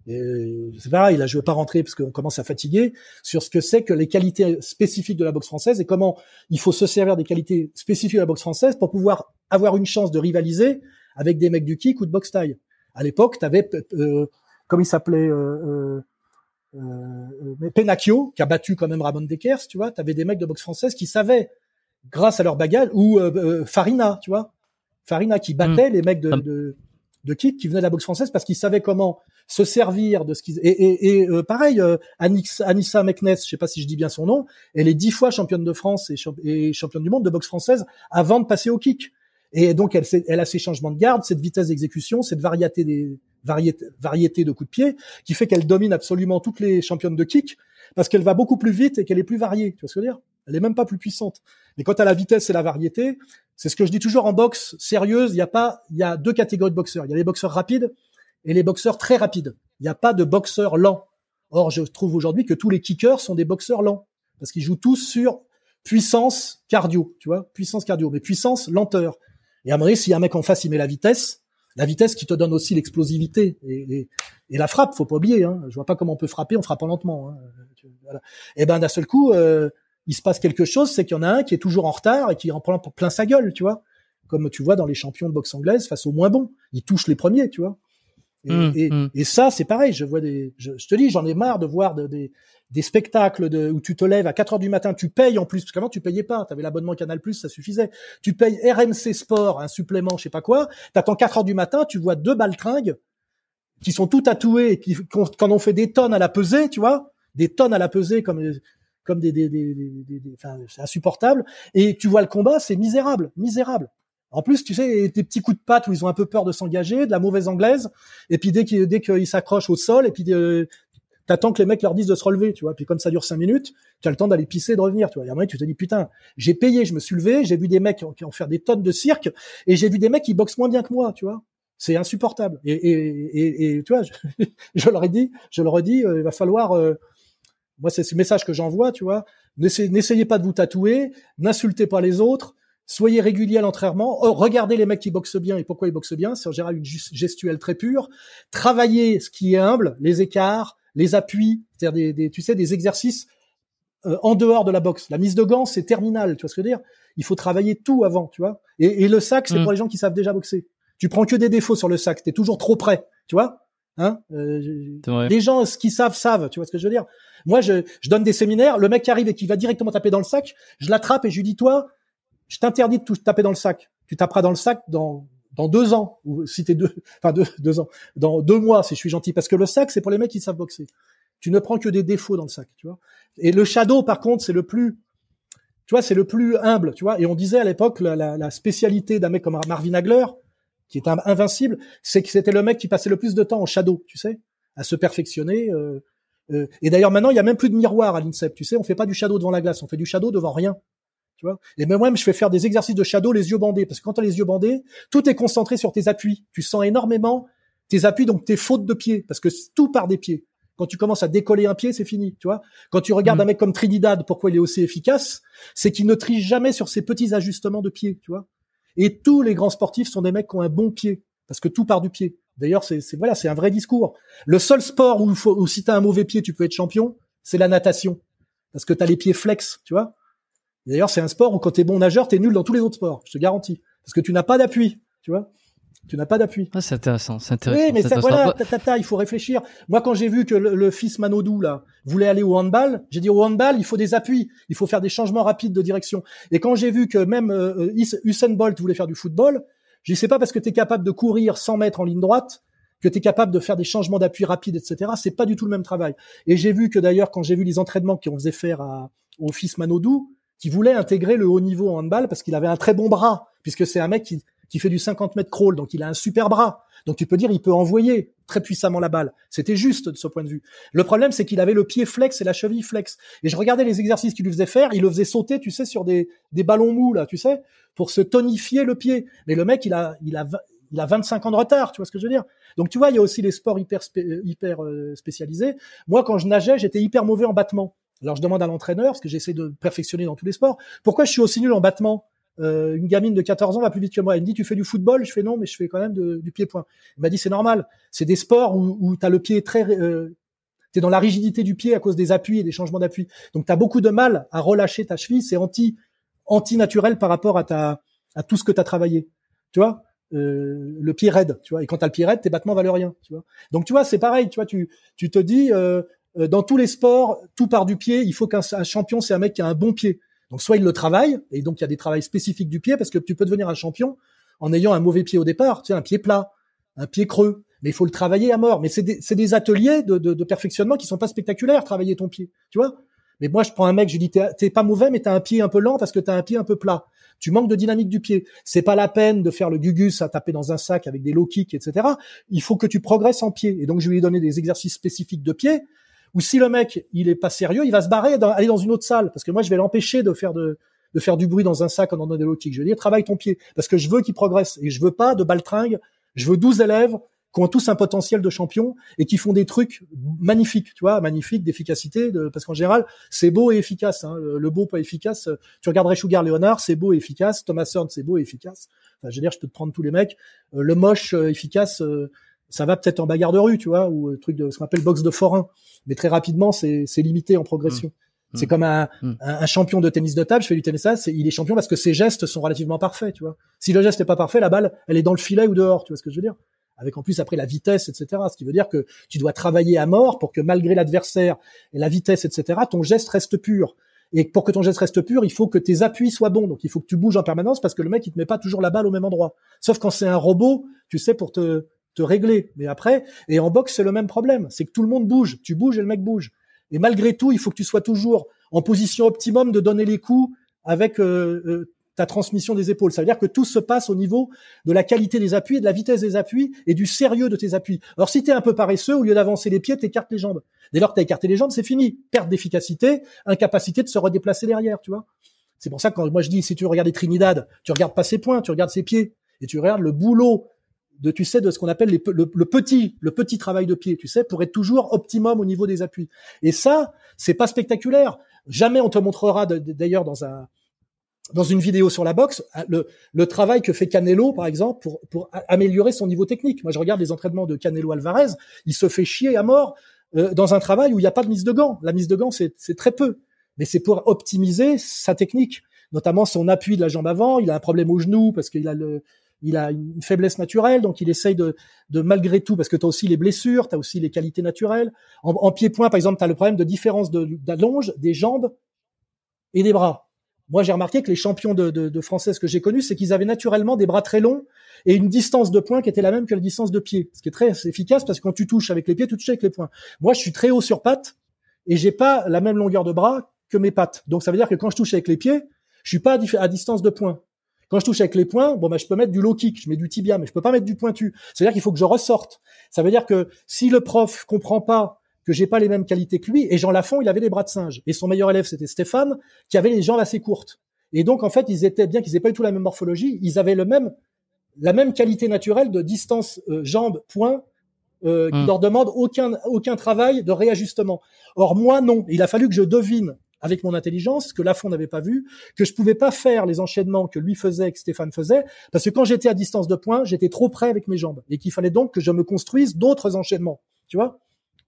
C'est pareil, là je veux pas rentrer parce qu'on commence à fatiguer sur ce que c'est que les qualités spécifiques de la boxe française et comment il faut se servir des qualités spécifiques de la boxe française pour pouvoir avoir une chance de rivaliser avec des mecs du kick ou de boxe taille. À l'époque, tu avais, euh, comme il s'appelait, euh, euh, euh, Penacchio, qui a battu quand même Ramon Dekers, tu vois, tu avais des mecs de boxe française qui savaient, grâce à leur bagage, ou euh, Farina, tu vois, Farina qui battait hmm. les mecs de, de, de kick qui venaient de la boxe française parce qu'ils savaient comment se servir de ce qu'ils et, et, et euh, pareil euh, Anissa Meknes, je sais pas si je dis bien son nom, elle est dix fois championne de France et, et, championne du monde de boxe française avant de passer au kick. Et donc elle, elle a ces changements de garde, cette vitesse d'exécution, cette variété des variété, variété de coups de pied qui fait qu'elle domine absolument toutes les championnes de kick parce qu'elle va beaucoup plus vite et qu'elle est plus variée. Tu vois ce que je veux dire? Elle est même pas plus puissante. Mais quand à la vitesse et la variété, c'est ce que je dis toujours en boxe sérieuse. Il y a pas, il y a deux catégories de boxeurs. Il y a les boxeurs rapides et les boxeurs très rapides. Il n'y a pas de boxeurs lents. Or, je trouve aujourd'hui que tous les kickers sont des boxeurs lents parce qu'ils jouent tous sur puissance cardio, tu vois, puissance cardio, mais puissance lenteur. Et à un moment donné, si un mec en face il met la vitesse, la vitesse qui te donne aussi l'explosivité et, la frappe, faut pas oublier. Hein. Je vois pas comment on peut frapper en frappant lentement. Hein. Et ben d'un seul coup, euh, il se passe quelque chose, c'est qu'il y en a un qui est toujours en retard et qui en prend plein sa gueule, tu vois. Comme tu vois dans les champions de boxe anglaise face aux moins bons, ils touchent les premiers, tu vois. Et, mmh, mmh. ça, c'est pareil. Je vois des, je, te dis, j'en ai marre de voir des, des spectacles de, où tu te lèves à 4 heures du matin, tu payes en plus, parce qu'avant tu payais pas, tu avais l'abonnement Canal+, ça suffisait. Tu payes RMC Sport, un supplément, je sais pas quoi, t'attends 4 heures du matin, tu vois deux baltringues qui sont tout tatoués, qui, quand on fait des tonnes à la pesée, tu vois, des tonnes à la pesée comme comme des, des, des, des enfin, c'est insupportable. Et tu vois le combat, c'est misérable, misérable. En plus, tu sais, des petits coups de patte où ils ont un peu peur de s'engager, de la mauvaise anglaise, et puis dès qu'ils dès s'accrochent au sol, et puis euh, t'attends que les mecs leur disent de se relever, tu vois. Puis comme ça dure cinq minutes, tu as le temps d'aller pisser et de revenir, tu vois. Et moment, tu te dis putain, j'ai payé, je me suis levé, j'ai vu des mecs qui ont, fait des tonnes de cirque, et j'ai vu des mecs qui boxent moins bien que moi, tu vois. C'est insupportable. Et, et, et, et, tu vois, je, *laughs* je leur ai dit, je leur ai dit, euh, il va falloir euh, moi, c'est ce message que j'envoie, tu vois. N'essayez pas de vous tatouer, n'insultez pas les autres, soyez réguliers à l'entraînement, oh, regardez les mecs qui boxent bien et pourquoi ils boxent bien, c'est en général une gestuelle très pure. Travaillez ce qui est humble, les écarts, les appuis, c'est-à-dire des, tu sais, des exercices euh, en dehors de la boxe. La mise de gants, c'est terminal, tu vois ce que je veux dire? Il faut travailler tout avant, tu vois. Et, le sac, c'est mm. pour les gens qui savent déjà boxer. Tu prends que des défauts sur le sac, t'es toujours trop près, tu vois? Hein euh, les gens, ce qu'ils savent, savent. Tu vois ce que je veux dire Moi, je, je donne des séminaires. Le mec qui arrive et qui va directement taper dans le sac, je l'attrape et je lui dis toi, je t'interdis de tout taper dans le sac. Tu taperas dans le sac dans dans deux ans ou si t'es deux, *laughs* enfin deux, deux ans, dans deux mois si je suis gentil, parce que le sac c'est pour les mecs qui savent boxer. Tu ne prends que des défauts dans le sac, tu vois. Et le shadow par contre c'est le plus, tu vois, c'est le plus humble, tu vois. Et on disait à l'époque la, la, la spécialité d'un mec comme Marvin Hagler, qui est invincible, c'est que c'était le mec qui passait le plus de temps en shadow, tu sais, à se perfectionner. Euh, euh, et d'ailleurs maintenant, il y a même plus de miroir à l'INSEP, tu sais, on fait pas du shadow devant la glace, on fait du shadow devant rien. Tu vois et même moi, je fais faire des exercices de shadow les yeux bandés, parce que quand tu as les yeux bandés, tout est concentré sur tes appuis. Tu sens énormément tes appuis, donc tes fautes de pied, parce que tout part des pieds. Quand tu commences à décoller un pied, c'est fini, tu vois. Quand tu regardes mmh. un mec comme Trinidad, pourquoi il est aussi efficace, c'est qu'il ne triche jamais sur ses petits ajustements de pied, tu vois. Et tous les grands sportifs sont des mecs qui ont un bon pied, parce que tout part du pied. D'ailleurs, c'est voilà, c'est un vrai discours. Le seul sport où, faut, où si t'as un mauvais pied, tu peux être champion, c'est la natation, parce que t'as les pieds flex, tu vois. D'ailleurs, c'est un sport où quand t'es bon nageur, t'es nul dans tous les autres sports, je te garantis, parce que tu n'as pas d'appui, tu vois. Tu n'as pas d'appui. Ah, c'est intéressant, c'est intéressant. Oui, mais ça, voilà, ta, il faut réfléchir. Moi, quand j'ai vu que le, fils Manodou là voulait aller au handball, j'ai dit au handball, il faut des appuis, il faut faire des changements rapides de direction. Et quand j'ai vu que même euh, Usain Bolt voulait faire du football, je c'est pas parce que tu es capable de courir 100 mètres en ligne droite que tu es capable de faire des changements d'appui rapides, etc. C'est pas du tout le même travail. Et j'ai vu que d'ailleurs, quand j'ai vu les entraînements qu'on faisait faire à, au fils Manodou, qui voulait intégrer le haut niveau en handball parce qu'il avait un très bon bras, puisque c'est un mec qui, qui fait du 50 mètres crawl, donc il a un super bras. Donc tu peux dire il peut envoyer très puissamment la balle. C'était juste de ce point de vue. Le problème c'est qu'il avait le pied flex et la cheville flex. Et je regardais les exercices qu'il lui faisait faire, il le faisait sauter, tu sais, sur des, des ballons mous là, tu sais, pour se tonifier le pied. Mais le mec il a il a il a 25 ans de retard, tu vois ce que je veux dire? Donc tu vois, il y a aussi les sports hyper hyper euh, spécialisés. Moi quand je nageais, j'étais hyper mauvais en battement. Alors je demande à l'entraîneur parce que j'essaie de perfectionner dans tous les sports. Pourquoi je suis aussi nul en battement? Euh, une gamine de 14 ans va plus vite que moi. Elle me dit, tu fais du football? Je fais non, mais je fais quand même du pied-point. Il m'a dit, c'est normal. C'est des sports où, où tu le pied très... Euh, es dans la rigidité du pied à cause des appuis et des changements d'appui. Donc tu as beaucoup de mal à relâcher ta cheville. C'est anti anti naturel par rapport à ta à tout ce que tu as travaillé. Tu vois? Euh, le pied raide, tu vois. Et quand tu as le pied raide, tes battements valent rien, tu vois. Donc tu vois, c'est pareil, tu vois, tu tu te dis euh, euh, dans tous les sports, tout part du pied. Il faut qu'un champion, c'est un mec qui a un bon pied. Donc soit il le travaille, et donc il y a des travails spécifiques du pied, parce que tu peux devenir un champion en ayant un mauvais pied au départ, tu sais, un pied plat, un pied creux. Mais il faut le travailler à mort. Mais c'est des, des, ateliers de, perfectionnement qui sont pas spectaculaires, travailler ton pied, tu vois. Mais moi, je prends un mec, je lui dis, t'es pas mauvais, mais t'as un pied un peu lent parce que t'as un pied un peu plat. Tu manques de dynamique du pied. C'est pas la peine de faire le gugus à taper dans un sac avec des low kicks, etc. Il faut que tu progresses en pied. Et donc, je lui donner des exercices spécifiques de pied ou si le mec il est pas sérieux, il va se barrer, aller dans une autre salle parce que moi je vais l'empêcher de faire de de faire du bruit dans un sac en donnant des low. Je vais dire travaille ton pied parce que je veux qu'il progresse et je veux pas de baltringue. Je veux 12 élèves qui ont tous un potentiel de champion et qui font des trucs magnifiques, tu vois, magnifiques d'efficacité, de, parce qu'en général, c'est beau et efficace. Hein, le, beau pas efficace. Tu regarderais Sugar Leonard, c'est beau et efficace. Thomas Hearn, c'est beau et efficace. Enfin, je veux dire, je peux te prendre tous les mecs. Euh, le moche euh, efficace, euh, ça va peut-être en bagarre de rue, tu vois, ou le truc de ce qu'on appelle boxe de forain. Mais très rapidement, c'est limité en progression. Mmh. C'est comme un, mmh. un, champion de tennis de table. Je fais du tennis de table, il est champion parce que ses gestes sont relativement parfaits, tu vois. Si le geste n'est pas parfait, la balle, elle est dans le filet ou dehors, tu vois ce que je veux dire avec en plus après la vitesse, etc. Ce qui veut dire que tu dois travailler à mort pour que malgré l'adversaire et la vitesse, etc., ton geste reste pur. Et pour que ton geste reste pur, il faut que tes appuis soient bons. Donc il faut que tu bouges en permanence parce que le mec il te met pas toujours la balle au même endroit. Sauf quand c'est un robot, tu sais pour te te régler. Mais après, et en boxe c'est le même problème, c'est que tout le monde bouge. Tu bouges et le mec bouge. Et malgré tout, il faut que tu sois toujours en position optimum de donner les coups avec euh, euh, ta transmission des épaules. Ça veut dire que tout se passe au niveau de la qualité des appuis et de la vitesse des appuis et du sérieux de tes appuis. Alors si tu es un peu paresseux, au lieu d'avancer les pieds, tu écartes les jambes. Dès lors que tu as écarté les jambes, c'est fini. Perte d'efficacité, incapacité de se redéplacer derrière, tu vois. C'est pour ça que quand moi je dis, si tu regardes Trinidad, tu regardes pas ses points, tu regardes ses pieds et tu regardes le boulot de tu sais de ce qu'on appelle le, petit le petit travail de pied tu sais pour être toujours optimum au niveau des appuis et ça c'est pas spectaculaire jamais on te montrera d'ailleurs dans un dans une vidéo sur la boxe, ah, le, le travail que fait Canelo, par exemple, pour, pour améliorer son niveau technique. Moi, je regarde les entraînements de Canelo Alvarez, il se fait chier à mort euh, dans un travail où il n'y a pas de mise de gants. La mise de gants, c'est très peu, mais c'est pour optimiser sa technique, notamment son appui de la jambe avant. Il a un problème au genou parce qu'il a le, il a une faiblesse naturelle, donc il essaye de, de malgré tout, parce que tu as aussi les blessures, tu as aussi les qualités naturelles. En, pied-point, par exemple, tu as le problème de différence d'allonge des jambes et des bras. Moi, j'ai remarqué que les champions de, de, de que j'ai connus, c'est qu'ils avaient naturellement des bras très longs et une distance de poing qui était la même que la distance de pied, ce qui est très efficace parce que quand tu touches avec les pieds, tu touches avec les poings. Moi, je suis très haut sur pattes et j'ai pas la même longueur de bras que mes pattes. Donc, ça veut dire que quand je touche avec les pieds, je suis pas à, distance de poing. Quand je touche avec les poings, bon, bah, je peux mettre du low kick, je mets du tibia, mais je peux pas mettre du pointu. C'est-à-dire qu'il faut que je ressorte. Ça veut dire que si le prof comprend pas que j'ai pas les mêmes qualités que lui. Et Jean Lafont, il avait les bras de singe. Et son meilleur élève, c'était Stéphane, qui avait les jambes assez courtes. Et donc, en fait, ils étaient, bien qu'ils aient pas du tout la même morphologie, ils avaient le même, la même qualité naturelle de distance euh, jambe point euh, qui hmm. leur demande aucun aucun travail de réajustement. Or moi non, il a fallu que je devine avec mon intelligence que Lafont n'avait pas vu, que je pouvais pas faire les enchaînements que lui faisait, que Stéphane faisait, parce que quand j'étais à distance de point, j'étais trop près avec mes jambes et qu'il fallait donc que je me construise d'autres enchaînements, tu vois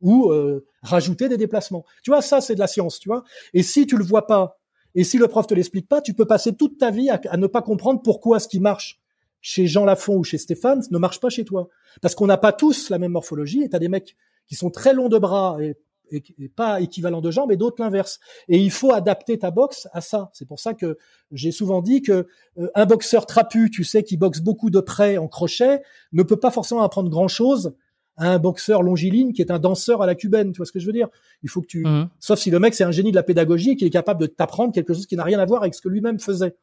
ou euh, rajouter des déplacements. Tu vois, ça c'est de la science, tu vois. Et si tu le vois pas, et si le prof te l'explique pas, tu peux passer toute ta vie à, ne pas comprendre pourquoi ce qui marche chez Jean Lafont ou chez Stéphane ne marche pas chez toi. Parce qu'on n'a pas tous la même morphologie, et tu as des mecs qui sont très longs de bras et, pas équivalents de jambes, et d'autres l'inverse. Et il faut adapter ta boxe à ça. C'est pour ça que j'ai souvent dit que euh, un boxeur trapu, tu sais, qui boxe beaucoup de près en crochet, ne peut pas forcément apprendre grand chose un boxeur longiligne qui est un danseur à la cubaine. Tu vois ce que je veux dire? Il faut que tu, mhm. sauf si le mec c'est un génie de la pédagogie et qui est capable de t'apprendre quelque chose qui n'a rien à voir avec ce que lui-même faisait.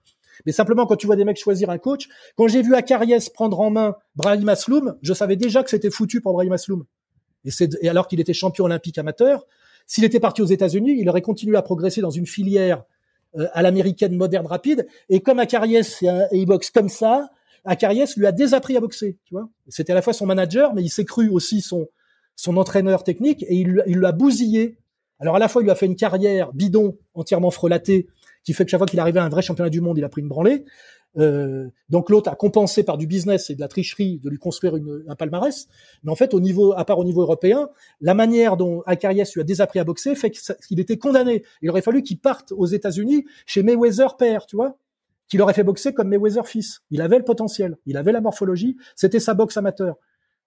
Mais simplement quand tu vois des mecs choisir un coach, quand j'ai vu Akariès prendre en main Brahim Asloum, je savais déjà que c'était foutu pour Brahim Asloum. Et, et alors qu'il était champion olympique amateur, s'il était parti aux États-Unis, il aurait continué à progresser dans une filière euh, à l'américaine moderne rapide. Et comme Akariès, il boxe comme ça, Acariès lui a désappris à boxer, tu vois. C'était à la fois son manager, mais il s'est cru aussi son son entraîneur technique et il, il l'a bousillé. Alors à la fois il lui a fait une carrière bidon entièrement frelatée qui fait que chaque fois qu'il arrivait à un vrai championnat du monde, il a pris une branlée. Euh, donc l'autre a compensé par du business et de la tricherie de lui construire une, un palmarès. Mais en fait, au niveau, à part au niveau européen, la manière dont Akarias lui a désappris à boxer fait qu'il était condamné. Il aurait fallu qu'il parte aux États-Unis chez Mayweather père, tu vois, qu'il aurait fait boxer comme Mayweather fils. Il avait le potentiel, il avait la morphologie, c'était sa boxe amateur.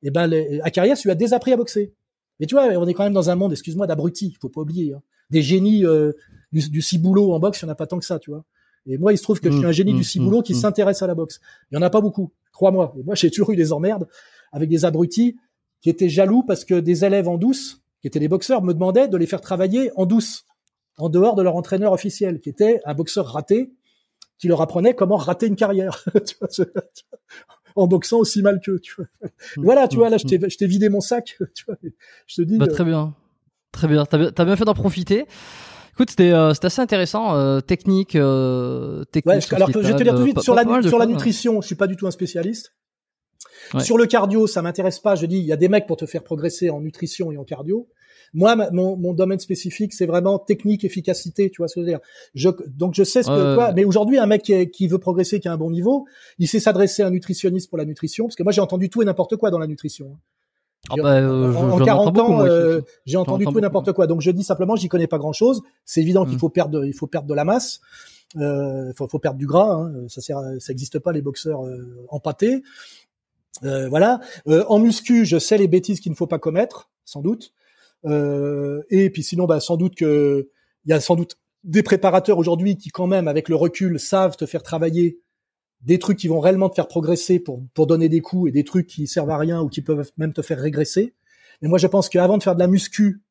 Et ben, Akarias lui a désappris à boxer. Mais tu vois, on est quand même dans un monde, excuse-moi, d'abrutis, faut pas oublier, hein. des génies euh, du, du ciboulot en boxe, il n'y en a pas tant que ça, tu vois. Et moi, il se trouve que je suis un génie du mmh, ciboulot mmh, qui mmh. s'intéresse à la boxe. Il y en a pas beaucoup, crois-moi. Et moi, j'ai toujours eu des emmerdes avec des abrutis qui étaient jaloux parce que des élèves en douce, qui étaient des boxeurs, me demandaient de les faire travailler en douce, en dehors de leur entraîneur officiel, qui était un boxeur raté, qui leur apprenait comment rater une carrière. *laughs* en boxant aussi mal qu'eux. Tu vois. Voilà, tu vois, là, je t'ai vidé mon sac. *laughs* Tu vois, je te dis. Bah, très bien. Très bien. T'as bien, as bien fait d'en profiter. Écoute, c'était euh, assez intéressant, euh, technique, euh, technique. Ouais, alors je vais te dire tout de suite sur la sur la nutrition, je suis pas du tout un spécialiste. Sur le cardio, ça m'intéresse pas. Je dis, il y a des mecs pour te faire progresser en nutrition et en cardio. Moi, mon, mon domaine spécifique, c'est vraiment technique, efficacité. Tu vois ce que je veux dire je, Donc, je sais ce que quoi. Mais aujourd'hui, un mec qui, qui, veut progresser, qui a un bon niveau, il sait s'adresser à un nutritionniste pour la nutrition, parce que moi, j'ai entendu tout et n'importe quoi dans la nutrition. Hein. Ah bah, euh, en, 40 ans, euh, j'ai entendu tout et n'importe quoi. Donc je dis simplement, j'y connais pas grand chose. C'est évident qu'il mm. faut perdre, il faut perdre de la masse. Euh, faut, faut perdre du gras. Hein. Ça sert, ça existe pas les boxeurs empâtés. Euh, voilà. en muscu, je sais les bêtises qu'il ne faut pas commettre, sans doute. et puis sinon, bah, sans doute que il y a sans doute des préparateurs aujourd'hui qui, quand même, avec le recul, savent te faire travailler des trucs qui vont réellement te faire progresser pour, pour donner des coups et des trucs qui servent à rien ou qui peuvent même te faire régresser. Mais moi, je pense qu'avant de faire de la muscu,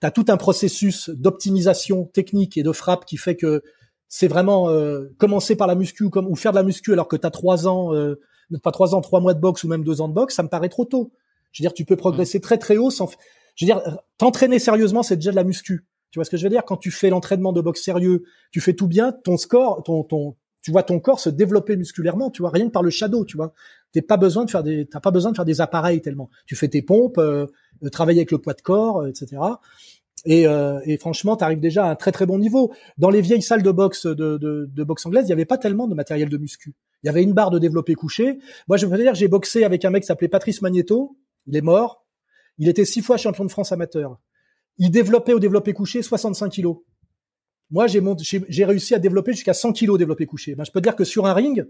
tu as tout un processus d'optimisation technique et de frappe qui fait que c'est vraiment euh, commencer par la muscu ou, comme, ou faire de la muscu alors que tu as trois ans, euh, pas trois ans, trois mois de boxe ou même deux ans de boxe, ça me paraît trop tôt. Je veux dire, tu peux progresser très très haut sans... Je veux dire, t'entraîner sérieusement, c'est déjà de la muscu. Tu vois ce que je veux dire? Quand tu fais l'entraînement de boxe sérieux, tu fais tout bien, ton score, ton, ton, tu vois ton corps se développer musculairement, tu vois, rien que par le shadow, tu vois. T'es pas besoin de faire des, t'as pas besoin de faire des appareils tellement. Tu fais tes pompes, euh, travailler avec le poids de corps, euh, etc. Et, euh, et franchement, tu arrives déjà à un très très bon niveau. Dans les vieilles salles de boxe de, boxe anglaise, il y avait pas tellement de matériel de muscu. Il y avait une barre de développé couché. Moi, je veux dire, j'ai boxé avec un mec qui s'appelait Patrice Magneto. Il est mort. Il était six fois champion de France amateur. Il développait au développé couché 65 kilos. Moi, j'ai réussi à développer jusqu'à 100 kilos développé couché. Ben, je peux dire que sur un ring,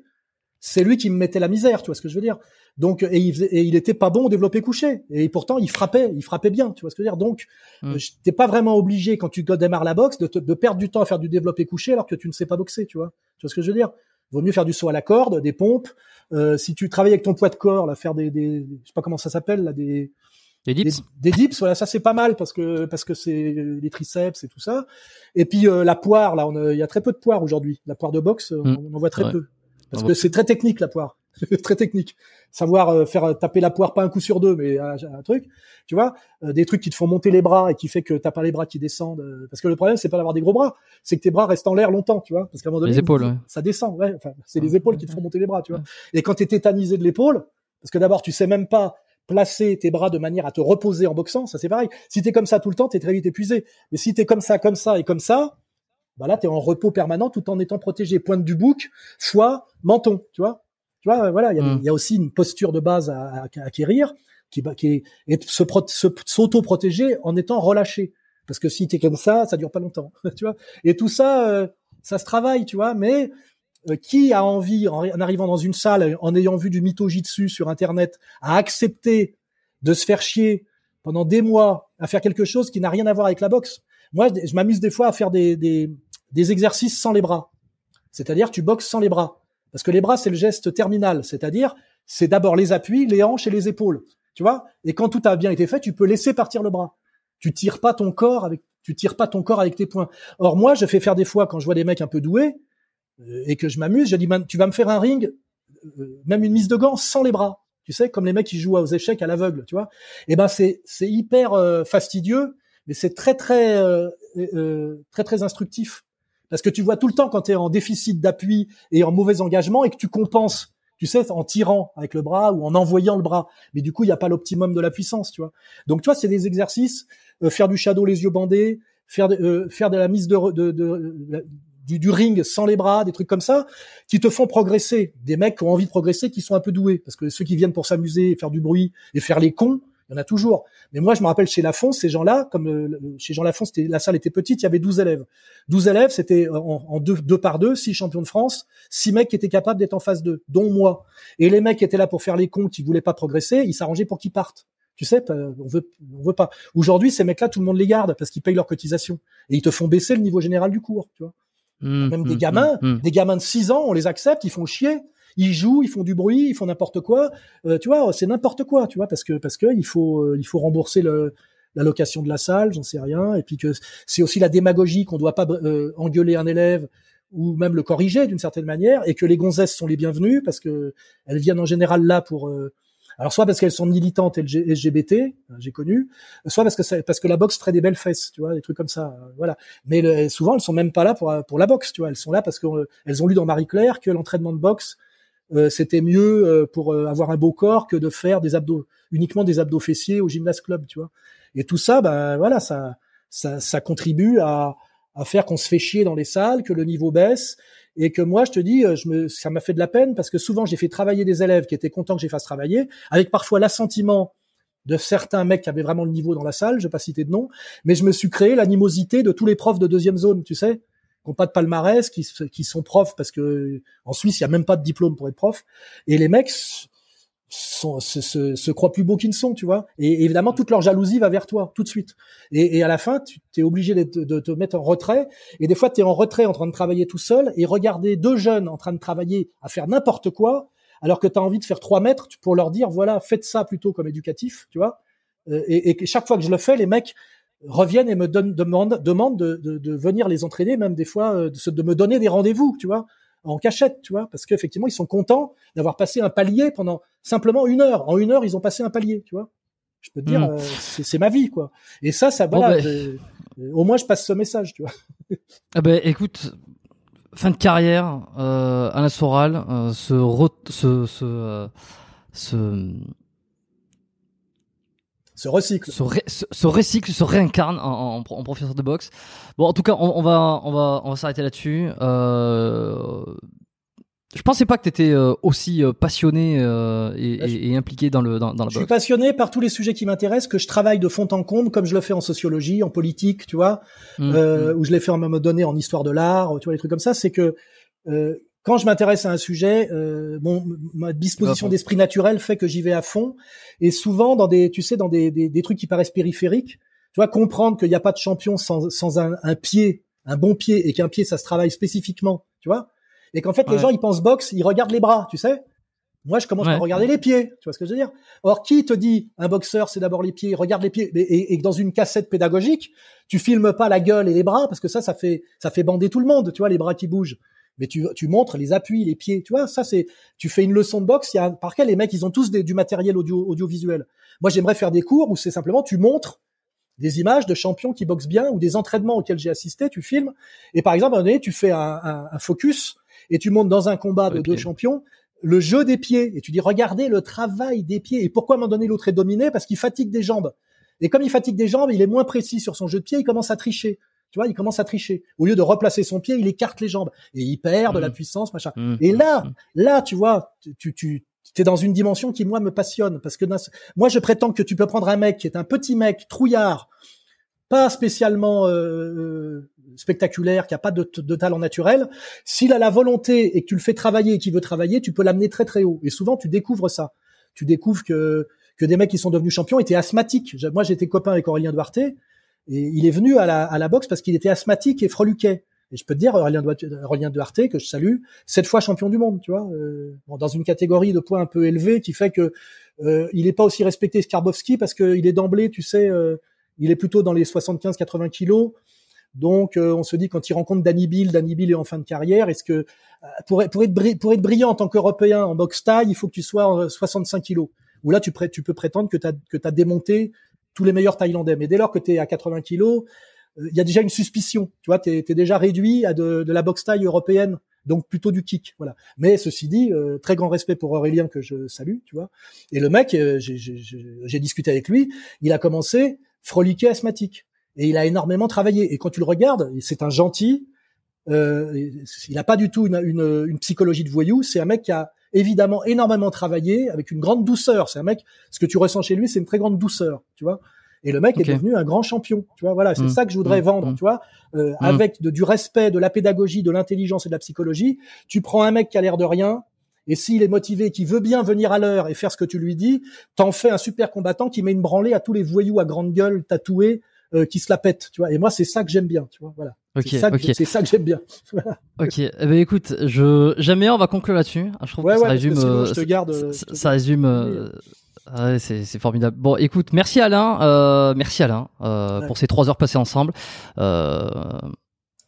c'est lui qui me mettait la misère, tu vois ce que je veux dire? Donc, et il, et il était pas bon au développé couché. Et pourtant, il frappait, il frappait bien, tu vois ce que je veux dire? Donc, mm. t'es pas vraiment obligé quand tu démarres la boxe de, de perdre du temps à faire du développé couché alors que tu ne sais pas boxer, tu vois? Tu vois ce que je veux dire? Vaut mieux faire du saut à la corde, des pompes. Euh, si tu travailles avec ton poids de corps, là, faire des, des je sais pas comment ça s'appelle, là, des des dips. Des, dips, voilà, ça c'est pas mal parce que parce que c'est les triceps et tout ça. Et puis euh, la poire, là, il y a très peu de poire aujourd'hui. La poire de boxe, on, mm. en voit très peu parce que c'est très technique la poire, *laughs* très technique. Savoir euh, faire taper la poire pas un coup sur deux, mais un, truc, tu vois, euh, des trucs qui te font monter les bras et qui fait que t'as pas les bras qui descendent. parce que le problème c'est pas d'avoir des gros bras, c'est que tes bras restent en l'air longtemps, tu vois, parce qu'à un moment donné, les épaules, ça descend, ouais. Enfin, c'est les épaules qui te font monter les bras, tu vois. Et quand t'es tétanisé de l'épaule, parce que d'abord tu sais même pas placer tes bras de manière à te reposer en boxant, ça c'est pareil. Si t'es comme ça tout le temps, t'es très vite épuisé. Mais si t'es comme ça, comme ça et comme ça, bah là t'es en repos permanent tout en étant protégé. Pointe du bouc, foie, menton, tu vois. Tu vois, voilà, il y, a, mm. aussi une posture de base à, acquérir qui, qui est et se, s'auto-protéger en étant relâché. Parce que si t'es comme ça, ça dure pas longtemps, *laughs* tu vois. Et tout ça, euh, ça se travaille, tu vois. Mais qui a envie, en, arrivant dans une salle, en ayant vu du dessus sur Internet, à accepter de se faire chier pendant des mois à faire quelque chose qui n'a rien à voir avec la boxe? Moi, je m'amuse des fois à faire des, des, des exercices sans les bras. C'est-à-dire, tu boxes sans les bras. Parce que les bras, c'est le geste terminal. C'est-à-dire, c'est d'abord les appuis, les hanches et les épaules. Tu vois? Et quand tout a bien été fait, tu peux laisser partir le bras. Tu tires pas ton corps avec, tu tires pas ton corps avec tes poings. Or, moi, je fais faire des fois, quand je vois des mecs un peu doués, euh, et que je m'amuse, je dis, tu vas me faire un ring, euh, même une mise de gants sans les bras. Tu sais, comme les mecs qui jouent aux échecs à l'aveugle, tu vois. Et eh ben c'est c'est hyper euh, fastidieux, mais c'est très très très très instructif parce que tu vois tout le temps quand tu es en déficit d'appui et en mauvais engagement et que tu compenses, tu sais, en tirant avec le bras ou en envoyant le bras. Mais du coup, il n'y a pas l'optimum de la puissance, tu vois. Donc, tu vois, c'est des exercices, faire du shadow les yeux bandés, faire de, faire de la mise de, de, de du, du, ring sans les bras, des trucs comme ça, qui te font progresser. Des mecs qui ont envie de progresser, qui sont un peu doués, parce que ceux qui viennent pour s'amuser, faire du bruit et faire les cons, il y en a toujours. Mais moi, je me rappelle chez Lafont, ces gens-là, comme euh, chez Jean Lafont, la salle était petite, il y avait 12 élèves. 12 élèves, c'était en, deux, deux par deux, six champions de France, six mecs qui étaient capables d'être en phase 2, dont moi. Et les mecs qui étaient là pour faire les cons, qui voulaient pas progresser, ils s'arrangeaient pour qu'ils partent. Tu sais, on veut, on veut pas. Aujourd'hui, ces mecs-là, tout le monde les garde parce qu'ils payent leur cotisation et ils te font baisser le niveau général du cours, tu vois. Mmh, Même des mmh, gamins, mmh, des gamins de 6 ans, on les accepte, ils font chier, ils jouent, ils font du bruit, ils font n'importe quoi. Euh, tu vois, c'est n'importe quoi, tu vois, parce que parce que il faut euh, il faut rembourser le la location de la salle, j'en sais rien, et puis que c'est aussi la démagogie qu'on doit pas euh, engueuler un élève ou même le corriger d'une certaine manière, et que les gonzesses sont les bienvenues parce que elles viennent en général là pour alors soit parce qu'elles sont militantes LGBT, hein, j'ai connu, soit parce que parce que la boxe ferait des belles fesses, tu vois, des trucs comme ça, euh, voilà. Mais souvent elles sont même pas là pour pour la boxe, tu vois, elles sont là parce qu'elles ont lu dans Marie Claire que l'entraînement de boxe euh, c'était mieux euh, pour avoir un beau corps que de faire des abdos uniquement des abdos fessiers au gymnase club, tu vois. Et tout ça, ben voilà, ça ça, ça contribue à à faire qu'on se fait chier dans les salles, que le niveau baisse et que moi je te dis euh, je me ça m'a fait de la peine parce que souvent j'ai fait travailler des élèves qui étaient contents que j'ai fasse travailler avec parfois l'assentiment de certains mecs qui avaient vraiment le niveau dans la salle, je vais pas citer de nom, mais je me suis créé l'animosité de tous les profs de deuxième zone, tu sais, qui n'ont pas de palmarès, qui, qui sont profs parce que en Suisse il y a même pas de diplôme pour être prof, et les mecs sont, se, se, se, croient plus beaux qu'ils ne sont, tu vois. Et évidemment, toute leur jalousie va vers toi, tout de suite. Et, et à la fin, tu es obligé de, de, te mettre en retrait. Et des fois, tu es en retrait en train de travailler tout seul et regarder deux jeunes en train de travailler à faire n'importe quoi, alors que tu as envie de faire trois mètres pour leur dire, voilà, faites ça plutôt comme éducatif, tu vois. Euh, et, et chaque fois que je le fais, les mecs reviennent et me donnent, demandent, demandent de, de, de venir les entraîner, même des fois, euh, de, de me donner des rendez-vous, tu vois en cachette, tu vois, parce qu'effectivement, ils sont contents d'avoir passé un palier pendant simplement une heure. En une heure, ils ont passé un palier, tu vois. Je peux te dire, hmm. euh, c'est ma vie, quoi. Et ça, ça, voilà, ben. au moins, je passe ce message, tu vois. ah ben, écoute, fin de carrière, euh, Alain Soral, euh, se, se, se, euh, se se recycle. Se, recycle, se réincarne en, en, professeur de boxe. Bon, en tout cas, on, va, on va, on va s'arrêter là-dessus. Euh, je pensais pas que tu étais euh, aussi euh, passionné euh, et, impliqué dans le dans, la boxe. Je suis passionné par tous les sujets qui m'intéressent, que je travaille de fond en comble, comme je le fais en sociologie, en politique, tu vois, mmh, mmh. où je l'ai fait en même donné en histoire de l'art, tu vois, les trucs comme ça. C'est que quand je m'intéresse à un sujet, euh, bon, ma disposition d'esprit naturel fait que j'y vais à fond. Et souvent, dans des, tu sais, dans des, des, des trucs qui paraissent périphériques, tu vois, comprendre qu'il n'y a pas de champion sans, sans un, un, pied, un bon pied, et qu'un pied, ça se travaille spécifiquement, tu vois. Et qu'en fait, les gens, ils pensent boxe, ils regardent les bras, tu sais. Moi, je commence par regarder les pieds. Tu vois ce que je veux dire Or, qui te dit un boxeur, c'est d'abord les pieds, regarde les pieds, et, et, dans une cassette pédagogique, tu filmes pas la gueule et les bras parce que ça, ça fait, ça fait bander tout le monde. Tu vois, les bras qui bougent mais tu, tu montres les appuis, les pieds, tu vois, ça c'est, tu fais une leçon de boxe, il y a, par quel les mecs, ils ont tous du matériel audio, audiovisuel. Moi, j'aimerais faire des cours où c'est simplement, tu montres des images de champions qui boxent bien ou des entraînements auxquels j'ai assisté, tu filmes, et par exemple, à un moment donné, tu fais un, un, focus et tu montes dans un combat de deux champions le jeu des pieds et tu dis regardez le travail des pieds et pourquoi à un moment donné l'autre est dominé? Parce qu'il fatigue des jambes. Et comme il fatigue des jambes il est moins précis sur son jeu de pied il commence à tricher tu vois, il commence à tricher. Au lieu de replacer son pied, il écarte les jambes et il perd de la mmh. puissance, machin. Mmh. Et là, mmh. là, tu vois, tu, tu, es dans une dimension qui moi me passionne parce que moi je prétends que tu peux prendre un mec qui est un petit mec trouillard, pas spécialement euh, euh, spectaculaire, qui a pas de, de talent naturel. S'il a la volonté et que tu le fais travailler et qu'il veut travailler, tu peux l'amener très très haut. Et souvent tu découvres ça. Tu découvres que que des mecs qui sont devenus champions étaient asthmatiques. Moi j'étais copain avec Aurélien Duarte et il est venu à la, à la boxe parce qu'il était asthmatique et freluquet. Et je peux te dire, Aurélien Duarte, que je salue, sept fois champion du monde, tu vois, euh, dans une catégorie de points un peu élevée qui fait que euh, il n'est pas aussi respecté Skarbowski parce qu'il est d'emblée, tu sais, euh, il est plutôt dans les 75-80 kilos. Donc, euh, on se dit quand il rencontre Danny Bill, Danny Bill est en fin de carrière. Est-ce que pour, pour, être, pour être brillant en tant qu'Européen en boxe taille, il faut que tu sois en 65 kilos. Ou là, tu, peux prétendre que tu que as démonté tous les meilleurs Thaïlandais. Mais dès lors que tu es à 80 kilos, euh, il y a déjà une suspicion. Tu vois, tu es, déjà réduit à de, la boxe taille européenne, donc plutôt du kick. Voilà. Mais ceci dit, euh, très grand respect pour Aurélien que je salue, tu vois. Et le mec, euh, j'ai discuté avec lui, il a commencé froliqué asthmatique. Et il a énormément travaillé. Et quand tu le regardes, c'est un gentil, euh, il n'a pas du tout une, une, une, psychologie de voyou. C'est un mec qui a évidemment énormément travaillé avec une grande douceur. C'est un mec, ce que tu ressens chez lui, c'est une très grande douceur, tu vois. Et le mec est devenu un grand champion, tu vois. Voilà, c'est mmh. ça que je voudrais mmh. vendre, mmh. tu vois, euh, avec de, du respect, de la pédagogie, de l'intelligence et de la psychologie. Tu prends un mec qui a l'air de rien, et s'il est motivé, qui veut bien venir à l'heure et faire ce que tu lui dis, t'en fais un super combattant qui met une branlée à tous les voyous à grande gueule tatoués euh, qui se la pètent, tu vois. Et moi, c'est ça que j'aime bien, tu vois. Voilà. c'est ça, que, ça que j'aime bien. *laughs* ok. Eh ben écoute, je jamais on va conclure là-dessus. Je trouve que ça résume. Euh, je te garde. Ça, résume. Euh, ouais, c'est formidable. Bon, écoute, merci Alain, euh, merci Alain euh, pour ces trois heures passées ensemble. Euh,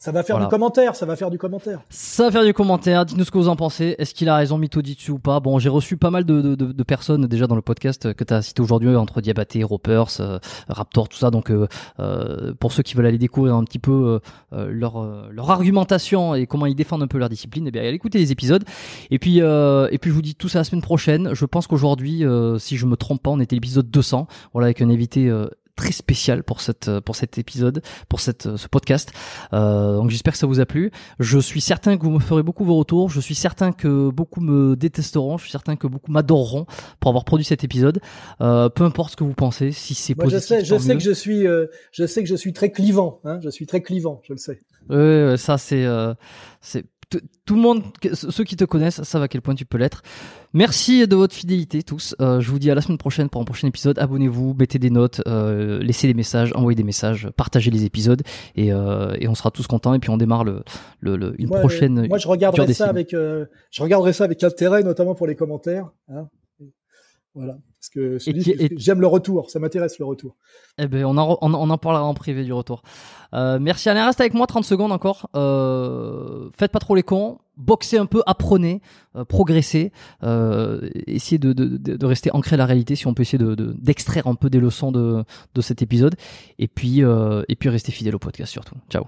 ça va faire du commentaire, ça va faire du commentaire. Ça va faire du commentaire. Dites-nous ce que vous en pensez. Est-ce qu'il a raison, dessus ou pas? Bon, j'ai reçu pas mal de, de, de, personnes déjà dans le podcast que tu as cité aujourd'hui, entre Diabaté, Ropers, euh, Raptor, tout ça. Donc, euh, euh, pour ceux qui veulent aller découvrir un petit peu leur, leur argumentation et comment ils défendent un peu leur discipline, eh bien, allez écouter les épisodes. Et puis, et puis, je vous dis tout ça la semaine prochaine. Je pense qu'aujourd'hui, si je me trompe pas, on était l'épisode 200. Voilà, avec un invité très spécial pour cette pour cet épisode, pour cette ce podcast. Euh, donc j'espère que ça vous a plu. Je suis certain que vous me ferez beaucoup vos retours. Je suis certain que beaucoup me détesteront. Je suis certain que beaucoup m'adoreront pour avoir produit cet épisode. Euh, peu importe ce que vous pensez, si c'est positif. Je sais, je sais que je suis, euh, je sais que je suis très clivant. Hein, je suis très clivant, je le sais. Oui, ça c'est euh, c'est tout le monde, ceux qui te connaissent, savent à quel point tu peux l'être. Merci de votre fidélité tous. Euh, je vous dis à la semaine prochaine pour un prochain épisode. Abonnez-vous, mettez des notes, euh, laissez des messages, envoyez des messages, partagez les épisodes et, euh, et on sera tous contents. Et puis on démarre le, le, une prochaine. moi, je regarderai ça avec, je regarderai ça avec intérêt, notamment pour les commentaires. Hein. Voilà, parce que j'aime le retour, ça m'intéresse le retour. Eh ben, on en, on, en parlera en privé du retour. Euh, merci Alain, reste avec moi 30 secondes encore. Euh, faites pas trop les cons, boxez un peu, apprenez, euh, progressez, essayez de, de, de, rester ancré à la réalité si on peut essayer de d'extraire un peu des leçons de, de cet épisode. Et puis, et puis restez fidèle au podcast surtout. Ciao.